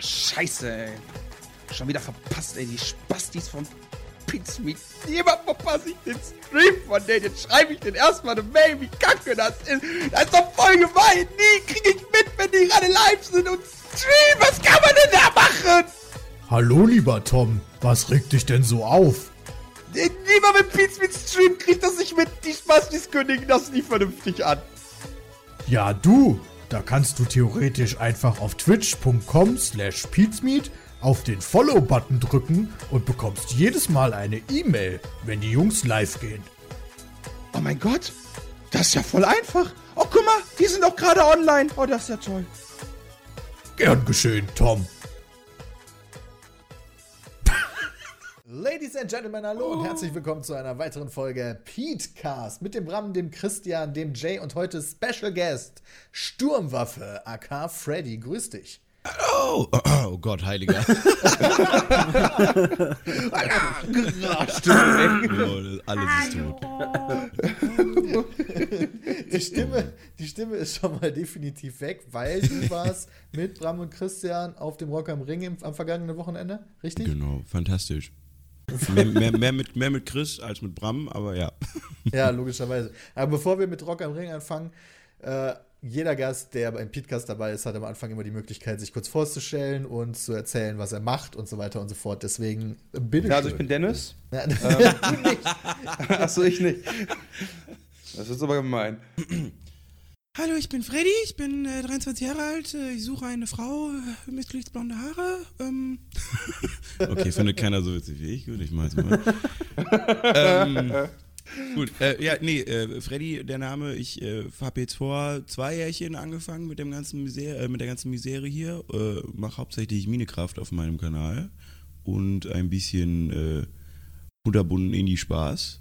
scheiße, ey. Schon wieder verpasst, ey. Die Spastis von Pizmeet. Niemand verpasse ich den Stream von denen. Jetzt schreibe ich den erstmal eine Mail, wie kacke das ist. Das ist doch voll gemein. Nie kriege ich mit, wenn die gerade live sind und streamen. Was kann man denn da machen? Hallo, lieber Tom. Was regt dich denn so auf? Niemand mit Pizmeet streamt, kriegt das nicht mit. Die Spastis kündigen das nie vernünftig an. Ja, du. Da kannst du theoretisch einfach auf twitch.com slash peatsmeet auf den Follow-Button drücken und bekommst jedes Mal eine E-Mail, wenn die Jungs live gehen. Oh mein Gott, das ist ja voll einfach. Oh, guck mal, die sind doch gerade online. Oh, das ist ja toll. Gern geschehen, Tom. Ladies and Gentlemen, hallo und herzlich willkommen zu einer weiteren Folge Petecast mit dem Bram, dem Christian, dem Jay und heute Special Guest Sturmwaffe, aka Freddy. Grüß dich. Oh, oh, oh Gott, Heiliger. oh, alles ist tot. Die Stimme, die Stimme ist schon mal definitiv weg, weil du warst mit Bram und Christian auf dem Rock am Ring im, am vergangenen Wochenende, richtig? Genau, fantastisch. Mehr, mehr, mehr, mit, mehr mit Chris als mit Bram, aber ja. Ja, logischerweise. Aber bevor wir mit Rock am Ring anfangen, äh, jeder Gast, der beim Podcast dabei ist, hat am Anfang immer die Möglichkeit, sich kurz vorzustellen und zu erzählen, was er macht und so weiter und so fort. Deswegen bitte. Ja, also ich bin Dennis. Ja, Ähm, Achso, ich nicht. Das ist aber gemein. Hallo, ich bin Freddy, ich bin äh, 23 Jahre alt, äh, ich suche eine Frau äh, mit lichtblonde Haare. Ähm, Okay, findet keiner so witzig wie ich. Gut, ich mach's mal. ähm, gut, äh, ja, nee, äh, Freddy, der Name, ich äh, habe jetzt vor zwei Jährchen angefangen mit dem ganzen Misere, äh, mit der ganzen Misere hier. Äh, mache hauptsächlich Minecraft auf meinem Kanal und ein bisschen äh, unterbunden Indie-Spaß.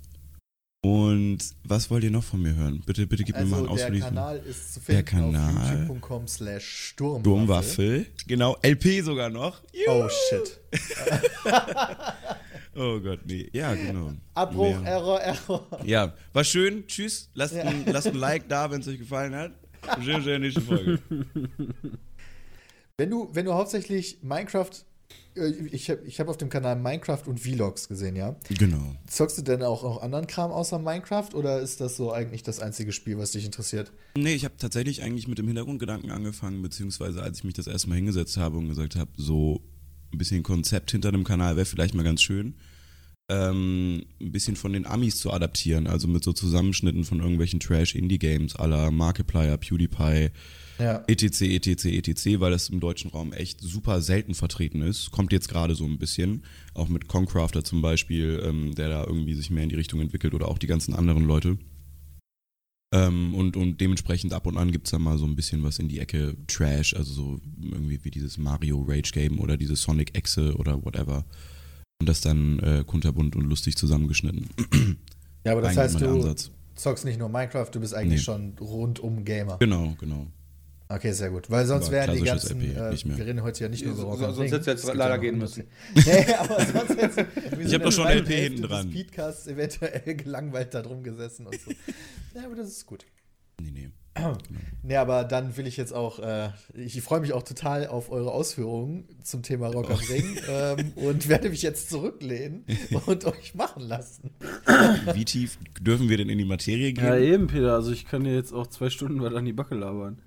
Und was wollt ihr noch von mir hören? Bitte, bitte gib mir mal Also einen der ausführlichen. Kanal ist zu Der finden Kanal. auf youtube.com slash Sturmwaffel. Sturmwaffel. Genau, LP sogar noch. Juhu. Oh shit. Oh Gott, nee. Ja, genau. Abbruch, Ja. Error, Error. Ja, war schön. Tschüss. Lasst, Ja. ein, lasst ein Like da, wenn es euch gefallen hat. Und sehen uns in der nächsten Folge. Wenn du, wenn du hauptsächlich Minecraft, ich habe ich hab auf dem Kanal Minecraft und Vlogs gesehen, ja. Genau. Zockst du denn auch noch anderen Kram außer Minecraft oder ist das so eigentlich das einzige Spiel, was dich interessiert? Nee, ich habe tatsächlich eigentlich mit dem Hintergrundgedanken angefangen, beziehungsweise als ich mich das erste Mal hingesetzt habe und gesagt habe, so ein bisschen Konzept hinter dem Kanal wäre vielleicht mal ganz schön. Ähm, ein bisschen von den Amis zu adaptieren, also mit so Zusammenschnitten von irgendwelchen Trash-Indie-Games la Markiplier, PewDiePie, Ja. etc, etc, etc, weil das im deutschen Raum echt super selten vertreten ist. Kommt jetzt gerade so ein bisschen, auch mit Concrafter zum Beispiel, ähm, der da irgendwie sich mehr in die Richtung entwickelt oder auch die ganzen anderen Leute. Ähm, und, und dementsprechend ab und an gibt es da mal so ein bisschen was in die Ecke Trash, also so irgendwie wie dieses Mario Rage Game oder diese Sonic Exe oder whatever. Und das dann äh, kunterbunt und lustig zusammengeschnitten. Ja, aber das Eigentlich heißt, du Ansatz. zockst nicht nur Minecraft, du bist eigentlich Nee. schon rundum Gamer. Genau, genau. Okay, sehr gut. Weil sonst Aber wären die ganzen, äh, nicht mehr. wir reden heute ja nicht nur über So- Rock so- am sonst jetzt Es gibt leider gehen müssen. Nee, aber sonst hättest du Ich hab doch schon LP hinten dran. Speedcasts eventuell gelangweilt da drum gesessen und so. Ja, aber das ist gut. Nee, nee. Nee, aber dann will ich jetzt auch, äh, ich freue mich auch total auf eure Ausführungen zum Thema Rock am Ring ähm, und werde mich jetzt zurücklehnen und euch machen lassen. Wie tief dürfen wir denn in die Materie gehen? Ja, eben, Peter. Also ich kann dir jetzt auch zwei Stunden was an die Backe labern.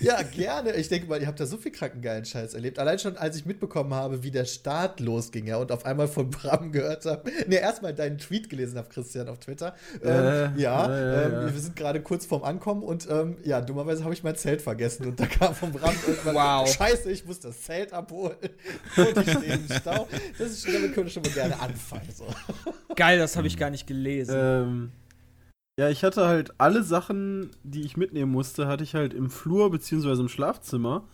Ja, gerne. Ich denke mal, ihr habt da so viel kranken geilen Scheiß erlebt. Allein schon, als ich mitbekommen habe, wie der Start losging, ja, und auf einmal von Bram gehört habe. Ne, erstmal deinen Tweet gelesen habe, Christian, auf Twitter. Ähm, Äh, ja, ja, ähm, ja. wir sind gerade kurz vorm Ankommen und ähm, ja, dummerweise habe ich mein Zelt vergessen und da kam von Bram irgendwann, Wow. scheiße, ich muss das Zelt abholen und ich stehe im Stau. Das ist schon, damit können wir schon mal gerne anfangen. So. Geil, das habe ich gar nicht gelesen. Ähm, ja, ich hatte halt alle Sachen, die ich mitnehmen musste, hatte ich halt im Flur beziehungsweise im Schlafzimmer.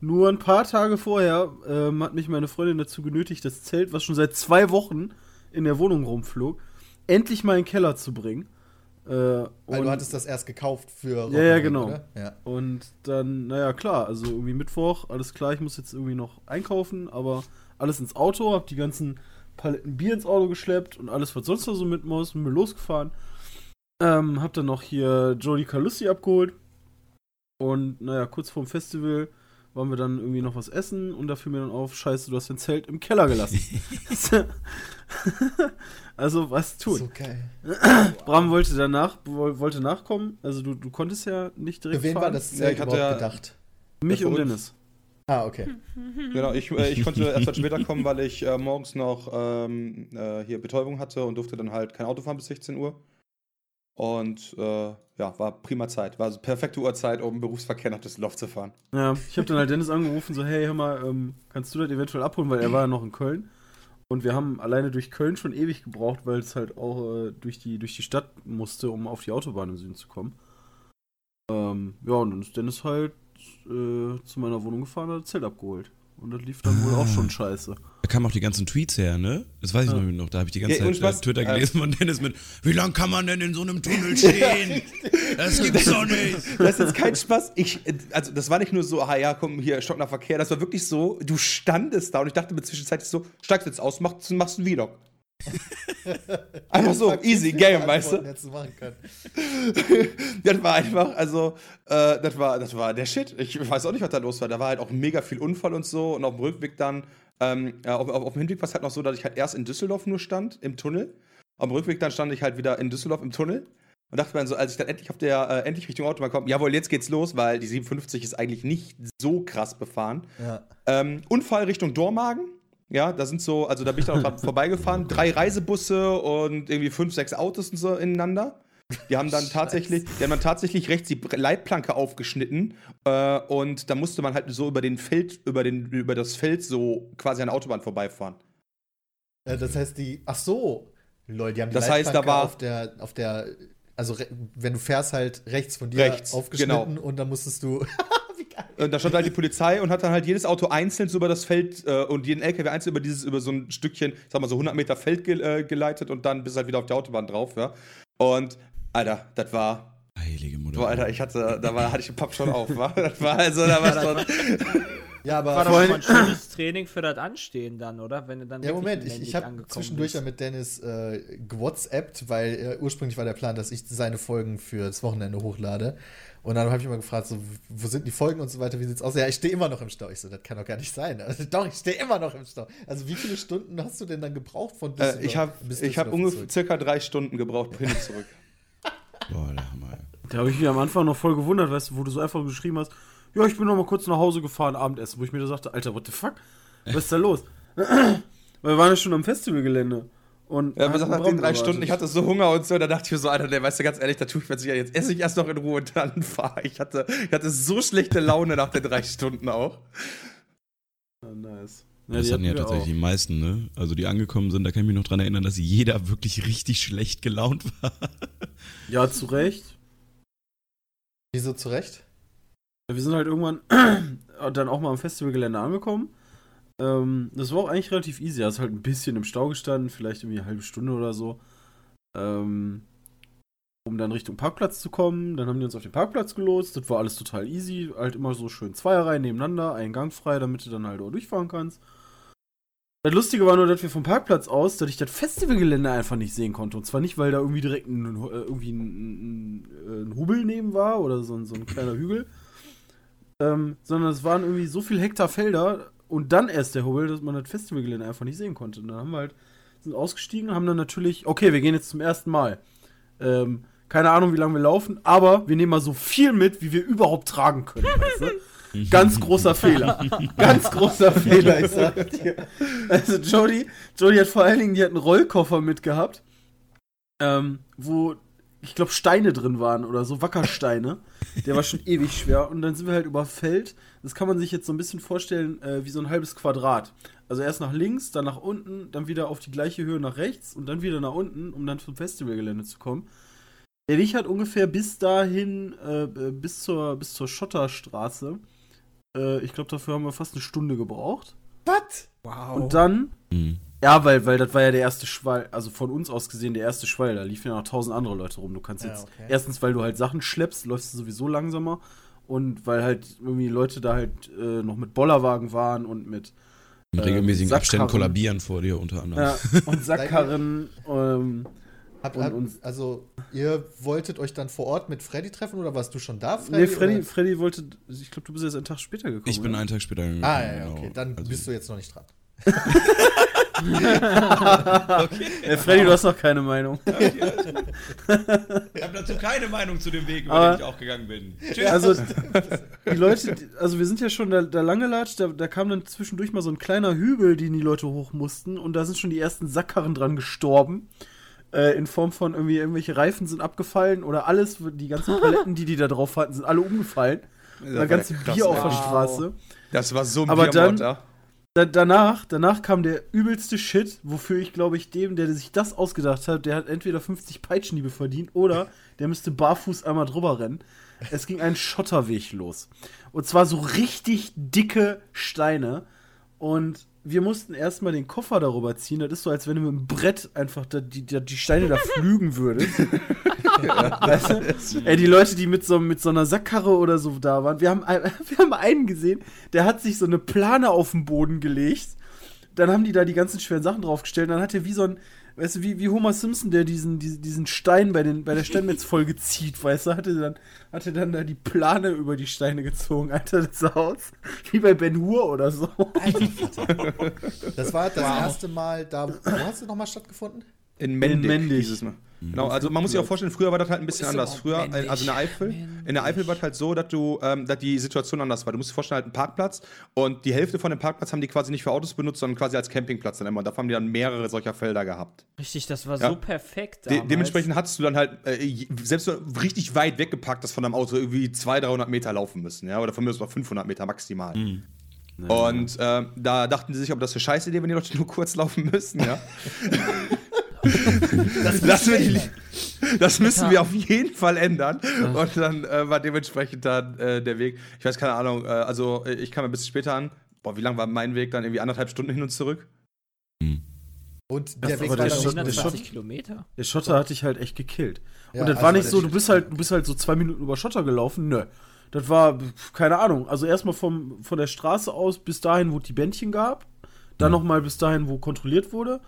Nur ein paar Tage vorher ähm, hat mich meine Freundin dazu genötigt, das Zelt, was schon seit zwei Wochen in der Wohnung rumflog, endlich mal in den Keller zu bringen. Äh, Weil und- du hattest das erst gekauft für Rock Ja, ja, genau. Ja. Und dann, naja, klar, also irgendwie Mittwoch, alles klar, ich muss jetzt irgendwie noch einkaufen, aber alles ins Auto, hab die ganzen Paletten Bier ins Auto geschleppt und alles, was sonst noch so mit muss, bin mir losgefahren. Ähm, hab dann noch hier Jody Calussi abgeholt. Und naja, kurz vorm Festival waren wir dann irgendwie noch was essen und da fiel mir dann auf, scheiße, du hast dein Zelt im Keller gelassen. also, was tun? So geil. Bram wollte danach, woll- wollte nachkommen. Also, du, du konntest ja nicht direkt Für wen fahren. war das Ja, Zelt ich hatte überhaupt ja- gedacht? Mich Ja, und. Dennis. Ah, okay. Genau, ich, äh, ich konnte erst mal später kommen, weil ich äh, morgens noch ähm, äh, hier Betäubung hatte und durfte dann halt kein Auto fahren bis 16 Uhr. Und äh, ja, war prima Zeit. War also perfekte Uhrzeit, um Berufsverkehr nach Düsseldorf zu fahren. Ja, ich habe dann halt Dennis angerufen, so, hey, hör mal, ähm, kannst du das eventuell abholen, weil er war ja noch in Köln. Und wir haben alleine durch Köln schon ewig gebraucht, weil es halt auch äh, durch, die, durch die Stadt musste, um auf die Autobahn im Süden zu kommen. Ähm, ja, und dann ist Dennis halt äh, zu meiner Wohnung gefahren und hat das Zelt abgeholt. Und das lief dann wohl auch schon scheiße. Da kamen auch die ganzen Tweets her, ne? Das weiß ich Ja. noch, noch. Da habe ich die ganze Ja, Zeit äh, Twitter äh, gelesen von Dennis mit, wie lange kann man denn in so einem Tunnel stehen? Das gibt's doch nicht. Das ist jetzt kein Spaß. Ich, also das war nicht nur so, ah ja, komm, hier, stockender Verkehr. Das war wirklich so, du standest da und ich dachte mir zwischenzeitlich so, steigst jetzt aus, machst, machst einen Vlog. Einfach so, easy game, weißt du? Das war einfach, also, äh, das, war, das war der Shit. Ich weiß auch nicht, was da los war. Da war halt auch mega viel Unfall und so. Und auf dem Rückweg dann, ähm, auf, auf, auf dem Hinweg war es halt noch so, dass ich halt erst in Düsseldorf nur stand, im Tunnel. Auf dem Rückweg dann stand ich halt wieder in Düsseldorf im Tunnel. Und dachte mir dann so, als ich dann endlich auf der, äh, endlich Richtung Autobahn komme, jawohl, jetzt geht's los, weil die 57 ist eigentlich nicht so krass befahren. Ja. Ähm, Unfall Richtung Dormagen. Ja, da sind so, also da bin ich dann auch gerade vorbeigefahren. Drei Reisebusse und irgendwie fünf, sechs Autos und so ineinander. Die haben dann tatsächlich, die haben dann tatsächlich rechts die Leitplanke aufgeschnitten äh, und da musste man halt so über den Feld, über den, über das Feld so quasi an der Autobahn vorbeifahren. Äh, Das heißt, die. Ach so. Leute, die haben die Das heißt, da Leitplanke war- auf der, auf der. Also, wenn du fährst, halt rechts von dir Rechts, aufgeschnitten genau. und dann musstest du. Und da stand halt die Polizei und hat dann halt jedes Auto einzeln so über das Feld äh, und jeden LKW einzeln über dieses, über so ein Stückchen, sag mal so 100 Meter Feld ge äh, geleitet und dann bis halt wieder auf der Autobahn drauf, ja. Und, Alter, das war, Heilige Mutter. boah, Alter, ich hatte, da war, hatte ich den Papp schon auf, wa? Das war also, da war schon, Ja, aber. War doch ein schönes Training für das Anstehen dann, oder? Wenn du dann Ja, Moment, ich, ich habe zwischendurch ja mit Dennis äh, gewhatsappt, weil äh, ursprünglich war der Plan, dass ich seine Folgen fürs Wochenende hochlade. Und dann habe ich immer gefragt, so, wo sind die Folgen und so weiter, wie sieht's aus? Ja, ich stehe immer noch im Stau. Ich so, das kann doch gar nicht sein. Also, doch, ich stehe immer noch im Stau. Also, wie viele Stunden hast du denn dann gebraucht von äh, ich habe ich hab ungefähr circa drei Stunden gebraucht, hin und zurück. Boah, der Hammer. Da habe ich mich am Anfang noch voll gewundert, weißt du, wo du so einfach geschrieben hast, ja, ich bin noch mal kurz nach Hause gefahren, Abendessen, wo ich mir da sagte, Alter, what the fuck? Was ist da los? Weil wir waren ja schon am Festivalgelände. Und Ja, gesagt, nach den drei. Stunden, ich hatte so Hunger und so, da dachte ich mir so, Alter, der weißt du ganz ehrlich, da tue ich mir sicher, jetzt esse ich erst noch in Ruhe und dann fahre ich. Hatte, ich hatte so schlechte Laune nach den drei Stunden auch. Ja, nice. das die hatten ja tatsächlich auch. die meisten, ne? Also die angekommen sind, da kann ich mich noch dran erinnern, dass jeder wirklich richtig schlecht gelaunt war. Ja, zu Recht. Wieso zurecht? Ja, Wir sind halt irgendwann dann auch mal am Festivalgelände angekommen. Ähm, das war auch eigentlich relativ easy. Er ist halt ein bisschen im Stau gestanden, vielleicht irgendwie eine halbe Stunde oder so. Ähm, um dann Richtung Parkplatz zu kommen. Dann haben die uns auf den Parkplatz gelotst. Das war alles total easy. Halt immer so schön Zweierreihen nebeneinander, einen Gang frei, damit du dann halt auch durchfahren kannst. Das Lustige war nur, dass wir vom Parkplatz aus, dass ich das Festivalgelände einfach nicht sehen konnte. Und zwar nicht, weil da irgendwie direkt ein, äh, irgendwie ein, ein, ein Hubel neben war oder so ein, so ein kleiner Hügel. Ähm, sondern es waren irgendwie so viel Hektar Felder und dann erst der Hubel, dass man das Festivalgelände einfach nicht sehen konnte. Und dann haben wir halt, sind ausgestiegen, haben dann natürlich, okay, wir gehen jetzt zum ersten Mal. Ähm, keine Ahnung, wie lange wir laufen, aber wir nehmen mal so viel mit, wie wir überhaupt tragen können, weißt du? Ganz großer Fehler. Ganz großer Fehler, ich sag dir. Also Jody, Jody hat vor allen Dingen, die hat einen Rollkoffer mitgehabt, ähm, wo ich glaube Steine drin waren oder so, Wackersteine. Der war schon ewig schwer. Und dann sind wir halt über Feld. Das kann man sich jetzt so ein bisschen vorstellen äh, wie so ein halbes Quadrat. Also erst nach links, dann nach unten, dann wieder auf die gleiche Höhe nach rechts und dann wieder nach unten, um dann zum Festivalgelände zu kommen. Der Weg hat ungefähr bis dahin, äh, äh, bis zur, bis zur Schotterstraße. Äh, ich glaube, dafür haben wir fast eine Stunde gebraucht. Was? Wow. Und dann, Mhm. Ja, weil, weil das war ja der erste Schwall, also von uns aus gesehen der erste Schwall, da liefen ja noch tausend andere Leute rum. Du kannst Ja, jetzt, okay. erstens, weil du halt Sachen schleppst, läufst du sowieso langsamer. Und weil halt irgendwie Leute da halt äh, noch mit Bollerwagen waren und mit Mit Ähm, regelmäßigen Sackkarren. Abständen kollabieren vor dir unter anderem. ja, und Sackkarren. ähm, Habt, Und uns- also, ihr wolltet euch dann vor Ort mit Freddy treffen oder warst du schon da, Nee, Freddy, oder? Freddy wollte, ich glaube, du bist jetzt einen Tag später gekommen. Ich bin oder? einen Tag später gegangen. Ah, ja, ja, genau. okay. Dann Also- bist du jetzt noch nicht dran. Äh, Freddy, du hast noch keine Meinung. Ich habe dazu keine Meinung zu dem Weg, über Aber- den ich auch gegangen bin. Tschüss. Also, die Leute, also wir sind ja schon da, da lange latscht, da, da kam dann zwischendurch mal so ein kleiner Hügel, den die Leute hoch mussten und da sind schon die ersten Sackkarren dran gestorben. Äh, in Form von irgendwie irgendwelche Reifen sind abgefallen oder alles, die ganzen Paletten, die die da drauf hatten, sind alle umgefallen. Das ganze Bier auf der Wow. Straße. Das war so ein Aber Biermord, dann- ja. Da, danach, danach kam der übelste Shit, wofür ich glaube ich dem, der sich das ausgedacht hat, der hat entweder 50 Peitschenhiebe verdient oder der müsste barfuß einmal drüber rennen. Es ging ein Schotterweg los. Und zwar so richtig dicke Steine. Und wir mussten erstmal den Koffer darüber ziehen. Das ist so, als wenn du mit einem Brett einfach da, die, die, die Steine da flügen würdest. weißt du? Ey, die Leute, die mit so, mit so einer Sackkarre oder so da waren, wir haben, wir haben einen gesehen, der hat sich so eine Plane auf den Boden gelegt. Dann haben die da die ganzen schweren Sachen draufgestellt. Dann hat er wie so ein, weißt du, wie, wie Homer Simpson, der diesen, diesen, diesen Stein bei, den, bei der Steinmetzfolge zieht, weißt du, hatte dann, hatte dann da die Plane über die Steine gezogen. Alter, das sah aus wie bei Ben Hur oder so. Das war das erste Mal da. Wo hast du nochmal stattgefunden? In Mendig, Mendig. hieß es mal. Genau, also man muss sich auch vorstellen, früher war das halt ein bisschen anders. Früher, äh, also in der Eifel, in der Eifel war es halt so, dass du, ähm, dass die Situation anders war. Du musst dir vorstellen, halt ein Parkplatz und die Hälfte von dem Parkplatz haben die quasi nicht für Autos benutzt, sondern quasi als Campingplatz dann immer. Dafür haben die dann mehrere solcher Felder gehabt. Richtig, das war Ja. so perfekt De dementsprechend hattest du dann halt, äh, selbst wenn du richtig weit weggeparkt hast von deinem Auto, irgendwie 200, 300 Meter laufen müssen, ja, oder von mir aus mal 500 Meter maximal. Und äh, da dachten sie sich, ob das eine scheiß Idee, wenn die Leute nur kurz laufen müssen, ja. das, wir die, das müssen wir auf jeden Fall ändern. Und dann äh, war dementsprechend dann äh, der Weg. Ich weiß keine Ahnung, äh, also äh, ich kam ein bisschen später an. Boah, wie lang war mein Weg dann? Irgendwie anderthalb Stunden hin und zurück? Und der Das- Weg war der dann Schott- der 120 Schott- Kilometer. Der Schotter hat dich halt echt gekillt. Ja, und das also war nicht so, du bist halt, du bist halt so zwei Minuten über Schotter gelaufen. Nö. Das war, keine Ahnung. Also erstmal vom, von der Straße aus bis dahin, wo es die Bändchen gab. Dann noch mal bis dahin, wo kontrolliert wurde.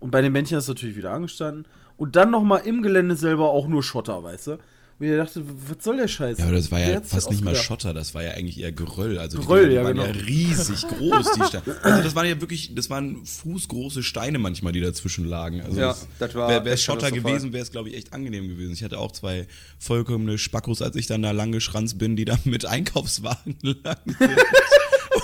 Und bei den Bändchen hast du natürlich wieder angestanden. Und dann noch mal im Gelände selber auch nur Schotter, weißt du? Und ich dachte, was soll der Scheiß? Ja, aber das war ja fast nicht mal? Schotter, das war ja eigentlich eher Geröll. Also Geröll, die, ja, waren genau. ja riesig groß, die Steine. Also das waren ja wirklich, das waren fußgroße Steine manchmal, die dazwischen lagen. Also Ja, das, das war Wäre Schotter gewesen, wäre es, glaube ich, echt angenehm gewesen. Ich hatte auch zwei vollkommene Spackos, als ich dann da lang geschranzt bin, die da mit Einkaufswagen lang sind.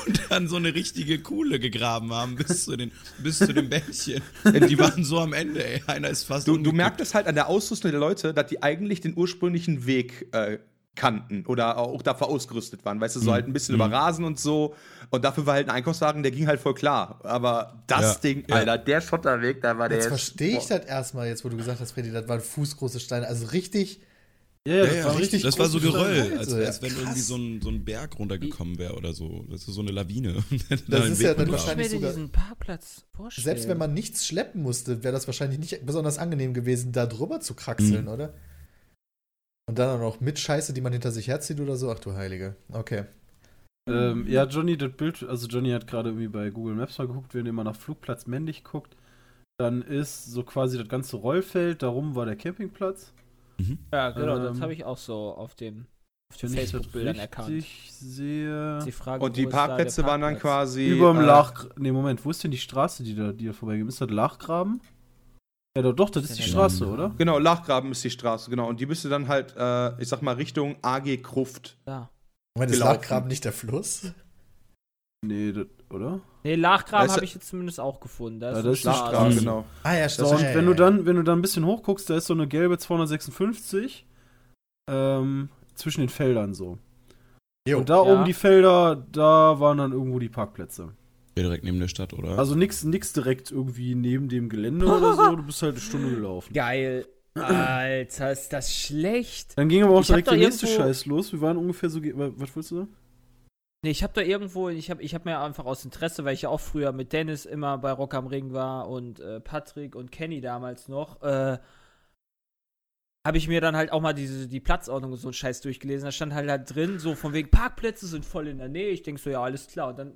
Und dann so eine richtige Kuhle gegraben haben bis zu den, bis zu den Bändchen. Die waren so am Ende, ey. Einer ist fast Du, du merkst es halt an der Ausrüstung der Leute, dass die eigentlich den ursprünglichen Weg äh, kannten oder auch dafür ausgerüstet waren. Weißt du, so halt ein bisschen über Rasen und so. Und dafür war halt ein Einkaufswagen, der ging halt voll klar. Aber das Ja, Ding, ja. Alter, der Schotterweg, da war der Jetzt jetzt- verstehe ich boah. das erstmal, jetzt wo du gesagt hast, Freddy, das waren fußgroße Steine. Also richtig. Ja, ja, das ja, war richtig. Das war so. Geröll, als, Also, ja, als wenn irgendwie so ein, so ein Berg runtergekommen wäre oder so. Das ist so eine Lawine. Das ist ja dann Ich wahrscheinlich mir sogar- diesen Parkplatz vorstellen. Selbst wenn man nichts schleppen musste, wäre das wahrscheinlich nicht besonders angenehm gewesen, da drüber zu kraxeln, Mhm. oder? Und dann auch noch mit Scheiße, die man hinter sich herzieht oder so. Ach du Heilige. Okay. Ähm, ja, Johnny, das Bild, also Johnny hat gerade irgendwie bei Google Maps mal geguckt, wenn ihr mal nach Flugplatz männlich guckt, dann ist so quasi das ganze Rollfeld, darum war der Campingplatz. Ja, genau, das Ähm, habe ich auch so auf dem auf den das Facebook-Bildern erkannt. sehe. Die Frage, Und die ist da Parkplätze waren dann quasi. Überm äh, Lach. Ne, Moment, wo ist denn die Straße, die da, die da vorbeigeht? Ist das Lachgraben? Ja, doch, doch, das ist die Ja, Straße, ja. oder? Genau, Lachgraben ist die Straße, genau. Und die bist du dann halt, äh, ich sag mal, Richtung AG Kruft. Da. Moment, ist. Lachgraben nicht der Fluss? Nee, das, oder? Nee, Lachgraben habe ich jetzt zumindest auch gefunden. Da Ja, ist das ist die Straße. Lachgraben, Straße. genau. Ah ja, So, und wenn du dann, wenn du dann ein bisschen hochguckst, da ist so eine gelbe 256 ähm, zwischen den Feldern so. Jo. Und da Ja. oben die Felder, da waren dann irgendwo die Parkplätze. Ja, direkt neben der Stadt, oder? Also nix, nix direkt irgendwie neben dem Gelände oder so, du bist halt eine Stunde gelaufen. Geil. Alter, ist das schlecht. Dann ging aber auch Ich direkt der nächste irgendwo- Scheiß los. Wir waren ungefähr so. ge- Was willst du sagen? Nee, ich habe da irgendwo, ich habe ich hab mir einfach aus Interesse, weil ich ja auch früher mit Dennis immer bei Rock am Ring war und äh, Patrick und Kenny damals noch, äh, habe ich mir dann halt auch mal diese, die Platzordnung und so einen Scheiß durchgelesen. Da stand halt, halt drin, so von wegen Parkplätze sind voll in der Nähe. Ich denk so, ja, alles klar. Und dann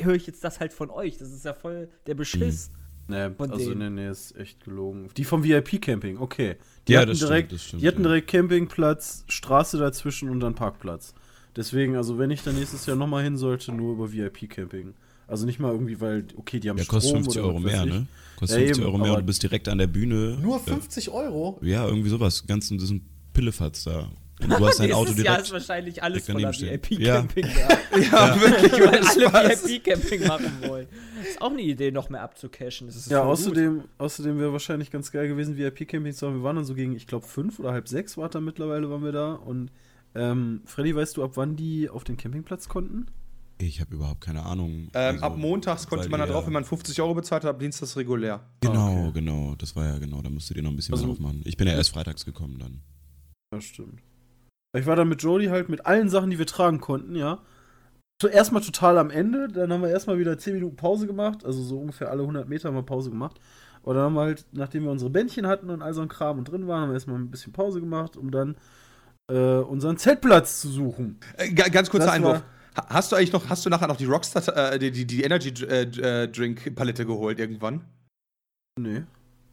höre ich jetzt das halt von euch. Das ist ja voll der Beschiss. Nee, Von also denen. nee, nee, ist echt gelogen. Die vom VIP-Camping, okay. Die Ja, hatten das stimmt, direkt, das stimmt, die hatten ja. direkt Campingplatz, Straße dazwischen und dann Parkplatz. Deswegen, also wenn ich dann nächstes Jahr nochmal hin sollte, nur über VIP-Camping. Also nicht mal irgendwie, weil, okay, die haben Ja, Strom kostet 50 oder Euro was weiß mehr, ne? Kostet Ja, 50 eben, Euro mehr und du bist direkt an der Bühne. Nur Äh, 50 Euro? Ja, irgendwie sowas. Ganz das ist ein Pillefatz da. Und du hast dein Auto Nächstes Jahr ist direkt. wahrscheinlich alles direkt voller. VIP-Camping Ja, wirklich, da. Weil ohne alle. VIP-Camping machen wollen. Ist auch eine Idee, noch mehr abzucashen. Das ist Ja, gut. außerdem, außerdem wäre wahrscheinlich ganz geil gewesen, VIP-Camping zu haben. Wir waren dann so gegen, ich glaube, fünf oder halb sechs war da mittlerweile, waren wir da. Und ähm, Freddy, weißt du, ab wann die auf den Campingplatz konnten? Ich habe überhaupt keine Ahnung. Ähm, Also, ab montags konnte man da drauf, wenn man 50 Euro bezahlt hat, ab dienstags regulär. Genau, Ah, okay. genau. Das war ja genau. Da musstet ihr noch ein bisschen Also- mehr drauf machen. Ich bin ja erst freitags gekommen dann. Ja, stimmt. Ich war dann mit Jody halt mit allen Sachen, die wir tragen konnten, ja. Zuerst mal total am Ende, dann haben wir erstmal wieder 10 Minuten Pause gemacht, also so ungefähr alle 100 Meter haben wir Pause gemacht. Und dann haben wir halt, nachdem wir unsere Bändchen hatten und all so ein Kram und drin waren, haben wir erstmal ein bisschen Pause gemacht, um dann äh, unseren Zeltplatz zu suchen. Äh, ga- ganz kurzer Das Einwurf. Ha- Hast du eigentlich noch, hast du nachher noch die Rockstar, äh, die, die, die Energy äh, äh, Drink Palette geholt irgendwann? Nee.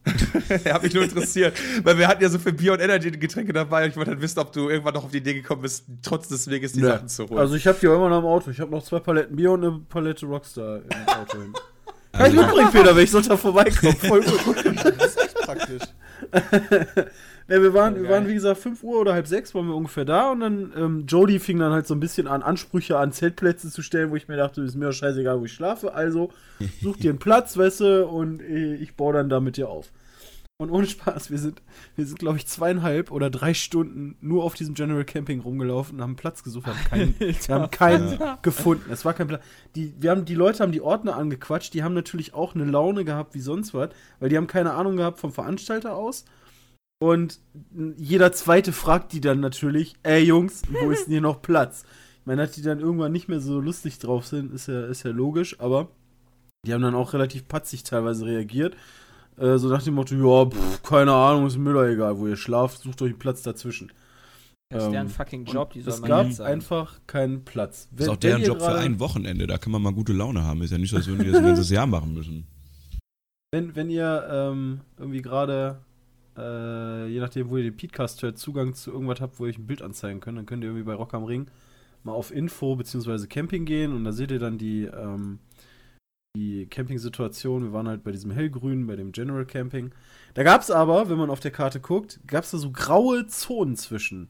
Hat mich nur interessiert, weil wir hatten ja so viel Bier und Energy Getränke dabei und ich wollte halt wissen, ob du irgendwann noch auf die Idee gekommen bist, trotz des Weges die Nee. Sachen zu holen. Also ich habe die auch immer noch im Auto. Ich habe noch zwei Paletten Bier und eine Palette Rockstar im Auto. hin. Kann ich mitbringen, Peter, wenn ich sonst da vorbeikommen. Voll gut. Das ist echt praktisch. Ne, wir waren, wir waren, wie gesagt, 5 Uhr oder halb sechs waren wir ungefähr da und dann ähm, Jody fing dann halt so ein bisschen an, Ansprüche an Zeltplätze zu stellen, wo ich mir dachte, ist mir scheißegal, wo ich schlafe, also such dir einen Platz, weißt du, und äh, ich baue dann da mit dir auf. Und ohne Spaß, wir sind, wir sind, glaube ich, zweieinhalb oder drei Stunden nur auf diesem General Camping rumgelaufen und haben Platz gesucht, haben keinen, wir haben keinen gefunden. Es war kein Platz. Die, wir haben, die Leute haben die Ordner angequatscht, die haben natürlich auch eine Laune gehabt wie sonst was, weil die haben keine Ahnung gehabt vom Veranstalter aus. Und jeder zweite fragt die dann natürlich, ey Jungs, wo ist denn hier noch Platz? Ich meine, dass die dann irgendwann nicht mehr so lustig drauf sind, ist ja, ist ja logisch, aber die haben dann auch relativ patzig teilweise reagiert. Äh, so nach dem Motto, ja, pff, keine Ahnung, ist mir doch egal, wo ihr schlaft, sucht euch einen Platz dazwischen. Das ist deren Ähm, fucking Job, die soll Es gab sein. einfach keinen Platz. Das ist auch deren Job für ein Wochenende. Da kann man mal gute Laune haben. Ist ja nicht so, als würden die das ein ganzes Jahr machen müssen. Wenn, wenn ihr ähm, irgendwie gerade, äh, je nachdem, wo ihr den Podcast hört, Zugang zu irgendwas habt, wo ihr euch ein Bild anzeigen könnt, dann könnt ihr irgendwie bei Rock am Ring mal auf Info bzw. Camping gehen und da seht ihr dann die, ähm, die Camping-Situation. Wir waren halt bei diesem hellgrünen, bei dem General Camping. Da gab es aber, wenn man auf der Karte guckt, gab es da so graue Zonen zwischen.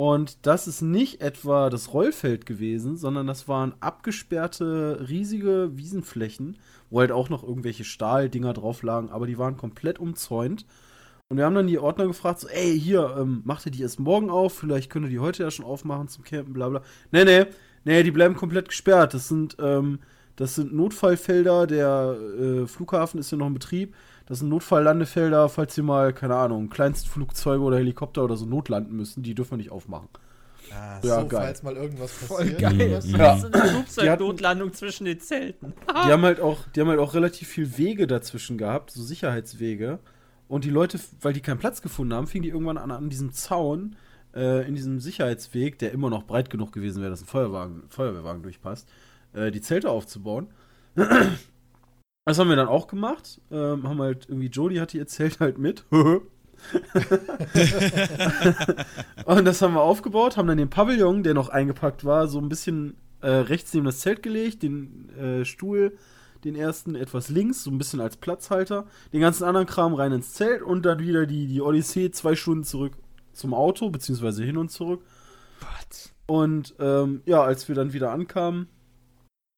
Und das ist nicht etwa das Rollfeld gewesen, sondern das waren abgesperrte, riesige Wiesenflächen, wo halt auch noch irgendwelche Stahldinger drauf lagen, aber die waren komplett umzäunt. Und wir haben dann die Ordner gefragt, so, ey, hier, ähm, macht ihr die erst morgen auf? Vielleicht könnt ihr die heute ja schon aufmachen zum Campen, bla bla. Nee, nee, nee, die bleiben komplett gesperrt. Das sind, ähm, das sind Notfallfelder, der äh, Flughafen ist ja noch in Betrieb. Das sind Notfalllandefelder, falls ihr mal, keine Ahnung, Kleinstflugzeuge oder Helikopter oder so notlanden müssen, die dürfen wir nicht aufmachen. Ah, Ja, so, geil. falls mal irgendwas Voll passiert. geil. Was? Ja. Das ist eine Die Flugzeugnotlandung zwischen den Zelten. Die haben halt auch, die haben halt auch relativ viel Wege dazwischen gehabt, so Sicherheitswege. Und die Leute, weil die keinen Platz gefunden haben, fingen die irgendwann an, an diesem Zaun, äh, in diesem Sicherheitsweg, der immer noch breit genug gewesen wäre, dass ein Feuerwagen, Feuerwehrwagen durchpasst, äh, die Zelte aufzubauen. Das haben wir dann auch gemacht. Ähm, haben halt irgendwie, Jody hatte ihr Zelt halt mit. und das haben wir aufgebaut, haben dann den Pavillon, der noch eingepackt war, so ein bisschen äh, rechts neben das Zelt gelegt, den äh, Stuhl, den ersten etwas links, so ein bisschen als Platzhalter, den ganzen anderen Kram rein ins Zelt und dann wieder die, die Odyssee zwei Stunden zurück zum Auto, beziehungsweise hin und zurück. Und ähm, ja, als wir dann wieder ankamen,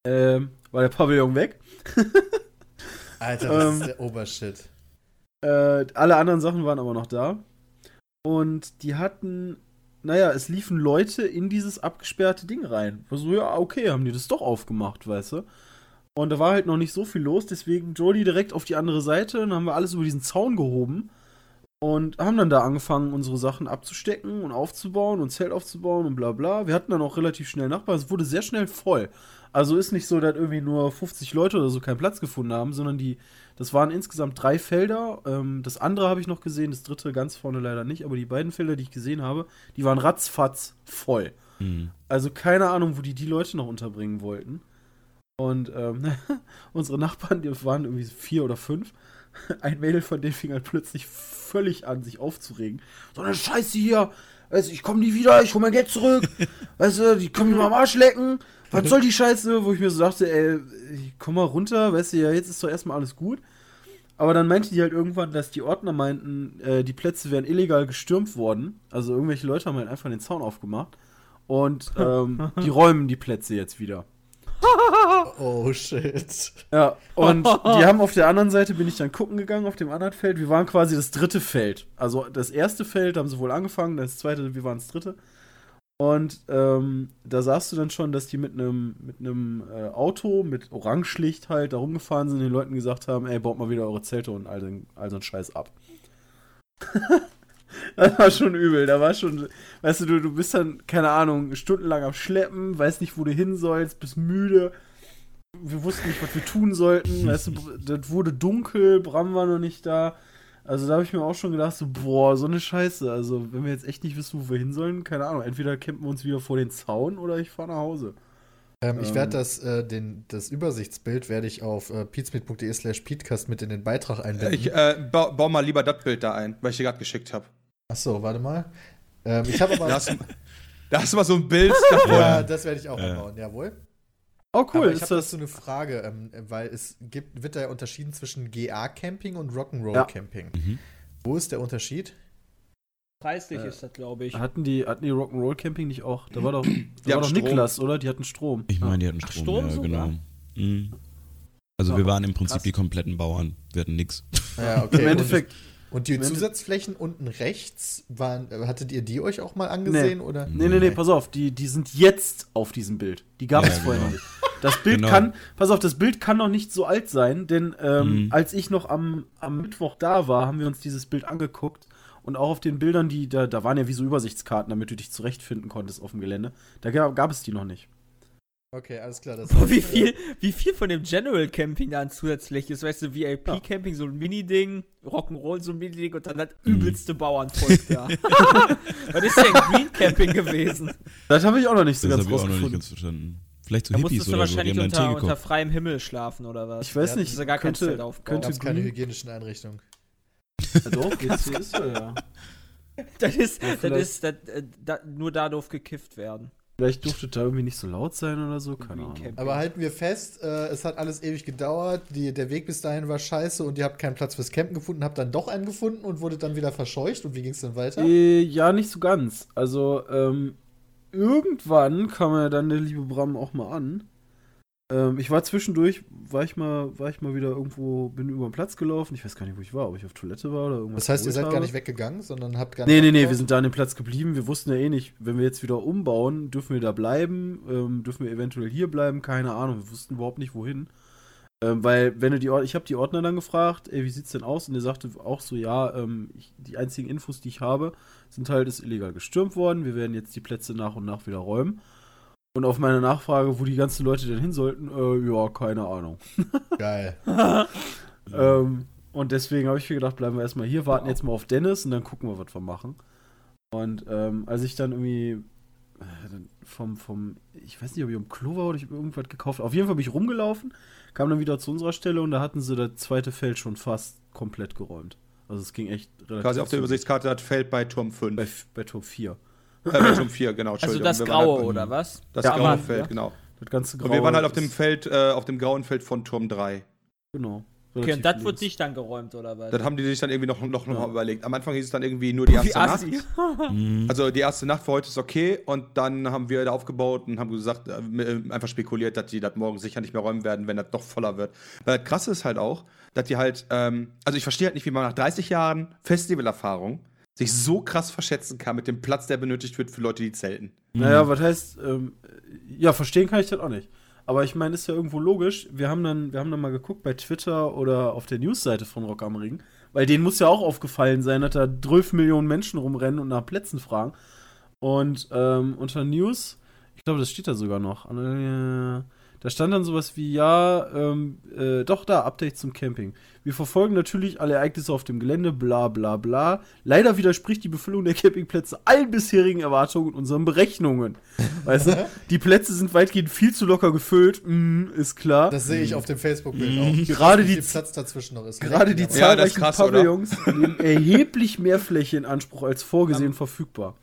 ähm, war der Pavillon weg. Alter, das Ähm, ist der Obershit. Äh, alle anderen Sachen waren aber noch da. Und die hatten, naja, es liefen Leute in dieses abgesperrte Ding rein. So, ja, okay, haben die das doch aufgemacht, weißt du? Und da war halt noch nicht so viel los, deswegen Jody direkt auf die andere Seite und haben wir alles über diesen Zaun gehoben und haben dann da angefangen, unsere Sachen abzustecken und aufzubauen und Zelt aufzubauen und bla bla. Wir hatten dann auch relativ schnell Nachbarn. Es wurde sehr schnell voll. Also ist nicht so, dass irgendwie nur 50 Leute oder so keinen Platz gefunden haben, sondern die, das waren insgesamt drei Felder. Ähm, das andere habe ich noch gesehen, das dritte ganz vorne leider nicht, aber die beiden Felder, die ich gesehen habe, die waren ratzfatz voll. Hm. Also keine Ahnung, wo die die Leute noch unterbringen wollten. Und ähm, unsere Nachbarn, die waren irgendwie vier oder fünf. Ein Mädel von denen fing halt plötzlich völlig an, sich aufzuregen. So eine Scheiße hier. Weißt du, ich komme nie wieder, ich hol mein Geld zurück. Weißt du, die können mich mal am Arsch lecken. Was soll die Scheiße? Wo ich mir so dachte, ey, komm mal runter, weißt du, ja, jetzt ist doch erstmal alles gut. Aber dann meinte die halt irgendwann, dass die Ordner meinten, äh, die Plätze wären illegal gestürmt worden. Also irgendwelche Leute haben halt einfach den Zaun aufgemacht. Und ähm, die räumen die Plätze jetzt wieder. Oh shit. Ja, und die haben auf der anderen Seite, bin ich dann gucken gegangen, auf dem anderen Feld. Wir waren quasi das dritte Feld. Also das erste Feld haben sie wohl angefangen, das zweite, wir waren das dritte. Und ähm, da sahst du dann schon, dass die mit einem mit einem äh, Auto, mit Orangeschlicht halt da rumgefahren sind und den Leuten gesagt haben, ey, baut mal wieder eure Zelte und all, den, all so einen Scheiß ab. das war schon übel. Da war schon, weißt du, du, du bist dann, keine Ahnung, stundenlang am Schleppen, weißt nicht, wo du hin sollst, bist müde. Wir wussten nicht, was wir tun sollten. Weißt du, das wurde dunkel, Bram war noch nicht da. Also da habe ich mir auch schon gedacht, so, boah, so eine Scheiße. Also, wenn wir jetzt echt nicht wissen, wo wir hin sollen, keine Ahnung, entweder campen wir uns wieder vor den Zaun oder ich fahre nach Hause. Ähm, ich Ähm. werde das, äh, den, das Übersichtsbild werde ich auf äh, peatsmeet.de slash peatcast mit in den Beitrag einbinden. Ich äh, bau, bau mal lieber das Bild da ein, weil ich dir gerade geschickt habe. Achso, warte mal. Ähm, ich habe Da, aber. hast du- da hast du mal so ein Bild davor. ja, das werde ich auch Ja. einbauen, jawohl. Oh, cool, aber ich ist das. dazu eine Frage, ähm, weil es gibt, wird da ja unterschieden zwischen GA-Camping und Ja. Rock'n'Roll-Camping. Mhm. Wo ist der Unterschied? Preislich Äh, ist das, glaube ich. Hatten die, hatten die Rock'n'Roll Camping nicht auch? Da war doch, da Die war doch Strom. Niklas, oder? Die hatten Strom. Ich meine, die hatten Ach, Strom, Strom ja, sogar? genau. Mhm. Also Ja, wir waren im Prinzip krass. die kompletten Bauern. Wir hatten nix. Ja, okay. Im Endeffekt, Und, die Zusatzflächen unten rechts, waren, hattet ihr die euch auch mal angesehen? Oder? nee, nee, nee, pass auf, die, die sind jetzt auf diesem Bild. Die gab Ja, es vorher genau. noch nicht. Das Bild Genau. kann, pass auf, das Bild kann noch nicht so alt sein, denn ähm, Mhm. als ich noch am, am Mittwoch da war, haben wir uns dieses Bild angeguckt und auch auf den Bildern, die da, da waren ja wie so Übersichtskarten, damit du dich zurechtfinden konntest auf dem Gelände. Da gab, gab es die noch nicht. Okay, alles klar. Das Boah, wie heißt, äh, viel, wie viel von dem General Camping da an zusätzlich ist, weißt du, VIP Camping, so ein Mini-Ding, Rock'n'Roll, so ein Mini-Ding und dann das übelste Bauernvolk da. Was ist denn Green Camping gewesen? Das habe ich auch noch nicht so Das ganz habe ich auch noch nicht rausgefunden. ganz verstanden. Vielleicht so Da Hippies musstest du oder so, die wahrscheinlich Tee unter, unter freiem Himmel schlafen oder was? Ich weiß Ja, nicht, das ist ja gar kein könnte, Zelt aufbauen. Könnte keine hygienischen Einrichtungen. ja, doch, WC ist ja, ja. Das ist, das vielleicht- ist, das, äh, da, nur da darf gekifft werden. Vielleicht durfte da irgendwie nicht so laut sein oder so, keine Ahnung. Aber halten wir fest, äh, es hat alles ewig gedauert, die, der Weg bis dahin war scheiße und ihr habt keinen Platz fürs Campen gefunden, habt dann doch einen gefunden und wurde dann wieder verscheucht. Und wie ging es dann weiter? Äh, ja, nicht so ganz. Also, ähm, irgendwann kam ja dann der liebe Bram auch mal an. Ähm, ich war zwischendurch, war ich mal, war ich mal wieder irgendwo, bin über den Platz gelaufen. Ich weiß gar nicht, wo ich war, ob ich auf Toilette war oder irgendwas. Das heißt, ihr seid habe. gar nicht weggegangen, sondern habt gar Nee, nicht nee, nee, wir abgebaut? sind da an dem Platz geblieben. Wir wussten ja eh nicht, wenn wir jetzt wieder umbauen, dürfen wir da bleiben, ähm, dürfen wir eventuell hier bleiben, keine Ahnung. Wir wussten überhaupt nicht, wohin. Ähm, weil, wenn du die Or ich habe die Ordner dann gefragt, ey, wie sieht's denn aus? Und der sagte auch so, ja, ähm, ich, die einzigen Infos, die ich habe, sind halt, ist illegal gestürmt worden. Wir werden jetzt die Plätze nach und nach wieder räumen. Und auf meine Nachfrage, wo die ganzen Leute denn hin sollten, äh, ja, keine Ahnung. Geil. Ähm, und deswegen habe ich mir gedacht, bleiben wir erstmal hier, warten jetzt mal auf Dennis und dann gucken wir, was wir machen. Und ähm, als ich dann irgendwie äh, vom, vom, ich weiß nicht, ob ich um Klo war oder ich irgendwas gekauft Auf jeden Fall bin ich rumgelaufen, kam dann wieder zu unserer Stelle und da hatten sie das zweite Feld schon fast komplett geräumt. Also es ging echt relativ Quasi auf der. Übersichtskarte das Feld bei Turm 5. bei, bei Top 4. äh, bei Turm 4, genau. Also Entschuldigung. das Wir waren Graue, halt- oder was? Das Ja, graue Mann, Feld, ja. genau. Das ganze Und wir waren halt auf dem Feld, äh, auf dem grauen Feld von Turm 3. Genau. Okay, und das links. wird nicht dann geräumt, oder was? Das haben die sich dann irgendwie noch, noch, noch Ja. mal überlegt. Am Anfang hieß es dann irgendwie nur die Wie erste Nacht. assi. Mhm. Also die erste Nacht für heute ist okay und dann haben wir da aufgebaut und haben gesagt, äh, äh, einfach spekuliert, dass die das morgen sicher nicht mehr räumen werden, wenn das noch voller wird. Weil das krasse ist halt auch, dass die halt, ähm, also ich verstehe halt nicht, wie man nach 30 Jahren Festivalerfahrung sich so krass verschätzen kann mit dem Platz, der benötigt wird für Leute, die zelten. Naja, was heißt, ähm, ja, verstehen kann ich das auch nicht. Aber ich meine, ist ja irgendwo logisch. Wir haben dann, wir haben dann mal geguckt bei Twitter oder auf der Newsseite von Rock am Ring, weil denen muss ja auch aufgefallen sein, dass da 12 Millionen Menschen rumrennen und nach Plätzen fragen. Und ähm, unter News, ich glaube, das steht da sogar noch. Äh, Da stand dann sowas wie, ja, ähm, äh, doch da, Update zum Camping. Wir verfolgen natürlich alle Ereignisse auf dem Gelände, bla bla bla. Leider widerspricht die Befüllung der Campingplätze allen bisherigen Erwartungen und unseren Berechnungen. Weißt du, die Plätze sind weitgehend viel zu locker gefüllt, mm, ist klar. Das sehe ich auf dem Facebook-Bild auch. Gerade die- Platz dazwischen noch ist. Gerade die Ja, Ja, das ist zahlreichen krass, oder? Pavillons nehmen erheblich mehr Fläche in Anspruch als vorgesehen verfügbar.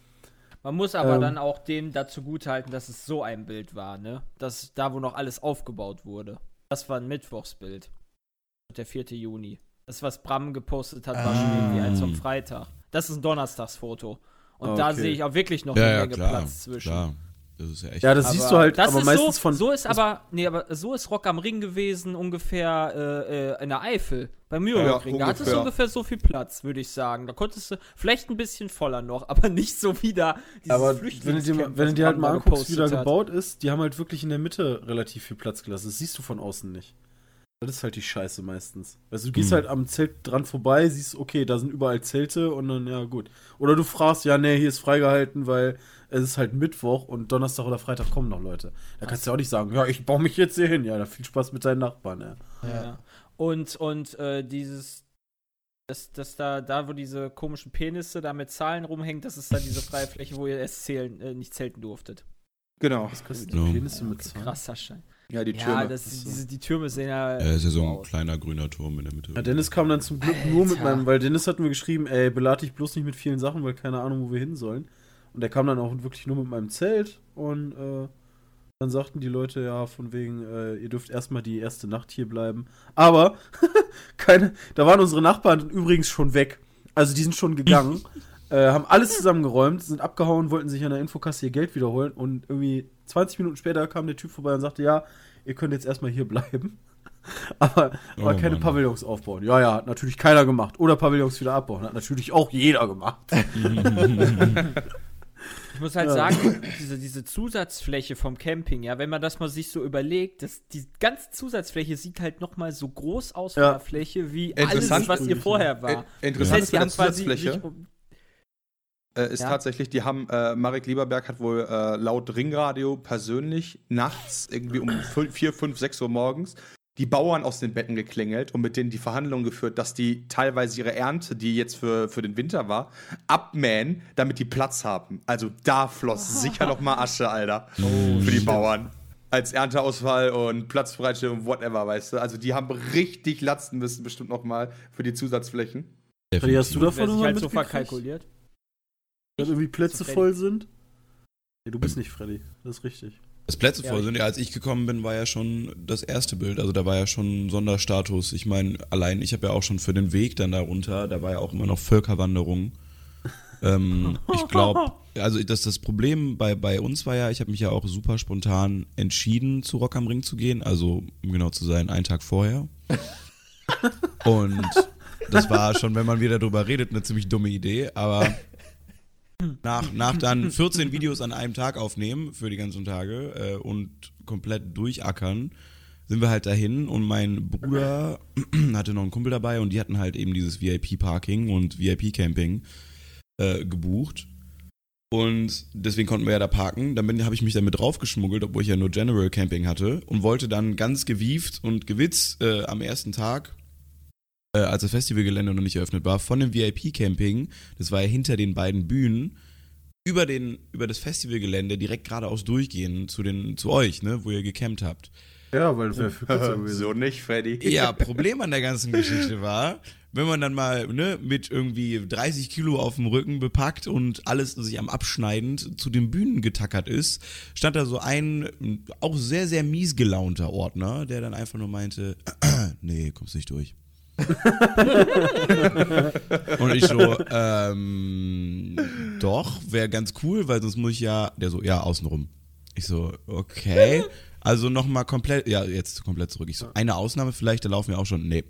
Man muss aber Ähm. dann auch dem dazu gutehalten, dass es so ein Bild war, ne? Das da, wo noch alles aufgebaut wurde. Das war ein Mittwochsbild. Der 4. Juni. Das, was Bram gepostet hat, war schon irgendwie eins am Freitag. Das ist ein Donnerstagsfoto. Und da Okay. sehe ich auch wirklich noch Ja, eine ja, Menge klar. Platz zwischen. Klar. Das ist ja echt. Ja, das Aber siehst du halt das aber ist meistens so, von. so ist aber, nee, aber so ist Rock am Ring gewesen, ungefähr äh, äh, in der Eifel, beim Ja, Nürburgring. da hattest du ungefähr. so viel Platz, würde ich sagen. Da konntest du vielleicht ein bisschen voller noch, aber nicht so wie da dieses aber wenn du dir, wenn du dir halt mal anguckst, wie da gebaut ist, die haben halt wirklich in der Mitte relativ viel Platz gelassen. Das siehst du von außen nicht. Das ist halt die Scheiße meistens. Also du gehst Hm. halt am Zelt dran vorbei, siehst, okay, da sind überall Zelte und dann, ja, gut. Oder du fragst, ja, nee, hier ist freigehalten, weil es ist halt Mittwoch und Donnerstag oder Freitag kommen noch Leute. Da kannst du ja auch nicht sagen, ja, ich baue mich jetzt hier hin. Ja, da viel Spaß mit deinen Nachbarn, ja. Ja. Und, und äh, dieses, das, das da, da, wo diese komischen Penisse da mit Zahlen rumhängen, das ist dann diese freie Fläche, wo ihr erst zählen, äh, nicht zelten durftet. Genau. Was kostet Genau. die Penisse mit Zahlen? Krasser Schein. Ja, die Ja, Türme. das, diese, die Türme sehen ja. äh, ist ja so ein aus. kleiner grüner Turm in der Mitte. Ja, Dennis kam dann zum Glück nur mit Alter. meinem, weil Dennis hat mir geschrieben, ey, belade dich bloß nicht mit vielen Sachen, weil keine Ahnung, wo wir hin sollen. Und er kam dann auch wirklich nur mit meinem Zelt und äh, dann sagten die Leute ja von wegen, äh, ihr dürft erstmal die erste Nacht hier bleiben. Aber keine, da waren unsere Nachbarn übrigens schon weg. Also die sind schon gegangen, äh, haben alles zusammengeräumt, sind abgehauen, wollten sich an der Infokasse ihr Geld wiederholen und irgendwie 20 Minuten später kam der Typ vorbei und sagte, ja, ihr könnt jetzt erstmal hier bleiben. Aber, aber Oh keine Mann. Pavillons aufbauen. Ja, ja, hat natürlich keiner gemacht. Oder Pavillons wieder abbauen. Hat natürlich auch jeder gemacht. Ich muss halt Ja. sagen, diese, diese Zusatzfläche vom Camping, ja, wenn man das mal sich so überlegt, das, die ganze Zusatzfläche sieht halt noch mal so groß aus von Ja. der Fläche wie alles, was ihr vorher war. Äh, Das Interessant heißt, ist Zusatzfläche. um- äh, ist Ja. tatsächlich, die haben, äh, Marek Lieberberg hat wohl äh, laut Ringradio persönlich nachts irgendwie um 4, 5, 6 Uhr morgens die Bauern aus den Betten geklingelt und mit denen die Verhandlungen geführt, dass die teilweise ihre Ernte, die jetzt für, für den Winter war, abmähen, damit die Platz haben. Also da floss sicher noch mal Asche, Alter, für die Bauern. Als Ernteausfall und Platzbereitstellung, whatever, weißt du. Also die haben richtig latzen müssen, bestimmt noch mal für die Zusatzflächen. Freddy, hast du davon mal halt so verkalkuliert. Dass irgendwie Plätze voll sind? Nee, du bist nicht Freddy. Das ist richtig. Das Plätze Ja, voll sind. Ja, als ich gekommen bin, war ja schon das erste Bild. Also da war ja schon Sonderstatus. Ich meine, allein, ich habe ja auch schon für den Weg dann darunter, da war ja auch immer noch Völkerwanderung. ähm, ich glaube, also das, das Problem bei, bei uns war ja, ich habe mich ja auch super spontan entschieden, zu Rock am Ring zu gehen. Also, um genau zu sein, einen Tag vorher. Und das war schon, wenn man wieder drüber redet, eine ziemlich dumme Idee, aber nach, nach dann 14 Videos an einem Tag aufnehmen für die ganzen Tage äh, und komplett durchackern, sind wir halt dahin und mein Bruder hatte noch einen Kumpel dabei und die hatten halt eben dieses VIP-Parking und VIP-Camping äh, gebucht. Und deswegen konnten wir ja da parken. Dann habe ich mich damit draufgeschmuggelt, obwohl ich ja nur General Camping hatte und wollte dann ganz gewieft und gewitzt äh, am ersten Tag, äh, als das Festivalgelände noch nicht eröffnet war, von dem VIP-Camping, das war ja hinter den beiden Bühnen, über, den, über das Festivalgelände direkt geradeaus durchgehen zu, den, zu euch, ne, wo ihr gecampt habt. Ja, weil kürzer gewesen. so nicht, Freddy. Ja, Problem an der ganzen Geschichte war, wenn man dann mal ne, mit irgendwie 30 Kilo auf dem Rücken bepackt und alles sich am Abschneidend zu den Bühnen getackert ist, stand da so ein auch sehr, sehr mies gelaunter Ordner, der dann einfach nur meinte, nee, kommst nicht durch. und ich so, ähm, doch, wäre ganz cool, weil sonst muss ich ja, der so, ja, außenrum. Ich so, okay. Also nochmal komplett, ja, jetzt komplett zurück. Ich so, eine Ausnahme vielleicht, da laufen wir auch schon, nee.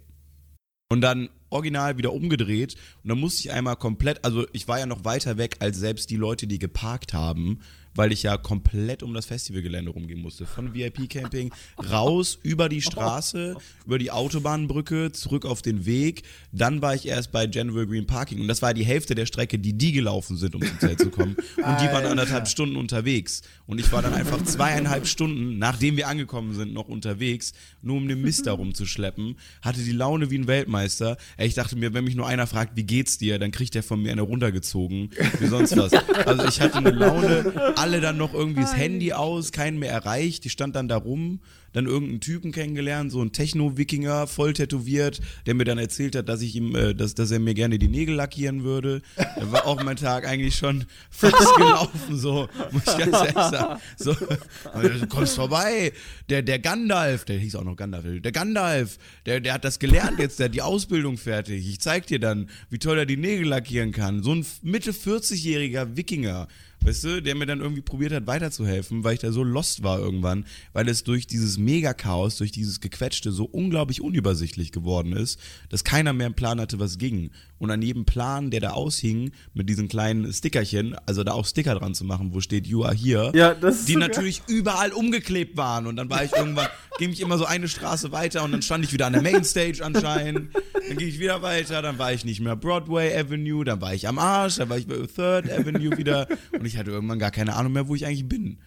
Und dann original wieder umgedreht und dann musste ich einmal komplett, also ich war ja noch weiter weg als selbst die Leute, die geparkt haben, weil ich ja komplett um das Festivalgelände rumgehen musste. Von VIP-Camping raus, über die Straße, über die Autobahnbrücke, zurück auf den Weg. Dann war ich erst bei General Green Parking und das war die Hälfte der Strecke, die die gelaufen sind, um zum Zelt zu kommen. Und die waren anderthalb Stunden unterwegs. Und ich war dann einfach zweieinhalb Stunden, nachdem wir angekommen sind, noch unterwegs, nur um den Mist da rumzuschleppen. Hatte die Laune wie ein Weltmeister. Ich dachte mir, wenn mich nur einer fragt, wie geht's dir, dann kriegt der von mir eine runtergezogen, wie sonst was. Also ich hatte eine Laune, alle dann noch irgendwie das Handy aus, keinen mehr erreicht, die stand dann da rum, dann irgendeinen Typen kennengelernt, so ein Techno-Wikinger, voll tätowiert, der mir dann erzählt hat, dass ich ihm, äh, dass, dass er mir gerne die Nägel lackieren würde. Da war auch mein Tag eigentlich schon fast gelaufen, so, muss ich ganz ehrlich sagen. So, du kommst vorbei, der, der Gandalf, der hieß auch noch Gandalf, der Gandalf, der, der hat das gelernt jetzt, der hat die Ausbildung fertig. Ich zeig dir dann, wie toll er die Nägel lackieren kann. So ein Mitte 40-jähriger Wikinger, weißt du, der mir dann irgendwie probiert hat weiterzuhelfen, weil ich da so lost war irgendwann, weil es durch dieses Mega-Chaos, durch dieses Gequetschte so unglaublich unübersichtlich geworden ist, dass keiner mehr einen Plan hatte, was ging. Und an jedem Plan, der da aushing, mit diesen kleinen Stickerchen, also da auch Sticker dran zu machen, wo steht You are here, Ja, die so natürlich überall umgeklebt waren. Und dann war ich irgendwann, ging ich immer so eine Straße weiter und dann stand ich wieder an der Mainstage anscheinend. Dann ging ich wieder weiter, dann war ich nicht mehr Broadway Avenue, dann war ich am Arsch, dann war ich bei Third Avenue wieder und ich hatte irgendwann gar keine Ahnung mehr, wo ich eigentlich bin.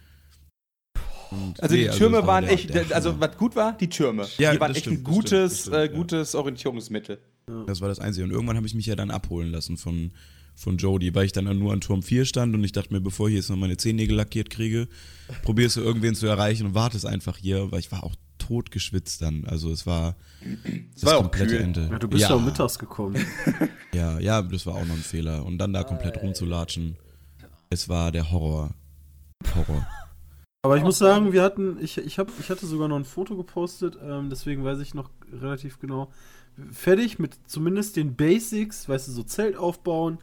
Und Also nee, die Türme das war waren der- echt, der also Hammer. was gut war, die Türme. Ja, die waren echt stimmt, ein gutes, das stimmt, äh, ja. gutes Orientierungsmittel. Das war das Einzige. Und irgendwann habe ich mich ja dann abholen lassen von, von Jody, weil ich dann nur an Turm 4 stand und ich dachte mir, bevor ich jetzt noch meine Zehennägel lackiert kriege, probierst du irgendwen zu erreichen und wartest einfach hier, weil ich war auch tot geschwitzt dann. Also es war das war komplette kühl. Ende. Ja, du bist ja, auch mittags gekommen. Ja, ja, das war auch noch ein Fehler. Und dann da komplett rumzulatschen, es war der Horror. Horror. Aber ich muss sagen, wir hatten, ich, ich, hab, ich hatte sogar noch ein Foto gepostet, ähm, deswegen weiß ich noch relativ genau. Fertig mit zumindest den Basics, weißt du, so Zelt aufbauen,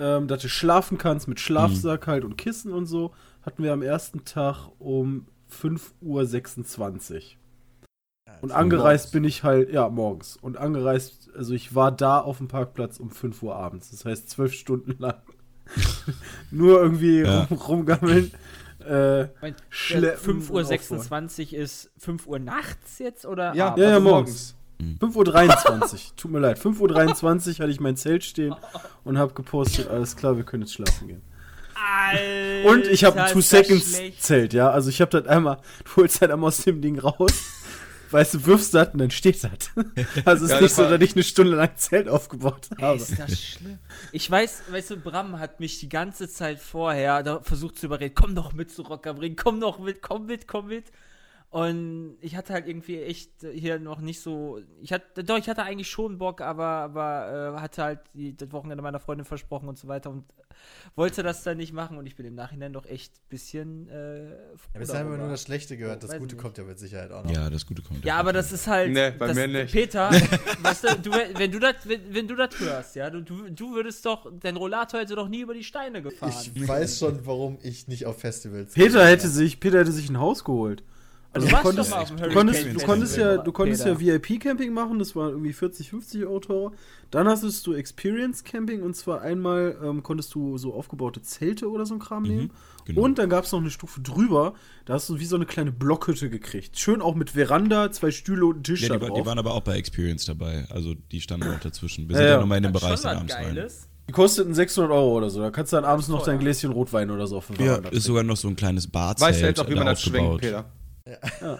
ähm, dass du schlafen kannst mit Schlafsack halt und Kissen und so, hatten wir am ersten Tag um 5.26 Uhr. Und angereist bin ich halt, ja, morgens. Und angereist, also ich war da auf dem Parkplatz um 5 Uhr abends. Das heißt zwölf Stunden lang. Nur irgendwie Ja. rum, rumgammeln. Äh, Mein, Schleppen 5.26 Uhr ist 5 Uhr nachts jetzt oder? Ja? Ja, ja, also morgens. 5.23 Uhr. Tut mir leid. 5.23 Uhr hatte ich mein Zelt stehen und habe gepostet, alles klar, wir können jetzt schlafen gehen. Alter, Und ich habe ein ist Two das Seconds schlecht. Zelt, ja. Also ich habe das einmal, du holst halt einmal aus dem Ding raus, weißt du, wirfst das und dann steht das. Also es ist nicht das so, dass ich eine Stunde lang Zelt aufgebaut Ey, habe. ist das schlimm. Ich weiß, weißt du, Bram hat mich die ganze Zeit vorher versucht zu überreden, komm doch mit zu Rock am Ring, komm doch mit, komm mit, komm mit. Und ich hatte halt irgendwie echt hier noch nicht so. Ich hatte, doch, ich hatte eigentlich schon Bock, aber, aber äh, hatte halt die, das Wochenende meiner Freundin versprochen und so weiter und wollte das dann nicht machen und ich bin im Nachhinein doch echt ein bisschen. Äh, Ja, bisher haben wir nur das Schlechte gehört. Das Weiß Gute ich kommt ja mit Sicherheit auch noch. Ja, das Gute kommt. Ja, aber das ist halt. Nee, bei das, mir nicht. Peter, weißt du, du, wenn du das, wenn, wenn du das hörst, ja, du, du, du würdest doch, dein Rollator hätte doch nie über die Steine gefahren. Ich weiß schon, warum ich nicht auf Festivals Peter hätte sich, Peter hätte sich ein Haus geholt. Also du warst konntest, doch mal auf dem du konntest, du konntest ja, du konntest ja. VIP-Camping machen, das war irgendwie 40, 50 Euro teurer. Dann hattest du Experience-Camping und zwar einmal ähm, konntest du so aufgebaute Zelte oder so ein Kram nehmen. genau. Und dann gab es noch eine Stufe drüber, da hast du wie so eine kleine Blockhütte gekriegt. Schön auch mit Veranda, zwei Stühle und einen Tisch Ja, die, die waren aber auch bei Experience dabei. Also die standen auch dazwischen. Wir sind ja, ja. nochmal in den Bereich dann abends rein. Die kosteten 600 Euro oder so. Da kannst du dann abends noch dein Gläschen Rotwein oder so auf der Ja, ist sogar noch so ein kleines Barzelt Weißt du jetzt auch, wie man das schwenkt, aufgebaut. Peter? Ja.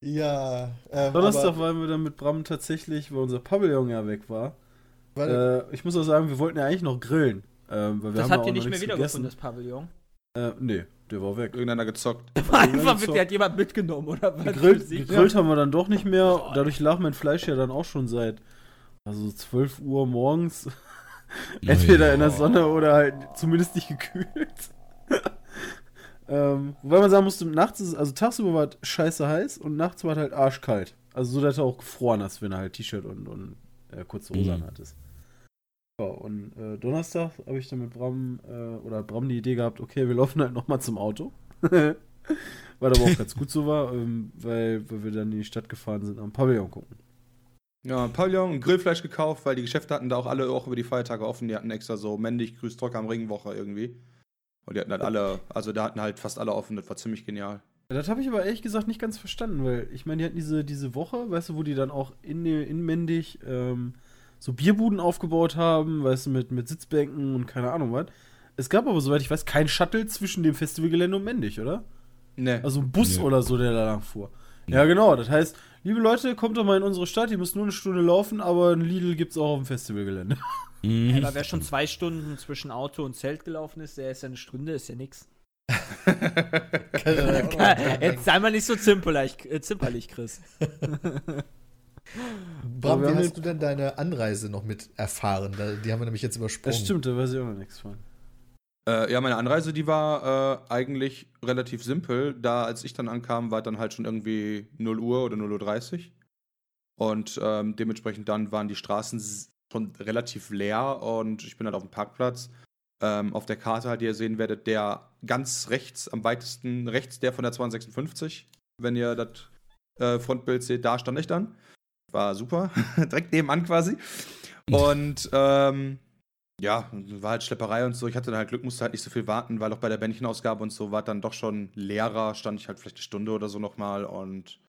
Ähm, Donnerstag aber, waren wir dann mit Bram tatsächlich, weil unser Pavillon ja weg war. Äh, ich muss auch sagen, wir wollten ja eigentlich noch grillen. Ähm, weil wir Das haben habt ja ihr auch nicht mehr wiedergefunden, das Pavillon. Äh, nee, der war weg. Irgendeiner gezockt. Einfach so- wird, hat jemand mitgenommen, oder was? Gegrillt, gegrillt haben wir dann doch nicht mehr. Dadurch lag mein Fleisch ja dann auch schon seit also 12 Uhr morgens. Entweder in der Sonne oder halt zumindest nicht gekühlt. Ähm, wobei man sagen musste, nachts ist also tagsüber war es scheiße heiß und nachts war es halt arschkalt. Also so, dass du auch gefroren hast, wenn du halt T-Shirt und, und äh, kurze Hose Mhm. hattest. Ja, und äh, Donnerstag habe ich dann mit Bram äh, oder Bram die Idee gehabt, okay, wir laufen halt nochmal zum Auto. Was aber auch ganz gut so war, ähm, weil, weil wir dann in die Stadt gefahren sind, am Pavillon gucken. Ja, Pavillon, Grillfleisch gekauft, weil die Geschäfte hatten da auch alle auch über die Feiertage offen. Die hatten extra so männlich grüßt Trocker am Ringwoche irgendwie. Und die hatten halt alle, also da hatten halt fast alle offen. Das war ziemlich genial. Das habe ich aber ehrlich gesagt nicht ganz verstanden, weil ich meine, die hatten diese, diese Woche, weißt du, wo die dann auch in, inwendig ähm, so Bierbuden aufgebaut haben, weißt du, mit, mit Sitzbänken und keine Ahnung was. Es gab aber, soweit ich weiß, kein Shuttle zwischen dem Festivalgelände und Mendig, oder? Ne. Also ein Bus Nee. oder so, der da lang fuhr. Ja, genau. Das heißt, liebe Leute, kommt doch mal in unsere Stadt. Ihr müsst nur eine Stunde laufen, aber ein Lidl gibt's auch auf dem Festivalgelände. Mhm. Aber wer schon zwei Stunden zwischen Auto und Zelt gelaufen ist, der ist ja eine Stunde, ist ja nix. Jetzt sei mal nicht so zimperlich, äh, zimperlich Chris. Bram, wir wie hast du denn deine Anreise noch mit erfahren? Die haben wir nämlich jetzt übersprungen. Das stimmt, da weiß ich auch noch nichts von. Äh, ja, meine Anreise, die war äh, eigentlich relativ simpel. Da, als ich dann ankam, war dann halt schon irgendwie 0 Uhr oder 0 Uhr 30. Und ähm, dementsprechend dann waren die Straßen schon relativ leer und ich bin halt auf dem Parkplatz. Ähm, auf der Karte halt, die ihr sehen werdet, der ganz rechts, am weitesten rechts, der von der 256. Wenn ihr das äh, Frontbild seht, da stand ich dann. War super. Direkt nebenan quasi. Und ähm, ja, war halt Schlepperei und so. Ich hatte dann halt Glück, musste halt nicht so viel warten, weil auch bei der Bändchenausgabe und so war dann doch schon leerer, stand ich halt vielleicht eine Stunde oder so nochmal und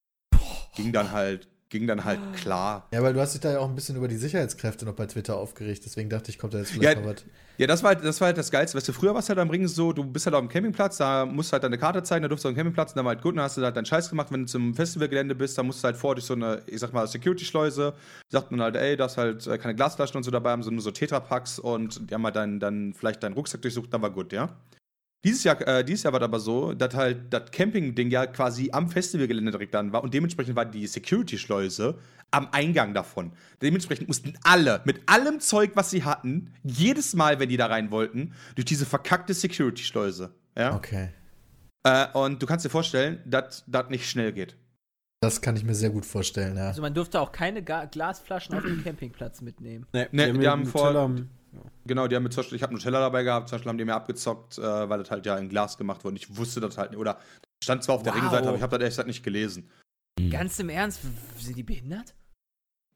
ging dann halt, ging dann halt klar. Ja, weil du hast dich da ja auch ein bisschen über die Sicherheitskräfte noch bei Twitter aufgeregt, deswegen dachte ich, kommt da jetzt vielleicht Ja, noch was. Ja, das war halt das, war halt das Geilste. Weißt du, früher war es halt am Ring so, du bist halt auf dem Campingplatz, da musst du halt deine Karte zeigen, da durfst du auf dem Campingplatz, und dann war halt gut, dann hast du halt deinen Scheiß gemacht. Wenn du zum Festivalgelände bist, dann musst du halt vor durch so eine, ich sag mal, Security-Schleuse. Sagt man halt, ey, da ist halt äh, keine Glasflaschen und so dabei, haben so nur so Tetrapacks und die haben halt dann, dann vielleicht deinen Rucksack durchsucht, dann war gut, ja. Dieses Jahr, äh, dieses Jahr war das aber so, dass halt das Camping-Ding ja quasi am Festivalgelände direkt dann war und dementsprechend war die Security-Schleuse am Eingang davon. Dementsprechend mussten alle, mit allem Zeug, was sie hatten, jedes Mal, wenn die da rein wollten, durch diese verkackte Security-Schleuse. Ja? Okay. Äh, und du kannst dir vorstellen, dass das nicht schnell geht. Das kann ich mir sehr gut vorstellen, ja. Also man durfte auch keine Ga Glasflaschen auf dem Campingplatz mitnehmen. Nee, Nee, die mir haben vor- Genau, die haben mit zum Beispiel, ich habe Nutella dabei gehabt, zum Beispiel haben die mir abgezockt, äh, weil das halt ja in Glas gemacht wurde. Ich wusste das halt nicht. Oder stand zwar auf der Wow. Ringseite, aber ich habe das ehrlich gesagt nicht gelesen. Ganz im Ernst, sind die behindert?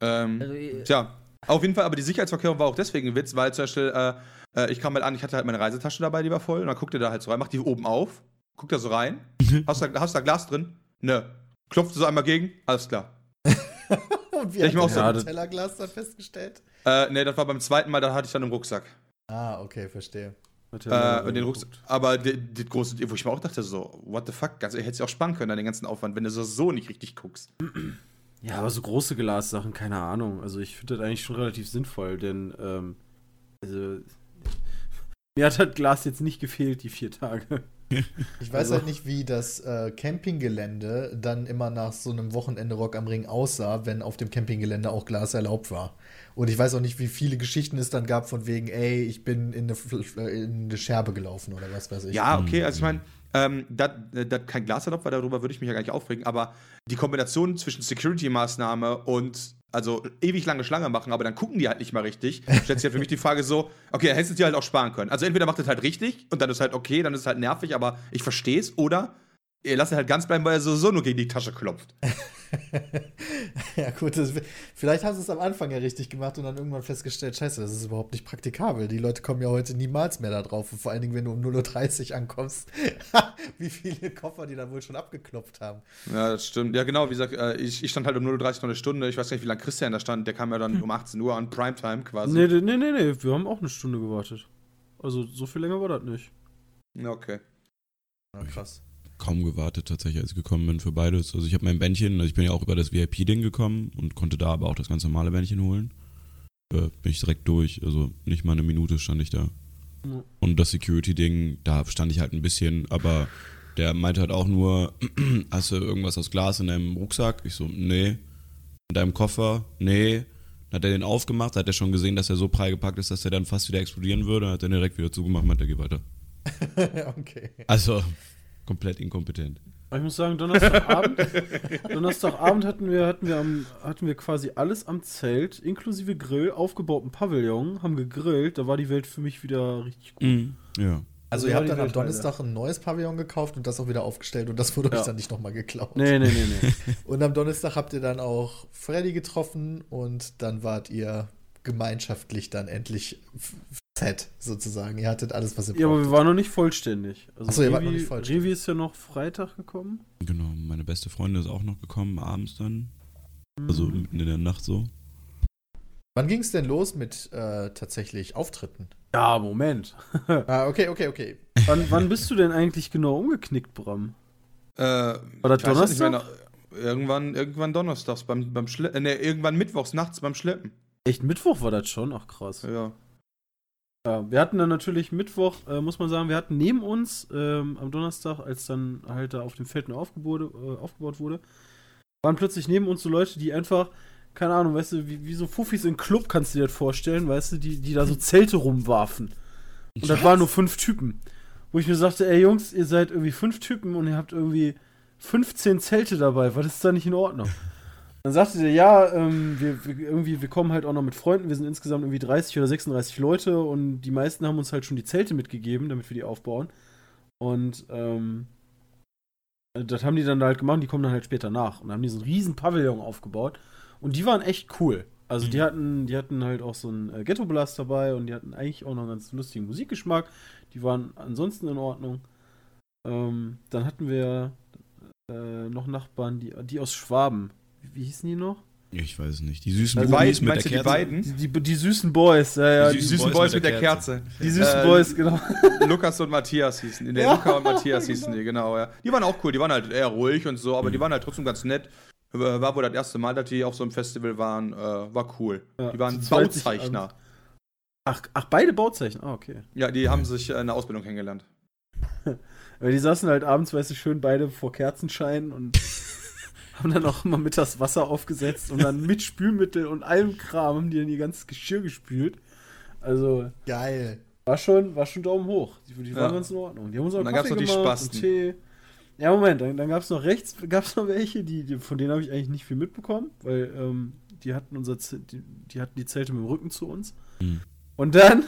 Ähm, Also, äh, Tja, auf jeden Fall, aber die Sicherheitsvorkehrung war auch deswegen ein Witz, weil zum Beispiel, äh, äh, ich kam halt an, ich hatte halt meine Reisetasche dabei, die war voll, und dann guckt er da halt so rein, macht die oben auf, guckt da so rein, hast du da, hast da Glas drin? Ne. Klopft so einmal gegen, alles klar. Und wie ich hat mach auch der so- das- Tellerglas dann festgestellt? Äh, ne, das war beim zweiten Mal, da hatte ich dann im Rucksack. Ah, okay, verstehe. Äh, und den. Rucksack. Aber die- das große, wo ich mir auch dachte, so, what the fuck, ganz ehrlich, hättest du auch sparen können, an den ganzen Aufwand, wenn du so, so nicht richtig guckst. Ja, aber so große Glassachen, keine Ahnung. Also ich finde das eigentlich schon relativ sinnvoll, denn ähm, also mir hat das Glas jetzt nicht gefehlt, die vier Tage. Ich weiß Also- halt nicht, wie das äh, Campinggelände dann immer nach so einem Wochenende Rock am Ring aussah, wenn auf dem Campinggelände auch Glas erlaubt war. Und ich weiß auch nicht, wie viele Geschichten es dann gab von wegen, ey, ich bin in eine, Fl- äh, in eine Scherbe gelaufen oder was weiß ich. Ja, okay, also ich meine, ähm, dass dass kein Glas erlaubt war, darüber würde ich mich ja gar nicht aufregen, aber die Kombination zwischen Security-Maßnahme und also ewig lange Schlange machen, aber dann gucken die halt nicht mal richtig, stellt sich halt für mich die Frage so, okay, hättest du dir halt auch sparen können. Also entweder macht es halt richtig und dann ist halt okay, dann ist es halt nervig, aber ich verstehe es, oder ihr lasst halt ganz bleiben, weil er sowieso nur gegen die Tasche klopft. ja, gut, das, vielleicht hast du es am Anfang ja richtig gemacht und dann irgendwann festgestellt, scheiße, das ist überhaupt nicht praktikabel. Die Leute kommen ja heute niemals mehr da drauf. Und vor allen Dingen, wenn du um 0.30 Uhr ankommst, wie viele Koffer die da wohl schon abgeklopft haben. Ja, das stimmt. Ja, genau, wie gesagt, äh, ich, ich stand halt um 0.30 Uhr noch eine Stunde, ich weiß gar nicht, wie lange Christian da stand, der kam ja dann um 18 Uhr an Primetime quasi. Nee, nee, nee, nee, wir haben auch eine Stunde gewartet. Also so viel länger war das nicht. Ja, okay. Ja, krass. Kaum gewartet tatsächlich, als ich gekommen bin für beides. Also ich habe mein Bändchen, also ich bin ja auch über das VIP-Ding gekommen und konnte da aber auch das ganz normale Bändchen holen. Äh, bin ich direkt durch, also nicht mal eine Minute stand ich da. Ja. Und das Security-Ding, da stand ich halt ein bisschen, aber der meinte halt auch nur, hast du irgendwas aus Glas in deinem Rucksack? Ich so, nee. In deinem Koffer? Nee. Dann hat er den aufgemacht, hat er schon gesehen, dass er so prall gepackt ist, dass er dann fast wieder explodieren würde, hat er direkt wieder zugemacht, meinte, geh weiter. okay. Also, komplett inkompetent. Aber ich muss sagen, Donnerstagabend, Donnerstagabend hatten wir, hatten, wir am, hatten wir quasi alles am Zelt, inklusive Grill, aufgebauten Pavillon, haben gegrillt, da war die Welt für mich wieder richtig gut. Ja. Also Das ihr habt dann am. Donnerstag ein neues Pavillon gekauft und das auch wieder aufgestellt und das wurde Ja. euch dann nicht nochmal geklaut. Nee, nee, nee, nee. Und am Donnerstag habt ihr dann auch Freddy getroffen und dann wart ihr gemeinschaftlich dann endlich set sozusagen. Ihr hattet alles, was ihr ja, aber wir waren noch nicht vollständig. Also Ach so, ihr wart noch nicht vollständig. Revi ist ja noch Freitag gekommen. Genau, meine beste Freundin ist auch noch gekommen, abends dann. Also Mhm. mitten in der Nacht so. Wann ging es denn los mit äh, tatsächlich Auftritten? Ja, Moment. Ah, okay, okay, okay. wann, wann bist du denn eigentlich genau umgeknickt, Bram? Äh, War das nicht Donnerstag? mehr, irgendwann, irgendwann donnerstags beim, beim Schleppen. Äh, nee, irgendwann mittwochs nachts beim Schleppen. Echt, Mittwoch war das schon? Ach, krass. Ja. Ja, wir hatten dann natürlich Mittwoch, äh, muss man sagen, wir hatten neben uns ähm, am Donnerstag, als dann halt da auf dem Feld nur aufgebaut, äh, aufgebaut wurde, waren plötzlich neben uns so Leute, die einfach, keine Ahnung, weißt du, wie, wie so Fuffis im Club, kannst du dir das vorstellen, weißt du, die, die da so Zelte rumwarfen. Und das waren nur fünf Typen. Wo ich mir sagte, ey Jungs, ihr seid irgendwie fünf Typen und ihr habt irgendwie 15 Zelte dabei, was ist da nicht in Ordnung? Dann sagte der, ja, ähm, wir, wir, irgendwie, wir kommen halt auch noch mit Freunden, wir sind insgesamt irgendwie 30 oder 36 Leute und die meisten haben uns halt schon die Zelte mitgegeben, damit wir die aufbauen. Und ähm, das haben die dann halt gemacht, die kommen dann halt später nach. Und dann haben die so einen riesen Pavillon aufgebaut. Und die waren echt cool. Also die hatten, die hatten halt auch so einen äh, Ghetto-Blast dabei und die hatten eigentlich auch noch einen ganz lustigen Musikgeschmack. Die waren ansonsten in Ordnung. Ähm, dann hatten wir äh, noch Nachbarn, die, die aus Schwaben. Wie, wie hießen die noch? Ich weiß es nicht. Die süßen Die Bubis beiden, meinst du die Kerze. beiden? Die, die, die süßen Boys, ja, ja. die, Die, süßen Boys, mit der Kerze. die süßen Äh, Boys, genau. Lukas und Matthias hießen die. Nee, Luca und Matthias hießen die, genau, ja. Die waren auch cool, die waren halt eher ruhig und so, aber die waren halt trotzdem ganz nett. War wohl das erste Mal, dass die auf so einem Festival waren, äh, war cool. Ja, die waren sich Bauzeichner. Ach, ach, beide Bauzeichen. Ah, okay. Ja, die haben sich äh, in der Ausbildung kennengelernt. Weil die saßen halt abends, weißt du, schön beide vor Kerzenschein und haben dann auch immer mittags Wasser aufgesetzt und dann mit Spülmittel und allem Kram haben die dann ihr ganzes Geschirr gespült. Also, Geil. war schon, war schon Daumen hoch. Die, die waren Ja. ganz in Ordnung. Die haben uns auch Und dann Kaffee gab's noch die Spasten. Tee. Ja, Moment, dann, dann gab es noch rechts, gab es noch welche, die, die, von denen habe ich eigentlich nicht viel mitbekommen, weil ähm, die hatten unser Z die, die hatten die Zelte mit dem Rücken zu uns. Hm. Und dann,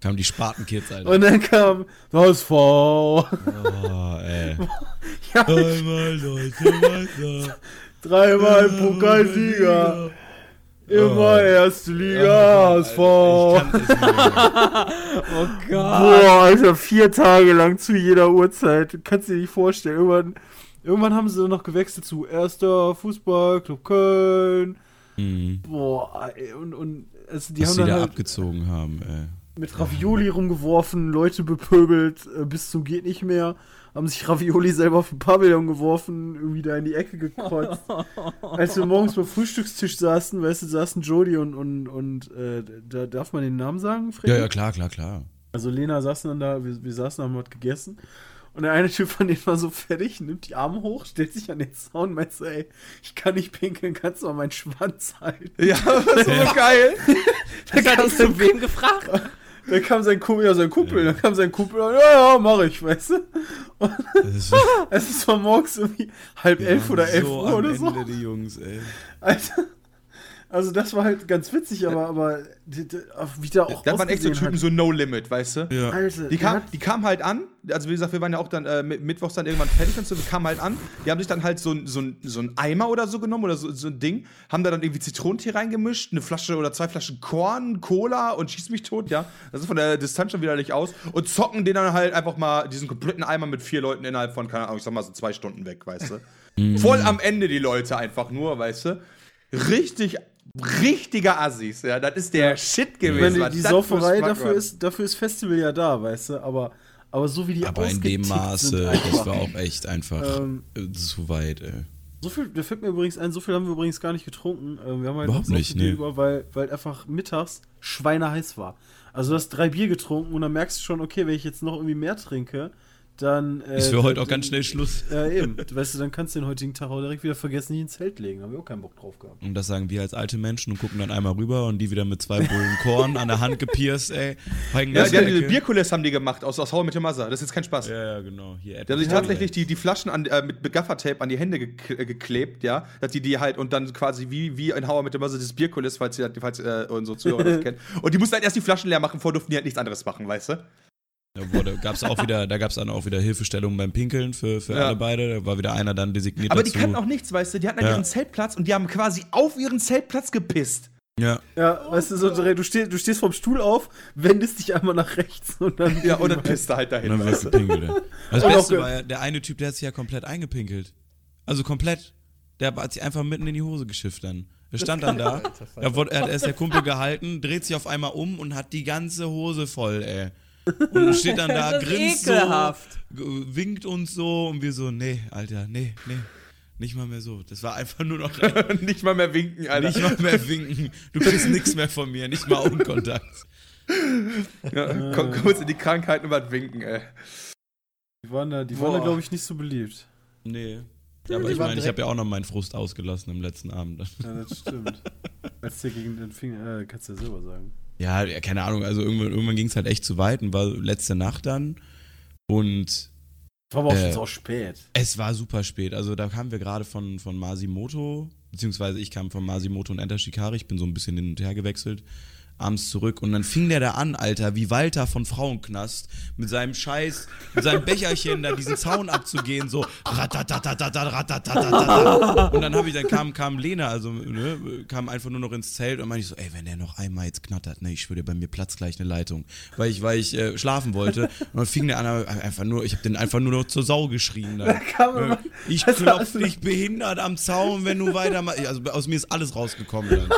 Kamen die Spatenkids, Alter. und dann kam das V. oh, ey. Ja, Einmal deutsche Meister. dreimal Pokalsieger. Immer erste Liga, HSV. Nicht Oh Gott. Boah, Alter, vier Tage lang zu jeder Uhrzeit. Du kannst dir nicht vorstellen. Irgendwann, irgendwann haben sie noch gewechselt zu erster Fußballclub Köln. Mhm. Boah, ey, und, und also die Was haben dann da halt abgezogen haben, ey. Mit Ravioli rumgeworfen, Leute bepöbelt, äh, bis zum geht nicht mehr. Haben sich Ravioli selber auf den Pavillon geworfen, irgendwie da in die Ecke gekotzt. Als wir morgens beim Frühstückstisch saßen, weißt du, saßen Jody und, und, und äh, da darf man den Namen sagen, Freddy? Ja, ja, klar, klar, klar. Also Lena saß dann da, wir, wir saßen, haben was gegessen. Und der eine Typ von denen war so fertig, nimmt die Arme hoch, stellt sich an den Zaun und meint so, ey, ich kann nicht pinkeln, kannst du mal meinen Schwanz halten. Ja, das ist so geil. Da kam, Hast du sein, wen gefragt? Da kam sein Kumpel, ja, sein Kumpel, da kam sein Kumpel und, ja, ja, mach ich, weißt du. Und ist es ist von morgens irgendwie halb elf oder elf so Uhr am oder so. Ende, die Jungs, ey. Alter. Also das war halt ganz witzig, aber, aber der auch Das waren echt so Typen, hat. so No Limit, weißt du? Ja. Alter, Die, kam, die kamen halt an, also wie gesagt, wir waren ja auch dann äh, mit- mittwochs dann irgendwann fertig und so, wir kamen halt an, die haben sich dann halt so, ein- so, ein- so ein Eimer oder so genommen oder so, so ein Ding, haben da dann irgendwie Zitronentee reingemischt, eine Flasche oder zwei Flaschen Korn, Cola und schieß mich tot, ja. Das ist von der Distanz schon widerlich aus und zocken den dann halt einfach mal diesen kompletten Eimer mit vier Leuten innerhalb von, keine Ahnung, ich sag mal so zwei Stunden weg, weißt du. Voll am Ende die Leute einfach nur, weißt du. Richtig, richtiger Assis, ja. Das ist der Shit Ich gewesen. meine, die Sauferei, dafür ist, dafür ist Festival ja da, weißt du, aber, aber so wie die Aber in dem Maße, das war auch echt einfach Ähm, äh, zu weit, ey. So viel, da fällt mir übrigens ein, so viel haben wir übrigens gar nicht getrunken. Äh, wir haben halt Überhaupt noch so nicht, viel nee. Über, weil, weil einfach mittags schweineheiß war. Also du hast drei Bier getrunken und dann merkst du schon, okay, wenn ich jetzt noch irgendwie mehr trinke, dann. Äh, Ist für heute auch ganz schnell Schluss. Ja, eben. Du weißt du, dann kannst du den heutigen Tag auch direkt wieder vergessen, nicht ins Zelt legen. Da haben wir auch keinen Bock drauf gehabt. Und das sagen wir als alte Menschen und gucken dann einmal rüber und die wieder mit zwei Bullen Korn an der Hand gepierst, ey. Hängen Ja, die haben diese Bierkuliss haben die gemacht aus, aus Hau mit dem Wasser. Das ist jetzt kein Spaß. Ja, ja, genau. Hier, Die haben sich tatsächlich die, die Flaschen an, äh, mit Gaffertape an die Hände gek äh, geklebt, ja. Dass die die halt und dann quasi wie, wie ein Hauer mit dem Wasser das Bierkuliss, falls, ihr, falls äh, unsere Zuhörer das kennen. Und die mussten halt erst die Flaschen leer machen, vorher durften die halt nichts anderes machen, weißt du? Da wurde, gab's auch wieder, da gab es dann auch wieder Hilfestellungen beim Pinkeln für, für Ja. alle beide. Da war wieder einer dann designiert Aber die dazu. kannten auch nichts, weißt du? Die hatten halt Ja. ihren Zeltplatz und die haben quasi auf ihren Zeltplatz gepisst. ja, Ja, weißt du, so, du, stehst, du stehst vom Stuhl auf, wendest dich einmal nach rechts und dann. Ja, und dann pisst er halt und dahin. dann weißt wird du? gepinkelt. Ja. Das Und auch Beste war ja, der eine Typ, der hat sich ja komplett eingepinkelt. Also komplett. Der hat sich einfach mitten in die Hose geschifft dann. Der stand dann da, da wurde, er hat erst der Kumpel gehalten, dreht sich auf einmal um und hat die ganze Hose voll, ey. Und steht dann da, grinst ekelhaft. so, winkt uns so und wir so, nee, Alter, nee, nee, nicht mal mehr so. Das war einfach nur noch nicht mal mehr winken, Alter. nicht mal mehr winken. Du kriegst nichts mehr von mir, nicht mal Augenkontakt. Ja, komm, kurz in die Krankheiten und was winken, ey. Die waren da, die waren da glaube ich, nicht so beliebt. Nee. Ja, aber ich meine, ich habe ja auch noch meinen Frust ausgelassen im letzten Abend. Ja, das stimmt. Als der gegen den Finger, äh, kannst du ja selber sagen. Ja, ja, keine Ahnung, also irgendwann, irgendwann ging es halt echt zu weit und war letzte Nacht dann. Und War aber auch Äh, schon so spät. es war super spät. Also da kamen wir gerade von, von Masimoto, beziehungsweise ich kam von Masimoto und Enter Shikari, ich bin so ein bisschen hin und her gewechselt, abends zurück und dann fing der da an, Alter, wie Walter von Frauenknast, mit seinem Scheiß, mit seinem Becherchen da diesen Zaun abzugehen, so. Und dann habe ich, dann kam, kam Lena, also ne, kam einfach nur noch ins Zelt und meinte ich so, ey, wenn der noch einmal jetzt knattert, ne, ich schwöre, bei mir platzt gleich eine Leitung, weil ich, weil ich äh, schlafen wollte. Und dann fing der an, einfach nur, ich habe den einfach nur noch zur Sau geschrien. Dann. Äh, Ich klopf dich behindert am Zaun, wenn du weitermachst. Also aus mir ist alles rausgekommen dann.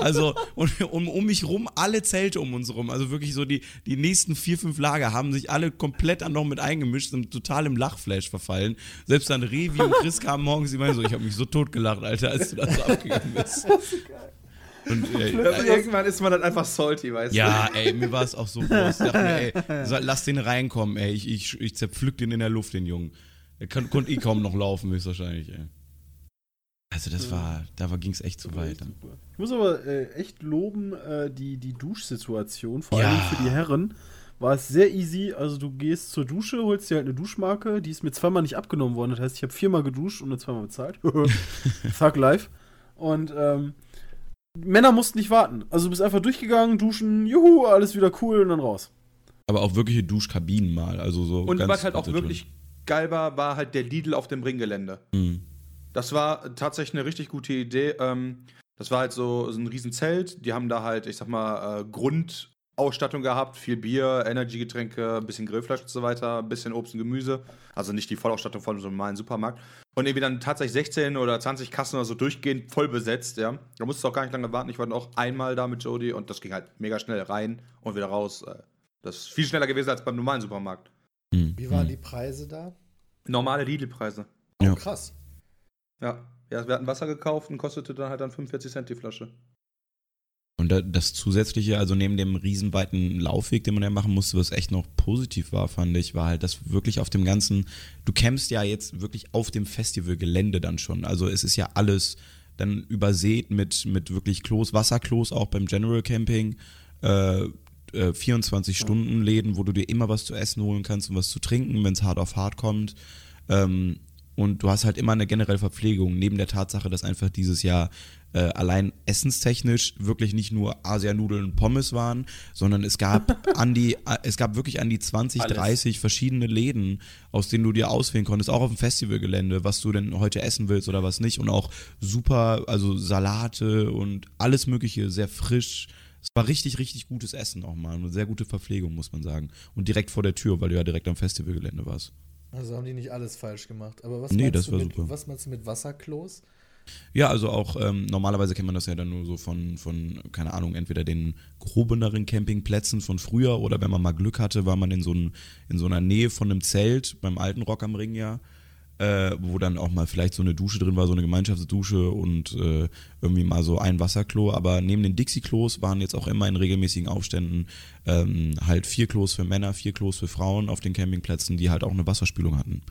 Also, und um, um mich rum, alle Zelte um uns rum. Also wirklich so die, die nächsten vier, fünf Lager haben sich alle komplett noch mit eingemischt, sind total im Lachflash verfallen. Selbst dann Revi und Chris kamen morgens, die meinen so, ich habe mich so totgelacht, Alter, als du da so abgegangen bist. Und, äh, Also irgendwann ist man dann einfach salty, weißt ja, ey, mir war es auch so groß. Ich dachte mir, ey, lass den reinkommen, ey. Ich, ich, ich zerpflück den in der Luft, den Jungen. Er kon, konnte eh kaum noch laufen, höchstwahrscheinlich, ey. Also das war, da ging es echt zu weit. Ich muss aber äh, echt loben, äh, die, die Duschsituation, vor Ja. allem für die Herren, war es sehr easy. Also du gehst zur Dusche, holst dir halt eine Duschmarke, die ist mir zweimal nicht abgenommen worden. Das heißt, ich habe viermal geduscht und nur zweimal bezahlt. Fuck live. Und ähm, Männer mussten nicht warten. Also du bist einfach durchgegangen, duschen, juhu, alles wieder cool und dann raus. Aber auch wirkliche Duschkabinen mal, also so. Und ganz was halt auch wirklich geil war, war halt der Lidl auf dem Ringgelände. Mhm. Das war tatsächlich eine richtig gute Idee. Ähm, das war halt so, so ein Riesenzelt. Die haben da halt, ich sag mal, äh, Grundausstattung gehabt. Viel Bier, Energygetränke, ein bisschen Grillfleisch und so weiter, ein bisschen Obst und Gemüse. Also nicht die Vollausstattung von so einem normalen Supermarkt. Und irgendwie dann tatsächlich 16 oder 20 Kassen oder so durchgehend voll besetzt, ja. Da musstest du auch gar nicht lange warten. Ich war dann auch einmal da mit Jody und das ging halt mega schnell rein und wieder raus. Äh, Das ist viel schneller gewesen als beim normalen Supermarkt. Mhm. Wie waren die Preise da? Normale Lidl-Preise. Oh, krass. Ja. ja, wir hatten Wasser gekauft und kostete dann halt dann 45 Cent die Flasche. Und da- das zusätzliche, also neben dem riesenweiten Laufweg, den man ja machen musste, was echt noch positiv war, fand ich, war halt, dass wirklich auf dem ganzen, du campst ja jetzt wirklich auf dem Festivalgelände dann schon. Also es ist ja alles dann übersät mit, mit wirklich Klos, Wasserklos auch beim General Camping. Äh, äh, 24-Stunden-Läden, wo du dir immer was zu essen holen kannst und was zu trinken, wenn es hart auf hart kommt. Ähm, und du hast halt immer eine generelle Verpflegung, neben der Tatsache, dass einfach dieses Jahr äh, allein essenstechnisch wirklich nicht nur Asianudeln und Pommes waren, sondern es gab an die, äh, es gab wirklich an die 20, Alles. 30 verschiedene Läden, aus denen du dir auswählen konntest, auch auf dem Festivalgelände, was du denn heute essen willst oder was nicht. Und auch super, also Salate und alles Mögliche, sehr frisch. Es war richtig, richtig gutes Essen auch mal. Eine sehr gute Verpflegung, muss man sagen. Und direkt vor der Tür, weil du ja direkt am Festivalgelände warst. Also haben die nicht alles falsch gemacht. Aber was, Nee, meinst, das du mit, super. was meinst du mit Wasserklos? Ja, also auch ähm, normalerweise kennt man das ja dann nur so von, von, keine Ahnung, entweder den grobeneren Campingplätzen von früher oder wenn man mal Glück hatte, war man in so, ein, in so einer Nähe von einem Zelt beim alten Rock am Ring ja, äh, wo dann auch mal vielleicht so eine Dusche drin war, so eine Gemeinschaftsdusche und äh, irgendwie mal so ein Wasserklo. Aber neben den Dixie-Klos waren jetzt auch immer in regelmäßigen Aufständen ähm, halt vier Klos für Männer, vier Klos für Frauen auf den Campingplätzen, die halt auch eine Wasserspülung hatten.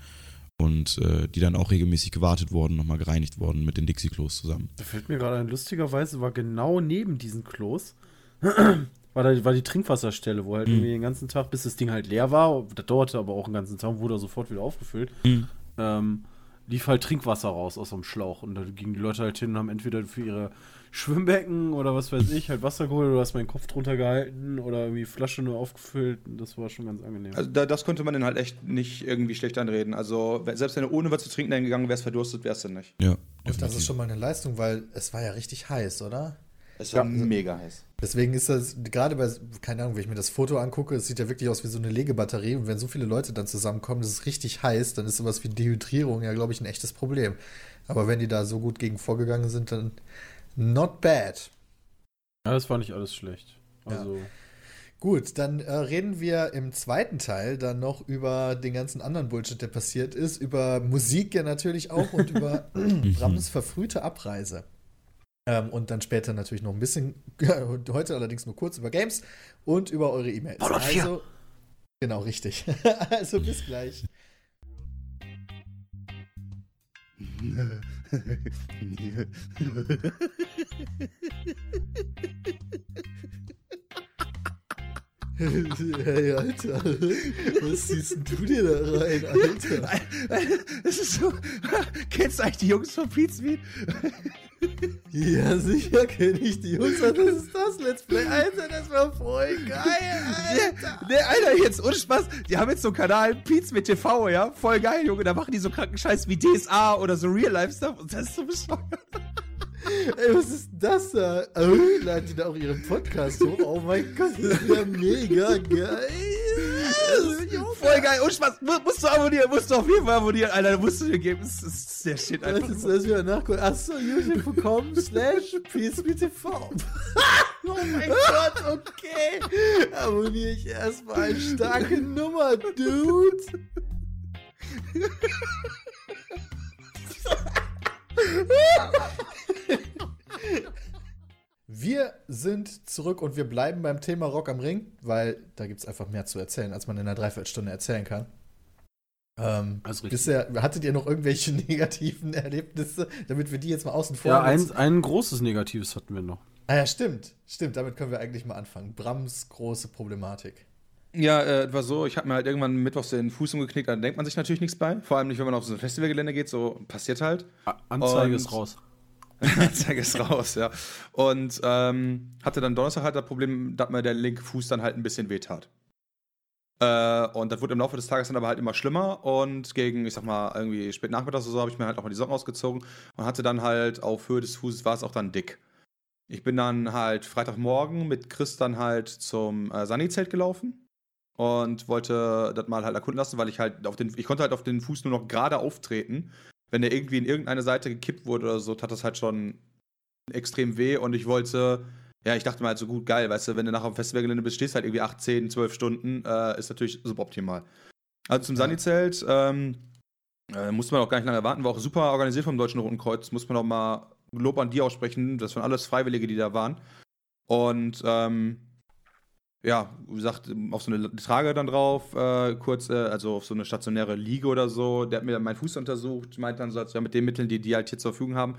Und äh, die dann auch regelmäßig gewartet wurden, nochmal gereinigt wurden mit den Dixie-Klos zusammen. Da fällt mir gerade ein, lustigerweise war genau neben diesen Klos war, da, war die Trinkwasserstelle, wo halt Mhm. irgendwie den ganzen Tag, bis das Ding halt leer war, das dauerte aber auch einen ganzen Tag, wurde er sofort wieder aufgefüllt. Mhm. Ähm, lief halt Trinkwasser raus aus dem Schlauch. Und da gingen die Leute halt hin und haben entweder für ihre Schwimmbecken oder was weiß ich, halt Wasser geholt oder hast meinen Kopf drunter gehalten oder irgendwie Flasche nur aufgefüllt. Das war schon ganz angenehm. Also da, das konnte man dann halt echt nicht irgendwie schlecht anreden. Also selbst wenn du ohne was zu trinken dahin gegangen wärst, verdurstet wärst du nicht. Ja, Und das ist schon mal eine Leistung, weil es war ja richtig heiß, oder? Es war Ja. mega heiß. Deswegen ist das, gerade bei, keine Ahnung, wenn ich mir das Foto angucke, es sieht ja wirklich aus wie so eine Legebatterie. Und wenn so viele Leute dann zusammenkommen, das ist richtig heiß, dann ist sowas wie Dehydrierung ja, glaube ich, ein echtes Problem. Aber wenn die da so gut gegen vorgegangen sind, dann not bad. Ja, das war nicht alles schlecht. Ja. Also, Gut, dann äh, reden wir im zweiten Teil dann noch über den ganzen anderen Bullshit, der passiert ist, über Musik ja natürlich auch und über Brams verfrühte Abreise. Ähm, und dann später natürlich noch ein bisschen, heute allerdings nur kurz über Games und über eure E-Mails. Fallout 4. Also, genau, richtig. also bis gleich. Hey, Alter, was ziehst denn du dir da rein, Alter? Es ist so. Kennst du eigentlich die Jungs von Pizmeet? Ja, sicher kenne ich die Jungs. Was ist das Let's Play? Alter, das war voll geil, Alter. Der, Alter, jetzt ohne Spaß, die haben jetzt so einen Kanal, Pizza mit TV, ja? Voll geil, Junge. Da machen die so kranken Scheiß wie DSA oder so Real-Life-Stuff und das ist so bescheuert. Ey, was ist das da? Oh, laden die da auch ihren Podcast hoch? Oh mein Gott, das ist ja mega geil. Voll geil, ohne Spaß. Mu- Musst du abonnieren, musst du auf jeden Fall abonnieren, Alter. Musst du dir geben. Das ist, ist der Shit einfach. ist das wieder nachgucken? Achso, youtube.com slash psbtv. Oh mein Gott, okay. Abonniere ich erstmal. Starke Nummer, Dude. Wir sind zurück und wir bleiben beim Thema Rock am Ring, weil da gibt es einfach mehr zu erzählen, als man in einer Dreiviertelstunde erzählen kann. Ähm, Also richtig. bisher, hattet ihr noch irgendwelche negativen Erlebnisse, damit wir die jetzt mal außen vor ja, lassen? ein, ein großes Negatives hatten wir noch. Ah ja, stimmt. Stimmt, damit können wir eigentlich mal anfangen. Brams große Problematik. Ja, äh, war so, ich habe mir halt irgendwann mittwochs den Fuß umgeknickt, da denkt man sich natürlich nichts bei. Vor allem nicht, wenn man auf so ein Festivalgelände geht, so passiert halt. A- Anzeige Und- ist raus. Anzeige ist raus, ja. Und ähm, hatte dann Donnerstag halt das Problem, dass mir der linke Fuß dann halt ein bisschen wehtat. Äh, und das wurde im Laufe des Tages dann aber halt immer schlimmer und gegen, ich sag mal, irgendwie spät nachmittags oder so, habe ich mir halt auch mal die Socken ausgezogen und hatte dann halt auf Höhe des Fußes war es auch dann dick. Ich bin dann halt Freitagmorgen mit Chris dann halt zum äh, Sani-Zelt gelaufen und wollte das mal halt erkunden lassen, weil ich halt auf den, ich konnte halt auf den Fuß nur noch gerade auftreten. Wenn der irgendwie in irgendeine Seite gekippt wurde oder so, tat das halt schon extrem weh und ich wollte, ja, ich dachte mir halt so gut, geil, weißt du, wenn du nachher am Festivalgelände bist, stehst halt irgendwie 8, 10, 12 Stunden, äh, ist natürlich suboptimal. Also zum Sani-Zelt, ähm, äh, musste man auch gar nicht lange warten, war auch super organisiert vom Deutschen Roten Kreuz, muss man auch mal Lob an die aussprechen, das waren alles Freiwillige, die da waren. Und ähm, ja, wie gesagt, auf so eine Trage dann drauf, äh, kurz, äh, also auf so eine stationäre Liege oder so. Der hat mir dann meinen Fuß untersucht, meint dann so, als, ja, mit den Mitteln, die die halt hier zur Verfügung haben,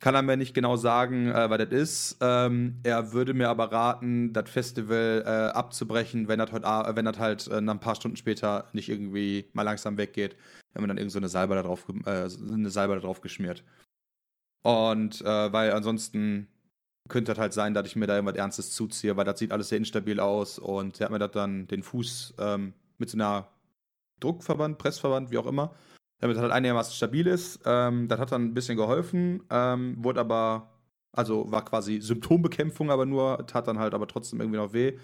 kann er mir nicht genau sagen, äh, was das ist. Ähm, er würde mir aber raten, das Festival äh, abzubrechen, wenn das heute, wenn das halt äh, ein paar Stunden später nicht irgendwie mal langsam weggeht, wenn man dann irgend so eine Salbe da drauf, äh, eine Salbe da drauf geschmiert. Und äh, weil ansonsten könnte das halt sein, dass ich mir da irgendwas Ernstes zuziehe, weil das sieht alles sehr instabil aus und er hat mir das dann den Fuß ähm, mit so einer Druckverband, Pressverband, wie auch immer, damit halt einigermaßen stabil ist. Ähm, das hat dann ein bisschen geholfen, ähm, wurde aber, also war quasi Symptombekämpfung, aber nur, tat dann halt aber trotzdem irgendwie noch weh.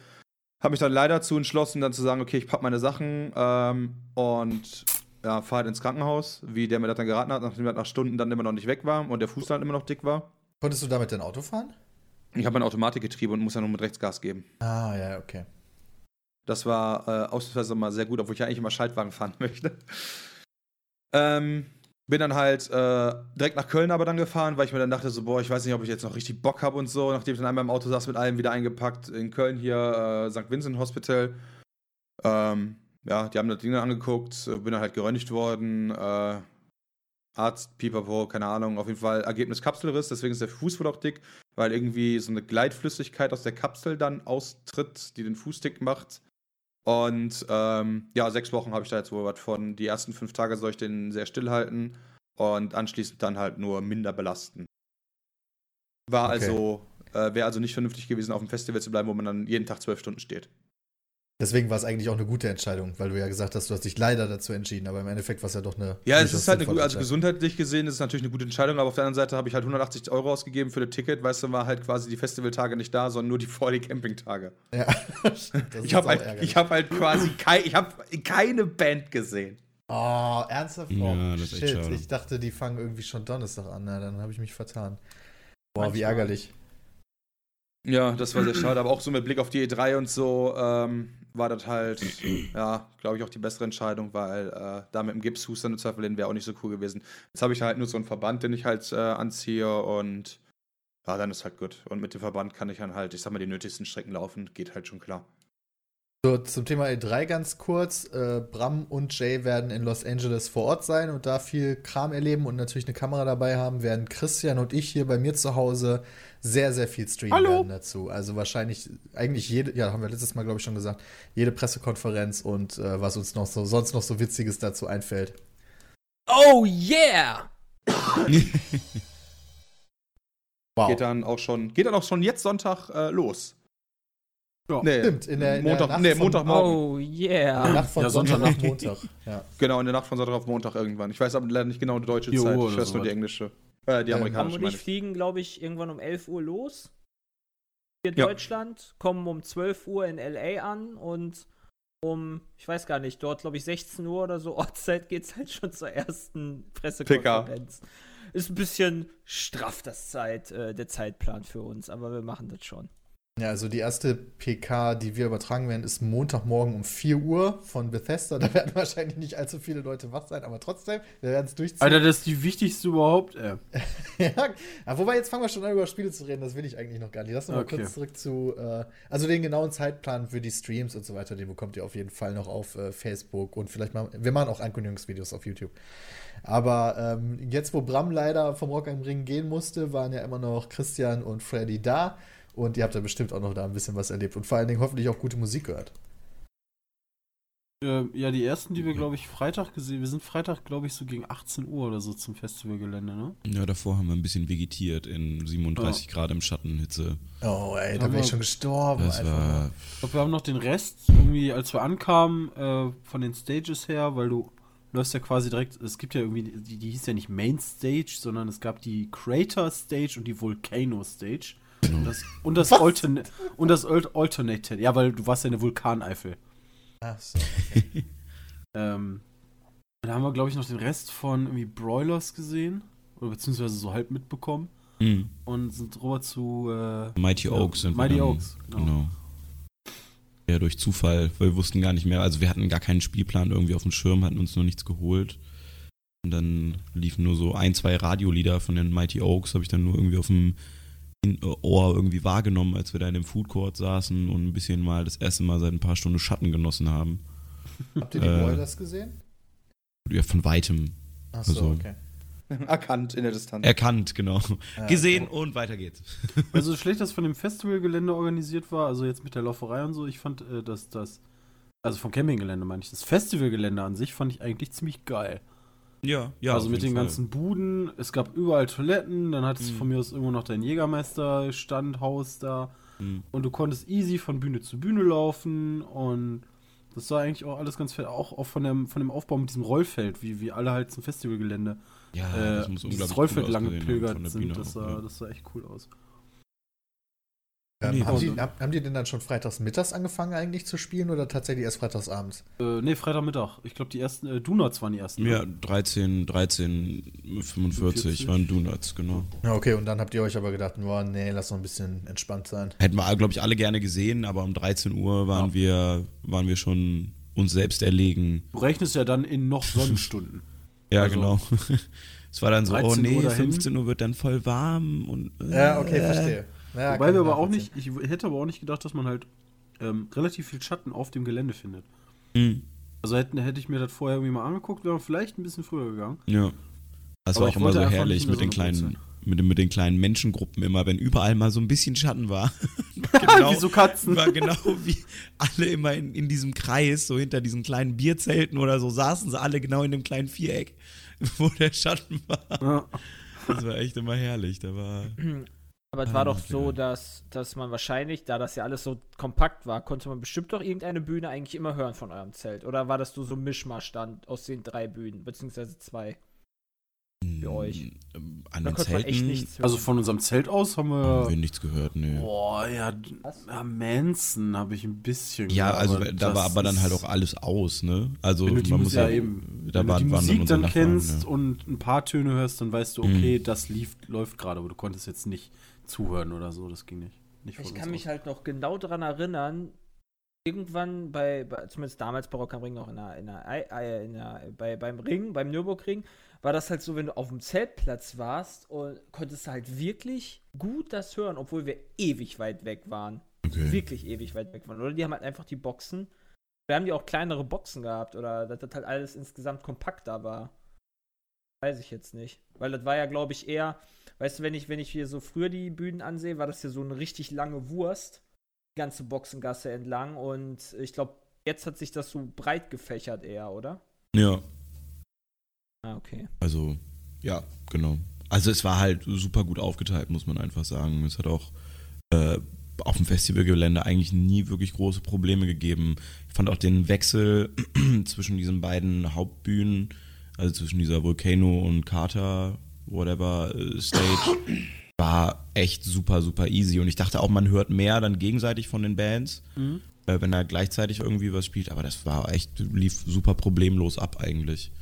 Habe mich dann leider dazu entschlossen, dann zu sagen, okay, ich packe meine Sachen ähm, und ja, fahre halt ins Krankenhaus, wie der mir das dann geraten hat, nachdem er nach Stunden dann immer noch nicht weg war und der Fuß dann immer noch dick war. Konntest du damit dein Auto fahren? Ich habe ein Automatikgetriebe und muss ja nur mit Rechtsgas geben. Ah, ja, okay. Das war äh, ausnahmsweise mal sehr gut, obwohl ich eigentlich immer Schaltwagen fahren möchte. Ähm, bin dann halt äh, direkt nach Köln aber dann gefahren, weil ich mir dann dachte, so, boah, ich weiß nicht, ob ich jetzt noch richtig Bock habe und so. Nachdem ich dann einmal im Auto saß, mit allem wieder eingepackt. In Köln hier, äh, St. Vincent Hospital. Ähm, ja, die haben das Ding dann angeguckt, bin dann halt geröntgt worden. Äh, Arzt, Pipapo, keine Ahnung. Auf jeden Fall Ergebnis Kapselriss, deswegen ist der Fuß wohl auch dick, weil irgendwie so eine Gleitflüssigkeit aus der Kapsel dann austritt, die den Fuß dick macht. Und ähm, ja, sechs Wochen habe ich da jetzt wohl was von. Die ersten fünf Tage soll ich den sehr still halten. und anschließend dann halt nur minder belasten. War Okay. also, äh, wäre also nicht vernünftig gewesen, auf dem Festival zu bleiben, wo man dann jeden Tag zwölf Stunden steht. Deswegen war es eigentlich auch eine gute Entscheidung, weil du ja gesagt hast, du hast dich leider dazu entschieden, aber im Endeffekt war es ja doch eine. Ja, es ist halt eine gute, also gesundheitlich gesehen ist es natürlich eine gute Entscheidung, aber auf der anderen Seite habe ich halt 180 Euro ausgegeben für das Ticket, weißt du, war halt quasi die Festivaltage nicht da, sondern nur die vor die Campingtage. Ja, Ich habe halt, ärgerlich. ich hab halt quasi kei, ich hab keine Band gesehen. Oh, ernsthaft? Ja, Oh, echt shit. Ich dachte, die fangen irgendwie schon Donnerstag an. Na, dann habe ich mich vertan. Boah, wie Manchmal. ärgerlich. Ja, das war sehr schade, aber auch so mit Blick auf die E3 und so ähm, war das halt, ja, glaube ich, auch die bessere Entscheidung, weil äh, da mit dem Gipshuster im Zweifel hin wäre auch nicht so cool gewesen. Jetzt habe ich halt nur so einen Verband, den ich halt äh, anziehe und ja, dann ist halt gut. Und mit dem Verband kann ich dann halt, ich sag mal, die nötigsten Strecken laufen, geht halt schon klar. So, zum Thema E3 ganz kurz. Äh, Bram und Jay werden in Los Angeles vor Ort sein und da viel Kram erleben und natürlich eine Kamera dabei haben, während Christian und ich hier bei mir zu Hause sehr, sehr viel streamen Hallo. werden dazu. Also wahrscheinlich eigentlich jede, ja, haben wir letztes Mal, glaube ich, schon gesagt, jede Pressekonferenz und äh, was uns noch so, sonst noch so Witziges dazu einfällt. Oh yeah! Wow. Geht dann auch schon, geht dann auch schon jetzt Sonntag äh, los. Ja. Nee, Stimmt, in der, in der Montag, Nacht nee, Montagmorgen. Oh in yeah! der Nacht von Ja, Sonntag Sonntag. auf Montag. Ja. Genau, in der Nacht von Sonntag auf Montag irgendwann. Ich weiß aber leider nicht genau die deutsche Jo, Zeit. Ich weiß so nur die englische. Äh, die Ähm, amerikanische, meine nicht ich. fliegen, glaube ich, irgendwann um 11 Uhr los. Hier in Ja. Deutschland, kommen um 12 Uhr in LA an und um, ich weiß gar nicht, dort glaube ich 16 Uhr oder so Ortszeit geht es halt schon zur ersten Pressekonferenz. Ist ein bisschen straff das Zeit, äh, der Zeitplan für uns, aber wir machen das schon. Ja, also die erste PK, die wir übertragen werden, ist Montagmorgen um 4 Uhr von Bethesda. Da werden wahrscheinlich nicht allzu viele Leute wach sein, aber trotzdem, wir werden es durchziehen. Alter, das ist die wichtigste überhaupt, ey. ja, aber wobei, jetzt fangen wir schon an, über Spiele zu reden. Das will ich eigentlich noch gar nicht. Lass uns mal Okay. kurz zurück zu, äh, also den genauen Zeitplan für die Streams und so weiter, den bekommt ihr auf jeden Fall noch auf äh, Facebook und vielleicht mal, wir machen auch Ankündigungsvideos auf YouTube. Aber ähm, jetzt, wo Bram leider vom Rock am Ring gehen musste, waren ja immer noch Christian und Freddy da. Und ihr habt ja bestimmt auch noch da ein bisschen was erlebt und vor allen Dingen hoffentlich auch gute Musik gehört. Äh, ja, die ersten, die wir, glaube ich, Freitag gesehen Wir sind Freitag, glaube ich, so gegen 18 Uhr oder so zum Festivalgelände, ne? Ja, davor haben wir ein bisschen vegetiert in 37 Grad im Schatten, Hitze. Oh, ey, da wäre ich schon gestorben. Das einfach. war. Ich glaube, wir haben noch den Rest irgendwie, als wir ankamen, äh, von den Stages her, weil du läufst ja quasi direkt, es gibt ja irgendwie, die, die hieß ja nicht Main Stage, sondern es gab die Crater Stage und die Volcano Stage. Und das, und das, Altern und das Alt Alternate, ja, weil du warst ja eine Vulkaneifel. Ach so. Ähm, dann haben wir, glaube ich, noch den Rest von irgendwie Broilers gesehen. Oder beziehungsweise so halb mitbekommen. Mhm. Und sind rüber zu äh, Mighty Ja, Oaks sind Mighty wir dann, Oaks, genau. Genau. Ja, durch Zufall, weil wir wussten gar nicht mehr. Also wir hatten gar keinen Spielplan irgendwie auf dem Schirm, hatten uns noch nichts geholt. Und dann liefen nur so ein, zwei Radiolieder von den Mighty Oaks, habe ich dann nur irgendwie auf dem Ohr irgendwie wahrgenommen, als wir da in dem Food Court saßen und ein bisschen mal das erste Mal seit ein paar Stunden Schatten genossen haben. Habt ihr die Äh, Boilers gesehen? Ja, von weitem Ach so, also- okay. Erkannt in der Distanz. erkannt, genau. Ja, Gesehen okay. und weiter geht's. Also so schlecht das von dem Festivalgelände organisiert war, also jetzt mit der Lauferei und so, ich fand äh, dass das, also vom Campinggelände meine ich, das Festivalgelände an sich fand ich eigentlich ziemlich geil. Ja, ja. also mit den Fall. ganzen Buden, es gab überall Toiletten, dann hattest du Mhm. von mir aus irgendwo noch dein Jägermeister-Standhaus da Mhm. und du konntest easy von Bühne zu Bühne laufen und das war eigentlich auch alles ganz fett, auch, auch von, dem, von dem Aufbau mit diesem Rollfeld, wie, wie alle halt zum Festivalgelände Ja, äh, das muss dieses unglaublich Rollfeld cool lang gepilgert sind. Das sah, ja. das sah echt cool aus. Ähm, Nee, haben, also- die, hab, haben die denn dann schon freitags mittags angefangen eigentlich zu spielen oder tatsächlich erst freitags abends? Äh, nee, Freitagmittag. Ich glaube, die ersten äh, Donuts waren die ersten. Ja, 13, 13, 45 45. waren Donuts, genau. Ja, okay, und dann habt ihr euch aber gedacht, boah, nee, lass noch ein bisschen entspannt sein. Hätten wir, glaube ich, alle gerne gesehen, aber um 13 Uhr waren, Ja. wir, waren wir schon uns selbst erlegen. Du rechnest ja dann in noch Sonnenstunden. Ja, Also, genau. Es war dann so, oh 13 nee, Uhr dahin. 15 Uhr wird dann voll warm und. äh, Ja, okay, verstehe. Ja, Wobei wir ich aber auch nicht, ich hätte aber auch nicht gedacht, dass man halt ähm, relativ viel Schatten auf dem Gelände findet. Mhm. Also hätte, hätte ich mir das vorher irgendwie mal angeguckt, wäre man vielleicht ein bisschen früher gegangen. Ja. Das Aber war auch immer so herrlich mit den kleinen, mit, den- mit den kleinen Menschengruppen immer, wenn überall mal so ein bisschen Schatten war. genau, Wie so Katzen. war genau wie alle immer in, in diesem Kreis, so hinter diesen kleinen Bierzelten oder so, saßen sie alle genau in dem kleinen Viereck. wo der Schatten war. Ja. Das war echt immer herrlich. Da war. Aber es Ah, war doch okay. so, dass, dass man wahrscheinlich, da das ja alles so kompakt war, konnte man bestimmt doch irgendeine Bühne eigentlich immer hören von eurem Zelt. Oder war das nur so ein Mischmasch dann aus den drei Bühnen, beziehungsweise zwei? Für euch. Ähm, An den Zelten nichts hören. Also von unserem Zelt aus haben haben wir wir. nichts gehört, nee. Boah, ja, ja Manson habe ich ein bisschen. Ja, gehört, also aber da war aber dann halt auch alles aus, ne? Also Wenn du die man Musik, muss ja, ja, eben. da Wenn waren, du die Musik dann Nachbarn, kennst ja. und ein paar Töne hörst, dann weißt du, okay, Mhm. das lief, läuft gerade, aber du konntest jetzt nicht zuhören oder so. Das ging nicht. nicht Ich kann mich aus. halt noch genau daran erinnern, irgendwann bei, bei zumindest damals bei Rock am Ring noch in der, in der, in der, bei, beim Ring, beim Nürburgring, war das halt so, wenn du auf dem Zeltplatz warst und konntest du halt wirklich gut das hören, obwohl wir ewig weit weg waren. Okay. Wirklich ewig weit weg waren. Oder die haben halt einfach die Boxen. Wir haben die auch kleinere Boxen gehabt oder dass das halt alles insgesamt kompakter war. Weiß ich jetzt nicht. Weil das war ja, glaube ich, eher, weißt du, wenn ich, wenn ich hier so früher die Bühnen ansehe, war das ja so eine richtig lange Wurst. Die ganze Boxengasse entlang. Und ich glaube, jetzt hat sich das so breit gefächert eher, oder? Ja, Ah, okay. also, ja, genau. Also es war halt super gut aufgeteilt, muss man einfach sagen. Es hat auch äh, auf dem Festivalgelände eigentlich nie wirklich große Probleme gegeben. Ich fand auch den Wechsel zwischen diesen beiden Hauptbühnen, also zwischen dieser Volcano und Carter, whatever, äh, Stage, war echt super, super easy. Und ich dachte auch, man hört mehr dann gegenseitig von den Bands, Mhm. äh, wenn er gleichzeitig irgendwie was spielt. Aber das war echt, lief super problemlos ab eigentlich.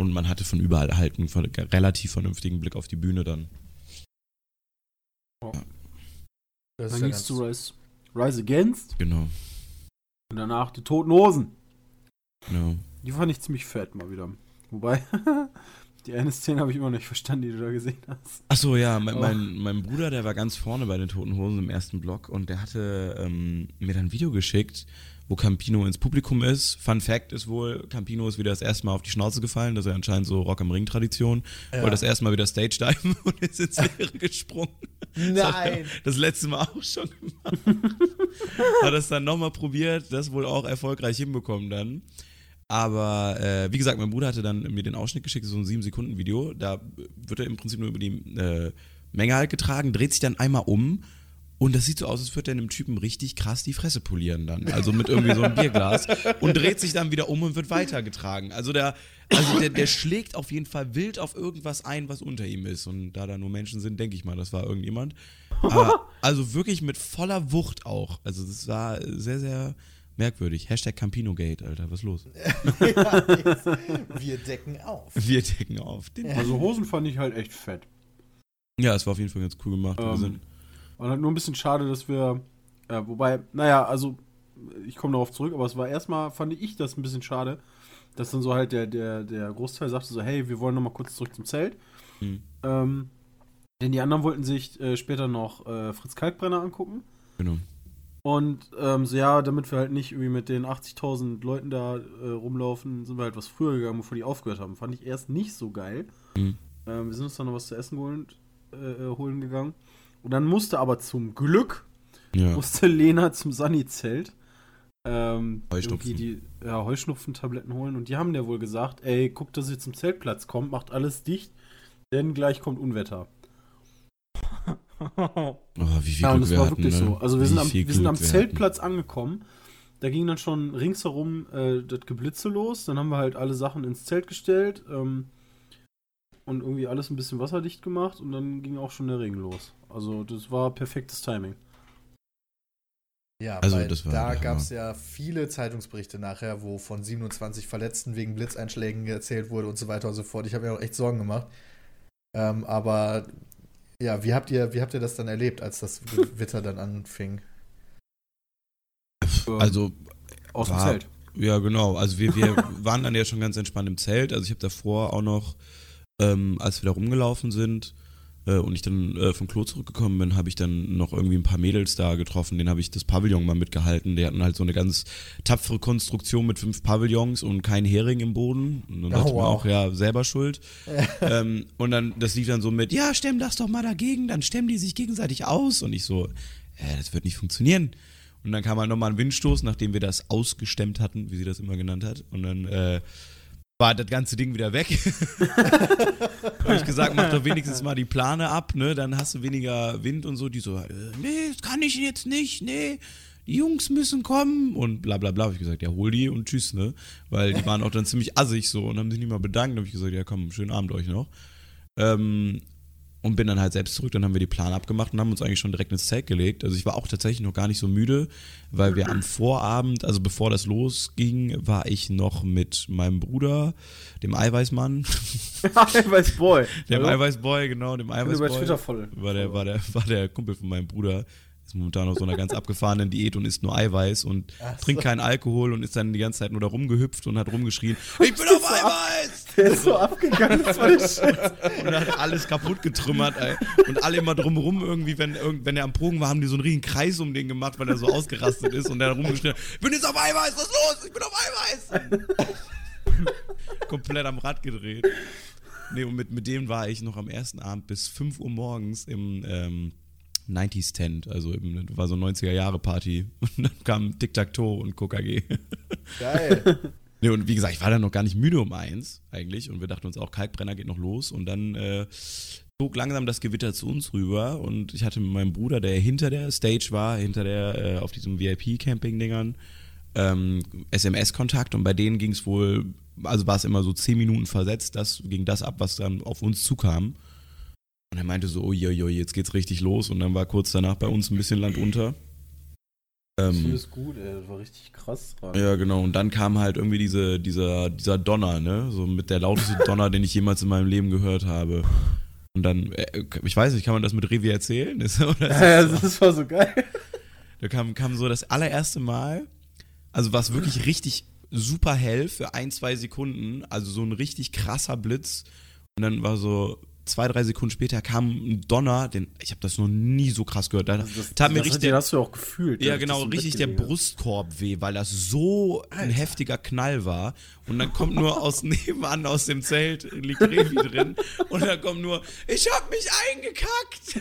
Und man hatte von überall halt einen relativ vernünftigen Blick auf die Bühne dann. Das Dann ja ging's zu Rise, Rise Against Genau. und danach die Toten Hosen. genau. Die fand ich ziemlich fett mal wieder. Wobei, die eine Szene habe ich immer noch nicht verstanden, die du da gesehen hast. Achso, ja, mein, Oh. mein, mein Bruder, der war ganz vorne bei den Toten Hosen im ersten Block und der hatte ähm, mir dann ein Video geschickt, wo Campino ins Publikum ist. Fun Fact ist wohl, Campino ist wieder das erste Mal auf die Schnauze gefallen, das ist ja anscheinend so Rock am Ring Tradition. Ja. Wollte das erste Mal wieder Stage diven und ist ins Leere gesprungen. Das hat Nein! Das letzte Mal auch schon gemacht. Hat es dann nochmal probiert, das wohl auch erfolgreich hinbekommen dann. Aber äh, wie gesagt, mein Bruder hatte dann mir den Ausschnitt geschickt, so ein 7-Sekunden-Video. Da wird er im Prinzip nur über die äh, Menge halt getragen, dreht sich dann einmal um und das sieht so aus, als würde er einem Typen richtig krass die Fresse polieren dann. Also mit irgendwie so einem Bierglas und dreht sich dann wieder um und wird weitergetragen. Also der, also der, der schlägt auf jeden Fall wild auf irgendwas ein, was unter ihm ist. Und da da nur Menschen sind, denke ich mal, das war irgendjemand. Aber also wirklich mit voller Wucht auch. Also das war sehr, sehr merkwürdig. Hashtag Campino-Gate, Alter, was ist los? ja, wir decken auf. Wir decken auf. Den Also Hosen fand ich halt echt fett. ja, es war auf jeden Fall ganz cool gemacht. Ähm, sind, Und halt nur ein bisschen schade, dass wir, äh, wobei, naja, also ich komme darauf zurück, aber es war erstmal, fand ich das ein bisschen schade, dass dann so halt der, der, der Großteil sagte so, hey, wir wollen noch mal kurz zurück zum Zelt. Mhm. Ähm, denn die anderen wollten sich äh, später noch äh, Fritz Kalkbrenner angucken. genau. Und ähm, so, ja, damit wir halt nicht irgendwie mit den 80.000 Leuten da äh, rumlaufen, sind wir halt was früher gegangen, bevor die aufgehört haben. Fand ich erst nicht so geil. Mhm. Ähm, wir sind uns dann noch was zu essen geholt, äh, äh, holen gegangen. Und dann musste aber zum Glück, Ja. musste Lena zum Sunny-Zelt ähm, Heuschnupfen. die ja, Heuschnupfentabletten holen. Und die haben der wohl gesagt, ey, guckt, dass ihr zum Zeltplatz kommt, macht alles dicht, denn gleich kommt Unwetter. Oh, wie viel Ja, und Glück das wir war hatten, wirklich ne? so. Also wir Wie sind am, wir sind am wir Zeltplatz angekommen. Da ging dann schon ringsherum äh, das Geblitze los. Dann haben wir halt alle Sachen ins Zelt gestellt ähm, und irgendwie alles ein bisschen wasserdicht gemacht und dann ging auch schon der Regen los. Also das war perfektes Timing. Ja, Also, weil das war da gab es ja viele Zeitungsberichte nachher, wo von 27 Verletzten wegen Blitzeinschlägen erzählt wurde und so weiter und so fort. Ich habe mir auch echt Sorgen gemacht. Ähm, aber ja, wie habt ihr, wie habt ihr das dann erlebt, als das Gewitter dann anfing? Ähm, Also, aus dem war- Zelt. Ja, genau. Also wir, wir waren dann ja schon ganz entspannt im Zelt. Also ich habe davor auch noch, ähm, als wir da rumgelaufen sind und ich dann äh, vom Klo zurückgekommen bin, habe ich dann noch irgendwie ein paar Mädels da getroffen. Den habe ich das Pavillon mal mitgehalten. Die hatten halt so eine ganz tapfere Konstruktion mit fünf Pavillons und kein Hering im Boden. Und dann Oh, dachte wow. auch, ja, selber schuld. ähm, und dann, das lief dann so mit, ja, stemm das doch mal dagegen, dann stemmen die sich gegenseitig aus. Und ich so, äh, das wird nicht funktionieren. Und dann kam halt nochmal ein Windstoß, nachdem wir das ausgestemmt hatten, wie sie das immer genannt hat. Und dann äh, war das ganze Ding wieder weg. habe ich gesagt, mach doch wenigstens mal die Plane ab, ne? Dann hast du weniger Wind und so. Die so, äh, nee, das kann ich jetzt nicht, nee. Die Jungs müssen kommen und bla bla bla. Habe ich gesagt, ja, hol die und tschüss, ne? Weil die waren auch dann ziemlich assig so und haben sich nicht mal bedankt. habe ich gesagt, ja, komm, schönen Abend euch noch. Ähm, und bin dann halt selbst zurück, dann haben wir die Plan abgemacht und haben uns eigentlich schon direkt ins Zelt gelegt. Also ich war auch tatsächlich noch gar nicht so müde, weil wir am Vorabend, also bevor das losging, war ich noch mit meinem Bruder, dem Eiweißmann, Eiweißboy. dem? Eiweißboy, genau, dem Eiweißboy. Twitter voll. War der, war, der, war der Kumpel von meinem Bruder. Ist momentan auf so einer ganz abgefahrenen Diät und isst nur Eiweiß und trinkt keinen Alkohol und ist dann die ganze Zeit nur da rumgehüpft und hat rumgeschrien, ich bin auf Eiweiß! Der ist so abgegangen, das war der Shit. Und hat alles kaputt getrümmert, ey. Und alle immer drumherum irgendwie, wenn, wenn er am Pogen war, haben die so einen riesigen Kreis um den gemacht, weil er so ausgerastet ist und der hat rumgeschrien, ich bin jetzt auf Eiweiß, was ist los? Ich bin auf Eiweiß! Komplett am Rad gedreht. Nee, und mit, mit dem war ich noch am ersten Abend bis 5 Uhr morgens im ähm, 90s Tent, also das war so 90er Jahre Party. Und dann kam Tic-Tac-Toe und KKG. Geil. Nee, und wie gesagt, ich war dann noch gar nicht müde um eins eigentlich und wir dachten uns auch, Kalkbrenner geht noch los und dann äh, zog langsam das Gewitter zu uns rüber und ich hatte mit meinem Bruder, der hinter der Stage war, hinter der, äh, auf diesen VIP-Camping-Dingern, ähm, SMS-Kontakt und bei denen ging es wohl, also war es immer so zehn Minuten versetzt, das ging das ab, was dann auf uns zukam. Und er meinte so, oh je, jetzt geht's richtig los und dann war kurz danach bei uns ein bisschen Land unter. Das Ähm, ist gut, ey. Das war richtig krass dran. ja, genau. Und dann kam halt irgendwie diese, dieser, dieser Donner, ne? So mit der lauteste Donner, den ich jemals in meinem Leben gehört habe. Und dann, äh, ich weiß nicht, kann man das mit Revi erzählen? Ist, Ja, das, das war so geil. da kam, kam so das allererste Mal, also war es wirklich richtig super hell für ein, zwei Sekunden, also so ein richtig krasser Blitz. Und dann war so zwei, drei Sekunden später kam ein Donner, den, ich habe das noch nie so krass gehört. Da Also das, tat mir richtig Den hast du auch gefühlt. ja, genau, richtig der. Brustkorb weh, weil das so ein heftiger Knall war. Und dann kommt nur aus nebenan aus dem Zelt, liegt Revi drin. Und dann kommt nur, ich hab mich eingekackt.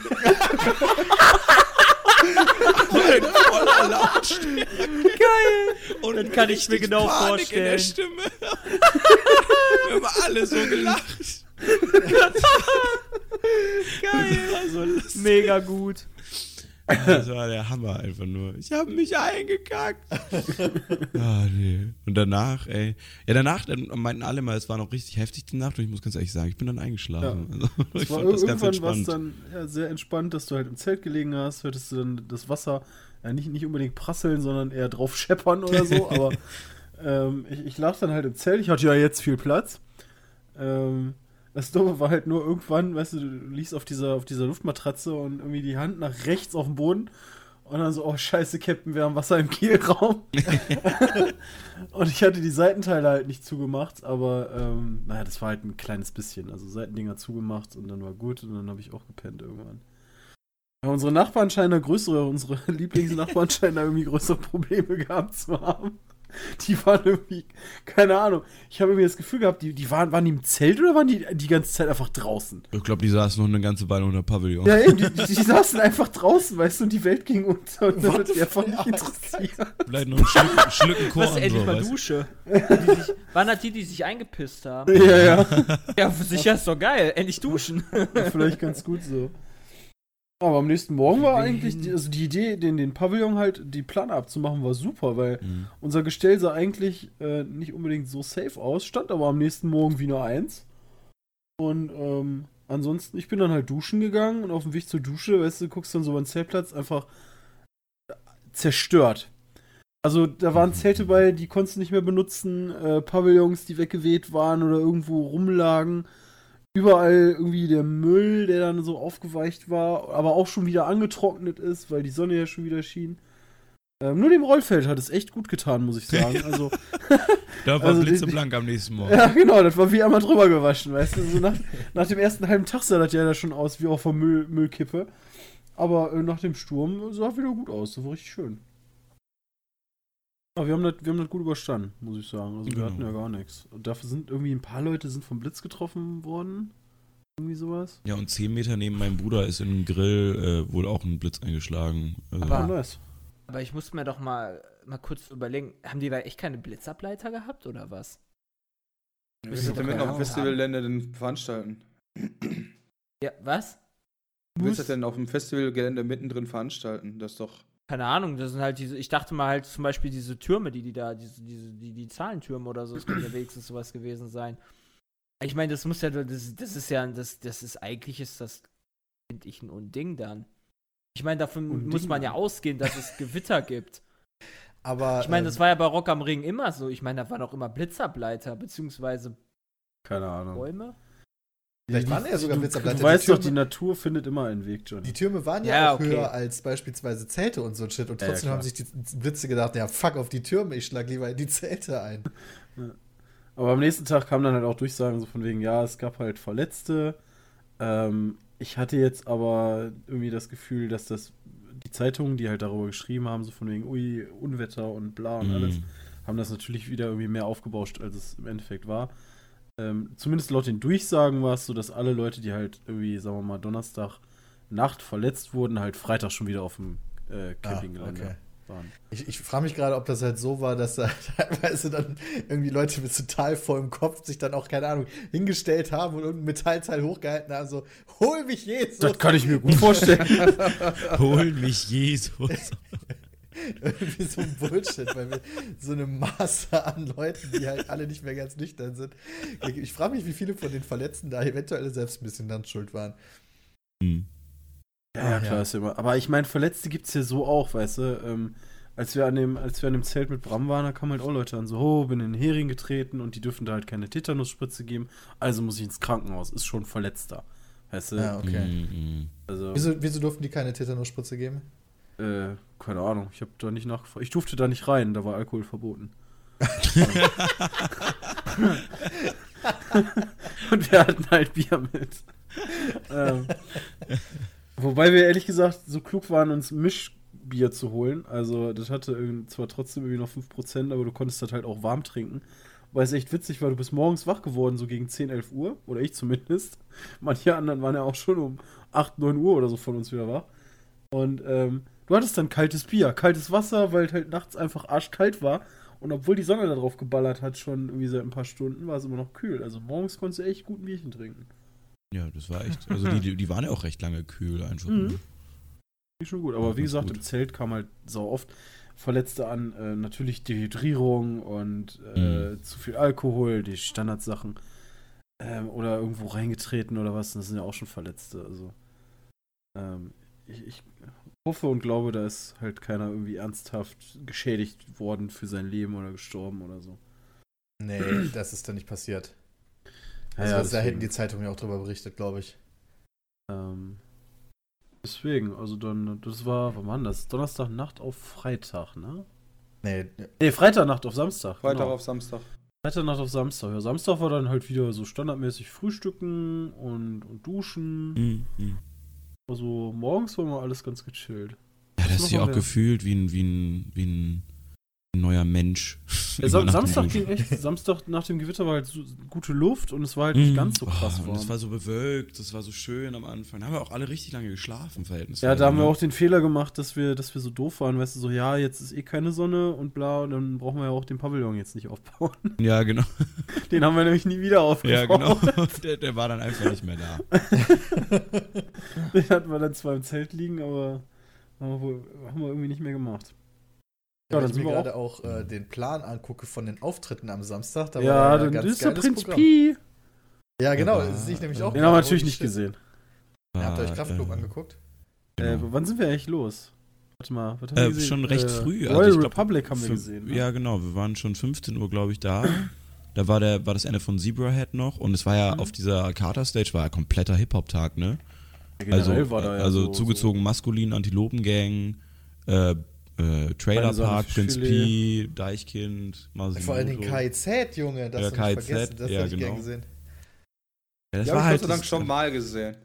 Voller Lautstärke. Geil! Und Das kann ich mir genau Panik in der vorstellen. Stimme. Wir haben alle so gelacht. Geil! Also. Mega gut. Das war der Hammer einfach nur. Ich habe mich eingekackt. ah, nee. Und danach, ey. Ja, danach dann meinten alle mal, es war noch richtig heftig die Nacht und ich muss ganz ehrlich sagen, ich bin dann eingeschlafen. Also, ich war fand das ganz irgendwann war es entspannt. dann ja, sehr entspannt, dass du halt im Zelt gelegen hast, hörtest du dann das Wasser ja, nicht, nicht unbedingt prasseln, sondern eher drauf scheppern oder so. aber ähm, ich, ich lag dann halt im Zelt, ich hatte ja jetzt viel Platz. Ähm, das Dumme war halt nur irgendwann, weißt du, du liegst auf dieser, auf dieser Luftmatratze und irgendwie die Hand nach rechts auf dem Boden und dann so, oh scheiße, Captain, wir haben Wasser im Kielraum. und ich hatte die Seitenteile halt nicht zugemacht, aber ähm, naja, das war halt ein kleines bisschen. Also Seitendinger zugemacht und dann war gut und dann habe ich auch gepennt irgendwann. Ja, unsere Nachbarn scheinen da größere, unsere Lieblingsnachbarn scheinen da irgendwie größere Probleme gehabt zu haben. Die waren irgendwie, keine Ahnung. Ich habe irgendwie das Gefühl gehabt, die, die waren, waren die im Zelt oder waren die die ganze Zeit einfach draußen? Ich glaube, die saßen noch eine ganze Weile unter Pavillon. Ja, eben, die, die, die saßen einfach draußen, weißt du, und die Welt ging unter und das hat die einfach nicht interessiert. Vielleicht noch ein Schlücken, Schlücken Was Korn. endlich So, mal? Dusche. Die sich, waren das die, die sich eingepisst haben? Ja, ja. Ja, sicher ist doch geil. Endlich duschen. Vielleicht ganz gut so. Aber am nächsten Morgen war eigentlich, die, also die Idee, den, den Pavillon halt, die Plane abzumachen, war super, weil Mhm. unser Gestell sah eigentlich äh, nicht unbedingt so safe aus, stand aber am nächsten Morgen wie eine Eins. Und ähm, ansonsten, ich bin dann halt duschen gegangen und auf dem Weg zur Dusche, weißt du, guckst dann so beim Zeltplatz einfach zerstört. Also da waren Zelte bei, die konntest du nicht mehr benutzen, äh, Pavillons, die weggeweht waren oder irgendwo rumlagen. Überall irgendwie der Müll, der dann so aufgeweicht war, aber auch schon wieder angetrocknet ist, weil die Sonne ja schon wieder schien. Ähm, nur dem Rollfeld hat es echt gut getan, muss ich sagen. Also, Da war Also blitzeblank am nächsten Morgen. ja, genau, das war wie einmal drüber gewaschen, weißt du. So nach, nach dem ersten halben Tag sah das ja da schon aus wie auf der Müll, Müllkippe. Aber äh, nach dem Sturm sah es wieder gut aus. Das war richtig schön. Aber wir haben das, wir haben das gut überstanden, muss ich sagen. Also wir Genau. hatten ja gar nichts. Und dafür sind irgendwie ein paar Leute sind vom Blitz getroffen worden. Irgendwie sowas. Ja, und zehn Meter neben meinem Bruder ist in einem Grill äh, wohl auch ein Blitz eingeschlagen. Also, Aber- nice. Aber ich musste mir doch mal, mal kurz überlegen, haben die da echt keine Blitzableiter gehabt oder was? Das denn mitten auf dem Festivalgelände denn veranstalten? Ja, was? Wie willst du das denn auf dem Festivalgelände mittendrin veranstalten? Das ist doch. Keine Ahnung, das sind halt diese, ich dachte mal halt zum Beispiel diese Türme, die die da, diese, diese, die, die Zahlentürme oder so, das könnte ja wenigstens sowas gewesen sein. Ich meine, das muss ja, das, das ist ja, das, das ist eigentlich ist das, finde ich, ein Unding dann. Ich meine, davon Unding. muss man ja ausgehen, dass es Gewitter gibt. Aber Ich meine, das ähm, war ja bei Rock am Ring immer so. Ich meine, da waren auch immer Blitzableiter, beziehungsweise Keine Ahnung. Bäume. Vielleicht waren ja sogar du, Blitzableiter. Du weißt die doch, Türme, die Natur findet immer einen Weg, Johnny. die Türme waren ja, Ja, auch okay. höher als beispielsweise Zelte und so ein Shit. Und Ja, ja, trotzdem klar. haben sich die Blitze gedacht, ja, fuck auf die Türme, ich schlag lieber in die Zelte ein. Aber am nächsten Tag kamen dann halt auch Durchsagen so von wegen, ja, es gab halt Verletzte. Ähm, ich hatte jetzt aber irgendwie das Gefühl, dass das die Zeitungen, die halt darüber geschrieben haben, so von wegen, ui, Unwetter und bla und Mhm. alles, haben das natürlich wieder irgendwie mehr aufgebauscht, als es im Endeffekt war. Ähm, zumindest laut den Durchsagen war es so, dass alle Leute, die halt irgendwie, sagen wir mal, Donnerstag Nacht verletzt wurden, halt Freitag schon wieder auf dem äh, Campinggelände Ah, okay. waren. Ich, ich frage mich gerade, ob das halt so war, dass da teilweise dann irgendwie Leute mit total vollem Kopf sich dann auch, keine Ahnung, hingestellt haben und irgendein Metallteil hochgehalten haben, so, hol mich Jesus! Das kann ich mir gut vorstellen. Hol mich Jesus. irgendwie so ein Bullshit, weil wir so eine Masse an Leuten, die halt alle nicht mehr ganz nüchtern sind. Ich frage mich, wie viele von den Verletzten da eventuell selbst ein bisschen dann schuld waren. Hm. Ja, ja, klar, ja. ist ja immer. Aber ich meine, Verletzte gibt's ja so auch, weißt du. Ähm, als wir an dem, als wir an dem Zelt mit Bram waren, da kamen halt auch Leute an, so, oh, bin in den Hering getreten und die dürfen da halt keine Tetanusspritze geben, also muss ich ins Krankenhaus. Ist schon Verletzter. Weißt du? Ja, okay. Mhm. Also, Wieso, wieso durften die keine Tetanusspritze geben? Äh, keine Ahnung, ich habe da nicht nachgefragt. Ich durfte da nicht rein, da war Alkohol verboten. und wir hatten halt Bier mit. ähm, wobei wir ehrlich gesagt so klug waren, uns Mischbier zu holen. Also, das hatte zwar trotzdem irgendwie noch 5%, aber du konntest das halt auch warm trinken. Weil es echt witzig war, du bist morgens wach geworden, so gegen 10, 11 Uhr. Oder ich zumindest. Manche anderen waren ja auch schon um 8, 9 Uhr oder so von uns wieder wach. Und ähm, du hattest dann kaltes Bier, kaltes Wasser, weil es halt nachts einfach arschkalt war. Und obwohl die Sonne da drauf geballert hat, schon irgendwie seit ein paar Stunden, war es immer noch kühl. Also morgens konntest du echt gut ein Bierchen trinken. Ja, das war echt. Also die, die, die waren ja auch recht lange kühl einfach. Mhm. Finde ich schon gut. Aber Ja, wie gesagt, gut. im Zelt kam halt sau oft Verletzte an. Äh, natürlich Dehydrierung und äh, Mhm. zu viel Alkohol, die Standardsachen. Ähm, oder irgendwo reingetreten oder was. Das sind ja auch schon Verletzte. Also ähm, ich, ich hoffe und glaube, da ist halt keiner irgendwie ernsthaft geschädigt worden für sein Leben oder gestorben oder so. Nee, das ist dann nicht passiert. Ja, Also ja, da hätten die Zeitungen ja auch drüber berichtet, glaube ich. Ähm, deswegen, also dann, das war, wann war denn das? Donnerstagnacht auf Freitag, ne? Nee, Nee, Freitagnacht auf Samstag. Freitag genau. auf Samstag. Freitagnacht auf Samstag. Ja, Samstag war dann halt wieder so standardmäßig Frühstücken und, und Duschen. Mhm. Also morgens war mal alles ganz gechillt. Ja, das ist ja auch gefühlt wie ein, wie ein, wie ein neuer Mensch. Ja, Samstag ging echt, Samstag nach dem Gewitter war halt so, gute Luft und es war halt nicht Mhm. ganz so krass oh, und es war so bewölkt, das war so schön am Anfang. Da haben wir auch alle richtig lange geschlafen, Verhältnis. Ja, da haben wir auch den Fehler gemacht, dass wir, dass wir so doof waren, weißt du, so, ja, jetzt ist eh keine Sonne und bla, und dann brauchen wir ja auch den Pavillon jetzt nicht aufbauen. Ja, genau. Den haben wir nämlich nie wieder aufgebaut. Ja, genau. Der, der war dann einfach nicht mehr da. Den hatten wir dann zwar im Zelt liegen, aber haben wir, haben wir irgendwie nicht mehr gemacht. Ja, Ja, dann wenn ich mir gerade auch, äh, den Plan angucke von den Auftritten am Samstag, da ja, war ein dann ganz ist der Prinz Programm. Pi. Ja, genau, Ja, das sehe ich nämlich äh, auch. Den haben wir natürlich nicht shit. gesehen. Ihr habt euch War, Kraftclub äh, angeguckt? Äh, genau. wann sind wir eigentlich los? Warte mal, was haben wir Äh, gesehen? schon recht Äh, früh. Royal ich glaub, Republic haben wir gesehen. Ne? Ja, genau. Wir waren schon 15 Uhr, glaube ich, da. Da war, der, war das Ende von Zebrahead noch und es war ja Mhm. auf dieser Carter-Stage war ja kompletter Hip-Hop-Tag, ne? Generell Also, war da ja also so, zugezogen maskulin, Antilopengang, äh, äh, Trailerpark, Feine Prinz Pi, Deichkind, Masimoto. Vor allen Dingen KIZ, Junge, das Ja, hast du nicht KIZ, vergessen. Das ja, hab ich gern genau. gesehen. Ja, das Die war habe ich halt, Gott sei Dank das, schon mal gesehen.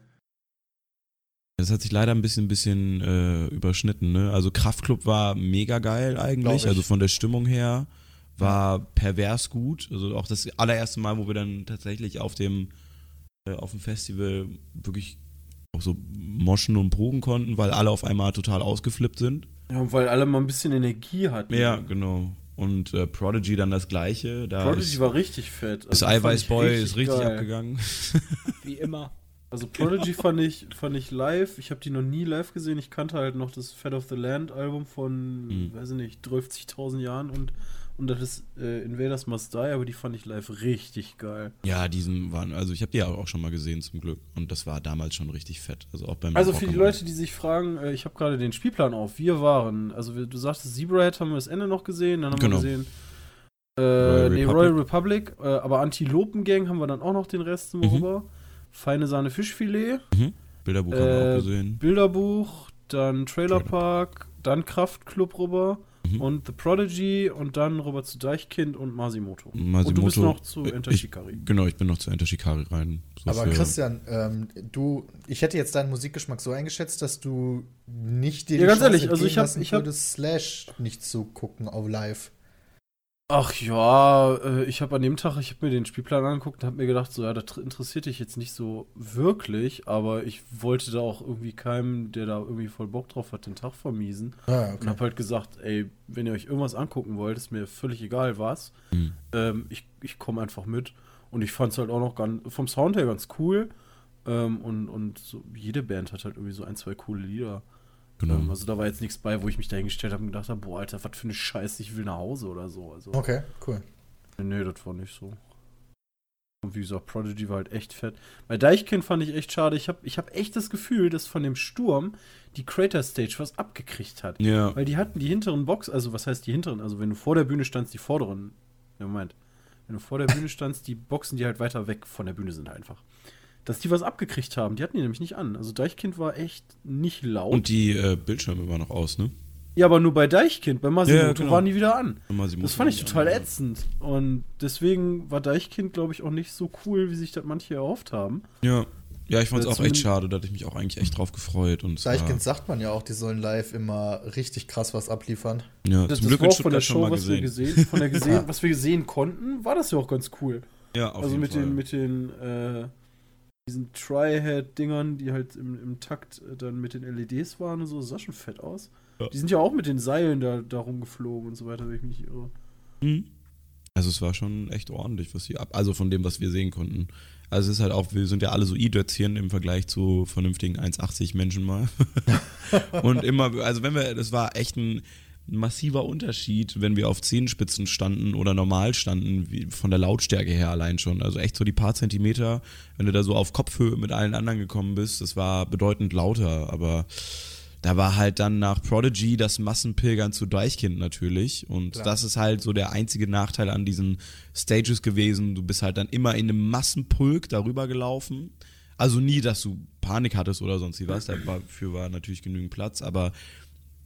das hat sich leider ein bisschen, bisschen äh, überschnitten, ne? Also Kraftclub war mega geil eigentlich, ich. also von der Stimmung her war pervers gut. Also auch das allererste Mal, wo wir dann tatsächlich auf dem äh, auf dem Festival wirklich auch so moschen und progen konnten, weil alle auf einmal total ausgeflippt sind. Ja, weil alle mal ein bisschen Energie hatten. Ja, genau. und äh, Prodigy dann das gleiche. Da Prodigy ist, war richtig fett. das Also, fand Eiweiß ich Boy ist richtig geil. abgegangen. Wie immer. Also Prodigy fand ich, fand ich live. Ich habe die noch nie live gesehen. Ich kannte halt noch das Fat of the Land Album von, Mhm. weiß ich nicht, 12.000 Jahren und, und das ist äh, Invaders Must Die, aber die fand ich live richtig geil. Ja, diesen waren, also ich habe die ja auch schon mal gesehen zum Glück und das war damals schon richtig fett. Also auch beim Also Rock für die Leute, die sich fragen, äh, ich habe gerade den Spielplan auf. Wir waren, also wir, du sagtest Zebrahead haben wir das Ende noch gesehen, dann haben Genau. wir gesehen äh, Royal nee, Republic. Royal Republic, äh, aber Antilopengang haben wir dann auch noch den Rest wir Mhm. rüber. Feine Sahne Fischfilet, Bilderbuch haben wir Äh, auch gesehen. Bilderbuch, dann Trailer. Park, dann Kraftclub rüber Mhm. und The Prodigy und dann rüber zu Deichkind und Masimoto. Masimoto, und du bist noch zu äh, Enter ich- Shikari. Genau, ich bin noch zu Enter Shikari rein. So Aber für- Christian, ähm, du, ich hätte jetzt deinen Musikgeschmack so eingeschätzt, dass du nicht dir Ja, die ganz Chance ehrlich, also ich hab- entgehen lassen ich Slash nicht zu gucken auf live. Ach ja, äh, ich habe an dem Tag, ich habe mir den Spielplan angeguckt und habe mir gedacht, so ja, das interessiert dich jetzt nicht so wirklich, aber ich wollte da auch irgendwie keinem, der da irgendwie voll Bock drauf hat, den Tag vermiesen. Ah, Und habe halt gesagt, ey, wenn ihr euch irgendwas angucken wollt, ist mir völlig egal was. Mhm. Ähm, ich ich komme einfach mit. Und ich fand es halt auch noch ganz, vom Sound her ganz cool. Ähm, und und so, jede Band hat halt irgendwie so ein, zwei coole Lieder. Genau. Also da war jetzt nichts bei, wo ich mich dahingestellt habe und gedacht habe, boah, Alter, was für eine Scheiße, ich will nach Hause oder so. Also, Okay, cool. nee, das war nicht so. Und wie gesagt, Prodigy war halt echt fett. Bei Deichkind fand ich echt schade. Ich habe ich hab echt das Gefühl, dass von dem Sturm die Crater Stage was abgekriegt hat. Ja, Weil die hatten die hinteren Box, also was heißt die hinteren? Also wenn du vor der Bühne standst, die vorderen. Ja, Moment. Wenn du vor der Bühne standst, die Boxen, die halt weiter weg von der Bühne sind einfach. Dass die was abgekriegt haben, die hatten die nämlich nicht an. Also Deichkind war echt nicht laut. und die äh, Bildschirme waren noch aus, ne? ja, aber nur bei Deichkind, bei Masimoto Ja, ja, genau. waren die wieder an. Das fand ich total die- ätzend. Und deswegen war Deichkind, glaube ich, auch nicht so cool, wie sich das manche erhofft haben. Ja. Ja, ich fand es Äh, auch echt schade, da hatte ich mich auch eigentlich echt drauf gefreut. Und Deichkind sagt man ja auch, die sollen live immer richtig krass was abliefern. ja, Das, zum das Glück war auch von der Show, was wir gesehen. gesehen, von der gesehen, was wir sehen konnten, war das ja auch ganz cool. Ja, auf also jeden mit Fall. den, mit den, äh, diesen Tri-Head-Dingern, die halt im, im Takt äh, dann mit den LEDs waren und so, das sah schon fett aus. Ja. Die sind ja auch mit den Seilen da, da rumgeflogen und so weiter, wenn ich mich nicht irre. Mhm. Also es war schon echt ordentlich, was hier ab, also von dem, was wir sehen konnten. Also es ist halt auch, wir sind ja alle so i-Dötzchen im Vergleich zu vernünftigen 1,80 Menschen mal. und immer, also wenn wir, das war echt ein massiver Unterschied, wenn wir auf Zehenspitzen standen oder normal standen, wie von der Lautstärke her allein schon. Also echt so die paar Zentimeter, wenn du da so auf Kopfhöhe mit allen anderen gekommen bist, das war bedeutend lauter, aber da war halt dann nach Prodigy das Massenpilgern zu Deichkind natürlich. Und Klar. das ist halt so der einzige Nachteil an diesen Stages gewesen. Du bist halt dann immer in einem Massenpulk darüber gelaufen. Also nie, dass du Panik hattest oder sonst wie was. Dafür war natürlich genügend Platz, aber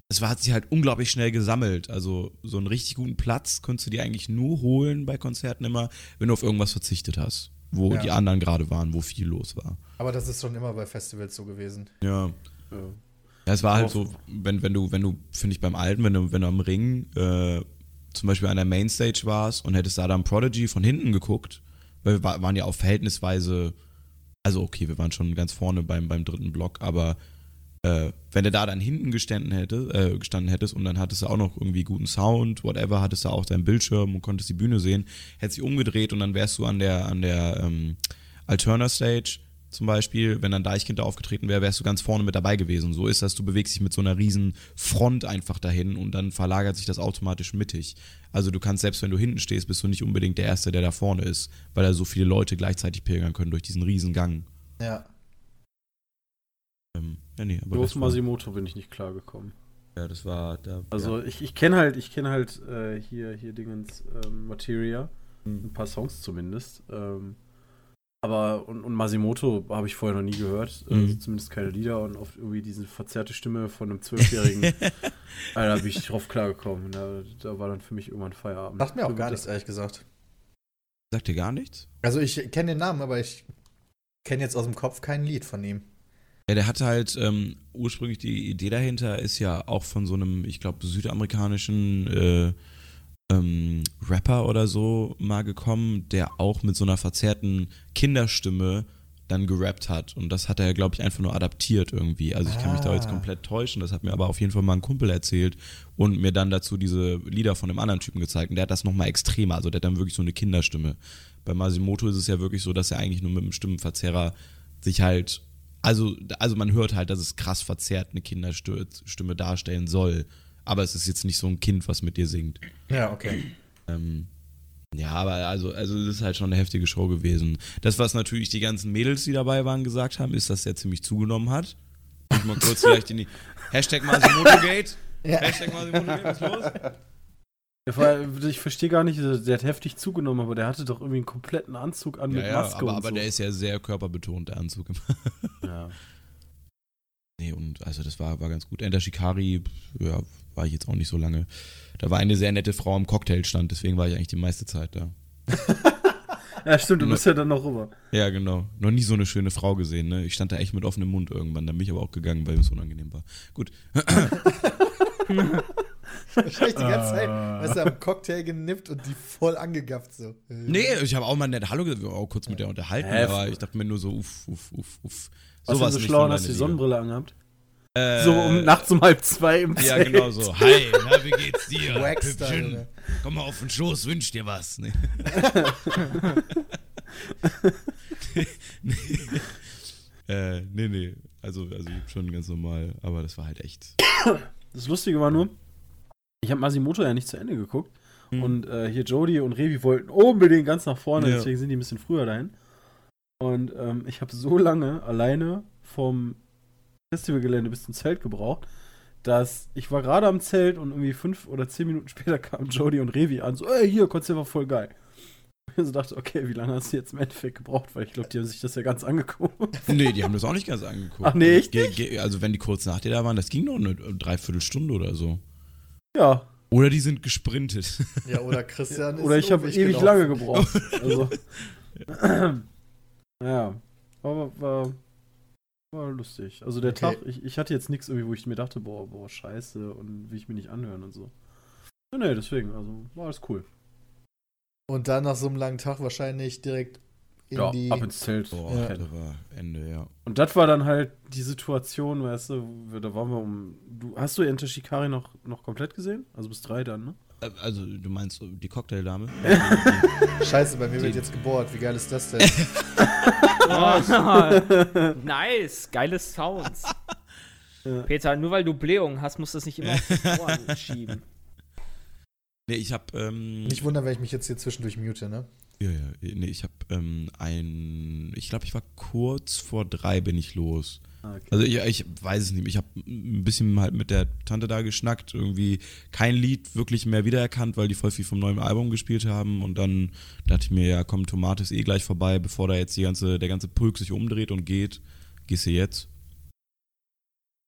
es war, hat sich halt unglaublich schnell gesammelt. Also so einen richtig guten Platz konntest du dir eigentlich nur holen bei Konzerten immer, wenn du auf irgendwas verzichtet hast. Wo Ja. die anderen gerade waren, wo viel los war. Aber das ist schon immer bei Festivals so gewesen. Ja. Ja. Ja, es war halt so, wenn, wenn du, wenn du, finde ich beim Alten, wenn du, wenn du am Ring äh, zum Beispiel an der Mainstage warst und hättest da dann Prodigy von hinten geguckt, weil wir wa- waren ja auch verhältnisweise, also okay, wir waren schon ganz vorne beim, beim dritten Block, aber äh, wenn du da dann hinten gestanden, hätte, äh, gestanden hättest und dann hattest du auch noch irgendwie guten Sound, whatever, hattest du auch deinen Bildschirm und konntest die Bühne sehen, hättest dich umgedreht und dann wärst du an der, an der ähm, Alterna Stage zum Beispiel, wenn dann Deichkind da aufgetreten wäre, wärst du ganz vorne mit dabei gewesen. So ist das, du bewegst dich mit so einer riesen Front einfach dahin und dann verlagert sich das automatisch mittig. Also du kannst, selbst wenn du hinten stehst, bist du nicht unbedingt der Erste, der da vorne ist, weil da so viele Leute gleichzeitig pilgern können durch diesen riesen Gang. Ja. Ähm, ja, nee, aber war, Masimoto bin ich nicht klargekommen. ja, das war da. Also ich, ich kenne halt, ich kenne halt äh, hier, hier Dingens ähm, Materia. Mhm. Ein paar Songs zumindest. Ähm, aber und, und Masimoto habe ich vorher noch nie gehört. Mhm. Also zumindest keine Lieder und oft irgendwie diese verzerrte Stimme von einem Zwölfjährigen. Da bin ich nicht drauf klargekommen. Da, da war dann für mich irgendwann Feierabend. Sagt mir auch gar nichts, ehrlich gesagt. Sagt dir gar nichts? Also ich kenne den Namen, aber ich kenne jetzt aus dem Kopf kein Lied von ihm. Ja, der hatte halt ähm, ursprünglich die Idee dahinter, ist ja auch von so einem, ich glaube, südamerikanischen äh, ähm, Rapper oder so mal gekommen, der auch mit so einer verzerrten Kinderstimme dann gerappt hat. Und das hat er, glaube ich, einfach nur adaptiert irgendwie. Also ich kann mich da jetzt komplett täuschen. Das hat mir aber auf jeden Fall mal ein Kumpel erzählt und mir dann dazu diese Lieder von dem anderen Typen gezeigt. Und der hat das nochmal extremer. Also der hat dann wirklich so eine Kinderstimme. Bei Masimoto ist es ja wirklich so, dass er eigentlich nur mit einem Stimmenverzerrer sich halt. Also, also man hört halt, dass es krass verzerrt eine Kinderstimme darstellen soll. Aber es ist jetzt nicht so ein Kind, was mit dir singt. Ja, okay. Ähm, ja, aber also, also das ist halt schon eine heftige Show gewesen. Das, was natürlich die ganzen Mädels, die dabei waren, gesagt haben, ist, dass der ziemlich zugenommen hat. Ich mal kurz vielleicht in die Hashtag Masimotogate. Hashtag Masimotogate, was ist los? Ja, Ich verstehe gar nicht, der hat heftig zugenommen, aber der hatte doch irgendwie einen kompletten Anzug an Ja, mit ja, Maske aber, und aber so. der ist ja sehr körperbetont, der Anzug. ja. nee, und also das war, war ganz gut. Enter Shikari, ja, war ich jetzt auch nicht so lange. Da war eine sehr nette Frau am Cocktailstand, deswegen war ich eigentlich die meiste Zeit da. ja, stimmt, du bist ja dann noch rüber. Ja, genau. Noch nie so eine schöne Frau gesehen, ne? Ich stand da echt mit offenem Mund irgendwann. Dann bin ich aber auch gegangen, weil es unangenehm war. Gut. Wahrscheinlich die ganze Zeit, weißt du, am Cocktail genippt und die voll angegafft so. Nee, ich habe auch mal nett Hallo gesagt, auch kurz mit der unterhalten, Hä? aber ich dachte mir nur so, uff, uff, uff, uff. Was denn so schlau und hast du die Sonnenbrille angehabt? Liga. So um nachts um halb zwei im Äh, Ja, Zelt. genau so. Hi, na, wie geht's dir? Junge. komm mal auf den Schoß, wünsch dir was. Nee. nee. äh, nee, nee. Also, also schon ganz normal, aber das war halt echt. Das Lustige war nur, ich habe Masimoto ja nicht zu Ende geguckt. Hm. Und äh, hier Jody und Revi wollten unbedingt ganz nach vorne, Ja. deswegen sind die ein bisschen früher dahin. Und ähm, ich habe so lange alleine vom Festivalgelände bis zum Zelt gebraucht, dass ich war gerade am Zelt und irgendwie fünf oder zehn Minuten später kamen Jody und Revi an, so, ey, hier, Konzert war voll geil. Und ich so dachte, okay, wie lange hast du jetzt im Endeffekt gebraucht? Weil ich glaube, die haben sich das ja ganz angeguckt. Nee, die haben das auch nicht ganz angeguckt. Ach nee, ge also wenn die kurz nach dir da waren, das ging noch eine Dreiviertelstunde oder so. Ja, Oder die sind gesprintet. Ja, oder Christian ist Oder ich habe ewig gelaufen. lange gebraucht. Also. ja. Aber war, war lustig. Also der Okay. Tag, ich, ich hatte jetzt nichts irgendwie, wo ich mir dachte, boah, boah, scheiße und will ich mir nicht anhören und so. Nee, deswegen, also war alles cool. Und dann nach so einem langen Tag wahrscheinlich direkt ja, die. ab ins Zelt. Boah, Ja. da war Ende, ja. Und das war dann halt die Situation, weißt du, da waren wir um. Du, hast du Enter Shikari noch, noch komplett gesehen? Also bis drei dann, ne? Äh, Also, du meinst die Cocktaildame? Scheiße, bei mir wird jetzt gebohrt. Wie geil ist das denn? nice, geile Sounds. Ja. Peter, nur weil du Blähungen hast, musst du das nicht immer auf die Ohren schieben. Nee, ich hab, ähm. Nicht wundern, wenn ich mich jetzt hier zwischendurch mute, ne? Ja, ja, nee, ich hab, ähm, ein. Ich glaube, ich war kurz vor drei bin ich los. Ah, okay. Also ich, ich weiß es nicht. Ich habe ein bisschen halt mit der Tante da geschnackt, irgendwie kein Lied wirklich mehr wiedererkannt, weil die voll viel vom neuen Album gespielt haben. Und dann dachte ich mir, ja, komm, Tomate ist eh gleich vorbei, bevor da jetzt die ganze, der ganze Pulk sich umdreht und geht, gehst du jetzt.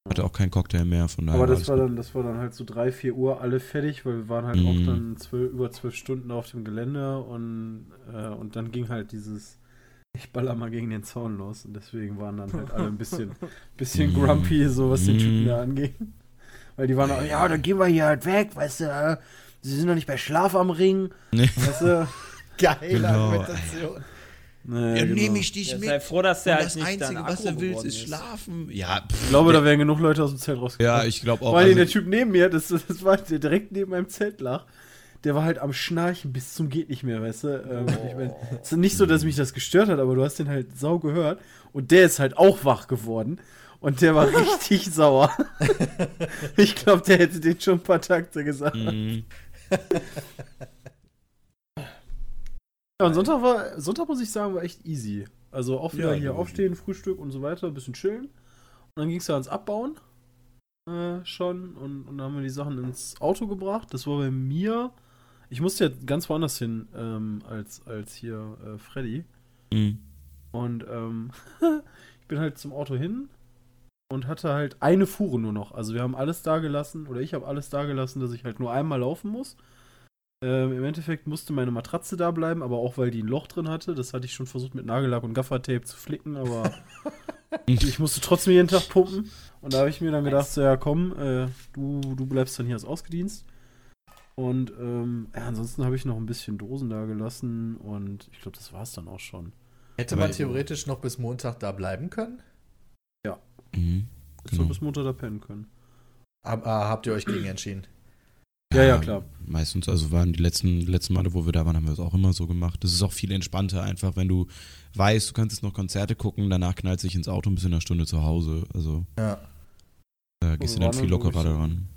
Hatte auch keinen Cocktail mehr, von daher. Aber das war, dann, das war dann halt so drei, vier Uhr alle fertig, weil wir waren halt Mhm. auch dann zwölf, über zwölf Stunden auf dem Gelände und, äh, und dann ging halt dieses ich baller mal gegen den Zaun los und deswegen waren dann halt alle ein bisschen, bisschen Mhm. grumpy, so was den Typen Mhm. da angeht. Weil die waren auch, ja, dann gehen wir hier halt weg, weißt du, äh, sie sind noch nicht bei Schlaf am Ring, Nee. weißt du. Geile Genau. Argumentation. Naja, genau. ich dich Ja, sei froh, dass der halt das nicht Einzige, was du willst, geworden ist schlafen. Ja, pff, Ich glaube, da wären genug Leute aus dem Zelt rausgekommen. ja, ich glaube auch. Allem also- der Typ neben mir, das, das war der direkt neben meinem Zelt lag, der war halt am Schnarchen bis zum geht nicht mehr, weißt du? Ähm, ich mein, es ist nicht so, dass mich das gestört hat, aber du hast den halt sau gehört und der ist halt auch wach geworden und der war richtig sauer. ich glaube, der hätte den schon ein paar Takte gesagt. Mhm. Ja, und Sonntag war, Sonntag muss ich sagen, war echt easy. Also auch wieder Ja, hier aufstehen, Frühstück und so weiter, ein bisschen chillen. Und dann ging es ja ans Abbauen äh, schon und, und dann haben wir die Sachen ins Auto gebracht. Das war bei mir. Ich musste ja ganz woanders hin ähm, als, als hier äh, Freddy. Mhm. Und ähm, ich bin halt zum Auto hin und hatte halt eine Fuhre nur noch. Also wir haben alles da gelassen, oder ich habe alles da gelassen, dass ich halt nur einmal laufen muss. Ähm, Im Endeffekt musste meine Matratze da bleiben, aber auch weil die ein Loch drin hatte. Das hatte ich schon versucht mit Nagellack und Gaffertape zu flicken, aber ich musste trotzdem jeden Tag pumpen. Und da habe ich mir dann gedacht, so ja komm, äh, du, du bleibst dann hier als Ausgedienst. Und ähm, ja, ansonsten habe ich noch ein bisschen Dosen da gelassen und ich glaube, das war es dann auch schon. Hätte Aber- man theoretisch noch bis Montag da bleiben können? Mhm, Hättest du genau. bis Montag da pennen können. Hab, ah, habt ihr euch gegen entschieden? Ja, ja, klar. Meistens, also waren die letzten, letzten Male, wo wir da waren, haben wir es auch immer so gemacht. Das ist auch viel entspannter, einfach wenn du weißt, du kannst jetzt noch Konzerte gucken, danach knallt sich ins Auto und bist in einer Stunde zu Hause. Also Ja. da gehst du dann viel lockerer daran.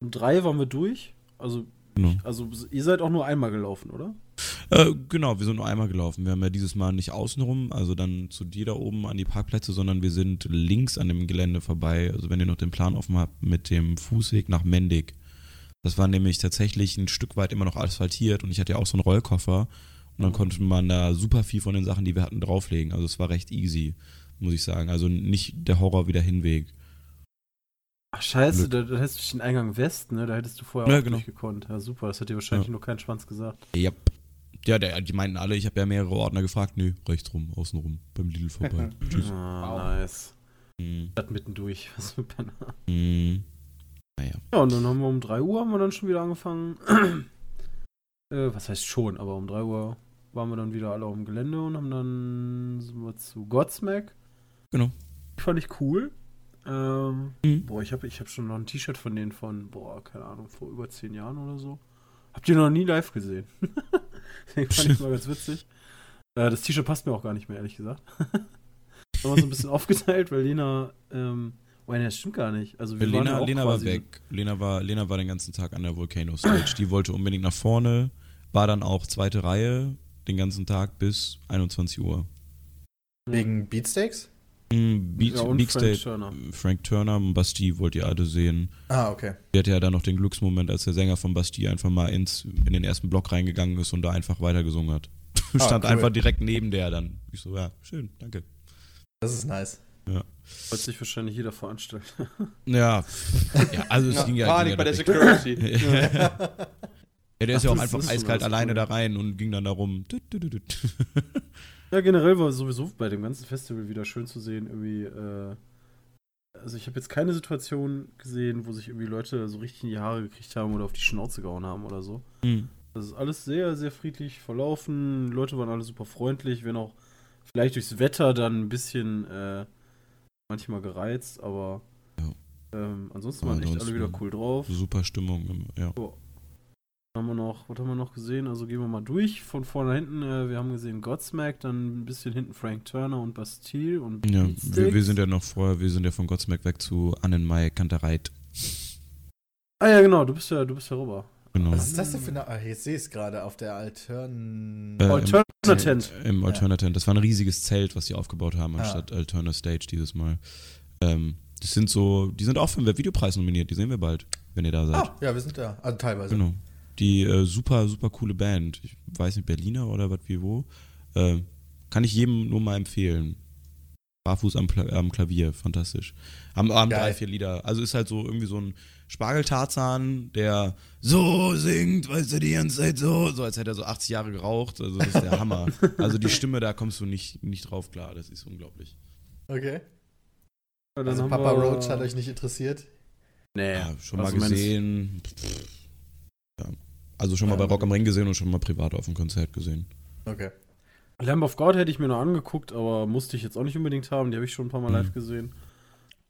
Um drei waren wir durch. Also, Genau. also ihr seid auch nur einmal gelaufen, oder? Äh, genau, wir sind nur einmal gelaufen. Wir haben ja dieses Mal nicht außenrum, also dann zu dir da oben an die Parkplätze, sondern wir sind links an dem Gelände vorbei. Also wenn ihr noch den Plan offen habt, mit dem Fußweg nach Mendig. Das war nämlich tatsächlich ein Stück weit immer noch asphaltiert und ich hatte ja auch so einen Rollkoffer und dann konnte man da super viel von den Sachen, die wir hatten, drauflegen. Also es war recht easy, muss ich sagen. Also nicht der Horror wie der Hinweg. Ach, scheiße, da, da hättest du den Eingang West, ne? Da hättest du vorher Ja, auch genau. durchgekonnt. Ja, super, das hat dir wahrscheinlich Ja. nur kein Schwanz gesagt. Yep. Ja, der, die meinten alle, ich habe ja mehrere Ordner gefragt. Nö, rechts rum, außen rum, beim Lidl vorbei. Tschüss. Ah, Wow. nice. Mhm. Das mittendurch. Was für Penner. Mhm. Naja. Ja, und dann haben wir um 3 Uhr haben wir dann schon wieder angefangen. äh, was heißt schon, aber um 3 Uhr waren wir dann wieder alle auf dem Gelände und haben dann sind wir zu Godsmack. Genau. Fand ich cool. Ähm, Mhm. Boah, ich habe ich hab schon noch ein T-Shirt von denen von, boah, keine Ahnung, vor über 10 Jahren oder so. Habt ihr noch nie live gesehen? Deswegen fand ich mal ganz witzig. Äh, das T-Shirt passt mir auch gar nicht mehr, ehrlich gesagt. haben wir so ein bisschen aufgeteilt, weil Lena, ähm, oh, nee, das stimmt gar nicht. Also wir waren ja Lena, Lena war weg. Lena war, Lena war den ganzen Tag an der Volcano Stage. Die wollte unbedingt nach vorne, war dann auch zweite Reihe den ganzen Tag bis 21 Uhr. Wegen Beatsteaks? Mm, Beat, Ja, und Beat Frank State, Turner. Frank Turner und Bastille wollt ihr alle sehen. Ah, okay. Die hatte ja dann noch den Glücksmoment, als der Sänger von Bastille einfach mal ins, in den ersten Block reingegangen ist und da einfach weitergesungen hat. Stand cool. einfach direkt neben der dann. Ich so, ja, schön, danke. Das ist nice. Freut sich wahrscheinlich jeder veranstaltet. Ja, ja also es Ja, ging ja. Panik ging bei der. Security. Ja, der ist Ach, ja auch einfach eiskalt alleine cool. da rein und ging dann tüt, tüt. Ja, generell war sowieso bei dem ganzen Festival wieder schön zu sehen, irgendwie, äh, also ich habe jetzt keine Situation gesehen, wo sich irgendwie Leute so richtig in die Haare gekriegt haben oder auf die Schnauze gehauen haben oder so. Hm. Das ist alles sehr, sehr friedlich verlaufen. Die Leute waren alle super freundlich, wenn auch vielleicht durchs Wetter dann ein bisschen äh, manchmal gereizt, aber ähm, ansonsten waren echt alle ansonsten- wieder cool drauf. Super Stimmung, ja. Haben wir noch, was haben wir noch gesehen? Also gehen wir mal durch, von vorne nach hinten. Äh, wir haben gesehen Godsmack, dann ein bisschen hinten Frank Turner und Bastille und Ja, wir, wir sind ja noch vorher, wir sind ja von Godsmack weg zu Annenmai Kantereit. Ah ja, genau, du bist ja, du bist ja rüber. Genau. Was ist das denn für eine. Ah, ich sehe es gerade auf der Altern. Äh, Alternatent. Im Alternatent. Das war ein riesiges Zelt, was die aufgebaut haben, Ah. anstatt Alterna Stage dieses Mal. Ähm, das sind so, die sind auch für den Videopreis nominiert, die sehen wir bald, wenn ihr da seid. Ah, ja, wir sind da. Also teilweise. Genau. Die äh, super, super coole Band. Ich weiß nicht, Berliner oder was wie wo. Äh, kann ich jedem nur mal empfehlen. Barfuß am, Kla am Klavier, fantastisch. Haben, haben drei, vier Lieder. Also ist halt so irgendwie so ein Spargeltarzan, der so singt, weißt du, die ganze Zeit so, so als hätte er so 80 Jahre geraucht. Also das ist der Hammer. Also die Stimme, da kommst du nicht, nicht drauf klar. Das ist unglaublich. Okay. Ja, Also Papa wir- Roach hat euch nicht interessiert. Nee, Ja, schon also mal meines- gesehen. Ja. Also schon mal bei Rock am Ring gesehen und schon mal privat auf dem Konzert gesehen. Okay. Lamb of God hätte ich mir noch angeguckt, aber musste ich jetzt auch nicht unbedingt haben. Die habe ich schon ein paar Mal Mhm. live gesehen.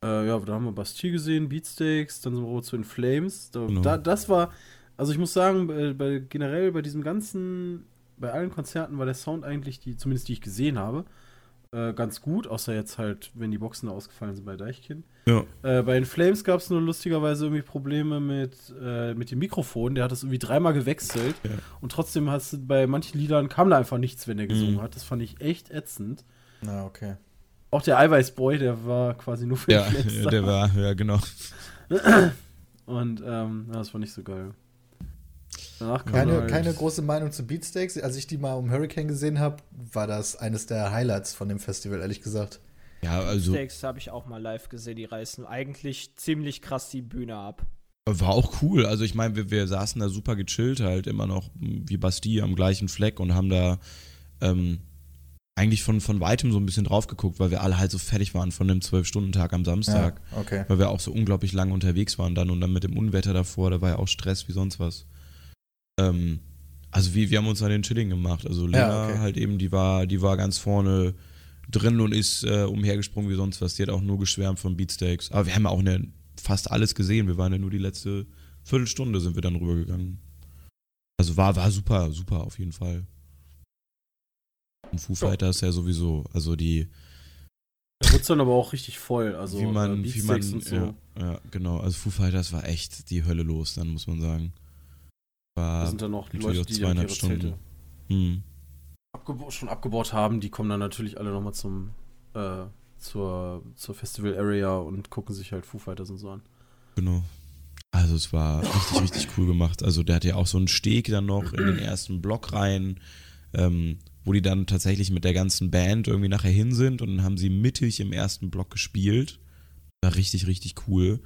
Äh, ja, da haben wir Bastille gesehen, Beatsteaks, dann sind wir zu In Flames. Da, Genau. da, das war, also ich muss sagen, bei, bei, generell bei diesem ganzen, bei allen Konzerten war der Sound eigentlich, die, zumindest die ich gesehen habe, äh, ganz gut, außer jetzt halt, wenn die Boxen da ausgefallen sind bei Deichkind. Ja. Äh, bei den Flames gab es nur lustigerweise irgendwie Probleme mit, äh, mit dem Mikrofon. Der hat das irgendwie dreimal gewechselt. Ja. Und trotzdem hast du bei manchen Liedern kam da einfach nichts, wenn der gesungen Mhm. hat. Das fand ich echt ätzend. Na, okay. Auch der Eiweißboy, der war quasi nur für Ja, die ja, der war, ja, genau. Und ähm, das war nicht so geil. Danach kam Keine, halt, keine große Meinung zu Beatsteaks. Als ich die mal um Hurricane gesehen habe, war das eines der Highlights von dem Festival, ehrlich gesagt. Ja, also Steaks habe ich auch mal live gesehen, die reißen eigentlich ziemlich krass die Bühne ab. war auch cool. Also ich meine, wir, wir saßen da super gechillt halt, immer noch wie Bastille am gleichen Fleck und haben da ähm, eigentlich von, von weitem so ein bisschen drauf geguckt, weil wir alle halt so fertig waren von dem 12-Stunden-Tag am Samstag. Ja, okay. Weil wir auch so unglaublich lange unterwegs waren dann und dann mit dem Unwetter davor, da war ja auch Stress wie sonst was. Ähm, Also wie, wir haben uns an den Chilling gemacht. Also Lena Ja, okay. halt eben, die war, die war ganz vorne drin und ist äh, umhergesprungen wie sonst was. Die hat auch nur geschwärmt von Beatsteaks. Aber wir haben ja auch ne, fast alles gesehen. Wir waren ja nur die letzte Viertelstunde sind wir dann rübergegangen. Also war, war super, super auf jeden Fall. Und Foo Fighters ja sowieso. Also die, Da wird's dann aber auch richtig voll. Also wie man, äh, wie man, und so. ja, ja, genau. Also Foo Fighters war echt die Hölle los, dann muss man sagen. Da War sind dann auch die natürlich Leute, auch die zweieinhalb ihre Stunden. Zelte Hm. abgeba schon abgebaut haben, die kommen dann natürlich alle nochmal zum äh, zur, zur Festival Area und gucken sich halt Foo Fighters und so an. Genau. Also es war richtig, richtig cool gemacht. Also der hatte ja auch so einen Steg dann noch in den ersten Block rein, ähm, wo die dann tatsächlich mit der ganzen Band irgendwie nachher hin sind und dann haben sie mittig im ersten Block gespielt. War richtig, richtig cool.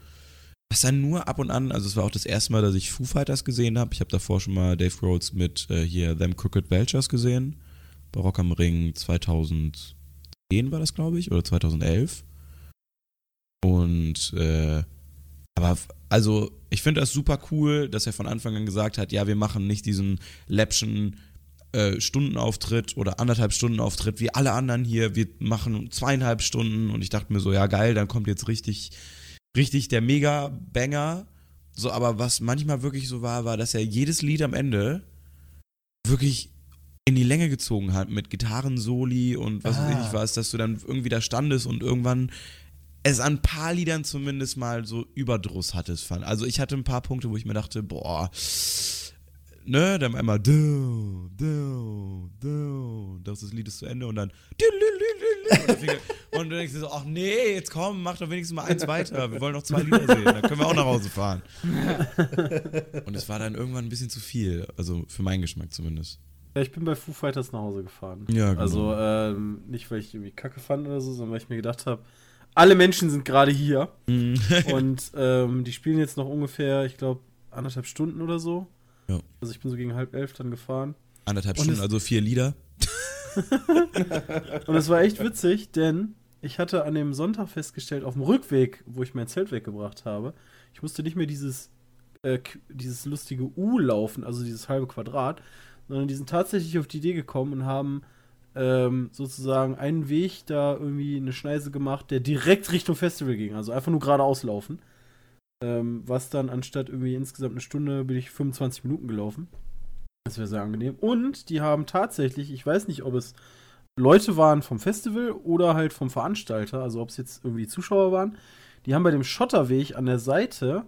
Was dann nur ab und an, also es war auch das erste Mal, dass ich Foo Fighters gesehen habe. Ich habe davor schon mal Dave Rhodes mit äh, hier Them Crooked Vultures gesehen. Bei Rock am Ring 2010 war das, glaube ich, oder 2011. Und äh, aber also, ich finde das super cool, dass er von Anfang an gesagt hat, ja, wir machen nicht diesen läppschen äh, Stundenauftritt oder anderthalb Stunden Auftritt wie alle anderen hier. Wir machen zweieinhalb Stunden und ich dachte mir so, ja geil, dann kommt jetzt richtig, richtig der Mega-Banger. So, aber was manchmal wirklich so war, war, dass er jedes Lied am Ende wirklich in die Länge gezogen hat mit Gitarrensoli und was weiß ich nicht was, dass du dann irgendwie da standest und irgendwann es an ein paar Liedern zumindest mal so Überdruss hattest. Fand. Also ich hatte ein paar Punkte, wo ich mir dachte, boah, ne, dann einmal du, du, du, das ist das Lied ist zu Ende und dann und dann denkst du so, ach nee, jetzt komm, mach doch wenigstens mal eins weiter. Wir wollen noch zwei Lieder sehen, dann können wir auch nach Hause fahren. Und es war dann irgendwann ein bisschen zu viel, also für meinen Geschmack zumindest. Ja, ich bin bei Foo Fighters nach Hause gefahren. Ja, genau. Also ähm, nicht, weil ich irgendwie Kacke fand oder so, sondern weil ich mir gedacht habe, alle Menschen sind gerade hier und ähm, die spielen jetzt noch ungefähr, ich glaube, anderthalb Stunden oder so. Ja. Also ich bin so gegen halb elf dann gefahren. Anderthalb Und Stunden, also vier Lieder. Und es war echt witzig, denn ich hatte an dem Sonntag festgestellt, auf dem Rückweg, wo ich mein Zelt weggebracht habe, ich musste nicht mehr dieses, äh, dieses lustige U laufen, also dieses halbe Quadrat, sondern die sind tatsächlich auf die Idee gekommen und haben ähm, sozusagen einen Weg da irgendwie eine Schneise gemacht, der direkt Richtung Festival ging, also einfach nur geradeaus laufen. Ähm, was dann anstatt irgendwie insgesamt eine Stunde bin ich 25 Minuten gelaufen. Das wäre sehr angenehm. Und die haben tatsächlich, ich weiß nicht, ob es Leute waren vom Festival oder halt vom Veranstalter, also ob es jetzt irgendwie die Zuschauer waren, die haben bei dem Schotterweg an der Seite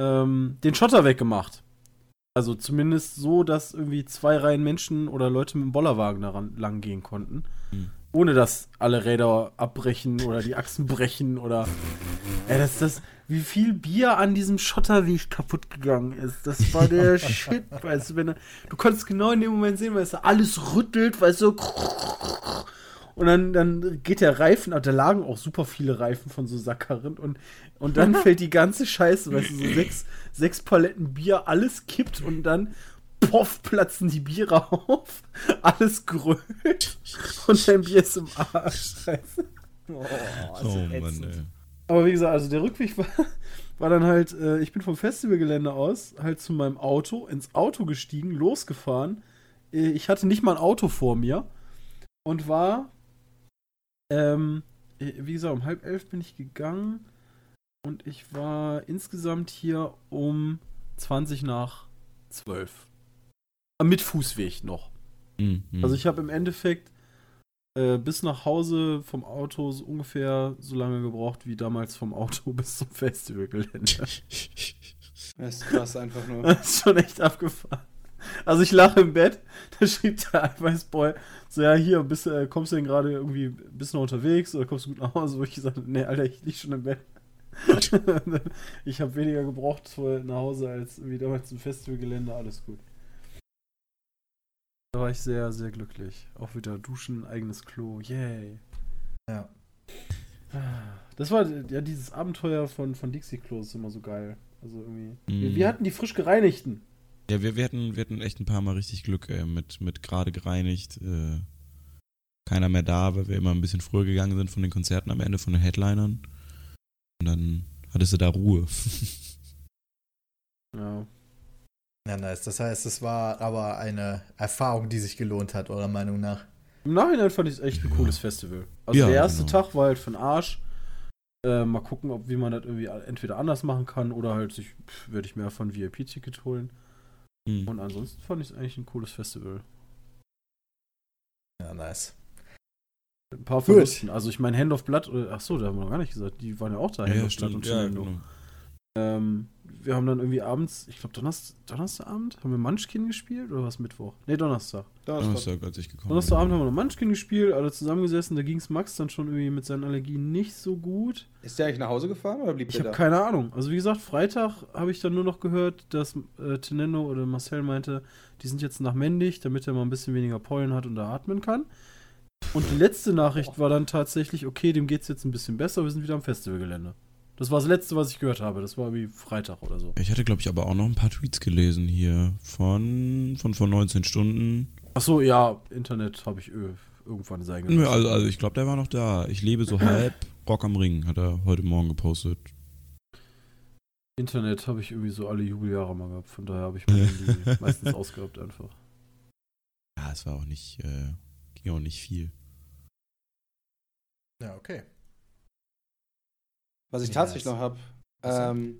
ähm, den Schotter weggemacht. Also zumindest so, dass irgendwie zwei Reihen Menschen oder Leute mit dem Bollerwagen daran lang gehen konnten. Hm. Ohne dass alle Räder abbrechen oder die Achsen brechen oder. Ey, das, das, wie viel Bier an diesem Schotterweg kaputt gegangen ist. Das war der Shit, weißt du, wenn er, du konntest genau in dem Moment sehen, weißt du, alles rüttelt, weißt du, und dann, dann geht der Reifen, da lagen auch super viele Reifen von so Saccharin und, und dann fällt die ganze Scheiße, weißt du, so sechs, sechs Paletten Bier, alles kippt und dann poff, platzen die Biere auf, alles grölt und dein Bier ist im Arsch, scheiße. Oh, das ist Oh ätzend. Mann, ey. Aber wie gesagt, also der Rückweg war, war dann halt, äh, ich bin vom Festivalgelände aus halt zu meinem Auto, ins Auto gestiegen, losgefahren. Äh, ich hatte nicht mal ein Auto vor mir und war, ähm, äh, wie gesagt, um halb elf bin ich gegangen und ich war insgesamt hier um 20 nach 12. Mit Fußweg noch. Mhm, mhm. Also ich habe im Endeffekt äh, bis nach Hause vom Auto so ungefähr so lange gebraucht wie damals vom Auto bis zum Festivalgelände. Das ist krass einfach nur. Das ist schon echt abgefahren. Also ich lache im Bett, da schrieb der Eiweißboy so, ja hier, bist, äh, kommst du denn gerade irgendwie, bist du noch unterwegs oder kommst du gut nach Hause? Wo ich gesagt habe, nee, Alter, ich lieg schon im Bett. ich habe weniger gebraucht nach Hause als wie damals zum Festivalgelände, alles gut. Da war ich sehr, sehr glücklich. Auch wieder duschen, eigenes Klo, yay. Ja. Das war ja dieses Abenteuer von, von Dixie Klo ist immer so geil. Also irgendwie. Wir, Mhm. wir hatten die frisch gereinigten. Ja, wir, wir, hatten, wir hatten echt ein paar Mal richtig Glück, ey, mit, mit gerade gereinigt. Äh, keiner mehr da, weil wir immer ein bisschen früher gegangen sind von den Konzerten am Ende von den Headlinern. Und dann hattest du da Ruhe. Ja. Ja, nice. Das heißt, es war aber eine Erfahrung, die sich gelohnt hat, eurer Meinung nach. Im Nachhinein fand ich es echt ein cooles Festival. Also Ja, der erste genau. Tag war halt für den Arsch. Äh, mal gucken, ob wie man das irgendwie entweder anders machen kann oder halt sich werde ich mir von VIP-Ticket holen. Hm. Und ansonsten fand ich es eigentlich ein cooles Festival. Ja, nice. Ein paar. Verlusten. Also ich meine Hand of Blood, oder, ach so, da haben wir noch gar nicht gesagt, die waren ja auch da, Hand Ja, of Blood stimmt. und Ja, Shenando. genau. ähm, wir haben dann irgendwie abends, ich glaube Donnerstag, Donnerstagabend, haben wir Munchkin gespielt oder was Mittwoch? Ne, Donnerstag. Donnerstag, als ich gekommen Donnerstagabend haben wir noch Munchkin gespielt, alle zusammengesessen, da ging es Max dann schon irgendwie mit seinen Allergien nicht so gut. Ist der eigentlich nach Hause gefahren oder blieb Ich der habe da? keine Ahnung. Also wie gesagt, Freitag habe ich dann nur noch gehört, dass äh, Tenendo oder Marcel meinte, die sind jetzt nach Mendig, damit er mal ein bisschen weniger Pollen hat und da atmen kann. Und die letzte Nachricht war dann tatsächlich, okay, dem geht's jetzt ein bisschen besser, wir sind wieder am Festivalgelände. Das war das letzte, was ich gehört habe. Das war wie Freitag oder so. Ich hatte, glaube ich, aber auch noch ein paar Tweets gelesen hier von, von vor 19 Stunden. Ach so, ja, Internet habe ich äh, irgendwann sein Nö, Also, also ich glaube, der war noch da. Ich lebe so halb. Rock am Ring hat er heute Morgen gepostet. Internet habe ich irgendwie so alle Jubeljahre mal gehabt. Von daher habe ich mein Handy meistens ausgehabt einfach. Ja, es war auch nicht, äh, ging auch nicht viel. Ja, okay. Was ich Ja, tatsächlich noch habe, ähm,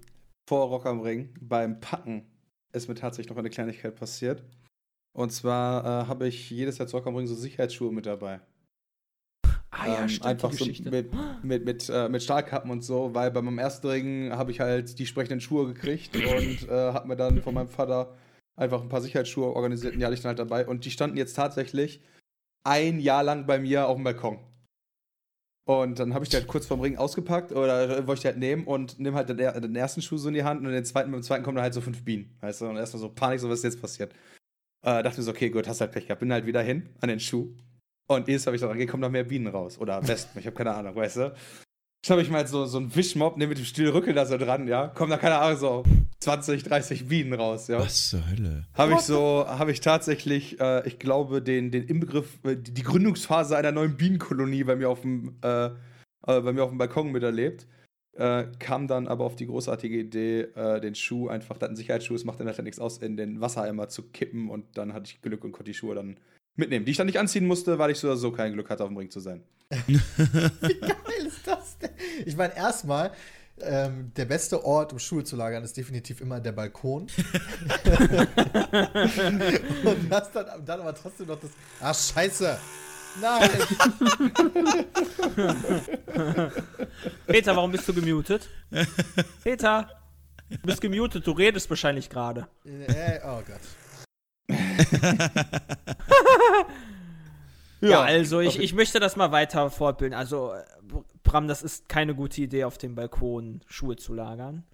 vor Rock am Ring, beim Packen, ist mir tatsächlich noch eine Kleinigkeit passiert. Und zwar äh, habe ich jedes Jahr zu Rock am Ring so Sicherheitsschuhe mit dabei. Ah ja, Ähm, stimmt, einfach die so mit, mit, mit, äh, mit Stahlkappen und so, weil bei meinem ersten Ring habe ich halt die sprechenden Schuhe gekriegt und äh, habe mir dann von meinem Vater einfach ein paar Sicherheitsschuhe organisiert und die hatte ich dann halt dabei. Und die standen jetzt tatsächlich ein Jahr lang bei mir auf dem Balkon. Und dann habe ich die halt kurz vorm Ring ausgepackt oder wollte ich die halt nehmen und nehme halt den, den ersten Schuh so in die Hand und den zweiten, dem zweiten kommen dann halt so fünf Bienen. Weißt du? Und erstmal so Panik, so was ist jetzt passiert. Äh, dachte mir so, okay, gut, hast halt Pech gehabt. Bin halt wieder hin an den Schuh. Und Mal, wenn ich da rangehe, kommen noch mehr Bienen raus. Oder Wespen, ich habe keine Ahnung, weißt du? Schnapp ich mal so, so einen Wischmob, nehme mit dem Stielrückel da so dran, ja. Kommen da, keine Ahnung, so 20, 30 Bienen raus, ja. Was zur Hölle? Habe ich so, habe ich tatsächlich, äh, ich glaube, den, den Inbegriff, äh, die, Gründungsphase einer neuen Bienenkolonie bei mir auf dem, äh, äh, bei mir auf dem Balkon miterlebt. Äh, kam dann aber auf die großartige Idee, äh, den Schuh einfach, das ist ein Sicherheitsschuh, es macht dann halt nichts aus, in den Wassereimer zu kippen und dann hatte ich Glück und konnte die Schuhe dann mitnehmen, die ich dann nicht anziehen musste, weil ich so oder so kein Glück hatte, auf dem Ring zu sein. Wie geil ist das denn? Ich meine, erstmal, ähm, der beste Ort, um Schuhe zu lagern, ist definitiv immer der Balkon. Und hast dann, dann aber trotzdem noch das. Ah, scheiße! Nein! Peter, warum bist du gemutet? Peter, du bist gemutet, du redest wahrscheinlich gerade. äh, oh Gott. Ja, also ich, ich möchte das mal weiter fortbilden. Also, äh, Bram, das ist keine gute Idee, auf dem Balkon Schuhe zu lagern.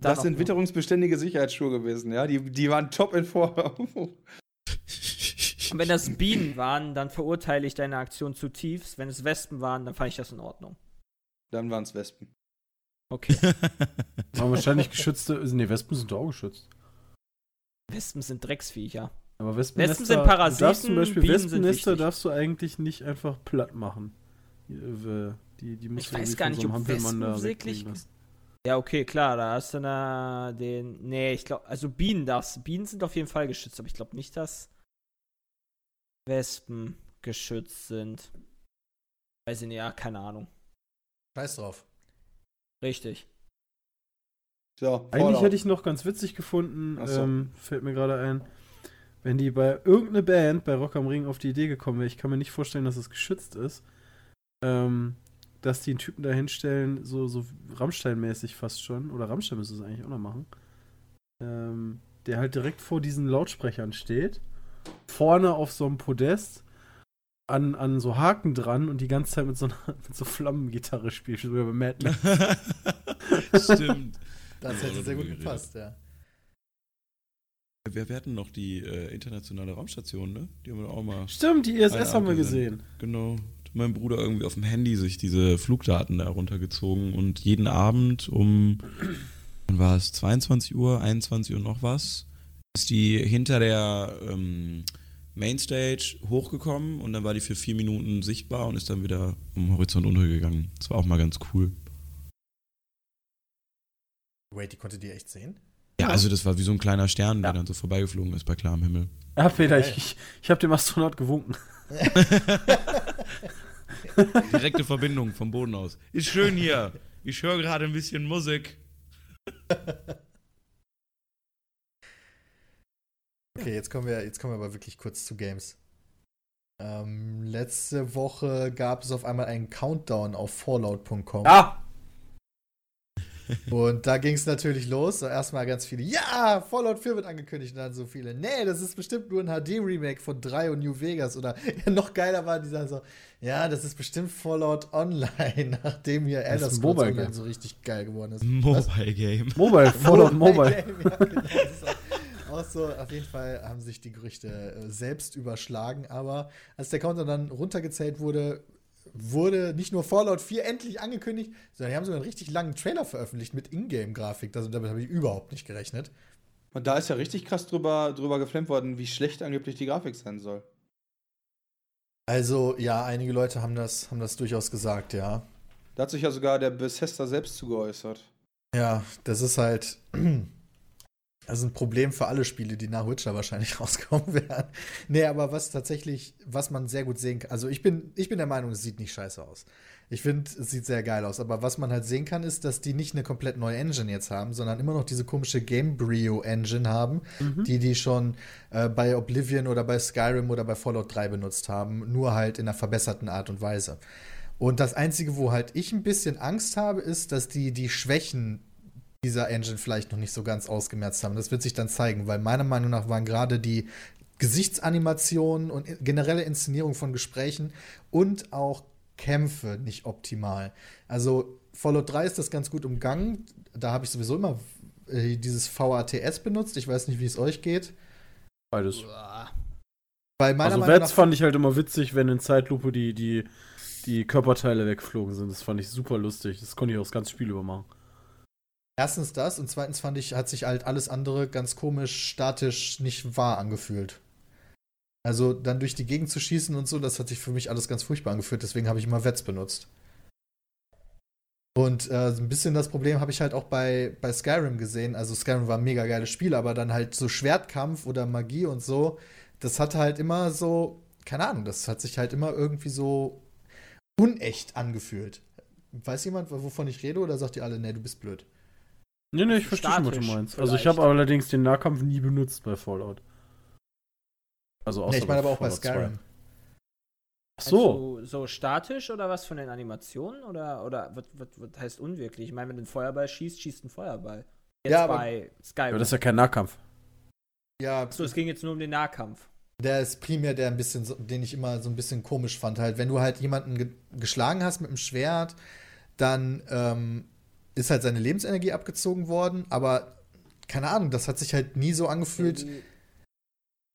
Das sind witterungsbeständige Sicherheitsschuhe gewesen, ja. Die, die waren top in Form. Und wenn das Bienen waren, dann verurteile ich deine Aktion zutiefst. Wenn es Wespen waren, dann fand ich das in Ordnung. Dann waren es Wespen. Okay. Aber wahrscheinlich geschützte. Nee, Wespen sind doch auch geschützt. Wespen sind Drecksviecher. Aber Wespennester, Wespen sind Parasiten, Du darfst zum Beispiel Bienen sind Wespennester darfst du eigentlich nicht einfach platt machen. Die, die, Ich weiß gar nicht, so ob Wespen wirklich. Ja, okay, klar, da hast du da den. Nee, ich glaube, also Bienen darfst. Bienen sind auf jeden Fall geschützt, aber ich glaube nicht, dass Wespen geschützt sind. Weiß ich nicht, ja, keine Ahnung. Scheiß drauf. Richtig. So, Eigentlich hätte ich noch ganz witzig gefunden, so. ähm, fällt mir gerade ein, wenn die bei irgendeiner Band bei Rock am Ring auf die Idee gekommen wäre, ich kann mir nicht vorstellen, dass es geschützt ist, ähm, dass die einen Typen da hinstellen, so, so Rammstein-mäßig fast schon, oder Rammstein müsste es eigentlich auch noch machen, ähm, der halt direkt vor diesen Lautsprechern steht, vorne auf so einem Podest, an, an so Haken dran und die ganze Zeit mit so einer mit so Flammengitarre spielt, so wie bei Mad Max. Stimmt. Das hätte sehr gut darüber gepasst, ja. Wir, wir hatten noch die äh, internationale Raumstation, ne? Die haben wir auch mal. Stimmt, die ISS Eine haben wir gesehen. Genau. Mein Bruder irgendwie auf dem Handy sich diese Flugdaten da runtergezogen und jeden Abend um, wann war es, 22 Uhr, 21 Uhr noch was, ist die hinter der ähm, Mainstage hochgekommen und dann war die für vier Minuten sichtbar und ist dann wieder am Horizont untergegangen. Das war auch mal ganz cool. Wait, die konnte die echt sehen? Ja, also das war wie so ein kleiner Stern, der dann so vorbeigeflogen ist bei klarem Himmel. Ja, Peter, ich, ich, ich habe dem Astronaut gewunken. Direkte Verbindung vom Boden aus. Ist schön hier. Ich höre gerade ein bisschen Musik. Okay, jetzt kommen wir, jetzt kommen wir aber wirklich kurz zu Games. Ähm, letzte Woche gab es auf einmal einen Countdown auf Fallout.com. Ah! Und da ging es natürlich los. So erstmal ganz viele, ja, Fallout 4 wird angekündigt. Und dann so viele, nee, das ist bestimmt nur ein HD-Remake von 3 und New Vegas. Oder ja, noch geiler war dieser so, ja, das ist bestimmt Fallout Online, nachdem hier Elder Scrolls Mobile Online Game. so richtig geil geworden ist. Mobile Game. Mobile, Fallout Mobile. Game, ja, genau. Auch, so, auf jeden Fall haben sich die Gerüchte äh, selbst überschlagen, aber als der Countdown dann runtergezählt wurde, wurde nicht nur Fallout 4 endlich angekündigt, sondern die haben sogar einen richtig langen Trailer veröffentlicht mit Ingame-Grafik. Also damit habe ich überhaupt nicht gerechnet. Und da ist ja richtig krass drüber, drüber geflammt worden, wie schlecht angeblich die Grafik sein soll. Also, ja, einige Leute haben das, haben das durchaus gesagt, ja. Da hat sich ja sogar der Bethesda selbst zu geäußert. Ja, das ist halt. Das ist ein Problem für alle Spiele, die nach Witcher wahrscheinlich rauskommen werden. Nee, aber was tatsächlich, was man sehr gut sehen kann, also ich bin, ich bin der Meinung, es sieht nicht scheiße aus. Ich finde, es sieht sehr geil aus. Aber was man halt sehen kann, ist, dass die nicht eine komplett neue Engine jetzt haben, sondern immer noch diese komische Gamebryo Engine haben, die die schon äh, bei Oblivion oder bei Skyrim oder bei Fallout 3 benutzt haben, nur halt in einer verbesserten Art und Weise. Und das Einzige, wo halt ich ein bisschen Angst habe, ist, dass die die Schwächen dieser Engine vielleicht noch nicht so ganz ausgemerzt haben. Das wird sich dann zeigen, weil meiner Meinung nach waren gerade die Gesichtsanimationen und generelle Inszenierung von Gesprächen und auch Kämpfe nicht optimal. Also Fallout 3 ist das ganz gut umgangen. Da habe ich sowieso immer äh, dieses VATS benutzt. Ich weiß nicht, wie es euch geht. Beides. Weil meiner Also nach fand ich halt immer witzig, wenn in Zeitlupe die, die, die Körperteile weggeflogen sind. Das fand ich super lustig. Das konnte ich auch das ganze Spiel über machen. Erstens das und zweitens fand ich, hat sich halt alles andere ganz komisch, statisch nicht wahr angefühlt. Also dann durch die Gegend zu schießen und so, das hat sich für mich alles ganz furchtbar angefühlt, deswegen habe ich immer Wets benutzt. Und äh, ein bisschen das Problem habe ich halt auch bei, bei Skyrim gesehen. Also Skyrim war ein mega geiles Spiel, aber dann halt so Schwertkampf oder Magie und so, das hatte halt immer so, keine Ahnung, das hat sich halt immer irgendwie so unecht angefühlt. Weiß jemand, wovon ich rede, oder sagt ihr alle, nee, du bist blöd? Nee, nee, ich verstehe schon, was du meinst. Also ich habe allerdings den Nahkampf nie benutzt bei Fallout. Also außer Nee, ich meine aber auch bei Fallout 2. Skyrim. Ach so. Also, so statisch oder was von den Animationen? Oder, oder was, was, was heißt unwirklich? Ich meine, wenn du einen Feuerball schießt, schießt ein Feuerball. Jetzt Ja, aber- bei Skyrim. Aber das ist ja kein Nahkampf. Ja, Achso, es ging jetzt nur um den Nahkampf. Der ist primär der ein bisschen, so- den ich immer so ein bisschen komisch fand. Halt, wenn du halt jemanden ge geschlagen hast mit dem Schwert, dann ähm, ist halt seine Lebensenergie abgezogen worden, aber keine Ahnung, das hat sich halt nie so angefühlt. Die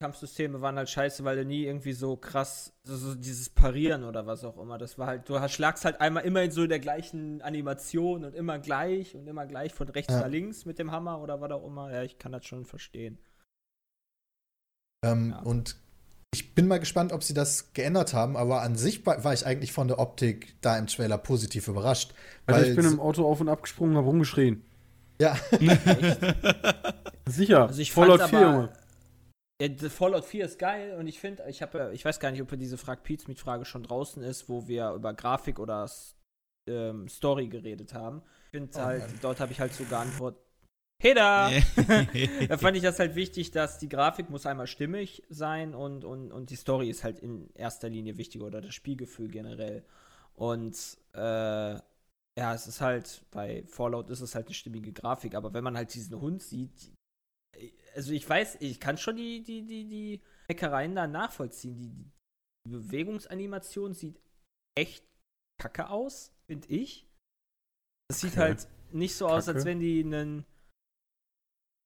Kampfsysteme waren halt scheiße, weil du nie irgendwie so krass, so, so dieses Parieren oder was auch immer. Das war halt, du schlagst halt einmal immer in so der gleichen Animation und immer gleich und immer gleich von rechts Ja. nach links mit dem Hammer oder was auch immer. Ja, ich kann das schon verstehen. Ähm, Ja. Und ich bin mal gespannt, ob sie das geändert haben, aber an sich war ich eigentlich von der Optik da im Trailer positiv überrascht. Also weil ich bin im Auto auf und ab gesprungen, habe rumgeschrien. ja, Sicher. Also ich Fallout fand's 4, aber- Junge. Ja, Fallout 4 ist geil und ich finde, ich habe, ich weiß gar nicht, ob diese Frag Pete's mit Frage schon draußen ist, wo wir über Grafik oder ähm, Story geredet haben. Ich finde Oh halt, Mann. dort habe ich halt so geantwortet. Hey da! da fand ich das halt wichtig, dass die Grafik muss einmal stimmig sein und, und, und die Story ist halt in erster Linie wichtig oder das Spielgefühl generell. Und äh, ja, es ist halt, bei Fallout ist es halt eine stimmige Grafik, aber wenn man halt diesen Hund sieht, also ich weiß, ich kann schon die, die, die, die Hackereien da nachvollziehen. Die, die Bewegungsanimation sieht echt kacke aus, finde ich. Es sieht Okay. halt nicht so aus, als Kacke. wenn die einen.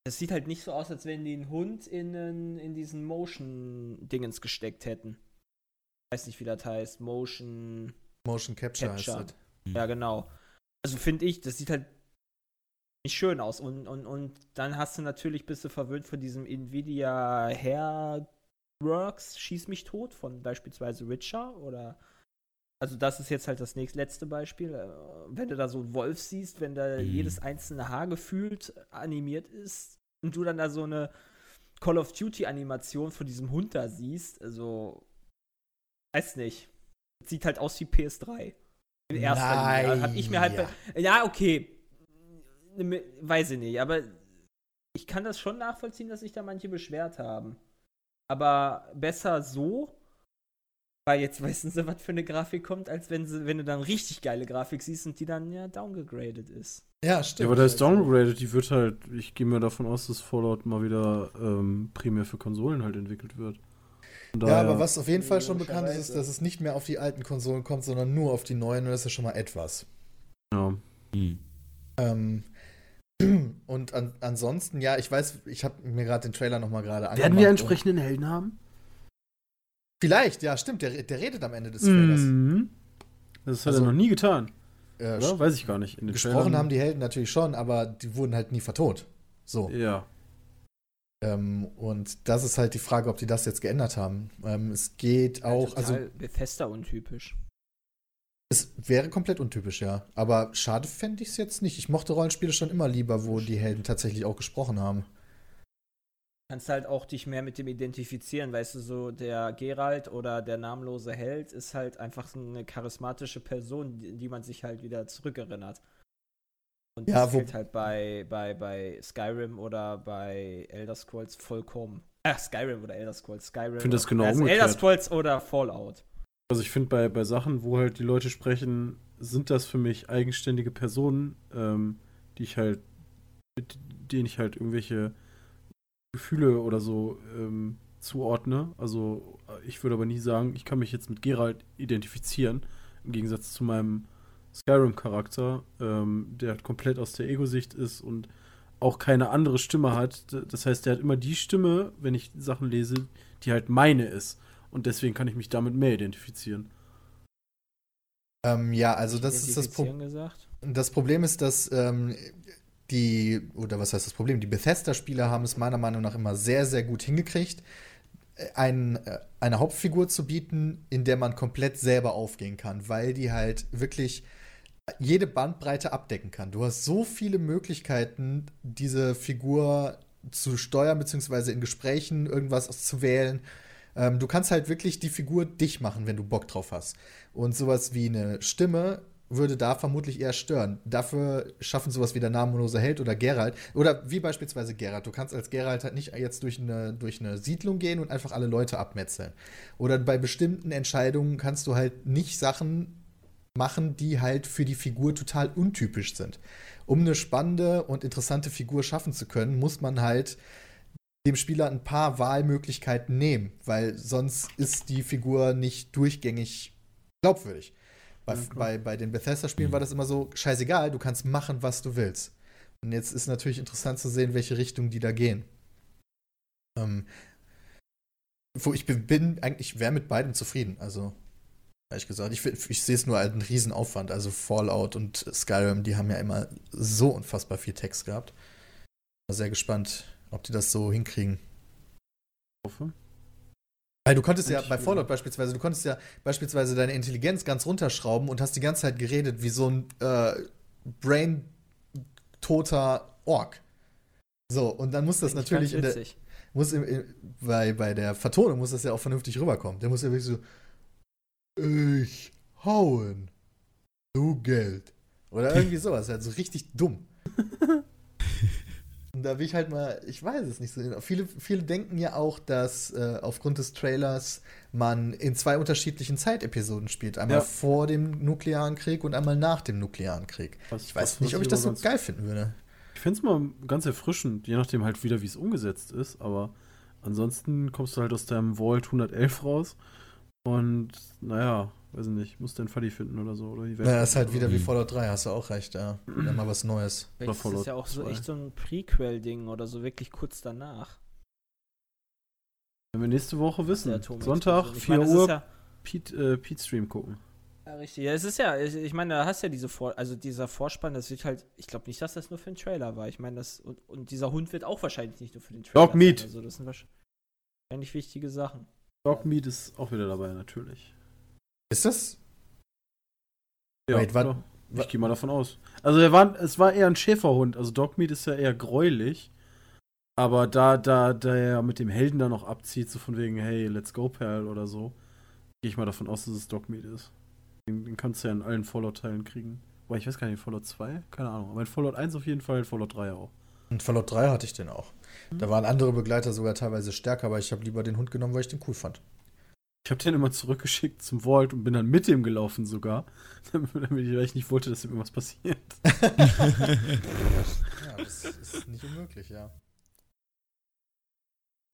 Es sieht halt nicht so aus, als wenn die einen Hund in, einen, in diesen Motion-Dingens gesteckt hätten. weiß nicht, wie das heißt. Motion. Motion Capture, Capture. heißt das. Ja, genau. Also finde ich, das sieht halt nicht schön aus. Und, und, und dann hast du natürlich, bist du verwöhnt von diesem Nvidia Hairworks, Schieß mich tot, von beispielsweise Witcher oder. Also, das ist jetzt halt das nächste letzte Beispiel. Äh, Wenn du da so einen Wolf siehst, wenn da Mhm. jedes einzelne Haar gefühlt animiert ist, und du dann da so eine Call of Duty Animation von diesem Hund da siehst, also weiß nicht. Sieht halt aus wie PS3. In erster Linie. Nein, Hab ich mir halt ja. okay. Weiß ich nicht, aber ich kann das schon nachvollziehen, dass sich da manche beschwert haben. Aber besser so, weil jetzt wissen sie, was für eine Grafik kommt, als wenn, sie, wenn du dann richtig geile Grafik siehst und die dann ja downgegradet ist. Ja, Ja, stimmt. aber da ist downgraded, die wird halt, ich gehe mir davon aus, dass Fallout mal wieder ähm, primär für Konsolen halt entwickelt wird. Ja, aber was auf jeden Fall schon bekannt ist, ist, dass es nicht mehr auf die alten Konsolen kommt, sondern nur auf die neuen und das ist schon mal etwas. Ja. Hm. Ähm, und an, ansonsten, ja, ich weiß, ich habe mir gerade den Trailer nochmal gerade angemacht. Werden wir entsprechenden Helden haben? Vielleicht, ja, stimmt, der, der redet am Ende des Trailers. Mhm. Das hat Also, er noch nie getan, Äh, oder? Weiß ich gar nicht. In den gesprochen Trailern- haben die Helden natürlich schon, aber die wurden halt nie vertont. So. Ja. Ähm, und das ist halt die Frage, ob die das jetzt geändert haben. Ähm, es geht auch, also Total Bethesda untypisch. es wäre komplett untypisch, ja. Aber schade fände ich es jetzt nicht. Ich mochte Rollenspiele schon immer lieber, wo die Helden tatsächlich auch gesprochen haben. Kannst halt auch dich mehr mit dem identifizieren, weißt du, so der Geralt oder der namenlose Held ist halt einfach so eine charismatische Person, die, die man sich halt wieder zurückerinnert. Und Ja, das gilt halt bei, bei, bei Skyrim oder bei Elder Scrolls vollkommen. Ach, Skyrim oder Elder Scrolls, Skyrim. Ich finde das genau also umgekehrt. Elder Scrolls oder Fallout. Also ich finde bei, bei Sachen, wo halt die Leute sprechen, sind das für mich eigenständige Personen, ähm, die ich halt, mit denen ich halt irgendwelche Gefühle oder so ähm, zuordne. Also ich würde aber nie sagen, ich kann mich jetzt mit Geralt identifizieren, im Gegensatz zu meinem Skyrim-Charakter, ähm, der halt komplett aus der Ego-Sicht ist und auch keine andere Stimme hat. Das heißt, der hat immer die Stimme, wenn ich Sachen lese, die halt meine ist. Und deswegen kann ich mich damit mehr identifizieren. Ähm, ja, also das ist das Problem. Das Problem ist, dass ähm, die, oder was heißt das Problem? Die Bethesda-Spieler haben es meiner Meinung nach immer sehr, sehr gut hingekriegt, ein, äh, eine Hauptfigur zu bieten, in der man komplett selber aufgehen kann, weil die halt wirklich jede Bandbreite abdecken kann. Du hast so viele Möglichkeiten, diese Figur zu steuern, beziehungsweise in Gesprächen irgendwas zu wählen. Ähm, du kannst halt wirklich die Figur dich machen, wenn du Bock drauf hast. Und sowas wie eine Stimme würde da vermutlich eher stören. Dafür schaffen sowas wie der namenlose Held oder Geralt. Oder wie beispielsweise Geralt. Du kannst als Geralt halt nicht jetzt durch eine, durch eine Siedlung gehen und einfach alle Leute abmetzeln. Oder bei bestimmten Entscheidungen kannst du halt nicht Sachen machen, die halt für die Figur total untypisch sind. Um eine spannende und interessante Figur schaffen zu können, muss man halt dem Spieler ein paar Wahlmöglichkeiten nehmen, weil sonst ist die Figur nicht durchgängig glaubwürdig. Bei, Ja, bei, bei den Bethesda-Spielen war das immer so, scheißegal, du kannst machen, was du willst. Und jetzt ist natürlich interessant zu sehen, welche Richtung die da gehen. Ähm, wo ich bin, bin eigentlich, wäre mit beidem zufrieden. Also, ehrlich gesagt, ich, ich sehe es nur als einen Riesenaufwand. Also Fallout und Skyrim, die haben ja immer so unfassbar viel Text gehabt. Bin sehr gespannt, ob die das so hinkriegen. hoffe. Weil du konntest ja bei Fallout beispielsweise, du konntest ja beispielsweise deine Intelligenz ganz runterschrauben und hast die ganze Zeit geredet wie so ein äh, brain-toter Ork. So, und dann muss das natürlich in der, muss im, im, bei, bei der Vertonung muss das ja auch vernünftig rüberkommen. Der muss ja wirklich so, ich hauen, du Geld. Oder irgendwie sowas, halt so richtig dumm. Und da will ich halt mal, ich weiß es nicht so genau. Viele, viele denken ja auch, dass äh, aufgrund des Trailers man in zwei unterschiedlichen Zeitepisoden spielt. Einmal Ja. vor dem nuklearen Krieg und einmal nach dem nuklearen Krieg. Was- Ich weiß nicht, ob ich das so geil finden würde. Ich fände es mal ganz erfrischend, je nachdem halt wieder, wie es umgesetzt ist, aber ansonsten kommst du halt aus deinem Vault 111 raus und naja, weiß ich nicht, musst deinen Fuddy finden oder so. Oder die Welt Ja, das ist halt wieder wie Mhm. Fallout 3, hast du auch recht, ja. Wieder mal was Neues. Ist das Fallout ja auch so 2. echt so ein Prequel-Ding oder so wirklich kurz danach. Wenn wir nächste Woche wissen, Sonntag, Ich 4 meine, ist Uhr, Ja, Pete, äh, Pete Stream gucken. ja, richtig. Ja, es ist ja, ich, ich meine, da hast ja diese Vor also dieser Vorspann, das wird halt, ich glaube nicht, dass das nur für den Trailer war. Ich meine, das, und, und dieser Hund wird auch wahrscheinlich nicht nur für den Trailer Dog Meat. Also das sind wahrscheinlich wichtige Sachen. Dogmeat ist auch wieder dabei, natürlich. Ist das? Ja, Wait, wa- ich gehe mal davon aus. Also er war, es war eher ein Schäferhund. Also Dogmeat ist ja eher gräulich. Aber da, da, da er mit dem Helden da noch abzieht, so von wegen, hey, let's go, Perl oder so, gehe ich mal davon aus, dass es Dogmeat ist. Den, den kannst du ja in allen Fallout-Teilen kriegen. Boah, ich weiß gar nicht, Fallout 2? Keine Ahnung. Aber in Fallout 1 auf jeden Fall, in Fallout 3 auch. Und Fallout 3 hatte ich den auch. Da waren andere Begleiter sogar teilweise stärker, aber ich habe lieber den Hund genommen, weil ich den cool fand. Ich habe den immer zurückgeschickt zum Vault und bin dann mit dem gelaufen sogar, damit ich, weil ich nicht wollte, dass ihm irgendwas passiert. Ja, das ist nicht unmöglich, ja.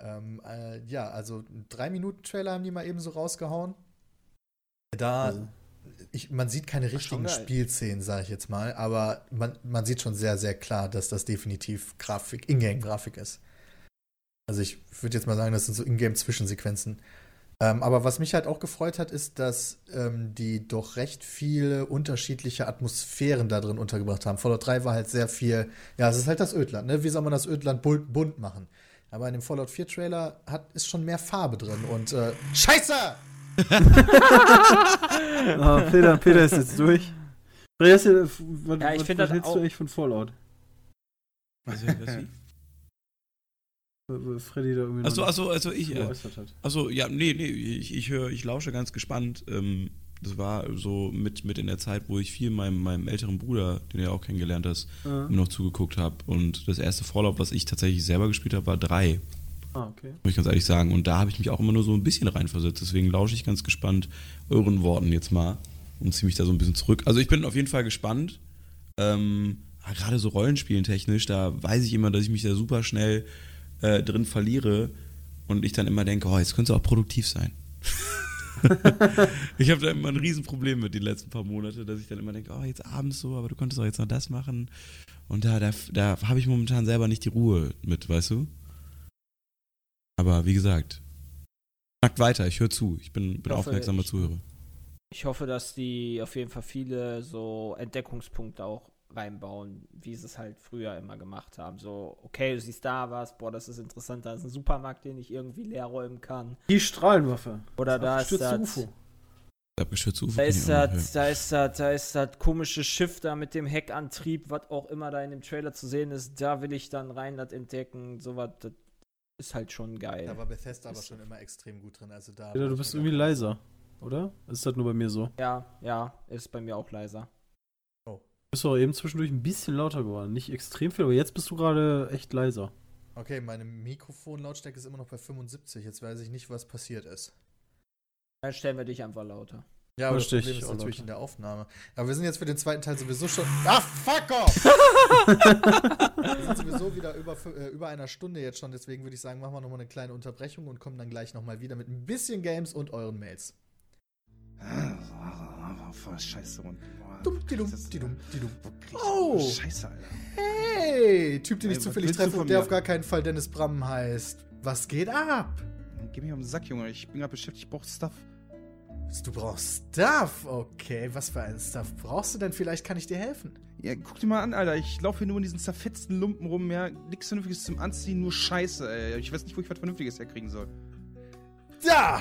Ähm, äh, ja, also einen 3-Minuten-Trailer haben die mal eben so rausgehauen. Da, Also. ich, man sieht keine richtigen. Spielszenen, sage ich jetzt mal, aber man, man sieht schon sehr, sehr klar, dass das definitiv Grafik, Ingame-Grafik ist. Also ich würde jetzt mal sagen, das sind so Ingame-Zwischensequenzen. Ähm, aber was mich halt auch gefreut hat, ist, dass ähm, die doch recht viele unterschiedliche Atmosphären da drin untergebracht haben. Fallout 3 war halt sehr viel, ja, es ist halt das Ödland, ne? Wie soll man das Ödland bunt, bunt machen? Aber in dem Fallout 4 Trailer hat, ist schon mehr Farbe drin und äh, Scheiße! Ah, Peter, Peter ist jetzt durch. Du- was, Ja, ich was, was das hältst du eigentlich von Fallout? Also, was wie? Freddy da irgendwie Achso, noch achso, also ich. Äh, geäußert hat. achso, ja, nee, nee, ich, ich höre, ich lausche ganz gespannt. Ähm, das war so mit, mit in der Zeit, wo ich viel meinem, meinem älteren Bruder, den du ja auch kennengelernt hast, Ah, immer noch zugeguckt habe. Und das erste Fallout, was ich tatsächlich selber gespielt habe, war drei. ah, okay. Muss ich ganz ehrlich sagen. Und da habe ich mich auch immer nur so ein bisschen reinversetzt. Deswegen lausche ich ganz gespannt euren Worten jetzt mal und ziehe mich da so ein bisschen zurück. Also ich bin auf jeden Fall gespannt. Ähm, ja, Gerade so Rollenspielen technisch, da weiß ich immer, dass ich mich da super schnell äh, drin verliere und ich dann immer denke, oh, jetzt könnte es auch produktiv sein. ich habe da immer ein Riesenproblem mit den letzten paar Monate, dass ich dann immer denke, oh, jetzt abends so, aber du könntest auch jetzt noch das machen. Und da, da, da habe ich momentan selber nicht die Ruhe mit, weißt du? Aber wie gesagt, schnackt weiter, ich höre zu. Ich bin, bin Ich hoffe, aufmerksamer ich- Zuhörer. Ich hoffe, dass die auf jeden Fall viele so Entdeckungspunkte auch reinbauen, wie sie es halt früher immer gemacht haben. So, okay, du siehst da was, boah, das ist interessant, da ist ein Supermarkt, den ich irgendwie leer räumen kann. Die Strahlenwaffe. Oder da ist das, UFO. Abgestürzte UFO. da ist das, da ist das, da ist das komische Schiff da mit dem Heckantrieb, was auch immer da in dem Trailer zu sehen ist. Da will ich dann rein das entdecken, sowas, das ist halt schon geil. Da war Bethesda aber schon immer extrem gut drin. Also da war du bist irgendwie leiser, oder? Ist das nur bei mir so? Ja, ja, ist bei mir auch leiser. Du bist auch eben zwischendurch ein bisschen lauter geworden. Nicht extrem viel, aber jetzt bist du gerade echt leiser. Okay, meine Mikrofonlautstärke ist immer noch bei 75. Jetzt weiß ich nicht, was passiert ist. Dann stellen wir dich einfach lauter. Ja, aber das Versteh Problem ich ist auch, natürlich Leute. in der Aufnahme. Aber wir sind jetzt für den zweiten Teil sowieso schon. Ah, fuck off! wir sind sowieso wieder über, äh, über einer Stunde jetzt schon, deswegen würde ich sagen, machen wir nochmal eine kleine Unterbrechung und kommen dann gleich nochmal wieder mit ein bisschen Games und euren Mails. Voll Scheiße, Mann. Dumm, die dumm, das- die dumm, die ich Oh. Scheiße, Alter. Hey! Typ, den ich zufällig treffe und der mir? auf gar keinen Fall Dennis Bram heißt. Was geht ab? Geh mich auf den Sack, Junge. Ich bin gerade beschäftigt, ich brauch Stuff. Du brauchst Stuff. Okay, was für einen Stuff brauchst du denn? Vielleicht kann ich dir helfen. Ja, guck dir mal an, Alter. Ich laufe hier nur in diesen zerfetzten Lumpen rum, ja. Nichts Vernünftiges zum Anziehen, nur Scheiße, ey. Ich weiß nicht, wo ich was Vernünftiges herkriegen soll. Da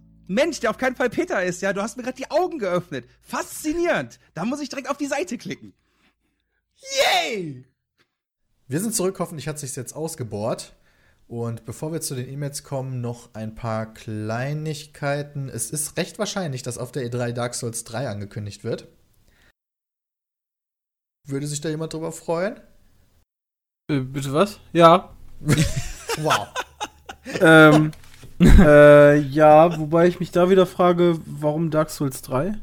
Mensch, der auf keinen Fall Peter ist, ja. Du hast mir gerade die Augen geöffnet. Faszinierend. Da muss ich direkt auf die Seite klicken. Yay! Wir sind zurück, hoffentlich hat sich jetzt ausgebohrt. Und bevor wir zu den E-Mails kommen, noch ein paar Kleinigkeiten. Es ist recht wahrscheinlich, dass auf der E3 Dark Souls 3 angekündigt wird. Würde sich da jemand drüber freuen? Äh, bitte was? Ja. Wow. ähm, äh, ja, wobei ich mich da wieder frage, warum Dark Souls 3?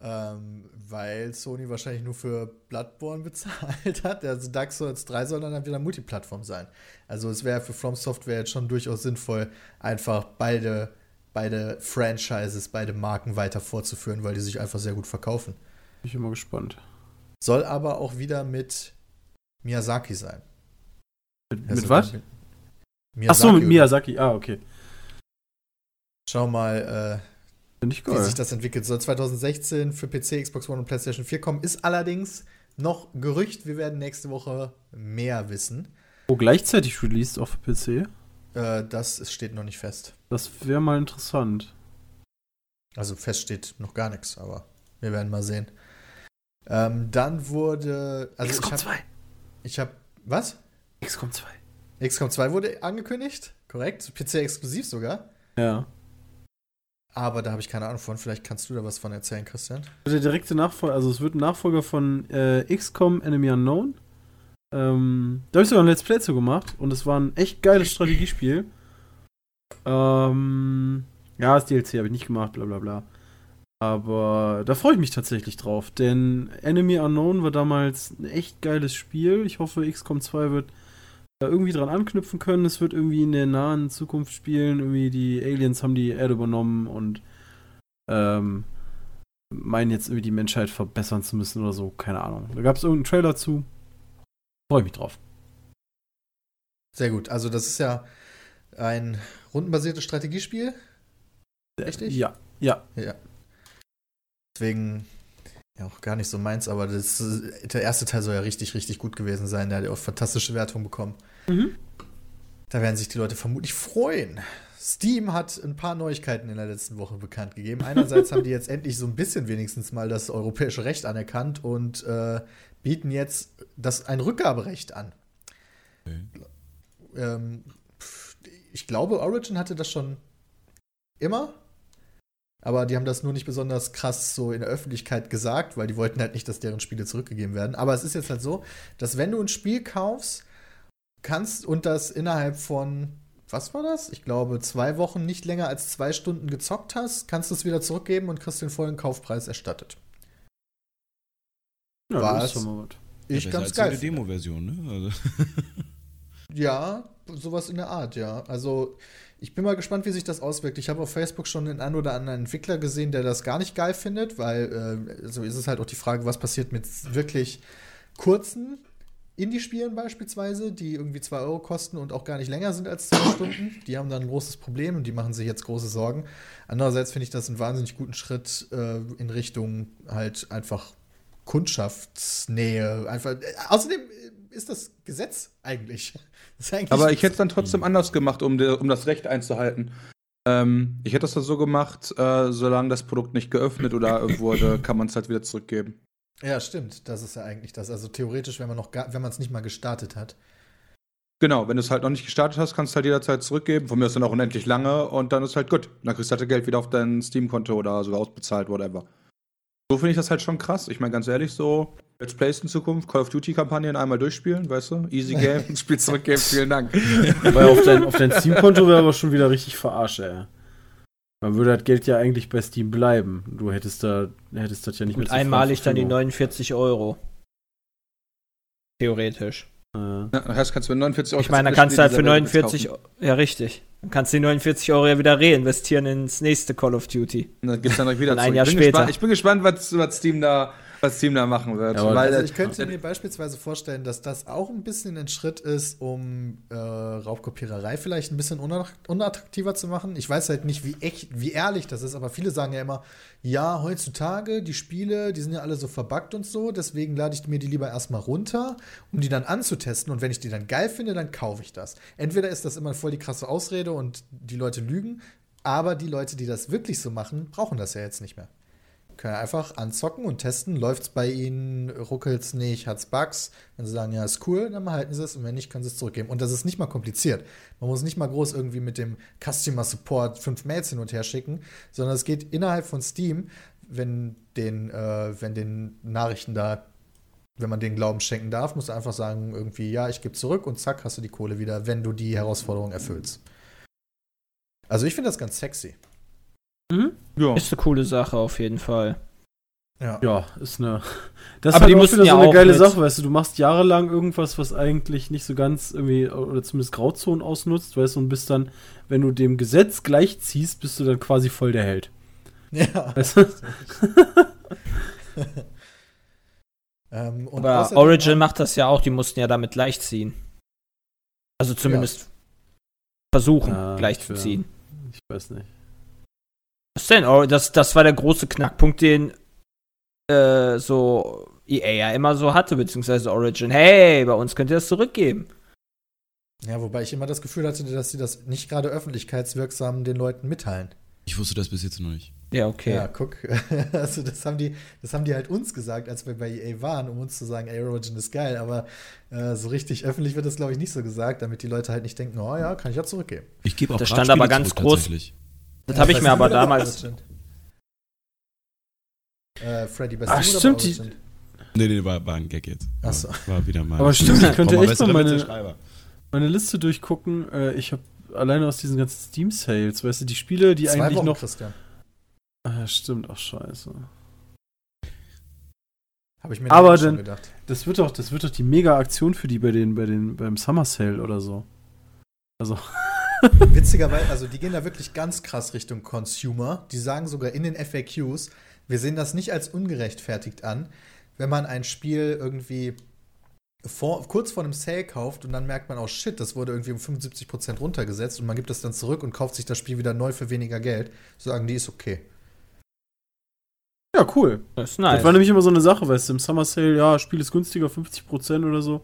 ähm, weil Sony wahrscheinlich nur für Bloodborne bezahlt hat. Also Dark Souls 3 soll dann wieder Multiplattform sein. Also es wäre für From Software jetzt schon durchaus sinnvoll, einfach beide, beide Franchises, beide Marken weiter fortzuführen, weil die sich einfach sehr gut verkaufen. Bin ich immer gespannt. Soll aber auch wieder mit Miyazaki sein. Mit, Also mit was? mit Ach so, mit Miyazaki. Miyazaki. Ah, okay. Schau mal, äh, wie sich das entwickelt. Soll 2016 für PC, Xbox One und PlayStation 4 kommen. Ist allerdings noch Gerücht. Wir werden nächste Woche mehr wissen. Wo gleichzeitig released auf PC? Äh, das ist, steht noch nicht fest. Das wäre mal interessant. Also fest steht noch gar nichts, aber wir werden mal sehen. Ähm, dann wurde. Also ich XCOM habe. 2. Ich hab, was? XCOM 2. XCOM 2 wurde angekündigt. Korrekt. PC exklusiv sogar. Ja. Aber da habe ich keine Ahnung von. Vielleicht kannst du da was von erzählen, Christian. Der direkte Nachfolger, also es wird ein Nachfolger von äh, XCOM Enemy Unknown. Ähm, da habe ich sogar ein Let's Play zu gemacht und es war ein echt geiles Strategiespiel. Ähm, ja, das DLC habe ich nicht gemacht, bla bla bla. Aber da freue ich mich tatsächlich drauf, denn Enemy Unknown war damals ein echt geiles Spiel. Ich hoffe, XCOM 2 wird da irgendwie dran anknüpfen können. Es wird irgendwie in der nahen Zukunft spielen. Irgendwie die Aliens haben die Erde übernommen und ähm, meinen jetzt irgendwie die Menschheit verbessern zu müssen oder so. Keine Ahnung. Da gab es irgendeinen Trailer zu. Freue mich drauf. Sehr gut. Also, das ist ja ein rundenbasiertes Strategiespiel. Richtig? Ja, ja. Ja. Deswegen ja auch gar nicht so meins, aber das, der erste Teil soll ja richtig, richtig gut gewesen sein. Der hat ja auch fantastische Wertungen bekommen. Mhm. Da werden sich die Leute vermutlich freuen. Steam hat ein paar Neuigkeiten in der letzten Woche bekannt gegeben. Einerseits haben die jetzt endlich so ein bisschen wenigstens mal das europäische Recht anerkannt und äh, bieten jetzt das, ein Rückgaberecht an. Ähm, pf, ich glaube, Origin hatte das schon immer, aber die haben das nur nicht besonders krass so in der Öffentlichkeit gesagt, weil die wollten halt nicht, dass deren Spiele zurückgegeben werden. Aber es ist jetzt halt so, dass wenn du ein Spiel kaufst, kannst und das innerhalb von, was war das? Ich glaube, zwei Wochen nicht länger als zwei Stunden gezockt hast, kannst du es wieder zurückgeben und kriegst den vollen Kaufpreis erstattet. ja Was? das ist schon mal was. Ich Ja, ganz als geil. Eine Demo-Version, ne? Also, Ja, sowas in der Art, ja. Also, ich bin mal gespannt, wie sich das auswirkt. Ich habe auf Facebook schon den einen oder anderen Entwickler gesehen, der das gar nicht geil findet, weil äh, so ist es halt auch die Frage, was passiert mit wirklich kurzen Indie-Spielen beispielsweise, die irgendwie 2 Euro kosten und auch gar nicht länger sind als zwei Stunden. Die haben dann ein großes Problem und die machen sich jetzt große Sorgen. Andererseits finde ich das einen wahnsinnig guten Schritt äh, in Richtung halt einfach Kundschaftsnähe. Einfach, äh, außerdem äh, ist das Gesetz eigentlich. Das ist eigentlich Aber ich hätte es dann trotzdem anders gemacht, um, de, um das Recht einzuhalten. Ähm, ich hätte das dann so gemacht, äh, solange das Produkt nicht geöffnet oder wurde, kann man es halt wieder zurückgeben. Ja, stimmt. Das ist ja eigentlich das. Also theoretisch, wenn man noch gar, wenn man es nicht mal gestartet hat. Genau, wenn du es halt noch nicht gestartet hast, kannst du halt jederzeit zurückgeben. Von mir aus dann auch unendlich lange und dann ist halt gut. Dann kriegst du halt das Geld wieder auf dein Steam-Konto oder sogar ausbezahlt, whatever. So finde ich das halt schon krass. Ich meine, ganz ehrlich, so Let's Plays in Zukunft, Call of Duty-Kampagnen einmal durchspielen, weißt du? Easy Game, Spiel zurückgeben, vielen Dank. Weil auf dein, auf dein Steam-Konto wäre aber schon wieder richtig verarscht, ey. Man würde das Geld ja eigentlich bei Steam bleiben. Du hättest da hättest das ja nicht Und mehr einmalig dann die Verfügung. 49 Euro. Theoretisch. Äh, Ja, das heißt, kannst du für 49 Euro Ich meine, da kannst du halt für dieser Welt 49 kaufen. Ja, richtig. Dann kannst du die 49 Euro ja wieder reinvestieren ins nächste Call of Duty. Und Dann gibt's dann direkt wieder Und ein zurück. Jahr ich, bin später. gespannt, ich bin gespannt, was, was, Steam da, was Steam da machen wird. Ja, Also ich könnte mir beispielsweise vorstellen, dass das auch ein bisschen ein Schritt ist, um äh, Raubkopiererei vielleicht ein bisschen unatt- unattraktiver zu machen. Ich weiß halt nicht, wie echt, wie ehrlich das ist, aber viele sagen ja immer, ja, heutzutage, die Spiele, die sind ja alle so verbuggt und so, deswegen lade ich mir die lieber erstmal runter, um die dann anzutesten und wenn ich die dann geil finde, dann kaufe ich das. Entweder ist das immer voll die krasse Ausrede und die Leute lügen, aber die Leute, die das wirklich so machen, brauchen das ja jetzt nicht mehr können einfach anzocken und testen, läuft's bei ihnen, ruckelt's nicht, hat's Bugs. Wenn sie sagen, ja, ist cool, dann behalten sie es und wenn nicht, können sie es zurückgeben. Und das ist nicht mal kompliziert. Man muss nicht mal groß irgendwie mit dem Customer Support fünf Mails hin und her schicken, sondern es geht innerhalb von Steam, wenn den, äh, wenn den Nachrichten da, wenn man den Glauben schenken darf, musst du einfach sagen, irgendwie, ja, ich gebe zurück und zack, hast du die Kohle wieder, wenn du die Herausforderung erfüllst. Also ich finde das ganz sexy. Ja. Ist eine coole Sache auf jeden Fall. Ja. ja, ist eine. Das Aber ist die halt auch mussten wieder ja so eine auch geile mit- Sache, weißt du, du machst jahrelang irgendwas, was eigentlich nicht so ganz irgendwie, oder zumindest Grauzonen ausnutzt, weißt du, und bist dann, wenn du dem Gesetz gleichziehst, bist du dann quasi voll der Held. Ja. Weißt du? Ähm, und Aber Origin macht das ja auch, die mussten ja damit gleichziehen. Also zumindest versuchen, Ja, gleichzuziehen. Ich weiß nicht. Was denn? Oh, das, das war der große Knackpunkt, den äh, so EA ja immer so hatte, beziehungsweise Origin. Hey, bei uns könnt ihr das zurückgeben. Ja, wobei ich immer das Gefühl hatte, dass sie das nicht gerade öffentlichkeitswirksam den Leuten mitteilen. Ich wusste das bis jetzt noch nicht. Ja, okay. Ja, guck. Also das haben die, das haben die halt uns gesagt, als wir bei EA waren, um uns zu sagen, ey, Origin ist geil, aber äh, so richtig öffentlich wird das, glaube ich, nicht so gesagt, damit die Leute halt nicht denken, oh ja, kann ich ja zurückgeben. Ich gebe auch Das stand aber Spiele ganz zurück, groß. Das habe ich Bei mir aber damals. Äh, Freddy, bei Ach, stimmt, die-? Nee, nee, war, war ein Gag jetzt. Ach so. War, wieder mal. Aber stimmt, ich könnte echt mal meine-. Meine Liste durchgucken. Äh, ich habe alleine aus diesen ganzen Steam-Sales, weißt du, die Spiele, die Zwei eigentlich Wochen, noch. Christian. Ah, stimmt, ach scheiße. Habe ich mir Aber dann- gedacht. Das wird doch, das wird doch die Mega-Aktion für die bei den, bei den, beim Summer Sale oder so. Also, Witzigerweise, also die gehen da wirklich ganz krass Richtung Consumer. Die sagen sogar in den FAQs, wir sehen das nicht als ungerechtfertigt an, wenn man ein Spiel irgendwie vor, kurz vor einem Sale kauft und dann merkt man, oh shit, das wurde irgendwie um 75% runtergesetzt und man gibt das dann zurück und kauft sich das Spiel wieder neu für weniger Geld. Sagen die, ist okay. ja, cool. Das ist nice. Das war nämlich immer so eine Sache, weißt du, im Summer Sale, ja, Spiel ist günstiger, 50% oder so.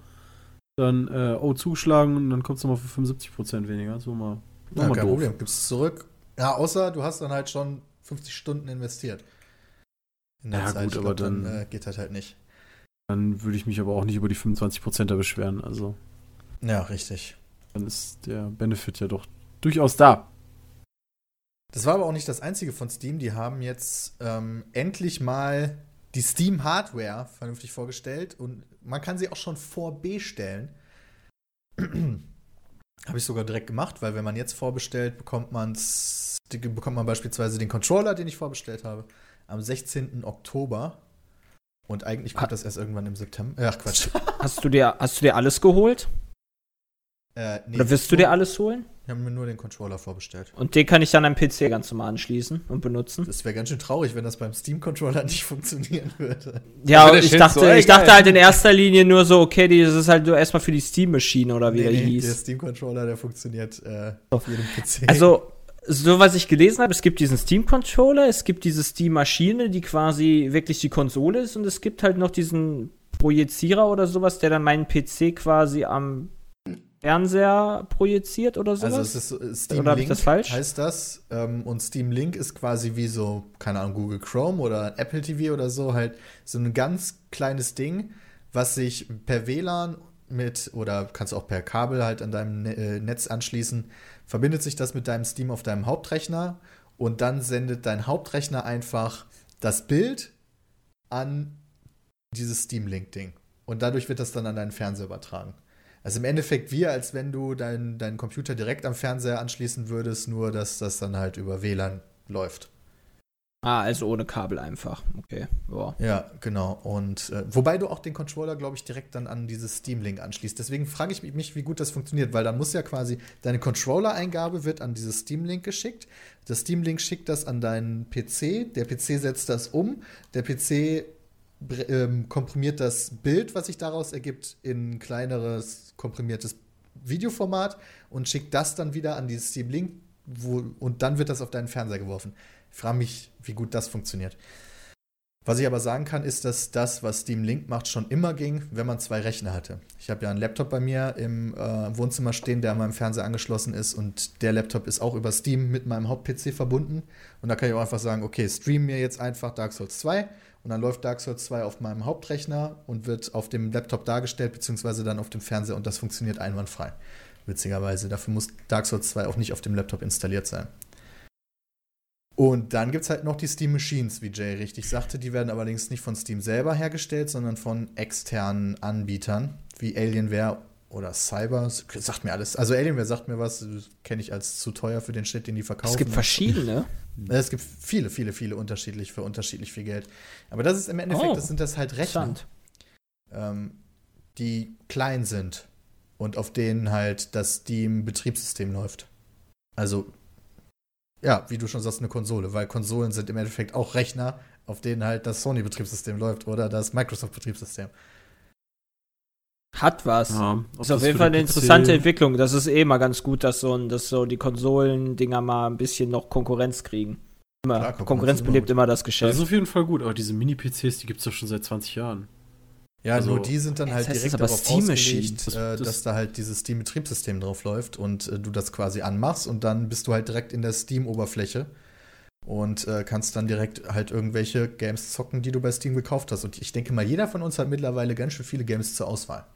Dann, äh, oh, zugeschlagen und dann kommt es nochmal für 75% weniger. So mal, Ja, mal kein doof. Problem, gibst es zurück. Ja, außer du hast dann halt schon 50 Stunden investiert. In der Ja, Zeit. gut, Ich aber glaub, dann, dann- äh, geht das halt nicht. Dann würde ich mich aber auch nicht über die 25% da beschweren. Also, Ja, richtig. dann ist der Benefit ja doch durchaus da. Das war aber auch nicht das einzige von Steam. Die haben jetzt ähm, endlich mal die Steam-Hardware vernünftig vorgestellt und man kann sie auch schon vorbestellen. Habe ich sogar direkt gemacht, weil wenn man jetzt vorbestellt, bekommt, man's, bekommt man beispielsweise den Controller, den ich vorbestellt habe, am 16. Oktober. Und eigentlich kommt das erst irgendwann im September. Ach, Quatsch. Hast du dir, hast du dir alles geholt? Äh, nee, Oder wirst du dir alles holen? Ich habe mir nur den Controller vorbestellt. Und den kann ich dann am PC ganz normal anschließen und benutzen. Das wäre ganz schön traurig, wenn das beim Steam-Controller nicht funktionieren würde. Ja, der ich dachte, so, ey, ich dachte halt in erster Linie nur so, okay, das ist halt nur erstmal für die Steam-Maschine oder wie Nee, der nee, Der hieß. Steam-Controller, der funktioniert äh, auf jedem PC. Also, so was ich gelesen habe, es gibt diesen Steam-Controller, es gibt diese Steam-Maschine, die quasi wirklich die Konsole ist, und es gibt halt noch diesen Projizierer oder sowas, der dann meinen PC quasi am Fernseher projiziert oder sowas. Also es ist so, äh, Steam Oder Link das falsch? heißt das. Ähm, und Steam Link ist quasi wie so, keine Ahnung, Google Chrome oder Apple TV oder so, halt so ein ganz kleines Ding, was sich per WLAN mit, oder kannst du auch per Kabel halt an deinem Ne- äh, Netz anschließen, verbindet sich das mit deinem Steam auf deinem Hauptrechner und dann sendet dein Hauptrechner einfach das Bild an dieses Steam Link-Ding. Und dadurch wird das dann an deinen Fernseher übertragen. Also im Endeffekt wie, als wenn du deinen deinen Computer direkt am Fernseher anschließen würdest, nur dass das dann halt über WLAN läuft. ah, also ohne Kabel einfach. Okay, ja. Ja, genau. Und äh, wobei du auch den Controller, glaube ich, direkt dann an dieses Steam-Link anschließt. Deswegen frage ich mich, wie gut das funktioniert, weil dann muss ja quasi deine Controller-Eingabe wird an dieses Steam-Link geschickt. Das Steam-Link schickt das an deinen PC. Der PC setzt das um. Der PC ähm, komprimiert das Bild, was sich daraus ergibt, in ein kleineres komprimiertes Videoformat und schickt das dann wieder an dieses Steam Link wo, und dann wird das auf deinen Fernseher geworfen. Ich frage mich, wie gut das funktioniert. Was ich aber sagen kann, ist, dass das, was Steam Link macht, schon immer ging, wenn man zwei Rechner hatte. Ich habe ja einen Laptop bei mir im äh, Wohnzimmer stehen, der an meinem Fernseher angeschlossen ist und der Laptop ist auch über Steam mit meinem Haupt-PC verbunden. Und da kann ich auch einfach sagen, okay, stream mir jetzt einfach Dark Souls 2 und dann läuft Dark Souls 2 auf meinem Hauptrechner und wird auf dem Laptop dargestellt, beziehungsweise dann auf dem Fernseher und das funktioniert einwandfrei. Witzigerweise. Dafür muss Dark Souls 2 auch nicht auf dem Laptop installiert sein. Und dann gibt es halt noch die Steam Machines, wie Jay richtig sagte. Die werden allerdings nicht von Steam selber hergestellt, sondern von externen Anbietern, wie Alienware oder Cyber. Sagt mir alles. Also Alienware sagt mir was, kenne ich als zu teuer für den Shit, den die verkaufen. Es gibt verschiedene. Es gibt viele, viele, viele unterschiedlich für unterschiedlich viel Geld. Aber das ist im Endeffekt, Oh, das sind das halt Rechner, ähm, die klein sind und auf denen halt das Steam-Betriebssystem läuft. Also, ja, wie du schon sagst, eine Konsole, weil Konsolen sind im Endeffekt auch Rechner, auf denen halt das Sony-Betriebssystem läuft oder das Microsoft-Betriebssystem. Hat was. Ja, Das ist auf das jeden Fall eine PC interessante Entwicklung. Das ist eh mal ganz gut, dass so, ein- dass so die Konsolen-Dinger mal ein bisschen noch Konkurrenz kriegen. Immer. Klar, Konkurrenz Konkurrenz belebt immer das Das Geschäft. ist auf jeden Fall gut, aber diese Mini-PCs, die gibt es doch schon seit 20 Jahren. Ja, Also- nur die sind dann Das halt direkt ist aber darauf Steam ausgelegt, Das- äh, das- dass da halt dieses Steam-Betriebssystem drauf läuft und äh, du das quasi anmachst und dann bist du halt direkt in der Steam-Oberfläche und äh, kannst dann direkt halt irgendwelche Games zocken, die du bei Steam gekauft hast. Und ich denke mal, jeder von uns hat mittlerweile ganz schön viele Games zur Auswahl.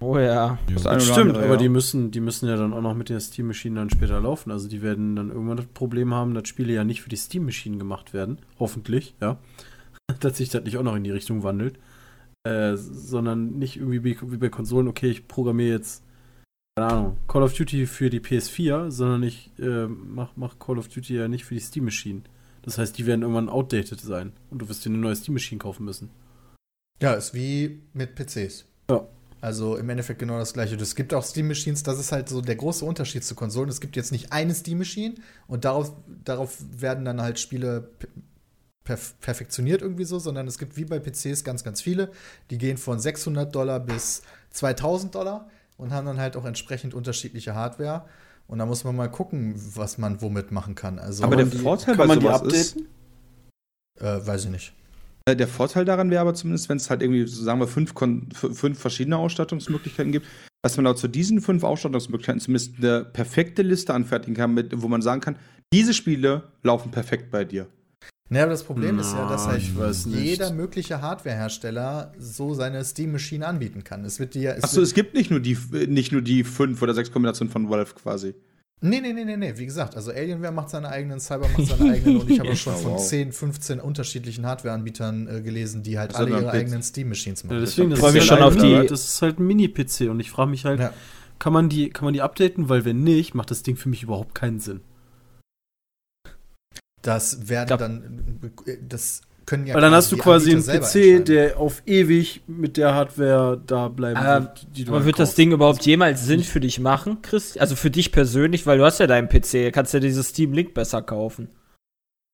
Oh ja. Oder stimmt, andere, aber ja. die müssen, die müssen ja dann auch noch mit der Steam-Maschine dann später laufen. Also die werden dann irgendwann das Problem haben, dass Spiele ja nicht für die Steam-Maschinen gemacht werden. Hoffentlich, ja. dass sich das nicht auch noch in die Richtung wandelt. Äh, sondern nicht irgendwie wie, wie bei Konsolen, okay, ich programmiere jetzt, keine Ahnung, Call of Duty für die PS4, sondern ich äh, mach, mach Call of Duty ja nicht für die Steam-Maschinen. Das heißt, die werden irgendwann outdated sein und du wirst dir eine neue Steam-Maschine kaufen müssen. Ja, ist wie mit PCs. Ja. Also im Endeffekt genau das gleiche. Es gibt auch Steam Machines, das ist halt so der große Unterschied zu Konsolen. Es gibt jetzt nicht eine Steam Machine und darauf, darauf werden dann halt Spiele perf perfektioniert irgendwie so, sondern es gibt wie bei PCs ganz, ganz viele. Die gehen von 600 Dollar bis 2000 Dollar und haben dann halt auch entsprechend unterschiedliche Hardware. Und da muss man mal gucken, was man womit machen kann. Also, Aber der Vorteil kann bei man die sowas updaten? ist, äh, weiß ich nicht. Äh, Der Vorteil daran wäre aber zumindest, wenn es halt irgendwie, sagen wir, fünf, fünf verschiedene Ausstattungsmöglichkeiten gibt, dass man auch zu diesen fünf Ausstattungsmöglichkeiten zumindest eine perfekte Liste anfertigen kann, mit, wo man sagen kann, diese Spiele laufen perfekt bei dir. Naja, aber das Problem ist ja, dass halt ich weiß nicht. jeder mögliche Hardwarehersteller so seine Steam-Maschine anbieten kann. Es wird dir ja. Achso, es gibt nicht nur die nicht nur die fünf oder sechs Kombinationen von Valve quasi. Nee, nee, nee, nee, nee. Wie gesagt, also Alienware macht seine eigenen, Cyber macht seine eigenen und ich habe auch schon von wow. 10, 15 unterschiedlichen Hardwareanbietern äh, gelesen, die halt Das alle sind ihre eigenen Steam-Machines Ja, machen. deswegen, das Freu ist mich ja schon auf leider- die- Das ist halt ein Mini-PC und ich frage mich halt, Ja. kann, man die, kann man die updaten? Weil wenn nicht, macht das Ding für mich überhaupt keinen Sinn. Das werden dann, äh, das können ja Weil dann hast du quasi einen PC, der auf ewig mit der Hardware da bleiben Aber- wird, die du Aber wird das. Ding überhaupt jemals Sinn für dich machen, Chris? Also für dich persönlich, weil du hast ja deinen PC, kannst ja dieses Steam Link besser kaufen.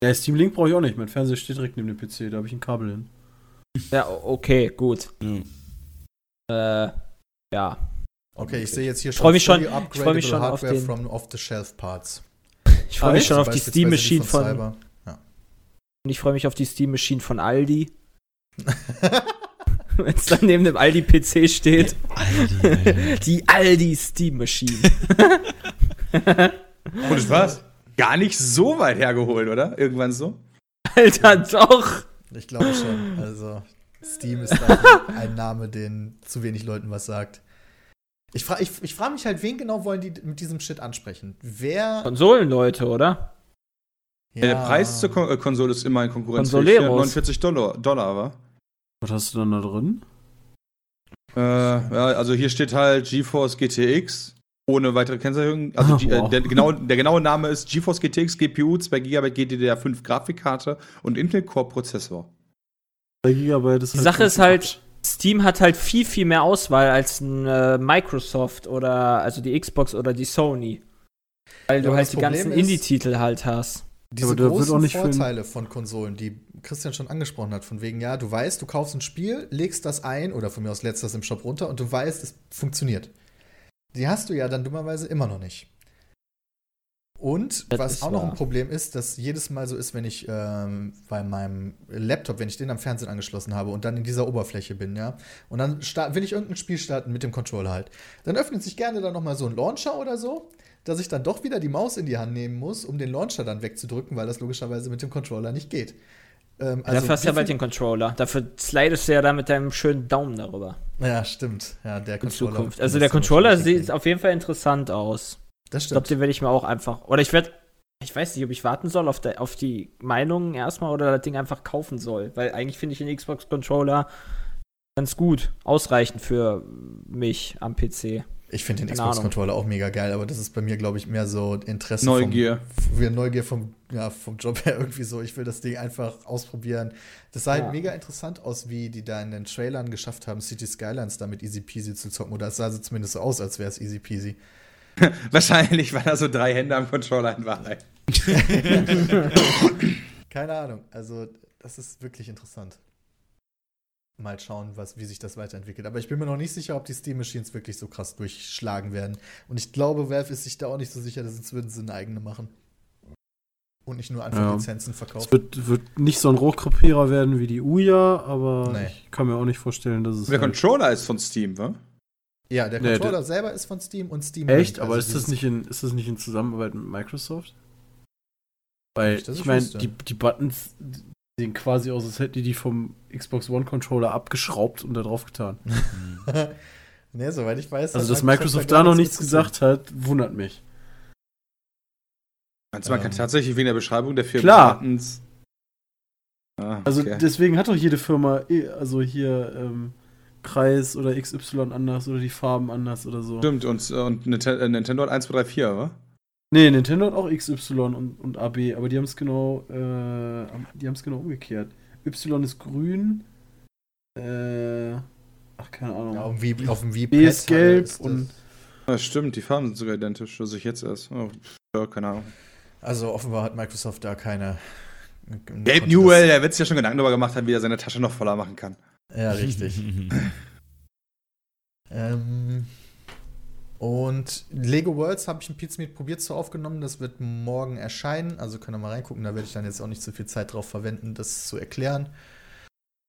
Ja, Steam Link brauche ich auch nicht. Mein Fernseher steht direkt neben dem PC, da habe ich ein Kabel hin. Ja, okay, gut. Ja. Äh, ja. Okay, ich sehe jetzt hier Ich freu mich schon- ich freu mich schon auf Hardware den- from off-the-shelf Parts. Ich freue Ah, mich echt? schon auf die Steam Machine von, Cyber. Und ich freue mich auf die Steam Machine von Aldi. Wenn es dann neben dem Aldi PC steht. die Aldi Steam Machine. Und es war gar nicht so weit hergeholt, oder? Irgendwann so? Alter, doch. Ich glaube schon. Also, Steam ist da ein Name, den zu wenig Leuten was sagt. Ich frage ich, ich frag mich halt, wen genau wollen die mit diesem Shit ansprechen? Wer. Konsolenleute, oder? Der Preis zur Kon äh, Konsole ist immer ein Konkurrenzfähig. Konsoleros. 49 Dollar, Dollar war. Was hast du dann da drin? Äh, ja, also hier steht halt GeForce GTX ohne weitere Kennzeichnung. Also G- äh, der, genau, der genaue Name ist GeForce GTX GPU, 2 GB GDDR5 Grafikkarte und Intel Core Prozessor. 2 Gigabyte ist Die Sache ist halt, Steam hat halt viel, viel mehr Auswahl als ein äh, Microsoft oder also die Xbox oder die Sony. Weil Ja, du halt die Problem ganzen Indie-Titel halt hast. Diese großen Vorteile von Konsolen, die Christian schon angesprochen hat, von wegen, ja, du weißt, du kaufst ein Spiel, legst das ein oder von mir aus lädst das im Shop runter und du weißt, es funktioniert. Die hast du ja dann dummerweise immer noch nicht. Und Das was auch noch wahr. ein Problem ist, dass jedes Mal so ist, wenn ich ähm, bei meinem Laptop, wenn ich den am Fernsehen angeschlossen habe und dann in dieser Oberfläche bin, ja, und dann will ich irgendein Spiel starten mit dem Controller halt, dann öffnet sich gerne dann nochmal so ein Launcher oder so, dass ich dann doch wieder die Maus in die Hand nehmen muss, um den Launcher dann wegzudrücken, weil das logischerweise mit dem Controller nicht geht. Ähm, Dafür hast du ja bald den Controller. Dafür slidest du ja da mit deinem schönen Daumen darüber. Ja, stimmt. Ja, der In Controller. Zukunft. Also der Controller sieht auf jeden Fall interessant aus. Das Ich glaube, stimmt. den werde ich mir auch einfach. Oder ich werde. Ich weiß nicht, ob ich warten soll auf, der, auf die Meinungen erstmal oder das Ding einfach kaufen soll. Weil eigentlich finde ich den Xbox-Controller ganz gut, ausreichend für mich am PC. Ich finde den Xbox-Controller auch mega geil, aber das ist bei mir, glaube ich, mehr so Interesse. Neugier. Vom, Neugier vom, ja, vom Job her irgendwie so. Ich will das Ding einfach ausprobieren. Das sah Ja. halt mega interessant aus, wie die da in den Trailern geschafft haben, City Skylines damit easy peasy zu zocken. Oder es sah so zumindest so aus, als wäre es easy peasy. Wahrscheinlich waren da so drei Hände am Controller in Wahrheit. Keine Ahnung. Also, das ist wirklich interessant. Mal schauen, was, wie sich das weiterentwickelt. Aber ich bin mir noch nicht sicher, ob die Steam Machines wirklich so krass durchschlagen werden. Und ich glaube, Valve ist sich da auch nicht so sicher, dass jetzt würden sie eine eigene machen. und nicht nur einfach Ja. Lizenzen verkauft. Es wird, wird nicht so ein Rohrkrepierer werden wie die Ouya, aber Nee. ich kann mir auch nicht vorstellen, dass es. Der halt- Controller ist von Steam, wa? Ja, der Nee, Controller selber ist von Steam und Steam. Echt? Aber also ist das, nicht in, ist das nicht in Zusammenarbeit mit Microsoft? Weil, Nicht, ich ich meine, die, die Buttons sehen quasi aus, als hätten die die vom Xbox One Controller abgeschraubt und da drauf getan. nee, soweit ich weiß. Also, dass Microsoft da noch nichts gesagt hat, wundert mich. Meinst du, man kann Ähm. tatsächlich wegen der Beschreibung der Firma Klar. Buttons- Ah, Also, okay. deswegen hat doch jede Firma, eh, also hier, ähm, Kreis oder XY anders oder die Farben anders oder so. Stimmt, und, und Ninte- äh, Nintendo hat 1, 2, 3, 4, wa? Nee, Nintendo hat auch XY und, und AB, aber die haben es genau, äh, die haben es genau umgekehrt. Y ist grün, äh, ach, keine Ahnung. Ja, auf auf dem Wii B ist gelb ist das- und Ja, stimmt, die Farben sind sogar identisch, also ich jetzt erst. Oh, ja, keine Ahnung. Also offenbar hat Microsoft da keine. Gabe konnte Newell, der wird sich ja schon Gedanken darüber gemacht haben, wie er seine Tasche noch voller machen kann. Ja, richtig. ähm, und Lego Worlds habe ich in Pizmeet probiert zu aufgenommen. Das wird morgen erscheinen. Also könnt ihr mal reingucken. Da werde ich dann jetzt auch nicht so viel Zeit drauf verwenden, das zu erklären.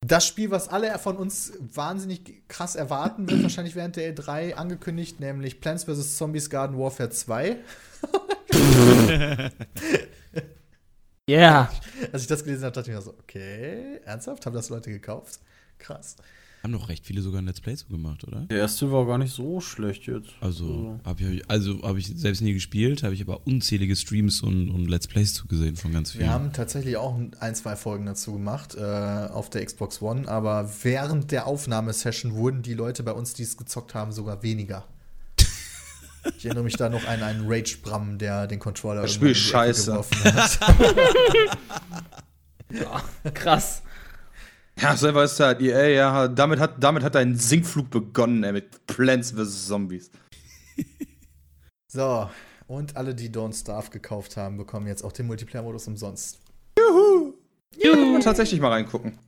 Das Spiel, was alle von uns wahnsinnig krass erwarten, wird wahrscheinlich während der E3 angekündigt, nämlich Plants vs. Zombies Garden Warfare 2. Yeah. Als ich das gelesen habe, dachte ich mir so, okay, ernsthaft? Haben das Leute gekauft? Krass. Haben doch recht viele sogar ein Let's Play so gemacht, oder? der erste war gar nicht so schlecht jetzt. Also habe ich, also hab ich selbst nie gespielt, habe ich aber unzählige Streams und, und Let's Plays zugesehen von ganz vielen. Wir haben tatsächlich auch ein, zwei Folgen dazu gemacht äh, auf der Xbox One, aber während der Aufnahmesession wurden die Leute bei uns, die es gezockt haben, sogar weniger. Ich erinnere mich da noch an einen Rage-Bram, der den Controller Das Spiel in die Ecke scheiße. geworfen hat. Krass. Ja, selber ist halt EA, ja, damit hat, damit hat ein Sinkflug begonnen, ey, mit Plants vs. Zombies. So, und alle, die Don't Starve gekauft haben, bekommen jetzt auch den Multiplayer-Modus umsonst. Ja, kann man tatsächlich mal reingucken.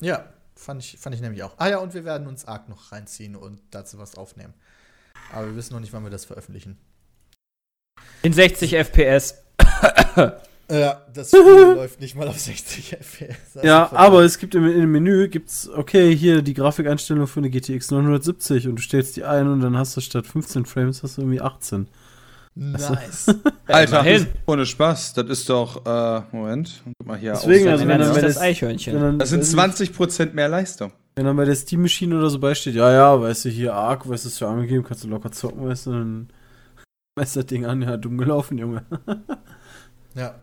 Ja, fand ich, fand ich nämlich auch. Ah ja, und wir werden uns Ark noch reinziehen und dazu was aufnehmen. Aber wir wissen noch nicht, wann wir das veröffentlichen. In 60 FPS. Ja, das Spiel läuft nicht mal auf 60 FPS. Also Ja, aber es gibt im, im Menü gibt's, okay, hier die Grafikeinstellung für eine GTX 970 und du stellst die ein und dann hast du statt 15 Frames hast du irgendwie 18. Nice. Alter, immerhin. ohne Spaß, das ist doch, äh, Moment, guck mal hier. Deswegen, also wenn dann das der- Eichhörnchen. Dann, das sind weiß ich- 20% mehr Leistung. Wenn dann bei der Steam-Maschine oder so beisteht, ja, ja, weißt du, hier Arc, weißt du, ist ja angegeben, kannst du locker zocken, weißt du, dann meinst das Ding an, ja, dumm gelaufen, Junge. Ja.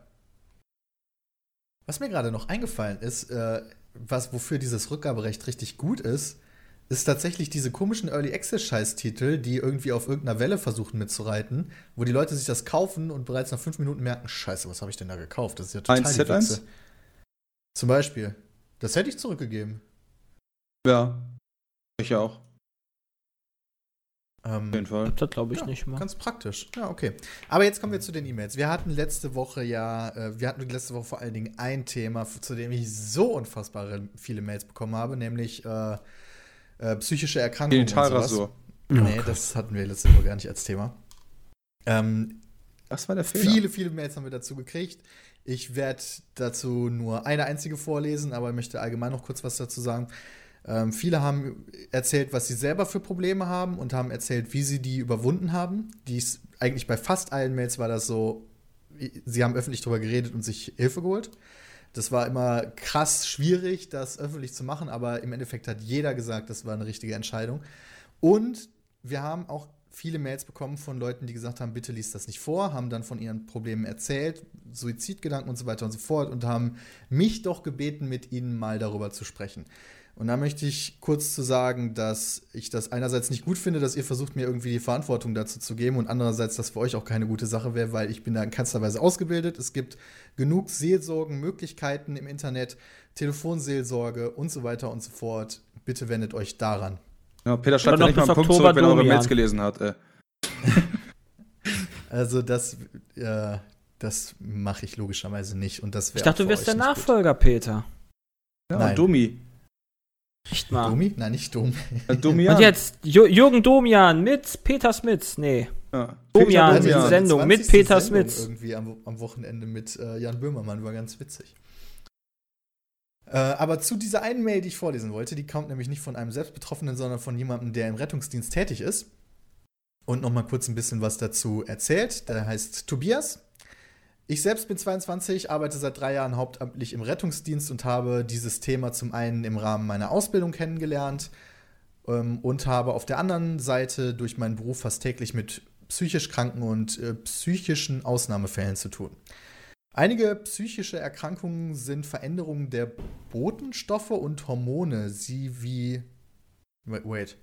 Was mir gerade noch eingefallen ist, äh, was wofür dieses Rückgaberecht richtig gut ist, ist tatsächlich diese komischen Early Access Scheißtitel, die irgendwie auf irgendeiner Welle versuchen mitzureiten, wo die Leute sich das kaufen und bereits nach fünf Minuten merken, Scheiße, was habe ich denn da gekauft? Das ist ja total Eins die Set eins? Wichse. Zum Beispiel. Das hätte ich zurückgegeben. Ja. Ich auch, Ähm, auf jeden Fall. Das glaube ich ja, nicht mal. Ganz praktisch. Ja, okay. Aber jetzt kommen wir zu den E-Mails. Wir hatten letzte Woche ja, äh, wir hatten letzte Woche vor allen Dingen ein Thema, zu dem ich so unfassbar viele Mails bekommen habe, nämlich äh, äh, psychische Erkrankungen. und sowas. Genitalrasur. Nee, das hatten wir letzte Woche gar nicht als Thema. Ähm, Das war der Fehler. viele, viele Mails haben wir dazu gekriegt. Ich werde dazu nur eine einzige vorlesen, aber ich möchte allgemein noch kurz was dazu sagen. Ähm, viele haben erzählt, was sie selber für Probleme haben und haben erzählt, wie sie die überwunden haben. Dies, eigentlich bei fast allen Mails war das so, sie haben öffentlich darüber geredet und sich Hilfe geholt. Das war immer krass schwierig, das öffentlich zu machen, aber im Endeffekt hat jeder gesagt, das war eine richtige Entscheidung. Und wir haben auch viele Mails bekommen von Leuten, die gesagt haben, bitte liest das nicht vor, haben dann von ihren Problemen erzählt, Suizidgedanken und so weiter und so fort und haben mich doch gebeten, mit ihnen mal darüber zu sprechen. Und da möchte ich kurz zu sagen, dass ich das einerseits nicht gut finde, dass ihr versucht, mir irgendwie die Verantwortung dazu zu geben und andererseits, dass für euch auch keine gute Sache wäre, weil ich bin da in keinster Weise ausgebildet. Es gibt genug Seelsorgenmöglichkeiten im Internet, Telefonseelsorge und so weiter und so fort. Bitte wendet euch daran. Ja, Peter schreibt noch ja nicht mal bis einen Punkt Oktober zurück, wenn er eure. Mails gelesen hat. Äh. Also das, äh, das mache ich logischerweise nicht und das Ich dachte, du wärst der nicht gut. Nachfolger, Peter. Ja, Nein. Domi. Echt mal. Domi? Nein, nicht Domi. Äh, Domian. Und jetzt Jürgen Domian mit Peter Smits. Nee. Ja. Domian, hatte die Sendung mit 20. Peter Sendung Smith. Irgendwie am, am Wochenende mit äh, Jan Böhmermann, war ganz witzig. Äh, aber zu dieser einen Mail, die ich vorlesen wollte, die kommt nämlich nicht von einem Selbstbetroffenen, sondern von jemandem, der im Rettungsdienst tätig ist. Und noch mal kurz ein bisschen was dazu erzählt. Der heißt Tobias. Ich selbst bin 22, arbeite seit drei Jahren hauptamtlich im Rettungsdienst und habe dieses Thema zum einen im Rahmen meiner Ausbildung kennengelernt ähm, und habe auf der anderen Seite durch meinen Beruf fast täglich mit psychisch Kranken und äh, psychischen Ausnahmefällen zu tun. Einige psychische Erkrankungen sind Veränderungen der Botenstoffe und Hormone, sie wie. Wait. wait.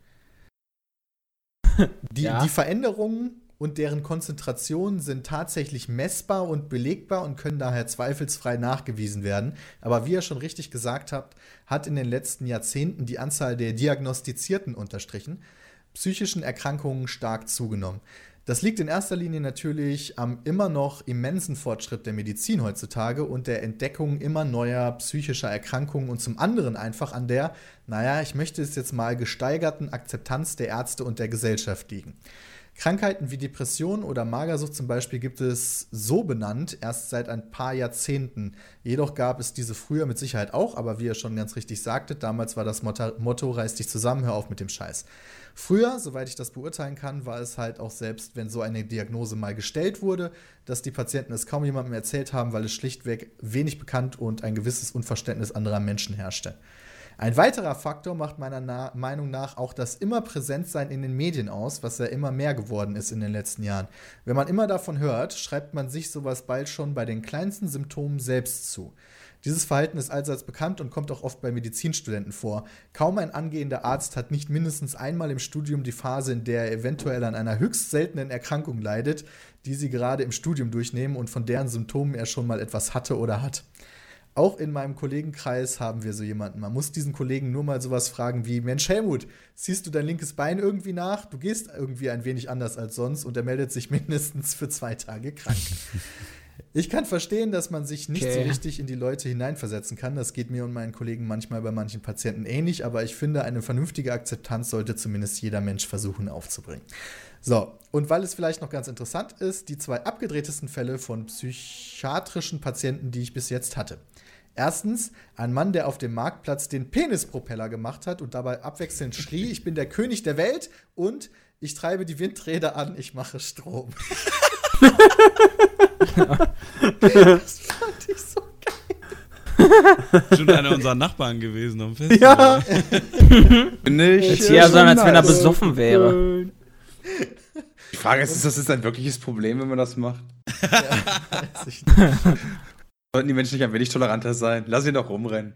Die, Ja. die Veränderungen und deren Konzentration sind tatsächlich messbar und belegbar und können daher zweifelsfrei nachgewiesen werden. Aber wie ihr schon richtig gesagt habt, hat in den letzten Jahrzehnten die Anzahl der Diagnostizierten unterstrichen psychischen Erkrankungen stark zugenommen. Das liegt in erster Linie natürlich am immer noch immensen Fortschritt der Medizin heutzutage und der Entdeckung immer neuer psychischer Erkrankungen und zum anderen einfach an der, naja, ich möchte es jetzt mal gesteigerten Akzeptanz der Ärzte und der Gesellschaft liegen. Krankheiten wie Depression oder Magersucht zum Beispiel gibt es so benannt erst seit ein paar Jahrzehnten. Jedoch gab es diese früher mit Sicherheit auch, aber wie ihr schon ganz richtig sagtet, damals war das Motto, Motto reiß dich zusammen, hör auf mit dem Scheiß. Früher, soweit ich das beurteilen kann, war es halt auch selbst, wenn so eine Diagnose mal gestellt wurde, dass die Patienten es kaum jemandem erzählt haben, weil es schlichtweg wenig bekannt und ein gewisses Unverständnis anderer Menschen herrschte. Ein weiterer Faktor macht meiner Na Meinung nach auch das immer Präsentsein in den Medien aus, was ja immer mehr geworden ist in den letzten Jahren. Wenn man immer davon hört, schreibt man sich sowas bald schon bei den kleinsten Symptomen selbst zu. Dieses Verhalten ist allseits bekannt und kommt auch oft bei Medizinstudenten vor. Kaum ein angehender Arzt hat nicht mindestens einmal im Studium die Phase, in der er eventuell an einer höchst seltenen Erkrankung leidet, die sie gerade im Studium durchnehmen und von deren Symptomen er schon mal etwas hatte oder hat. Auch in meinem Kollegenkreis haben wir so jemanden. Man muss diesen Kollegen nur mal sowas fragen wie: Mensch, Helmut, ziehst du dein linkes Bein irgendwie nach? Du gehst irgendwie ein wenig anders als sonst und er meldet sich mindestens für zwei Tage krank. Ich kann verstehen, dass man sich nicht so Okay. richtig in die Leute hineinversetzen kann. Das geht mir und meinen Kollegen manchmal bei manchen Patienten ähnlich, aber ich finde, eine vernünftige Akzeptanz sollte zumindest jeder Mensch versuchen aufzubringen. So, und weil es vielleicht noch ganz interessant ist, die zwei abgedrehtesten Fälle von psychiatrischen Patienten, die ich bis jetzt hatte. Erstens, ein Mann, der auf dem Marktplatz den Penispropeller gemacht hat und dabei abwechselnd schrie, ich bin der König der Welt und ich treibe die Windräder an, ich mache Strom. das fand ich so Schon einer unserer Nachbarn gewesen am Fest. Ja. Bin ich. Jetzt hier so, als wenn er besoffen wäre. Die Frage ist, ist das jetzt ein wirkliches Problem, wenn man das macht? Weiß ich nicht. Sollten die Menschen nicht ein wenig toleranter sein? Lass ihn doch rumrennen.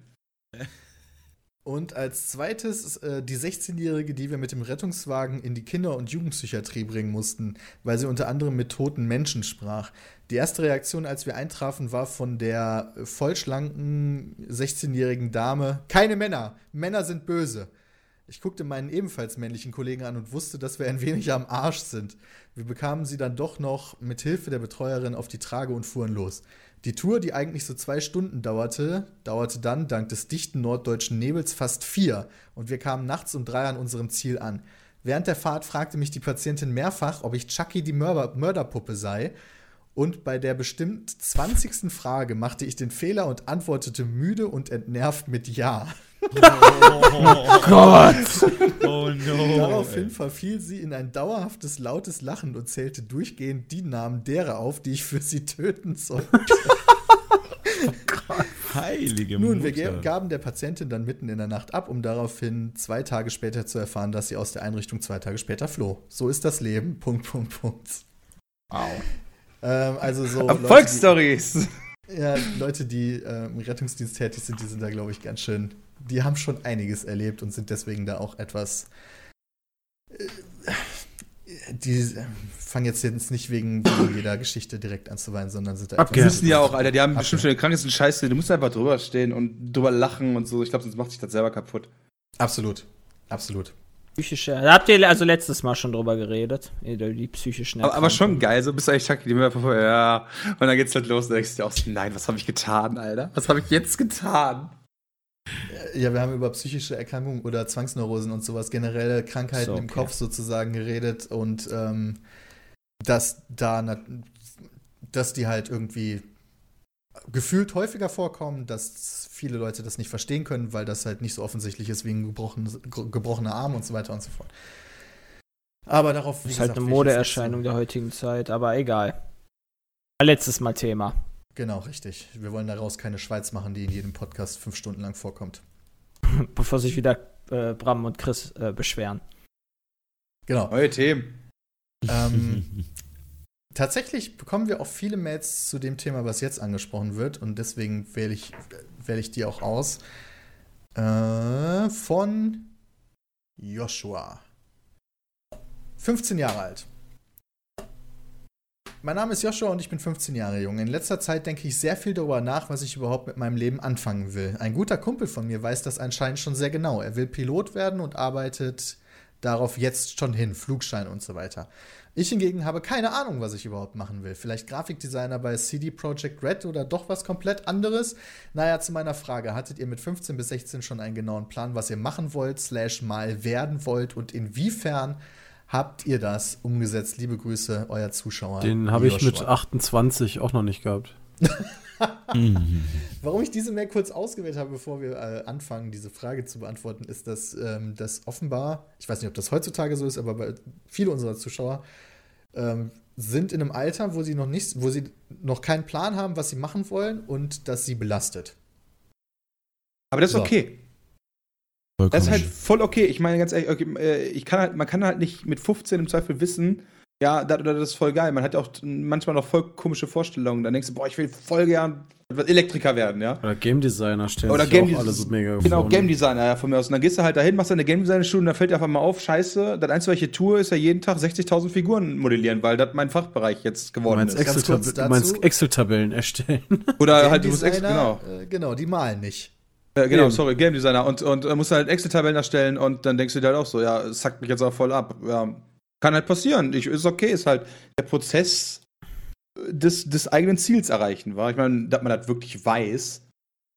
Und als zweites äh, die 16-Jährige, die wir mit dem Rettungswagen in die Kinder- und Jugendpsychiatrie bringen mussten, weil sie unter anderem mit toten Menschen sprach. Die erste Reaktion, als wir eintrafen, war von der vollschlanken 16-jährigen Dame: Keine Männer, Männer sind böse. Ich guckte meinen ebenfalls männlichen Kollegen an und wusste, dass wir ein wenig am Arsch sind. Wir bekamen sie dann doch noch mit Hilfe der Betreuerin auf die Trage und fuhren los. Die Tour, die eigentlich so zwei Stunden dauerte, dauerte dann dank des dichten norddeutschen Nebels fast vier und wir kamen nachts um drei an unserem Ziel an. Während der Fahrt fragte mich die Patientin mehrfach, ob ich Chucky die Mörder Mörderpuppe sei. Und bei der bestimmt 20. Frage machte ich den Fehler und antwortete müde und entnervt mit Ja. Oh no. Daraufhin verfiel sie in ein dauerhaftes lautes Lachen und zählte durchgehend die Namen derer auf, die ich für sie töten sollte. Heilige Nun, wir Mutter. gaben der Patientin dann mitten in der Nacht ab, um daraufhin zwei Tage später zu erfahren, dass sie aus der Einrichtung zwei Tage später floh. So ist das Leben. Punkt, Punkt, Punkt. Wow. Ähm, also so. Erfolgsstories. Leute, die, ja, Leute, die ähm, im Rettungsdienst tätig sind, die sind da, glaube ich, ganz schön. Die haben schon einiges erlebt und sind deswegen da auch etwas. Äh, die fangen jetzt, jetzt nicht wegen, wegen jeder Geschichte direkt an zu weinen, sondern sind da Die etwas- wissen ja auch, Alter, die haben Abge- bestimmt schon den krankesten Scheiße. Du musst einfach drüber stehen und drüber lachen und so. Ich glaube, sonst macht sich das selber kaputt. Absolut. Absolut. Psychische. Da habt ihr also letztes Mal schon drüber geredet. Die psychischen Aber, aber schon geil, so bist du eigentlich Chucky, die Mörder ja. Und dann geht's halt los und dann denkst du dir auch so, nein, was habe ich getan, Alter? Was habe ich jetzt getan? Ja, wir haben über psychische Erkrankungen oder Zwangsneurosen und sowas, generelle Krankheiten So, im okay. Kopf sozusagen geredet und ähm, dass da, dass die halt irgendwie gefühlt häufiger vorkommen, dass viele Leute das nicht verstehen können, weil das halt nicht so offensichtlich ist wie ein gebrochenes, gebrochener Arm und so weiter und so fort. Aber darauf, Das ist halt gesagt, eine jetzt nicht Modeerscheinung der heutigen Zeit, aber egal. Letztes Mal Thema. Genau, richtig. Wir wollen daraus keine Schweiz machen, die in jedem Podcast fünf Stunden lang vorkommt. Bevor sich wieder äh, Bram und Chris äh, beschweren. Genau. Neue Themen. Ähm, tatsächlich bekommen wir auch viele Mails zu dem Thema, was jetzt angesprochen wird. Und deswegen wähle ich, wähle ich die auch aus. Äh, von Joshua. 15 Jahre alt. Mein Name ist Joshua und ich bin 15 Jahre jung. In letzter Zeit denke ich sehr viel darüber nach, was ich überhaupt mit meinem Leben anfangen will. Ein guter Kumpel von mir weiß das anscheinend schon sehr genau. Er will Pilot werden und arbeitet darauf jetzt schon hin, Flugschein und so weiter. Ich hingegen habe keine Ahnung, was ich überhaupt machen will. Vielleicht Grafikdesigner bei CD Projekt Red oder doch was komplett anderes? Naja, zu meiner Frage, hattet ihr mit 15 bis 16 schon einen genauen Plan, was ihr machen wollt, slash mal werden wollt und inwiefern habt ihr das umgesetzt? Liebe Grüße, euer Zuschauer. Den habe ich mit Joshua. 28 auch noch nicht gehabt. Warum ich diese Mail kurz ausgewählt habe, bevor wir äh, anfangen, diese Frage zu beantworten, ist, dass ähm, das offenbar, ich weiß nicht, ob das heutzutage so ist, aber bei viele unserer Zuschauer ähm, sind in einem Alter, wo sie noch nicht, wo sie noch keinen Plan haben, was sie machen wollen und das sie belastet. Aber das ist So. okay. Das ist halt voll okay. Ich meine ganz ehrlich, okay, äh, ich kann halt, man kann halt nicht mit 15 im Zweifel wissen, ja, das oder das ist voll geil. Man hat ja auch manchmal noch voll komische Vorstellungen. Dann denkst du, boah, ich will voll gern Elektriker werden, ja. Oder Game Designer stellen Oder Game auch Des- alle so mega Genau, vor. Game Designer, ja, von mir aus. Und dann gehst du halt dahin, machst deine Game Designer Schule und dann fällt dir einfach mal auf, scheiße, das Einzige, was ich tue, ist ja jeden Tag 60.000 Figuren modellieren, weil das mein Fachbereich jetzt geworden meinst ist. Ganz kurz Excel-Tab- du meinst. Excel-Tabellen erstellen. Oder Game halt, du musst ex Designer, genau. äh, genau, die malen nicht. Äh, genau, Eben. sorry, Game Designer. Und, und äh, musst halt Excel-Tabellen erstellen und dann denkst du dir halt auch so, ja, es sackt mich jetzt auch voll ab. Ja, kann halt passieren. Ich, ist okay, ist halt der Prozess des, des eigenen Ziels erreichen, war. Ich meine, dass man das wirklich weiß,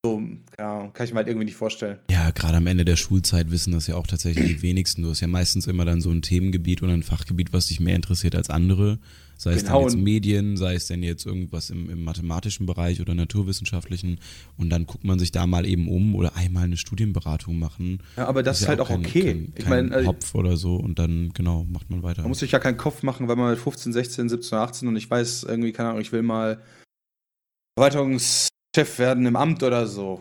so, ja, kann ich mir halt irgendwie nicht vorstellen. Ja, gerade am Ende der Schulzeit wissen das ja auch tatsächlich die wenigsten. Du hast ja meistens immer dann so ein Themengebiet oder ein Fachgebiet, was dich mehr interessiert als andere. Sei es Genau, dann jetzt Medien, sei es denn jetzt irgendwas im, im mathematischen Bereich oder naturwissenschaftlichen. Und dann guckt man sich da mal eben um oder einmal eine Studienberatung machen. Ja, aber das ist, ja halt auch kein- okay. Kein, ich meine, äh, Hopf oder so und dann, genau, macht man weiter. Man muss sich ja keinen Kopf machen, weil man mit 15, 16, 17, 18 und ich weiß irgendwie, keine Ahnung, ich will mal Verwaltungschef werden im Amt oder so.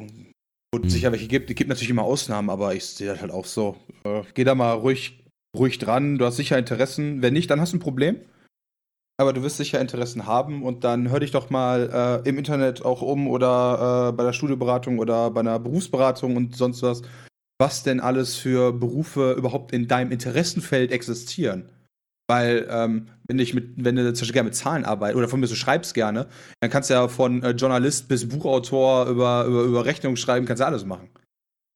Gut, Mhm. sicher welche gibt. Es gibt natürlich immer Ausnahmen, aber ich sehe das halt auch so. Äh, geh da mal ruhig, ruhig dran. Du hast sicher Interessen. Wenn nicht, dann hast du ein Problem. Aber du wirst sicher Interessen haben und dann hör dich doch mal äh, im Internet auch um oder äh, bei der Studieberatung oder bei einer Berufsberatung und sonst was, was denn alles für Berufe überhaupt in deinem Interessenfeld existieren. Weil, ähm, wenn, ich mit, wenn du zum Beispiel gerne mit Zahlen arbeitest oder von mir so schreibst gerne, dann kannst du ja von äh, Journalist bis Buchautor über, über, über Rechnung schreiben, kannst du alles machen.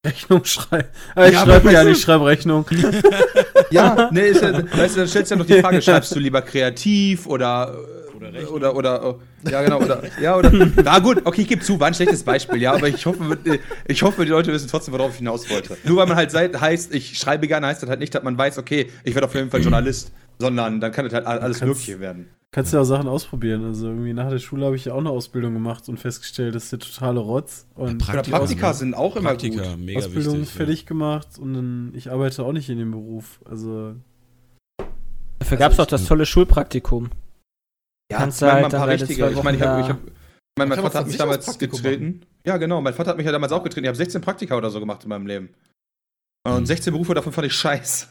Rechnung schreiben. Ah, ich Ja, schreibe ja nicht, ich schreibe Rechnung. Ja, nee, ist ja, weißt du, dann stellst du ja noch die Frage, schreibst du lieber kreativ oder oder oder, oder äh, ja genau oder ja oder na gut, okay, ich gebe zu, war ein schlechtes Beispiel, ja, aber ich hoffe, äh, ich hoffe, die Leute wissen trotzdem, worauf ich hinaus wollte. Nur weil man halt sei- heißt, ich schreibe gerne, heißt das halt nicht, dass man weiß, okay, ich werde auf jeden Fall Journalist, sondern dann kann das halt alles Mögliche werden. Kannst ja auch Sachen ausprobieren. Also irgendwie nach der Schule habe ich ja auch eine Ausbildung gemacht und festgestellt, das ist der totale Rotz. Und Ja, Praktika Aus- sind auch immer Praktika, gut. mega Ausbildung wichtig. fertig gemacht und dann, ich arbeite auch nicht in dem Beruf. Also Dafür gab es auch das tolle Schulpraktikum. Ja, Kannst ich meine, du halt ein paar richtige. Ich meine, ich habe, hab, ich mein man Vater hat mich damals getreten. Ja, genau. Mein Vater hat mich ja damals auch getreten. Ich habe 16 Praktika oder so gemacht in meinem Leben. Und Mhm. 16 Berufe davon fand ich scheiß.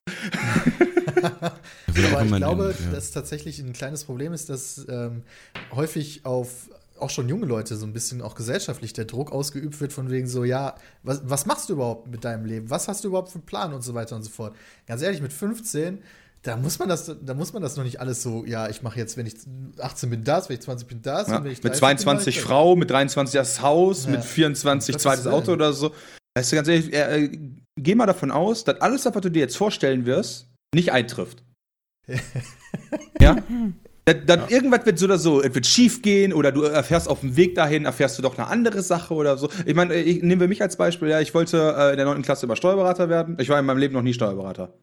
Da wird auch Aber ich glaube, ja. dass tatsächlich ein kleines Problem ist, dass ähm, häufig auf auch schon junge Leute so ein bisschen auch gesellschaftlich der Druck ausgeübt wird, von wegen so, ja, was, was machst du überhaupt mit deinem Leben? Was hast du überhaupt für einen Plan und so weiter und so fort. Ganz ehrlich, mit 15, da muss man das, da muss man das noch nicht alles so, ja, ich mache jetzt, wenn ich 18 bin, das, wenn ich 20 bin, das, Ja, und wenn ich mit 30 22 bin. Frau, mit 23 das Haus, Ja. mit 24 Gottes zweites. Auto oder so. Weißt du, ganz ehrlich, äh, geh mal davon aus, dass alles, was du dir jetzt vorstellen wirst, nicht eintrifft. ja? Das, das, Irgendwas wird so oder so, es wird schief gehen oder du erfährst auf dem Weg dahin, erfährst du doch eine andere Sache oder so. Ich meine, ich, nehmen wir mich als Beispiel, ja, ich wollte äh, in der 9. Klasse immer Steuerberater werden. Ich war in meinem Leben noch nie Steuerberater.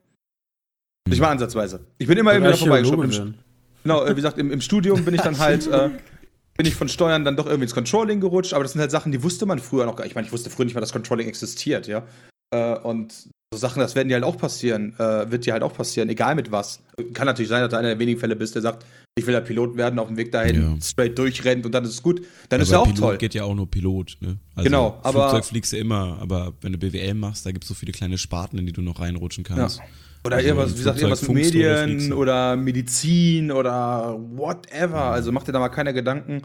Nicht mal ansatzweise. Ich bin immer irgendwie vorbeigeschoben. genau, äh, wie gesagt, im, im Studium bin ich dann halt, äh, bin ich von Steuern dann doch irgendwie ins Controlling gerutscht, aber das sind halt Sachen, die wusste man früher noch gar nicht. Ich meine, ich wusste früher nicht mal, dass Controlling existiert, ja. Äh, und so Sachen, das werden dir halt auch passieren, äh, wird dir halt auch passieren, egal mit was. Kann natürlich sein, dass du einer der wenigen Fälle bist, der sagt, ich will ja Pilot werden, auf dem Weg dahin Ja. straight durchrennt und dann ist es gut. Dann ist aber ja auch Pilot toll. geht ja auch nur Pilot, ne? Also Genau, aber- Flugzeug fliegst du immer, aber wenn du BWL machst, da gibt es so viele kleine Sparten, in die du noch reinrutschen kannst. Oder Also irgendwas, wie gesagt, irgendwas mit oder Medien fliegst du. oder Medizin oder whatever. Also mach dir da mal keine Gedanken.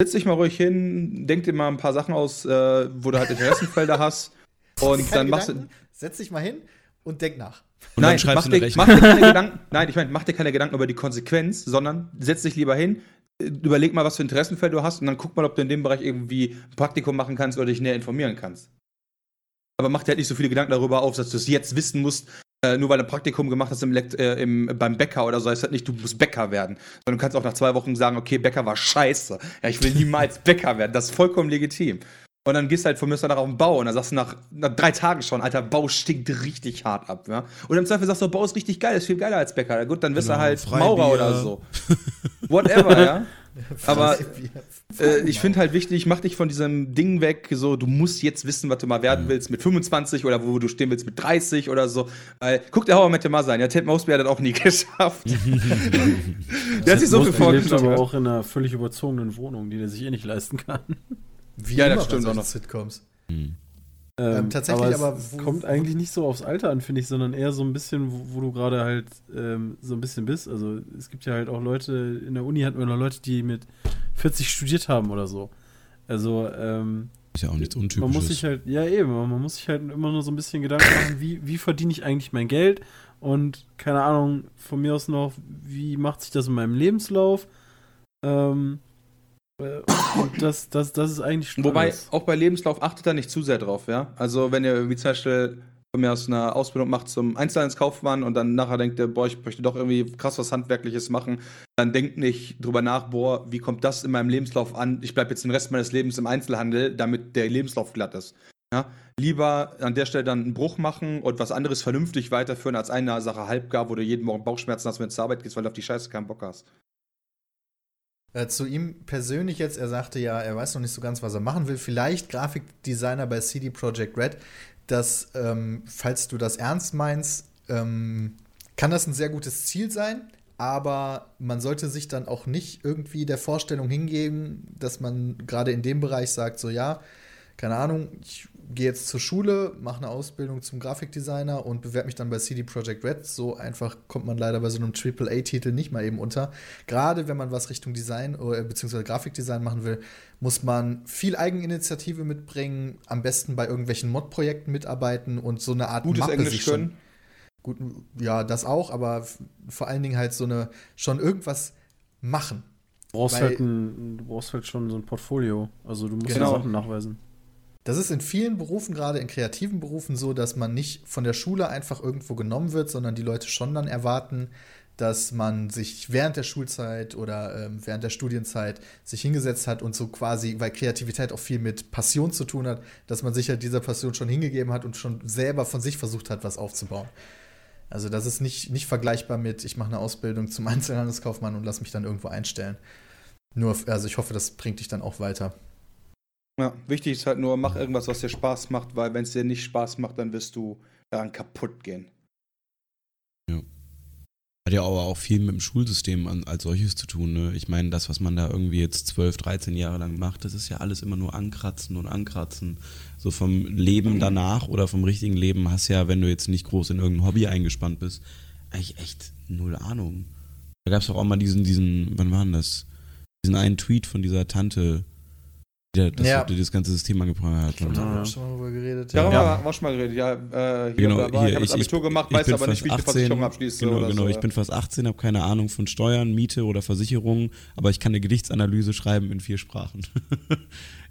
Setz dich mal ruhig hin, denk dir mal ein paar Sachen aus, äh, wo du halt Interessenfelder hast. Und dann machst du. Gedanken, Setz dich mal hin und denk nach. Und Nein, mach du dir, Rechnung. mach dir keine Gedanken. Nein, ich meine, mach dir keine Gedanken über die Konsequenz, sondern setz dich lieber hin, äh, überleg mal, was für Interessenfeld du hast und dann guck mal, ob du in dem Bereich irgendwie ein Praktikum machen kannst oder dich näher informieren kannst. Aber mach dir halt nicht so viele Gedanken darüber auf, dass du es jetzt wissen musst, äh, nur weil du ein Praktikum gemacht hast im, Lekt- äh, im, beim Bäcker oder so, heißt halt nicht, du musst Bäcker werden. Sondern du kannst auch nach zwei Wochen sagen, okay, Bäcker war scheiße. Ja, ich will niemals Bäcker werden. Das ist vollkommen legitim. Und dann gehst du halt von mir danach auf den Bau und dann sagst du nach, nach drei Tagen schon, Alter, Bau stinkt richtig hart ab. Ja? Und im Zweifel sagst du, Bau ist richtig geil, ist viel geiler als Bäcker. Gut, dann wirst Genau, du halt Freibier. Maurer oder so. Whatever, ja. Aber äh, ich finde halt wichtig, mach dich von diesem Ding weg, so, du musst jetzt wissen, was du mal werden willst mit 25 oder wo du stehen willst mit 30 oder so. Weil, guck der Hauer mit dem mal sein, ja, Ted Mosby hat das auch nie geschafft. der hat sich so viel vorgenommen. aber auch in einer völlig überzogenen Wohnung, die er sich eh nicht leisten kann. Wie Ja, das stimmt auch noch. Sitcoms. Ähm, tatsächlich aber, aber wo- kommt eigentlich nicht so aufs Alter an, finde ich, sondern eher so ein bisschen, wo, wo du gerade halt ähm, so ein bisschen bist. Also es gibt ja halt auch Leute, in der Uni hatten wir noch Leute, die mit 40 studiert haben oder so. Also ähm, Ist ja auch nichts man Untypisches. muss sich halt, ja eben, man muss sich halt immer nur so ein bisschen Gedanken machen, wie, wie verdiene ich eigentlich mein Geld und keine Ahnung, von mir aus noch, wie macht sich das in meinem Lebenslauf? Ähm, äh, und das, das, das ist eigentlich schon Wobei, auch bei Lebenslauf achtet da nicht zu sehr drauf, ja. Also, wenn ihr irgendwie zum Beispiel von mir aus eine Ausbildung macht zum Einzelhandelskaufmann und dann nachher denkt ihr, boah, ich möchte doch irgendwie krass was Handwerkliches machen, dann denkt nicht drüber nach, boah, wie kommt das in meinem Lebenslauf an? Ich bleibe jetzt den Rest meines Lebens im Einzelhandel, damit der Lebenslauf glatt ist. Ja? Lieber an der Stelle dann einen Bruch machen und was anderes vernünftig weiterführen, als eine Sache halbgar, wo du jeden Morgen Bauchschmerzen hast, wenn du zur Arbeit gehst, weil du auf die Scheiße keinen Bock hast. Äh, zu ihm persönlich jetzt, er sagte ja, er weiß noch nicht so ganz, was er machen will. Vielleicht Grafikdesigner bei CD Projekt Red. Das, ähm, falls du das ernst meinst, ähm, kann das ein sehr gutes Ziel sein. Aber man sollte sich dann auch nicht irgendwie der Vorstellung hingeben, dass man gerade in dem Bereich sagt, so ja, keine Ahnung, ich gehe jetzt zur Schule, mache eine Ausbildung zum Grafikdesigner und bewerbe mich dann bei CD Projekt Red. So einfach kommt man leider bei so einem AAA-Titel nicht mal eben unter. Gerade wenn man was Richtung Design oder beziehungsweise Grafikdesign machen will, muss man viel Eigeninitiative mitbringen, am besten bei irgendwelchen Mod-Projekten mitarbeiten und so eine Art Gutes Mappe Englisch sich schon können. gut, ja, das auch, aber vor allen Dingen halt so eine, schon irgendwas machen. Du brauchst, Weil- halt ein, du brauchst halt schon so ein Portfolio. Also du musst Genau. ja Sachen nachweisen. Das ist in vielen Berufen, gerade in kreativen Berufen, so, dass man nicht von der Schule einfach irgendwo genommen wird, sondern die Leute schon dann erwarten, dass man sich während der Schulzeit oder ähm, während der Studienzeit sich hingesetzt hat und so quasi, weil Kreativität auch viel mit Passion zu tun hat, dass man sich halt dieser Passion schon hingegeben hat und schon selber von sich versucht hat, was aufzubauen. Also das ist nicht, nicht vergleichbar mit, ich mache eine Ausbildung zum Einzelhandelskaufmann und lass mich dann irgendwo einstellen. Nur, also ich hoffe, das bringt dich dann auch weiter. Ja, wichtig ist halt nur, mach irgendwas, was dir Spaß macht, weil wenn es dir nicht Spaß macht, dann wirst du daran kaputt gehen. Hat ja aber auch viel mit dem Schulsystem an, als solches zu tun. Ne? Ich meine, das, was man da irgendwie jetzt 12, 13 Jahre lang macht, das ist ja alles immer nur ankratzen und ankratzen. So vom Leben danach oder vom richtigen Leben hast ja, wenn du jetzt nicht groß in irgendein Hobby eingespannt bist, eigentlich echt null Ahnung. Da gab es doch auch mal diesen, diesen, wann war denn das? Diesen einen Tweet von dieser Tante, die das, Ja. die das ganze System angebracht hat. Da haben wir Ja. auch schon mal drüber geredet. Darüber Ja. haben wir auch schon mal geredet. Ja, äh, hier, Genau, bla, bla. hier, ich habe das ich- Abitur gemacht, ich weiß bin aber nicht, wie ich eine fast Versicherung 18, abschließe. Genau, oder genau. so. Ich bin fast 18, habe keine Ahnung von Steuern, Miete oder Versicherung, aber ich kann eine Gedichtsanalyse schreiben in vier Sprachen. ja,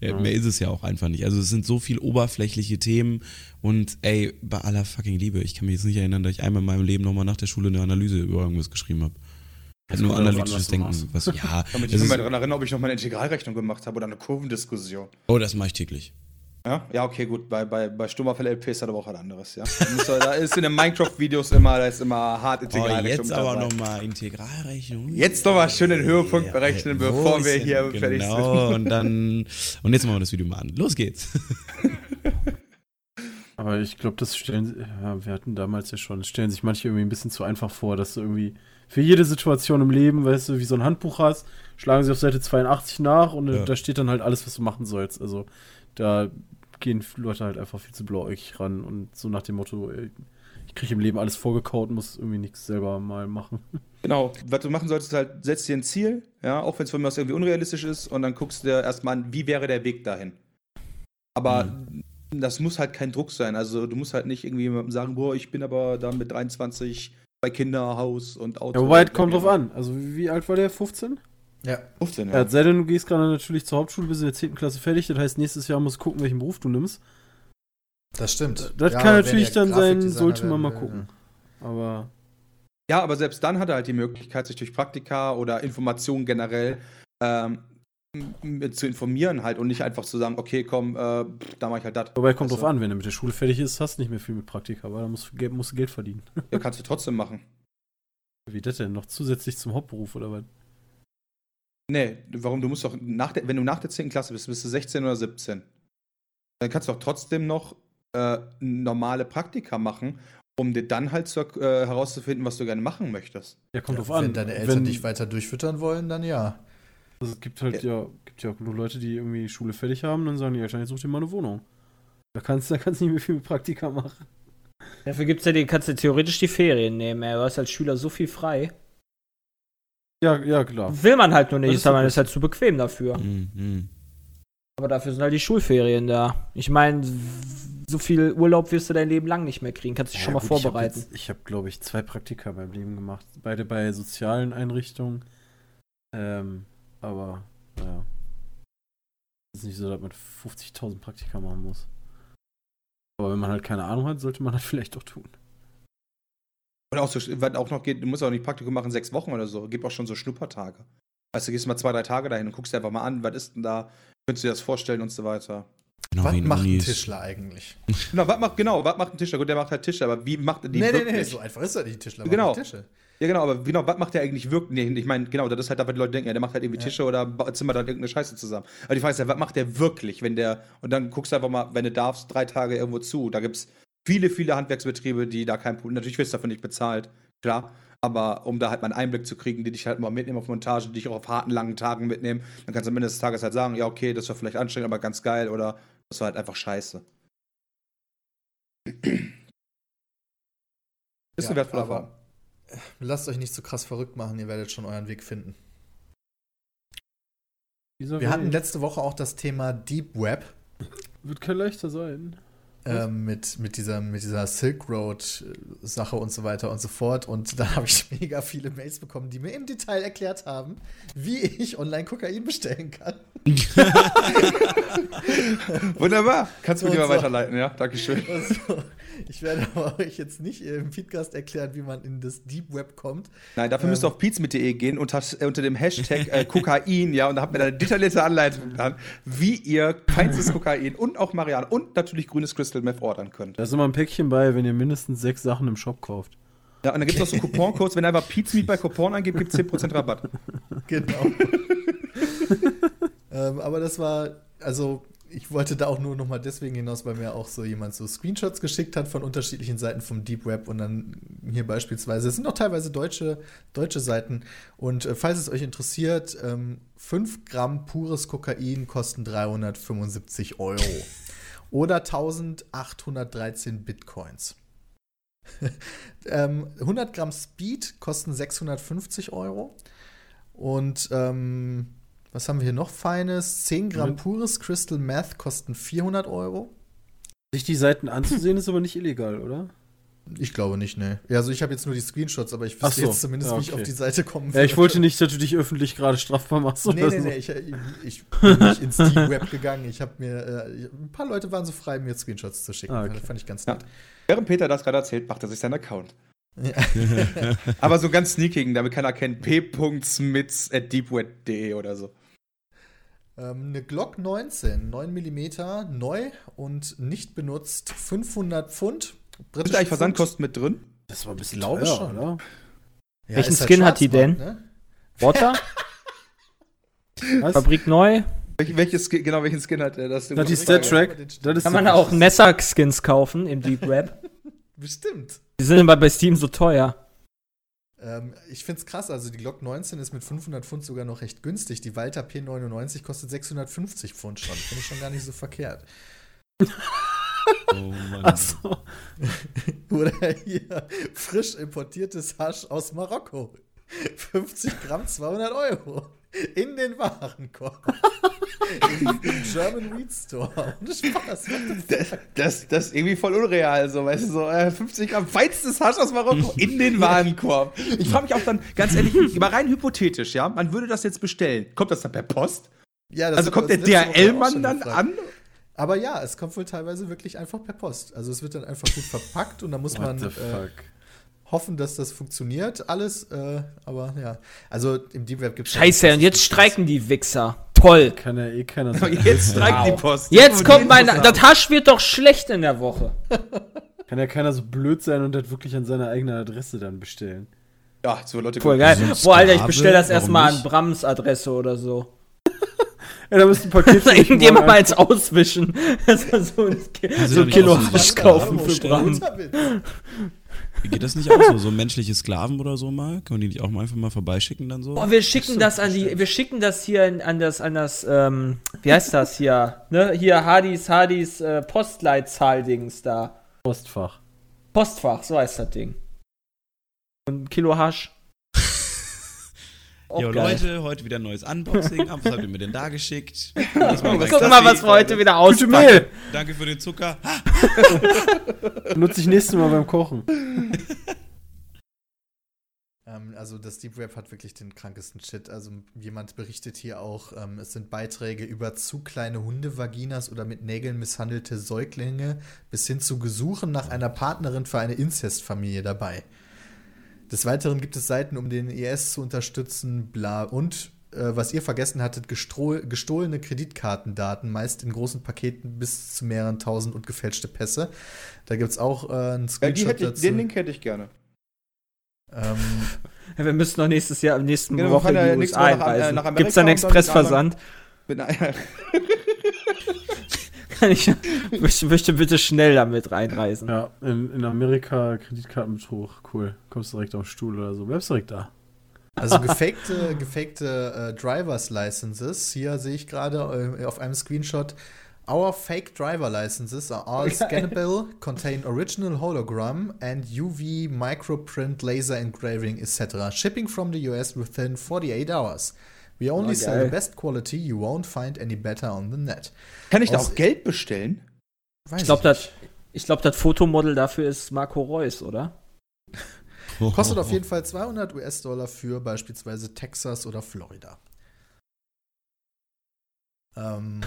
Ja. Mehr ist es ja auch einfach nicht. Also es sind so viel oberflächliche Themen und ey, bei aller fucking Liebe, ich kann mich jetzt nicht erinnern, dass ich einmal in meinem Leben nochmal nach der Schule eine Analyse über irgendwas geschrieben habe. Das nur analytisches Denken. Was, ja, Damit ich mich mal daran erinnere, ob ich noch mal eine Integralrechnung gemacht habe oder eine Kurvendiskussion. oh, das mache ich täglich. Ja, ja, okay, gut. Bei, bei, bei Stummerfell LP ist das aber auch was anderes, ja. Da, ist in den Minecraft-Videos immer, da ist immer hart Oh, Integralrechnung jetzt aber nochmal Integralrechnung. Jetzt nochmal schön den Höhepunkt berechnen, Wo bevor wir hier fertig sind. Genau, und dann. Und jetzt machen wir das Video mal an. Los geht's. Aber ich glaube, das stellen, ja, wir hatten damals ja schon, stellen sich manche irgendwie ein bisschen zu einfach vor, dass du irgendwie für jede Situation im Leben, weißt du, wie so ein Handbuch hast, schlagen sie auf Seite 82 nach und äh, Ja. da steht dann halt alles, was du machen sollst. Also da gehen Leute halt einfach viel zu blauäugig ran und so nach dem Motto, ich kriege im Leben alles vorgekaut, muss irgendwie nichts selber mal machen. Genau, was du machen solltest, ist halt, setz dir ein Ziel, ja, auch wenn es von mir aus irgendwie unrealistisch ist, und dann guckst du dir erstmal an, wie wäre der Weg dahin. Aber das muss halt kein Druck sein. Also du musst halt nicht irgendwie jemandem sagen, boah, ich bin aber da mit 23 bei Kinderhaus und Auto. Ja, wobei, kommt drauf an. Also wie, wie alt war der? 15? Ja. 15, Ja. ja. sei denn, du gehst gerade natürlich zur Hauptschule, bist in der 10. Klasse fertig, das heißt, nächstes Jahr musst du gucken, welchen Beruf du nimmst. Das stimmt. Das Ja, kann aber natürlich dann sein, sollte man mal gucken. Aber Ja, aber selbst dann hat er halt die Möglichkeit, sich durch Praktika oder Informationen generell ähm, zu informieren halt und nicht einfach zu sagen, okay, komm, äh, da mach ich halt das. Wobei kommt Weißt drauf an, wenn du mit der Schule fertig ist, hast du nicht mehr viel mit Praktika, weil da musst du Geld, musst du Geld verdienen. Ja, kannst du trotzdem machen. Wie das denn? Noch zusätzlich zum Hauptberuf oder was? Nee, warum? Du musst doch, nach der, wenn du nach der 10. Klasse bist, bist du 16 oder 17. Dann kannst du doch trotzdem noch äh, normale Praktika machen, um dir dann halt zu, äh, herauszufinden, was du gerne machen möchtest. Ja, kommt Ja, drauf an. wenn deine Eltern dich weiter durchfüttern wollen, dann ja. Also es gibt halt ja, gibt ja auch genug Leute, die irgendwie Schule fertig haben und dann sagen die Eltern, jetzt such dir mal eine Wohnung. Da kannst, da kannst du nicht mehr viel mit Praktika machen. Dafür gibt's ja die, kannst du theoretisch die Ferien nehmen, ey. Du hast als Schüler so viel frei. Ja, ja, klar. Will man halt nur nicht, ist man ist halt zu bequem dafür. Mhm, mhm. Aber dafür sind halt die Schulferien da. Ich meine, so viel Urlaub wirst du dein Leben lang nicht mehr kriegen. Kannst dich schon mal gut, vorbereiten. Ich habe, hab, glaube ich, zwei Praktika in meinem Leben gemacht. Beide bei sozialen Einrichtungen. Ähm, aber, naja. Es ist nicht so, dass man 50.000 Praktika machen muss. Aber wenn man halt keine Ahnung hat, sollte man das vielleicht doch tun. Und auch so, was auch noch geht, du musst auch nicht Praktikum machen, sechs Wochen oder so. Gibt auch schon so Schnuppertage. Weißt du, gehst mal zwei, drei Tage dahin und guckst dir einfach mal an, was ist denn da, könntest du dir das vorstellen und so weiter. Genau, Was macht ein. Tischler eigentlich? Genau, was macht, genau, was macht ein Tischler? Gut, der macht halt Tische, aber wie macht er die nee, nee, wirklich? nee, so einfach ist er nicht, Tischler. Genau. macht Tische. Ja, genau, aber genau, was macht der eigentlich wirklich? Nee, ich meine, genau, das ist halt, was die Leute denken, ja, der macht halt irgendwie Ja. Tische oder zimmert halt irgendeine Scheiße zusammen. Aber die Frage ist ja, was macht der wirklich, wenn der, und dann guckst du einfach mal, wenn du darfst, drei Tage irgendwo zu. Da gibt's viele, viele Handwerksbetriebe, die da kein natürlich wirst du dafür nicht bezahlt, klar. Aber um da halt mal einen Einblick zu kriegen, die dich halt mal mitnehmen auf Montage, die dich auch auf harten, langen Tagen mitnehmen, dann kannst du am Ende des Tages halt sagen, ja, okay, das war vielleicht anstrengend, aber ganz geil oder das war halt einfach scheiße. Ist Ja, eine wertvolle Erfahrung. Lasst euch nicht so krass verrückt machen, ihr werdet schon euren Weg finden. Dieser Wir hatten letzte Woche auch das Thema Deep Web wird kein leichter sein. ähm, mit, mit, dieser, mit dieser Silk Road-Sache und so weiter und so fort. Und da habe ich mega viele Mails bekommen, die mir im Detail erklärt haben, wie ich online Kokain bestellen kann. Wunderbar. Kannst du mir Und die mal so. weiterleiten, ja? Dankeschön. Also, ich werde aber euch jetzt nicht im Podcast erklären, wie man in das Deep Web kommt. Nein, dafür Ähm. müsst ihr auf pizmit.de gehen unter, äh, unter dem Hashtag äh, Kokain, ja, und da habt ihr eine detaillierte Anleitung dran, wie ihr feinstes Kokain und auch Marianne und natürlich grünes Crystal Meth ordern könnt. Da ist immer ein Päckchen bei, wenn ihr mindestens sechs Sachen im Shop kauft. Ja, und dann gibt es noch so Couponcodes, wenn ihr einfach Pizmeet bei Coupon eingibt, gibt es 10% Rabatt. Genau. ähm, aber das war, also ich wollte da auch nur noch mal deswegen hinaus, weil mir auch so jemand so Screenshots geschickt hat von unterschiedlichen Seiten vom Deep Web und dann hier beispielsweise, es sind auch teilweise deutsche, deutsche Seiten und äh, falls es euch interessiert, ähm, 5 Gramm pures Kokain kosten 375 Euro oder 1813 Bitcoins. ähm, 100 Gramm Speed kosten 650 Euro. Und ähm, was haben wir hier noch Feines? 10 Gramm Mhm. pures Crystal Meth kosten 400 Euro. Sich die Seiten anzusehen ist aber nicht illegal, oder? Ich glaube nicht, ne. Ja, also ich habe jetzt nur die Screenshots, aber ich wüsste so, jetzt zumindest, ja, wie ich auf okay. die Seite kommen Ja, ich wollte nicht, dass du dich öffentlich gerade strafbar machst. Nee, oder nee, so. nee, ich, ich, ich bin nicht ins Deep Web gegangen. Ich habe mir, äh, ein paar Leute waren so frei, mir Screenshots zu schicken. Ah, okay. Das fand ich ganz Ja. nett. Während Peter das gerade erzählt, macht er sich seinen Account. Ja. Aber so ganz sneakigen, damit keiner kennt, p.smits at deepweb.de oder so. Ähm, eine Glock 19, 9 mm, neu und nicht benutzt, 500 Pfund. Sind da eigentlich. Versandkosten mit drin? Das war ein bisschen teuer, schon. oder? Ja, Welchen halt Skin hat die denn? Ne? Water? Fabrik neu? Welch, welches Skin, genau, welchen Skin hat er? Das, Das ist Star Trek. Das ist Kann man auch Messer-Skins kaufen im Deep Web? Bestimmt. Die sind immer bei Steam so teuer. Ähm, ich finde es krass, also die Glock 19 ist mit 500 Pfund sogar noch recht günstig. Die Walter P99 kostet 650 Pfund schon. Finde ich schon gar nicht so verkehrt. Oh Mann. Achso. Oder hier frisch importiertes Hasch aus Marokko. 50 Gramm, 200 Euro. In den Warenkorb. Im, German Weed Store. Ohne Spaß. Das, das, das ist irgendwie voll unreal, so, weißt du, so äh, 50 Gramm feinstes Hasch aus Marokko in den Warenkorb. Ich frage mich auch dann, ganz ehrlich, mal rein hypothetisch, ja, man würde das jetzt bestellen. Kommt das dann per Post? Ja, das Also kommt der DHL-Mann schon dann gefragt. an? Aber ja, es kommt wohl teilweise wirklich einfach per Post. Also es wird dann einfach gut verpackt und da muss man What the äh, fuck? Hoffen, dass das funktioniert alles. Äh, aber ja, also im Deep Web gibt es Scheiße, und jetzt streiken die Wichser. Toll. Kann ja eh keiner so. jetzt streikt die Post. Jetzt kommt mein. Das Hasch wird doch schlecht in der Woche. Kann ja keiner so blöd sein und das wirklich an seine eigene Adresse dann bestellen. Ja, so Leute. Voll geil. Boah, Alter, ich Sklave, bestell das erstmal an? Brams Adresse oder so. Ja, da müsste ein Paket Irgendjemand mal als Auswischen. Also so ein, Kilo Hasch kaufen für. Bram. Geht das nicht auch so? So menschliche Sklaven oder so mal? Können die nicht auch mal einfach mal vorbeischicken dann so? Boah, wir schicken das an die, wir schicken das hier in, an das, an das, ähm, wie heißt das hier? Ne? Hier Hardys, Hardys äh, Postleitzahl-Dings da. Postfach. Postfach, so heißt das Ding. Und ein Kilo Hasch. Jo. Leute, heute wieder ein neues Unboxing. Was habt ihr mir denn da geschickt? Guck mal, was wir heute wieder Gute auspacken. Mail! Danke für den Zucker. Benutze ich nächstes Mal beim Kochen. Ähm, also das Deep Web hat wirklich den krankesten Shit. Also jemand berichtet hier auch, ähm, es sind Beiträge über zu kleine Hundevaginas oder mit Nägeln misshandelte Säuglinge bis hin zu Gesuchen nach einer Partnerin für eine Inzestfamilie dabei. Des Weiteren gibt es Seiten, um den IS zu unterstützen, bla und äh, was ihr vergessen hattet, gestohlene Kreditkartendaten, meist in großen Paketen bis zu mehreren tausend und gefälschte Pässe. Da gibt es auch äh, einen Ja, Screenshot die hätte ich, dazu. den Link hätte ich gerne. ähm, Ja, wir müssen noch nächstes Jahr, nächsten Genau, Woche ja in die USA einreisen. Gibt's da einen Expressversand? Mit einer, Kann ich möchte, möchte bitte schnell damit reinreisen. Ja, in, in Amerika Kreditkartenbetrug. Cool. Kommst direkt auf den Stuhl oder so. Bleibst direkt da. Also gefakte, gefakte äh, Drivers Licenses. Hier sehe ich gerade äh, auf einem Screenshot. Our fake driver licenses are all scannable, contain original hologram and UV microprint laser engraving, etc. Shipping from the US within 48 hours. We only Oh, sell the best quality. You won't find any better on the net. kann ich da Aus- auch Geld bestellen? Weiß Ich glaube, nicht. das ich glaub, das Fotomodel dafür ist Marco Reus, oder? Kostet auf jeden Fall 200 US-Dollar für beispielsweise Texas oder Florida. Ähm,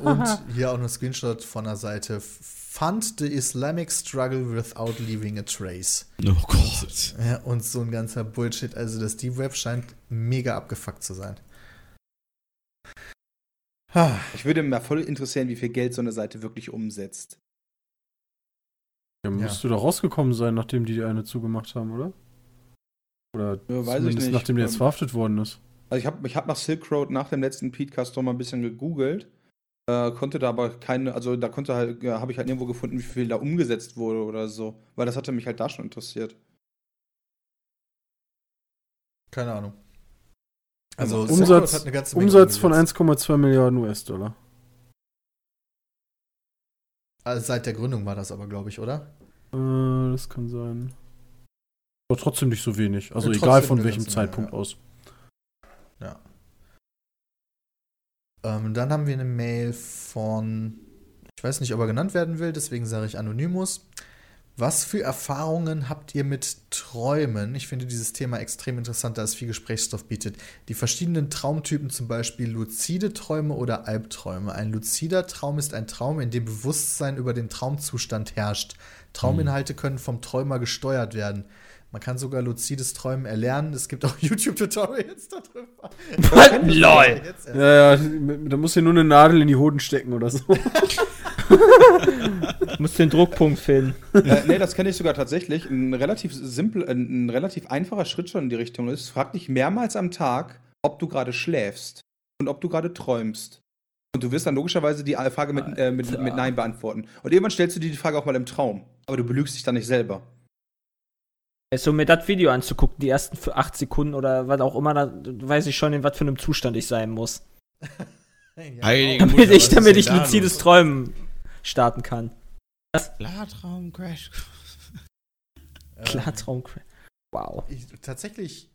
und hier auch ein Screenshot von der Seite Fund the Islamic Struggle without leaving a trace. Oh Gott. Ja, und so ein ganzer Bullshit. Also das Deep Web scheint mega abgefuckt zu sein. Ah, Ich würde mich mal voll interessieren, wie viel Geld so eine Seite wirklich umsetzt. Ja, Ja. müsste doch rausgekommen sein, nachdem die die eine zugemacht haben, oder? Oder Ja, weiß ich zumindest nicht. nachdem der jetzt Ähm, verhaftet worden ist. Also ich habe ich hab nach Silk Road nach dem letzten Podcast noch mal ein bisschen gegoogelt. Äh, konnte da aber keine, also da konnte halt, ja, habe ich halt nirgendwo gefunden, wie viel da umgesetzt wurde oder so. Weil das hatte mich halt da schon interessiert. keine Ahnung. Also Also, Umsatz, hat eine ganze Menge Umsatz von umgesetzt. 1,2 Milliarden US-Dollar. Also seit der Gründung war das aber, glaube ich, oder? Äh, das kann sein. Aber trotzdem nicht so wenig. Also Ja, egal von welchem Zeitpunkt ja. aus. Ja. Ähm, dann haben wir eine Mail von, ich weiß nicht, ob er genannt werden will, deswegen sage ich Anonymous. Was für Erfahrungen habt ihr mit Träumen? Ich finde dieses Thema extrem interessant, da es viel Gesprächsstoff bietet. Die verschiedenen Traumtypen, zum Beispiel luzide Träume oder Albträume. Ein luzider Traum ist ein Traum, in dem Bewusstsein über den Traumzustand herrscht. Trauminhalte können vom Träumer gesteuert werden. Man kann sogar luzides Träumen erlernen. Es gibt auch YouTube-Tutorials darüber. Lol. Ja, ja, da muss hier nur eine Nadel in die Hoden stecken oder so. Muss den Druckpunkt finden. äh, nee, das kenne ich sogar tatsächlich. Ein relativ simpel, ein, ein relativ einfacher Schritt schon in die Richtung ist. Frag dich mehrmals am Tag, ob du gerade schläfst und ob du gerade träumst. Und du wirst dann logischerweise die Frage mit, äh, mit, mit Nein beantworten. Und irgendwann stellst du dir die Frage auch mal im Traum. Aber du belügst dich dann nicht selber. So mir das Video anzugucken, die ersten für acht Sekunden oder was auch immer, da weiß ich schon, in was für einem Zustand ich sein muss. Ja, Heilige Damit Mutter, ich, damit ich luzides los? Träumen starten kann. Klartraum, Crash. ähm, Klartraum. Wow. Ich, tatsächlich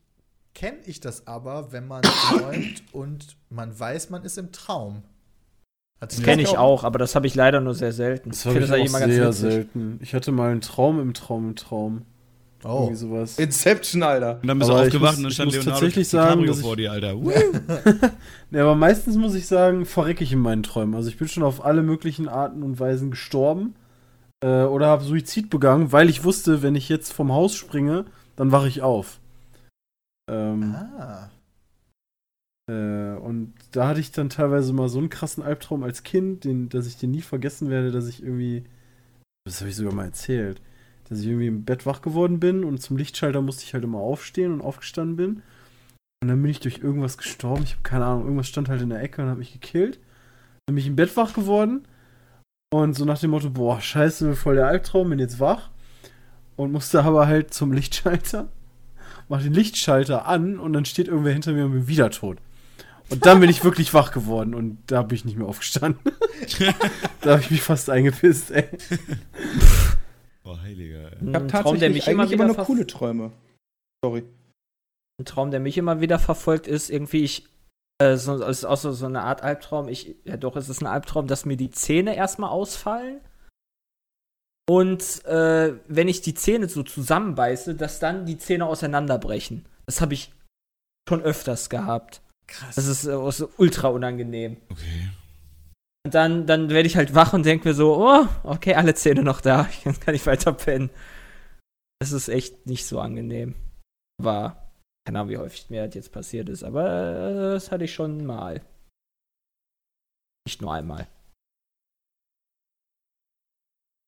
kenne ich das aber, wenn man träumt und man weiß, man ist im Traum. Das kenne ich auch, aber das habe ich leider nur sehr selten. Das habe ich eigentlich auch sehr selten. Ich hatte mal einen Traum im Traum im Traum. Oh. Irgendwie sowas. Inception, Alter. Und dann bist du Aber ich aufgewacht muss- und dann ich stand muss Leonardo tatsächlich sagen, ich- vor dir, Alter. Ja, aber meistens muss ich sagen, verrecke ich in meinen Träumen. Also ich bin schon auf alle möglichen Arten und Weisen gestorben äh, oder habe Suizid begangen, weil ich wusste, wenn ich jetzt vom Haus springe, dann wache ich auf. Ähm, Ah. Äh, und da hatte ich dann teilweise mal so einen krassen Albtraum als Kind, den, dass ich den nie vergessen werde, dass ich irgendwie, das habe ich sogar mal erzählt, dass ich irgendwie im Bett wach geworden bin und zum Lichtschalter musste ich halt immer aufstehen und aufgestanden bin. Und dann bin ich durch irgendwas gestorben. Ich habe keine Ahnung, irgendwas stand halt in der Ecke und hat mich gekillt. Dann bin ich im Bett wach geworden und so nach dem Motto, boah, scheiße, voll der Albtraum, bin jetzt wach. Und musste aber halt zum Lichtschalter, mach den Lichtschalter an und dann steht irgendwer hinter mir und bin wieder tot. Und dann bin ich wirklich wach geworden und da bin ich nicht mehr aufgestanden. da habe ich mich fast eingepisst, ey. Boah, heiliger. ey. Ich habe Ein Traum, der tatsächlich mich immer immer nur coole Träume. Sorry. Ein Traum, der mich immer wieder verfolgt, ist irgendwie, ich, äh, so, es ist auch so, so eine Art Albtraum. Ich, ja doch, es ist ein Albtraum, dass mir die Zähne erstmal ausfallen. Und äh, wenn ich die Zähne so zusammenbeiße, dass dann die Zähne auseinanderbrechen. Das habe ich schon öfters gehabt. Krass. Das ist äh, so ultra unangenehm. Okay. Und dann, dann werde ich halt wach und denke mir so, oh, okay, alle Zähne noch da. Jetzt kann ich weiter pennen. Das ist echt nicht so angenehm. War, keine Ahnung, wie häufig mir das jetzt passiert ist, aber äh, das hatte ich schon mal. Nicht nur einmal.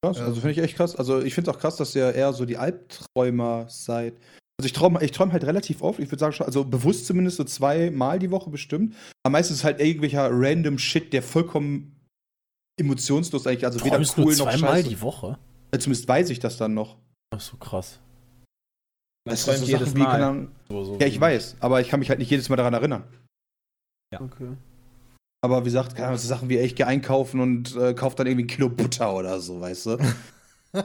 Krass, also finde ich echt krass. Also ich finde es auch krass, dass ihr eher so die Albträumer seid. Also ich träume ich träum halt relativ oft, ich würde sagen schon, also bewusst zumindest so zweimal die Woche bestimmt. Aber meistens ist halt irgendwelcher random Shit, der vollkommen emotionslos eigentlich, also weder Träumst cool noch zweimal scheiße. die Woche? Äh, Zumindest weiß ich das dann noch. Ach so krass. Das träumt so jedes Mal. Ahnung- So, so, Ja, ich weiß, aber ich kann mich halt nicht jedes Mal daran erinnern. Okay. Aber wie gesagt, keine Ahnung, so Sachen wie, ey, ich gehe einkaufen und äh, kauf dann irgendwie ein Kilo Butter oder so, weißt du?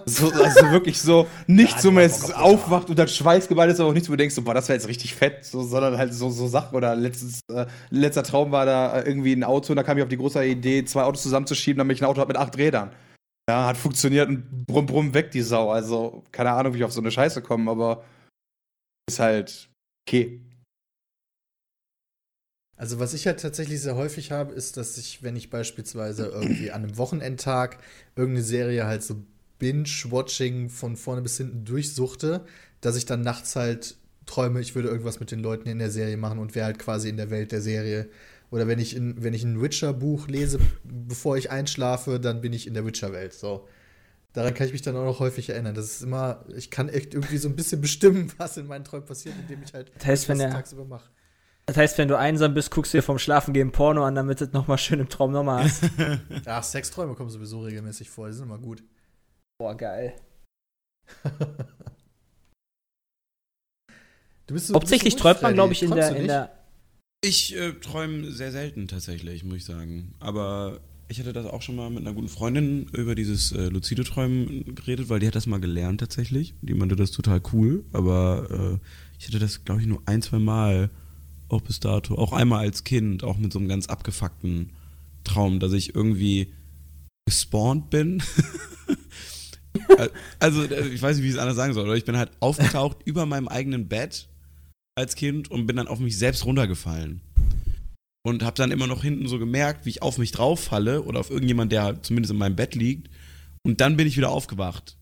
so, also wirklich so, nicht Ja, so, man jetzt aufwacht und dann schweißgeballt ist, aber auch nichts, wo du denkst, so, boah, das wäre jetzt richtig fett, so, sondern halt so, so Sachen. Oder letztes, äh, letzter Traum war da äh, irgendwie ein Auto und da kam ich auf die große Idee, zwei Autos zusammenzuschieben, damit ich ein Auto habe mit acht Rädern. Ja, hat funktioniert und brumm, brumm, weg die Sau. Also, keine Ahnung, wie ich auf so eine Scheiße komme, aber ist halt okay. Also was ich halt tatsächlich sehr häufig habe, ist, dass ich, wenn ich beispielsweise irgendwie an einem Wochenendtag irgendeine Serie halt so Binge-Watching von vorne bis hinten durchsuchte, dass ich dann nachts halt träume, ich würde irgendwas mit den Leuten in der Serie machen und wäre halt quasi in der Welt der Serie. Oder wenn ich, in, wenn ich ein Witcher-Buch lese, bevor ich einschlafe, dann bin ich in der Witcher-Welt. So. Daran kann ich mich dann auch noch häufig erinnern. Das ist immer, ich kann echt irgendwie so ein bisschen bestimmen, was in meinen Träumen passiert, indem ich halt Das heißt, wenn er- tagsüber mache. Das heißt, wenn du einsam bist, guckst du dir vom Schlafengehen Porno an, damit du es nochmal schön im Traum nochmal hast. Ach, Sexträume kommen sowieso regelmäßig vor, die sind immer gut. Boah, geil. Du bist so, Hauptsächlich bist träumt man, glaube ich, in der, in der. Ich äh, träume sehr selten tatsächlich, muss ich sagen. Aber ich hatte das auch schon mal mit einer guten Freundin über dieses äh, luzide Träumen geredet, weil die hat das mal gelernt tatsächlich. Die meinte das total cool, aber äh, ich hatte das, glaube ich, nur ein, zwei Mal auch bis dato. Auch einmal als Kind, auch mit so einem ganz abgefuckten Traum, dass ich irgendwie gespawnt bin. also, äh, ich weiß nicht, wie ich es anders sagen soll, aber ich bin halt aufgetaucht über meinem eigenen Bett als Kind und bin dann auf mich selbst runtergefallen. Und habe dann immer noch hinten so gemerkt, wie ich auf mich drauf falle oder auf irgendjemand, der zumindest in meinem Bett liegt. Und dann bin ich wieder aufgewacht.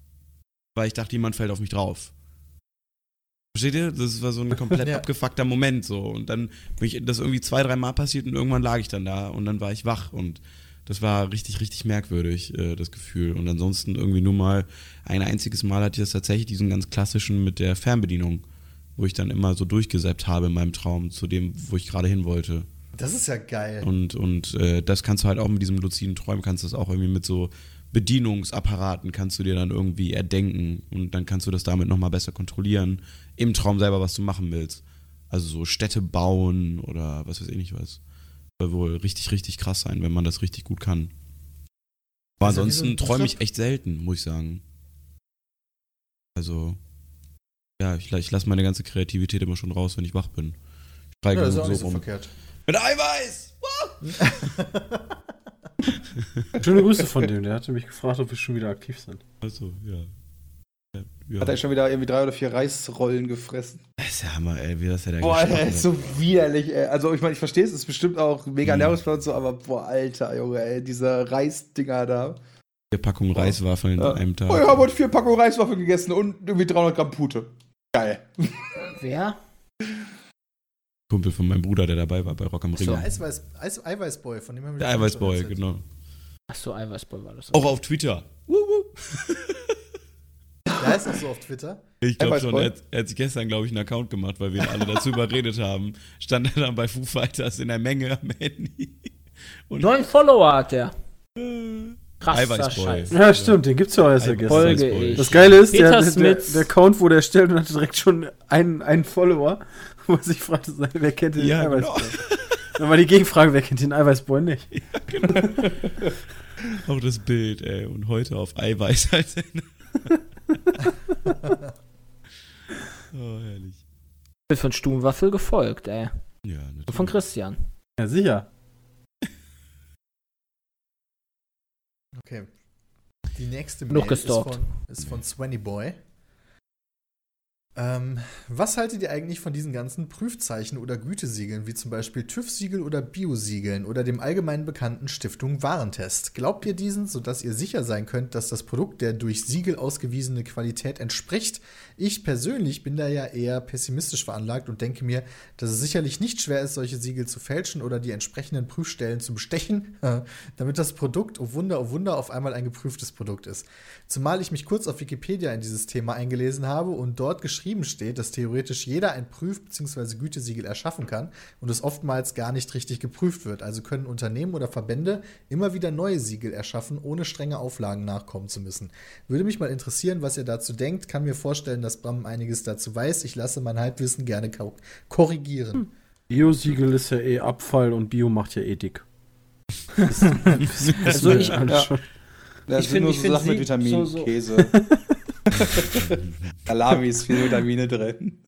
Weil ich dachte, jemand fällt auf mich drauf. Versteht ihr? Das war so ein komplett Ja. abgefuckter Moment so. Und dann bin ich das irgendwie zwei, drei Mal passiert und irgendwann lag ich dann da und dann war ich wach und das war richtig, richtig merkwürdig, äh, das Gefühl. Und ansonsten irgendwie nur mal ein einziges Mal hatte ich das tatsächlich, diesen ganz klassischen mit der Fernbedienung, wo ich dann immer so durchgesäppt habe in meinem Traum zu dem, wo ich gerade hin wollte. Das ist ja geil. Und, und äh, das kannst du halt auch mit diesem luziden Träumen, kannst du das auch irgendwie mit so Bedienungsapparaten kannst du dir dann irgendwie erdenken und dann kannst du das damit nochmal besser kontrollieren, im Traum selber, was du machen willst. Also so Städte bauen oder was weiß ich nicht was. Soll wohl richtig, richtig krass sein, wenn man das richtig gut kann. Aber Das ist ja wie so ansonsten träume ich echt selten, muss ich sagen. Also, ja, ich, ich lasse meine ganze Kreativität immer schon raus, wenn ich wach bin. Ich Ja, streike das ist auch so nicht so rum. verkehrt. Mit Eiweiß! Schöne Grüße von dem, der hatte mich gefragt, ob wir schon wieder aktiv sind. Also, ja. Ja. Hat er schon wieder irgendwie drei oder vier Reisrollen gefressen. Das ist ja Hammer, ey, wie das ja der Boah, Alter, ist so widerlich, ey. Also, ich meine, ich verstehe es, ist bestimmt auch mega Mhm. nervig und so, aber boah, Alter, Junge, ey, diese Reisdinger da. Vier Packungen Reiswaffeln Ja. an einem Tag. Oh, ich habe heute vier Packungen Reiswaffeln gegessen und irgendwie 300 Gramm Pute. Geil. Wer? Kumpel von meinem Bruder, der dabei war bei Rock am Ring. So, Eisweiß, Eis, Eiweißboy, von dem haben wir der Eiweißboy, genau. Achso, Eiweißboy war das. Auch auf Twitter. Der heißt auch so auf Twitter. Ich glaube schon, er hat, er hat sich gestern, glaube ich, einen Account gemacht, weil wir ihn alle dazu überredet haben. Stand er dann bei Foo Fighters in der Menge am Handy. Und Neun Follower hat der. äh, Krasser Eiweißboy. Scheiß. Ja, stimmt, den gibt's ja auch erst seit gestern. Das Geile ist, der, der, der, der Account, wo der stellt und hatte direkt schon einen, einen Follower, wo er sich fragte, wer kennt den Ja, genau. Eiweißboy? Dann war die Gegenfrage, wer kennt den Eiweißboy nicht? Auch das Bild, ey. Und heute auf Eiweiß Ende. oh, herrlich. Bin von Stubenwaffel gefolgt, ey. Ja, natürlich. Von Christian. Ja, sicher. Okay. Die nächste Mail ist gestalkt. von, ist von Swanny Boy. Ähm, was haltet ihr eigentlich von diesen ganzen Prüfzeichen oder Gütesiegeln, wie zum Beispiel TÜV-Siegel oder Biosiegeln oder dem allgemein bekannten Stiftung Warentest? Glaubt ihr diesen, sodass ihr sicher sein könnt, dass das Produkt der durch Siegel ausgewiesene Qualität entspricht? Ich persönlich bin da ja eher pessimistisch veranlagt und denke mir, dass es sicherlich nicht schwer ist, solche Siegel zu fälschen oder die entsprechenden Prüfstellen zu bestechen, damit das Produkt, oh Wunder, oh Wunder, auf einmal ein geprüftes Produkt ist. Zumal ich mich kurz auf Wikipedia in dieses Thema eingelesen habe und dort geschrieben steht, dass theoretisch jeder ein Prüf- bzw. Gütesiegel erschaffen kann und es oftmals gar nicht richtig geprüft wird. Also können Unternehmen oder Verbände immer wieder neue Siegel erschaffen, ohne strenge Auflagen nachkommen zu müssen. Würde mich mal interessieren, was ihr dazu denkt. Kann mir vorstellen, dass Bram einiges dazu weiß. Ich lasse mein Halbwissen gerne ko- korrigieren. Bio-Siegel ist ja eh Abfall und Bio macht ja Ethik. Das, das Also ich- ja. Das Ich sind find- nur ich so find Sachen mit Vitaminen, so- so- Käse. Salami ist viel Vitamine drin.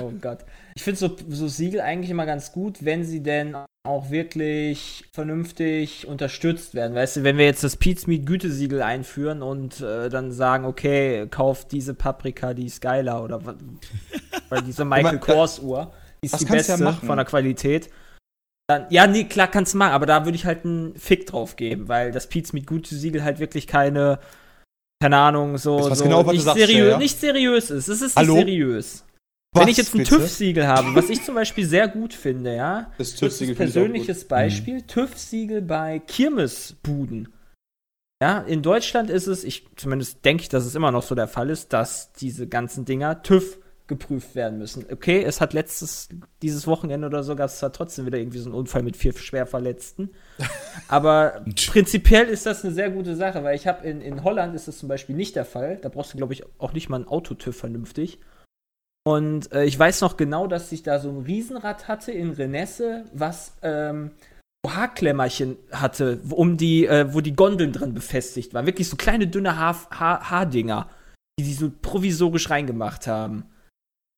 Oh Gott. Ich finde so, so Siegel eigentlich immer ganz gut, wenn sie denn auch wirklich vernünftig unterstützt werden. Weißt du, wenn wir jetzt das Pizmeat Gütesiegel einführen und äh, dann sagen, okay, kauft diese Paprika, die ist geiler oder weil diese Michael Kors Uhr, die ist die ja beste machen. von der Qualität. Dann, ja, nee, klar kannst du machen, aber da würde ich halt einen Fick drauf geben, weil das Pizmeat Gütesiegel halt wirklich keine keine Ahnung, so, so genau, nicht, sagst, seriö ja. nicht seriös ist. Es ist Hallo? nicht seriös. Wenn Was, ich jetzt ein? TÜV-Siegel habe, was ich zum Beispiel sehr gut finde, ja, Das TÜV-Siegel ist auch persönliches Beispiel, TÜV-Siegel bei Kirmesbuden. Ja, in Deutschland ist es, ich zumindest denke ich, dass es immer noch so der Fall ist, dass diese ganzen Dinger TÜV geprüft werden müssen. Okay, es hat letztes, dieses Wochenende oder so, gab es zwar trotzdem wieder irgendwie so einen Unfall mit vier Schwerverletzten. aber prinzipiell ist das eine sehr gute Sache, weil ich habe in, in Holland ist das zum Beispiel nicht der Fall. Da brauchst du, glaube ich, auch nicht mal ein Autotüv vernünftig. Und äh, ich weiß noch genau, dass ich da so ein Riesenrad hatte in Renesse, was ähm, so Haarklemmerchen hatte, wo- um die, äh, wo die Gondeln drin befestigt waren. Wirklich so kleine, dünne Haar, Haar, Haardinger, die sie so provisorisch reingemacht haben.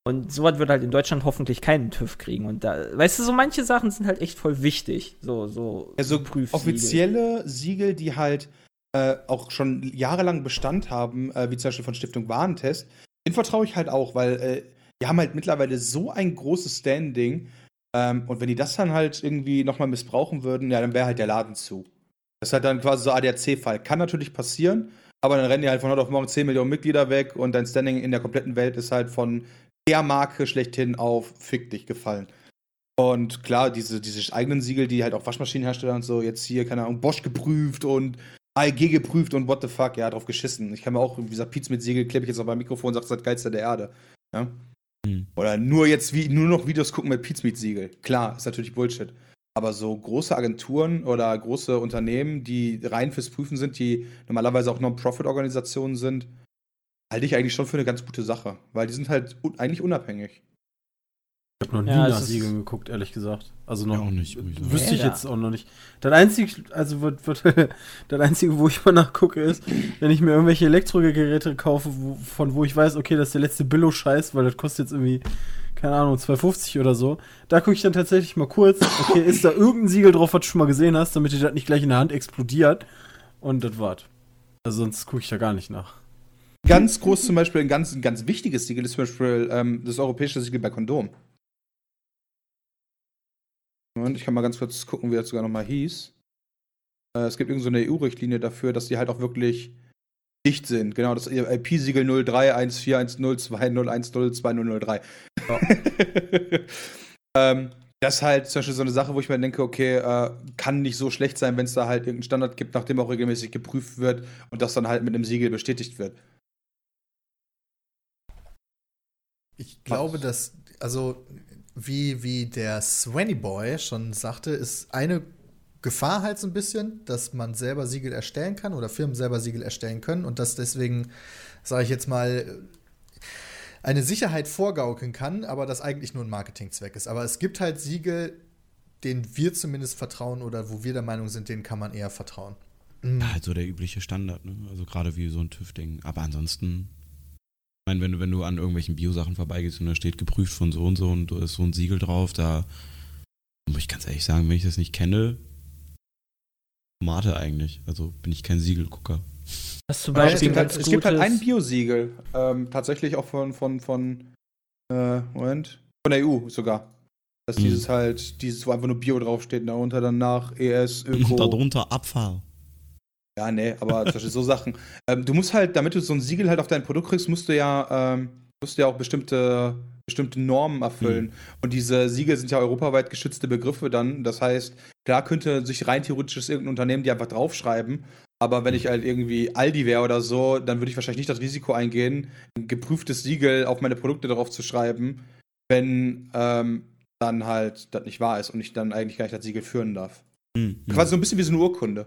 Und sowas wird halt in Deutschland hoffentlich keinen TÜV kriegen. Und da, weißt du, so manche Sachen sind halt echt voll wichtig. So, so Also Prüfsiegel. offizielle Siegel, die halt äh, auch schon jahrelang Bestand haben, äh, wie zum Beispiel von Stiftung Warentest, den vertraue ich halt auch, weil äh, die haben halt mittlerweile so ein großes Standing. Ähm, und wenn die das dann halt irgendwie nochmal missbrauchen würden, ja, dann wäre halt der Laden zu. Das ist halt dann quasi so ADAC-Fall. Kann natürlich passieren, aber dann rennen die halt von heute auf morgen 10 Millionen Mitglieder weg und dein Standing in der kompletten Welt ist halt von der Marke schlechthin auf Fick dich gefallen. Und klar, diese, diese eigenen Siegel, die halt auch Waschmaschinenhersteller und so, jetzt hier, keine Ahnung, Bosch geprüft und AEG geprüft und what the fuck, ja, drauf geschissen. Ich kann mir auch, wie gesagt, Pizza mit Siegel, klebe ich jetzt auf mein Mikrofon und sage, das ist das geilste der Erde. Ja? Hm. Oder nur jetzt wie, nur noch Videos gucken mit Pizza mit Siegel. Klar, ist natürlich Bullshit. Aber so große Agenturen oder große Unternehmen, die rein fürs Prüfen sind, die normalerweise auch Non-Profit-Organisationen sind, halte ich eigentlich schon für eine ganz gute Sache. Weil die sind halt un eigentlich unabhängig. Ich habe noch nie Ja, nach Siegeln geguckt, ehrlich gesagt. Also noch Ja, auch nicht. Wüsste ich jetzt auch noch nicht. Das einzige, also wird, wird, das einzige, wo ich mal nachgucke, ist, wenn ich mir irgendwelche Elektrogeräte kaufe, wo, von wo ich weiß, okay, das ist der letzte Billo-Scheiß, weil das kostet jetzt irgendwie, keine Ahnung, 2,50 oder so. Da gucke ich dann tatsächlich mal kurz, okay, ist da irgendein Siegel drauf, was du schon mal gesehen hast, damit dir das nicht gleich in der Hand explodiert. Und das war's. Also sonst gucke ich da gar nicht nach. Ganz groß zum Beispiel, ein ganz, ein ganz wichtiges Siegel ist zum Beispiel ähm, das europäische Siegel bei Kondom. Und ich kann mal ganz kurz gucken, wie das sogar nochmal hieß. Äh, es gibt irgendeine so EU-Richtlinie dafür, dass die halt auch wirklich dicht sind. Genau, das IP-Siegel 03141020102003. ähm, das ist halt zum Beispiel so eine Sache, wo ich mir denke, okay, äh, kann nicht so schlecht sein, wenn es da halt irgendeinen Standard gibt, nachdem auch regelmäßig geprüft wird und das dann halt mit einem Siegel bestätigt wird. Ich glaube, dass, also, wie, wie der Swanny Boy schon sagte, ist eine Gefahr halt so ein bisschen, dass man selber Siegel erstellen kann oder Firmen selber Siegel erstellen können und dass deswegen, sage ich jetzt mal, eine Sicherheit vorgaukeln kann, aber das eigentlich nur ein Marketingzweck ist. Aber es gibt halt Siegel, denen wir zumindest vertrauen oder wo wir der Meinung sind, denen kann man eher vertrauen. Halt so der übliche Standard, ne? Also gerade wie so ein TÜV-Ding. Aber ansonsten, meine, wenn du, wenn du an irgendwelchen Biosachen vorbeigehst und da steht geprüft von so und so und da ist so ein Siegel drauf, da muss ich ganz ehrlich sagen, wenn ich das nicht kenne, Tomate eigentlich. Also bin ich kein Siegelgucker. Was zum Aber es Beispiel gibt, halt, es gibt halt ein Biosiegel. Ähm, tatsächlich auch von, von, von, äh, Moment, von der EU sogar. Dass Mhm. dieses halt, dieses, wo einfach nur Bio draufsteht, und darunter dann nach ES, Öko. Darunter Abfall. Ja, nee, aber zum Beispiel so Sachen. Ähm, du musst halt, damit du so ein Siegel halt auf dein Produkt kriegst, musst du ja, ähm, musst du ja auch bestimmte, bestimmte Normen erfüllen. Und diese Siegel sind ja europaweit geschützte Begriffe dann. Das heißt, klar könnte sich rein theoretisch irgendein Unternehmen die einfach draufschreiben. Aber wenn ich halt irgendwie Aldi wäre oder so, dann würde ich wahrscheinlich nicht das Risiko eingehen, ein geprüftes Siegel auf meine Produkte drauf zu schreiben, wenn ähm, dann halt das nicht wahr ist und ich dann eigentlich gar nicht das Siegel führen darf. Hm, hm. Quasi so ein bisschen wie so eine Urkunde.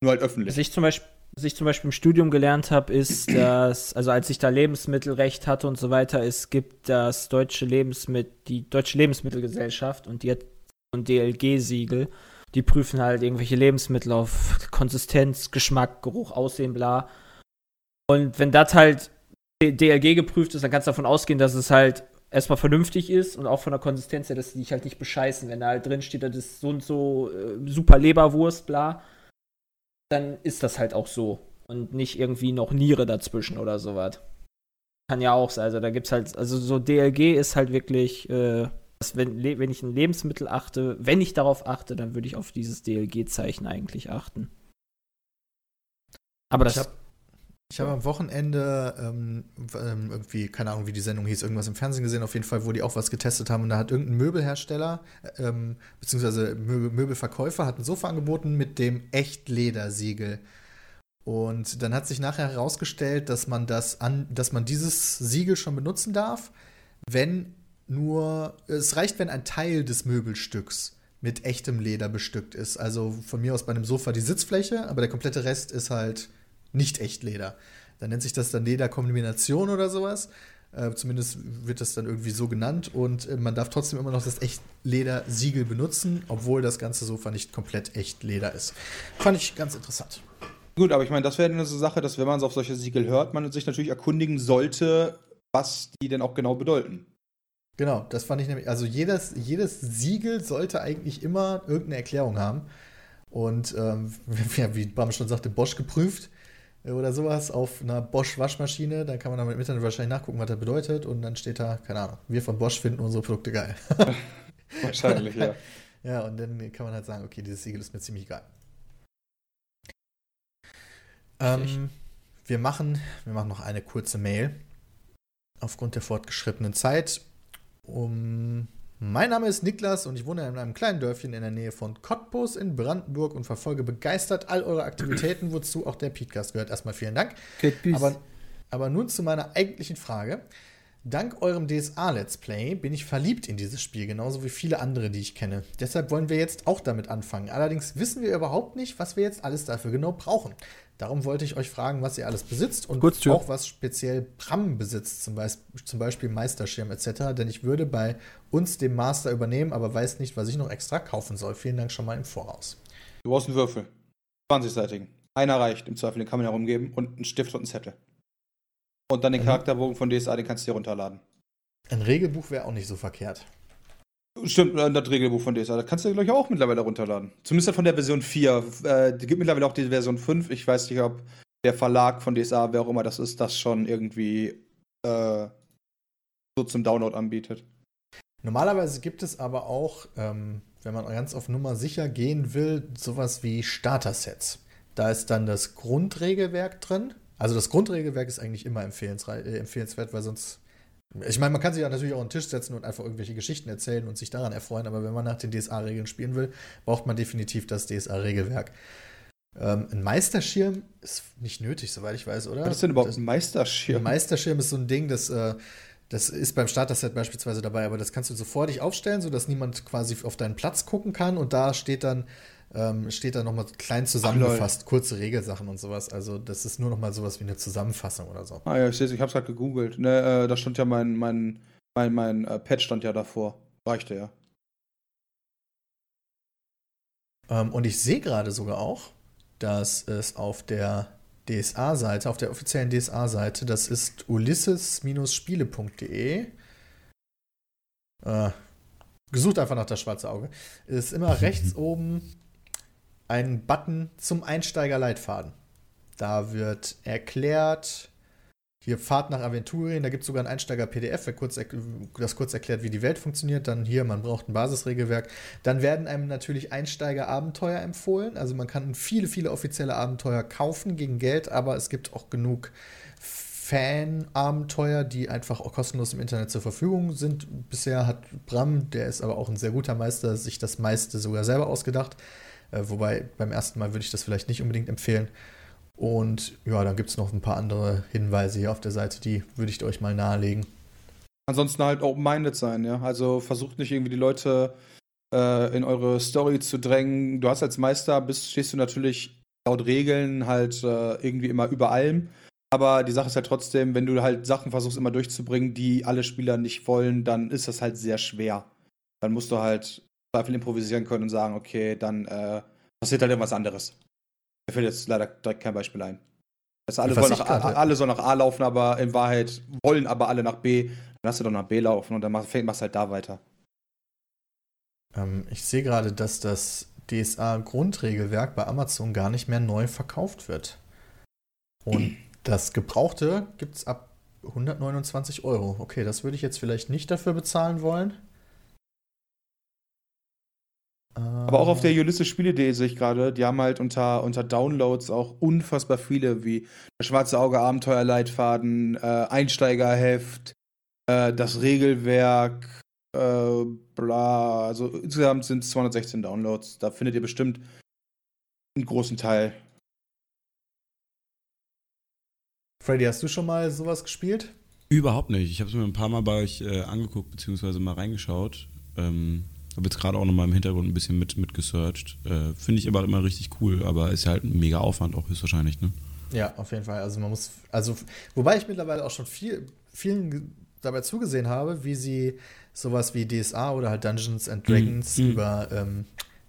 Nur halt öffentlich. Was ich zum Beispiel, was ich zum Beispiel im Studium gelernt habe, ist, dass, also als ich da Lebensmittelrecht hatte und so weiter, es gibt das deutsche Lebensmittel, die Deutsche Lebensmittelgesellschaft und die hat so ein DLG-Siegel. Die prüfen halt irgendwelche Lebensmittel auf Konsistenz, Geschmack, Geruch, Aussehen, bla. Und wenn das halt DLG geprüft ist, dann kannst du davon ausgehen, dass es halt erstmal vernünftig ist und auch von der Konsistenz her, dass die dich halt nicht bescheißen. Wenn da halt drin steht, das ist so und so äh, super Leberwurst, bla, dann ist das halt auch so. Und nicht irgendwie noch Niere dazwischen oder sowas. Kann ja auch sein. Also da gibt's halt, also so DLG ist halt wirklich, äh, wenn, wenn ich ein Lebensmittel achte, wenn ich darauf achte, dann würde ich auf dieses DLG-Zeichen eigentlich achten. Aber das Ich hab- Ich habe am Wochenende ähm, ähm, irgendwie, keine Ahnung, wie die Sendung hieß, irgendwas im Fernsehen gesehen, auf jeden Fall, wo die auch was getestet haben. Und da hat irgendein Möbelhersteller, ähm, beziehungsweise Möbel, Möbelverkäufer, hat ein Sofa angeboten mit dem Echtledersiegel. Und dann hat sich nachher herausgestellt, dass man das an, dass man dieses Siegel schon benutzen darf, wenn nur, es reicht, wenn ein Teil des Möbelstücks mit echtem Leder bestückt ist. Also von mir aus bei einem Sofa die Sitzfläche, aber der komplette Rest ist halt nicht echt Leder. Dann nennt sich das dann Lederkombination oder sowas. Äh, zumindest wird das dann irgendwie so genannt und äh, man darf trotzdem immer noch das Echtleder-Siegel benutzen, obwohl das ganze Sofa nicht komplett echt Leder ist. Fand ich ganz interessant. Gut, aber ich meine, das wäre eine so Sache, dass wenn man so auf solche Siegel hört, man sich natürlich erkundigen sollte, was die denn auch genau bedeuten. Genau, das fand ich nämlich. Also jedes, jedes Siegel sollte eigentlich immer irgendeine Erklärung haben. Und ähm, ja, wie Bram schon sagte, Bosch geprüft oder sowas auf einer Bosch-Waschmaschine. Da kann man dann im Internet wahrscheinlich nachgucken, was das bedeutet. Und dann steht da, keine Ahnung, wir von Bosch finden unsere Produkte geil. Wahrscheinlich, ja. ja, und dann kann man halt sagen, okay, dieses Siegel ist mir ziemlich geil. Ähm, wir, machen, wir machen noch eine kurze Mail. aufgrund der fortgeschrittenen Zeit. Um, mein Name ist Niklas und ich wohne in einem kleinen Dörfchen in der Nähe von Cottbus in Brandenburg und verfolge begeistert all eure Aktivitäten, wozu auch der Podcast gehört. Erstmal vielen Dank. Aber, aber nun zu meiner eigentlichen Frage. Dank eurem DSA-Let's Play bin ich verliebt in dieses Spiel, genauso wie viele andere, die ich kenne. Deshalb wollen wir jetzt auch damit anfangen. Allerdings wissen wir überhaupt nicht, was wir jetzt alles dafür genau brauchen. Darum wollte ich euch fragen, was ihr alles besitzt und Kurztür. auch was speziell Bram besitzt, zum Beispiel, zum Beispiel Meisterschirm etc. Denn ich würde bei uns den Master übernehmen, aber weiß nicht, was ich noch extra kaufen soll. Vielen Dank schon mal im Voraus. Du brauchst einen Würfel. 20-seitigen. Einer reicht im Zweifel, den kann man herumgeben und einen Stift und einen Zettel. Und dann den Mhm. Charakterbogen von DSA, den kannst du dir runterladen. Ein Regelbuch wäre auch nicht so verkehrt. Stimmt, äh, das Regelbuch von DSA. Das kannst du, glaube ich, auch mittlerweile runterladen. Zumindest von der Version 4. Äh, gibt mittlerweile auch die Version 5. Ich weiß nicht, ob der Verlag von DSA, wer auch immer das ist, das schon irgendwie äh, so zum Download anbietet. Normalerweise gibt es aber auch, ähm, wenn man ganz auf Nummer sicher gehen will, sowas wie Starter-Sets. Da ist dann das Grundregelwerk drin. Also das Grundregelwerk ist eigentlich immer äh, empfehlenswert, weil sonst. Ich meine, man kann sich ja natürlich auch an den Tisch setzen und einfach irgendwelche Geschichten erzählen und sich daran erfreuen, aber wenn man nach den DSA-Regeln spielen will, braucht man definitiv das DSA-Regelwerk. Ähm, ein Meisterschirm ist nicht nötig, soweit ich weiß, oder? Was ist denn überhaupt Das- ein Meisterschirm? ein Meisterschirm ist so ein Ding, das, äh, das ist beim Starter-Set beispielsweise dabei, aber das kannst du so vor dich aufstellen, sodass niemand quasi auf deinen Platz gucken kann und da steht dann, ähm, steht dann nochmal klein zusammengefasst, kurze Regelsachen und sowas. Also das ist nur nochmal sowas wie eine Zusammenfassung oder so. Ah ja, ich sehe ich hab's gerade gegoogelt. Ne, äh, da stand ja mein, mein, mein, mein äh, Pad stand ja davor. Reichte ja. Ähm, und ich sehe gerade sogar auch, dass es auf der DSA-Seite, auf der offiziellen DSA-Seite, das ist ulysses-spiele.de. Äh, gesucht einfach nach das schwarze Auge. Ist immer rechts oben ein Button zum Einsteiger-Leitfaden. Da wird erklärt, hier Fahrt nach Aventurien, da gibt es sogar ein Einsteiger-PDF, das kurz erklärt, wie die Welt funktioniert. Dann hier, man braucht ein Basisregelwerk. Dann werden einem natürlich Einsteiger-Abenteuer empfohlen. Also man kann viele, viele offizielle Abenteuer kaufen gegen Geld, aber es gibt auch genug Fan-Abenteuer, die einfach auch kostenlos im Internet zur Verfügung sind. Bisher hat Bram, der ist aber auch ein sehr guter Meister, sich das meiste sogar selber ausgedacht. Äh, wobei beim ersten Mal würde ich das vielleicht nicht unbedingt empfehlen. Und ja, dann gibt es noch ein paar andere Hinweise hier auf der Seite, die würde ich euch mal nahelegen. Ansonsten halt open-minded sein, ja. Also versucht nicht irgendwie die Leute äh, in eure Story zu drängen. Du hast als Meister, bist, stehst du natürlich laut Regeln halt äh, irgendwie immer über allem. Aber die Sache ist halt trotzdem, wenn du halt Sachen versuchst immer durchzubringen, die alle Spieler nicht wollen, dann ist das halt sehr schwer. Dann musst du halt Zweifel improvisieren können und sagen, okay, dann äh, passiert halt irgendwas anderes. Mir fällt jetzt leider direkt kein Beispiel ein. Also alle, ich nach A, alle sollen nach A laufen, aber in Wahrheit wollen aber alle nach B. Dann lass du doch nach B laufen und dann mach- fäng- machst halt da weiter. Ähm, ich sehe gerade, dass das DSA-Grundregelwerk bei Amazon gar nicht mehr neu verkauft wird. Und das Gebrauchte gibt es ab 129 Euro. Okay, das würde ich jetzt vielleicht nicht dafür bezahlen wollen. Aber auch auf der Ulysses-Spiele.de sehe ich gerade, die haben halt unter, unter Downloads auch unfassbar viele, wie das Schwarze Auge Abenteuerleitfaden, äh, Einsteigerheft, äh, das Regelwerk, äh, bla. Also insgesamt sind es 216 Downloads. Da findet ihr bestimmt einen großen Teil. Freddy, hast du schon mal sowas gespielt? Überhaupt nicht. Ich habe es mir ein paar Mal bei euch äh, angeguckt, beziehungsweise mal reingeschaut. Ähm, habe jetzt gerade auch nochmal im Hintergrund ein bisschen mit, mit gesearched. Äh, Finde ich aber immer richtig cool, aber ist ja halt ein mega Aufwand auch höchstwahrscheinlich, ne? Ja, auf jeden Fall. Also man muss, also wobei ich mittlerweile auch schon viel, vielen dabei zugesehen habe, wie sie sowas wie DSA oder halt Dungeons and Dragons Mhm. über, ähm,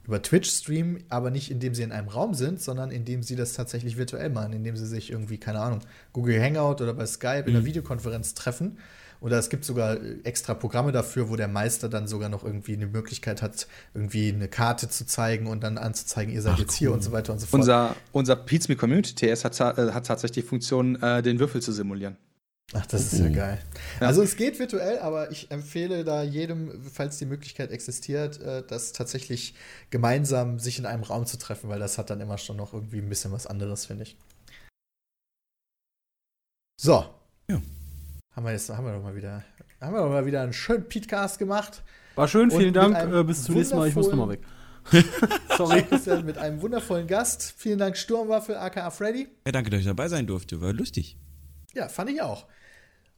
über Twitch streamen, aber nicht indem sie in einem Raum sind, sondern indem sie das tatsächlich virtuell machen, indem sie sich irgendwie, keine Ahnung, Google Hangout oder bei Skype in einer Mhm. Videokonferenz treffen. Oder es gibt sogar extra Programme dafür, wo der Meister dann sogar noch irgendwie eine Möglichkeit hat, irgendwie eine Karte zu zeigen und dann anzuzeigen, ihr seid Ach, jetzt hier cool. und so weiter und so fort. Unser, unser Pizme Community TS hat, äh, hat tatsächlich die Funktion, äh, den Würfel zu simulieren. Ach, das ist ja Oh. geil. Ja. Also es geht virtuell, aber ich empfehle da jedem, falls die Möglichkeit existiert, äh, das tatsächlich gemeinsam sich in einem Raum zu treffen, weil das hat dann immer schon noch irgendwie ein bisschen was anderes, finde ich. So. Ja. Haben wir jetzt, haben wir doch mal wieder, haben wir doch mal wieder einen schönen Podcast gemacht. War schön, Und vielen mit Dank. Äh, bis zum nächsten Mal. Ich muss nochmal weg. Sorry, Christian, mit einem wundervollen Gast. Vielen Dank, Sturmwaffel, aka Freddy. Ja, danke, dass ich dabei sein durfte. War lustig. Ja, fand ich auch.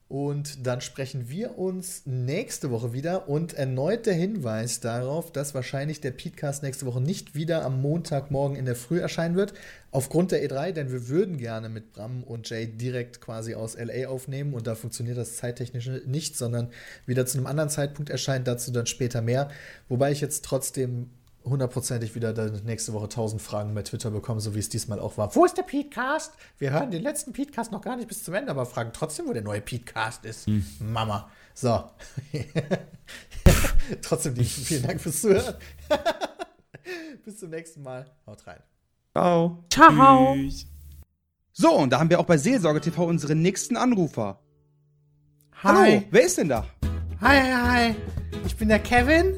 Und dann sprechen wir uns nächste Woche wieder und erneut der Hinweis darauf, dass wahrscheinlich der Podcast nächste Woche nicht wieder am Montagmorgen in der Früh erscheinen wird, aufgrund der E3, denn wir würden gerne mit Bram und Jay direkt quasi aus LA aufnehmen und da funktioniert das zeittechnisch nicht, sondern wieder zu einem anderen Zeitpunkt erscheint, dazu dann später mehr. Wobei ich jetzt trotzdem hundertprozentig wieder nächste Woche tausend Fragen bei Twitter bekommen, so wie es diesmal auch war. Wo ist der Podcast? Wir hören den letzten Podcast noch gar nicht bis zum Ende, aber fragen trotzdem, wo der neue Podcast ist. Mama. So. trotzdem die, vielen Dank fürs Zuhören. bis zum nächsten Mal. Haut rein. Ciao. Ciao. Tschüss. So, und da haben wir auch bei Seelsorge TV unseren nächsten Anrufer. Hi. Hallo, wer ist denn da? Hi, hi, hi. Ich bin der Kevin.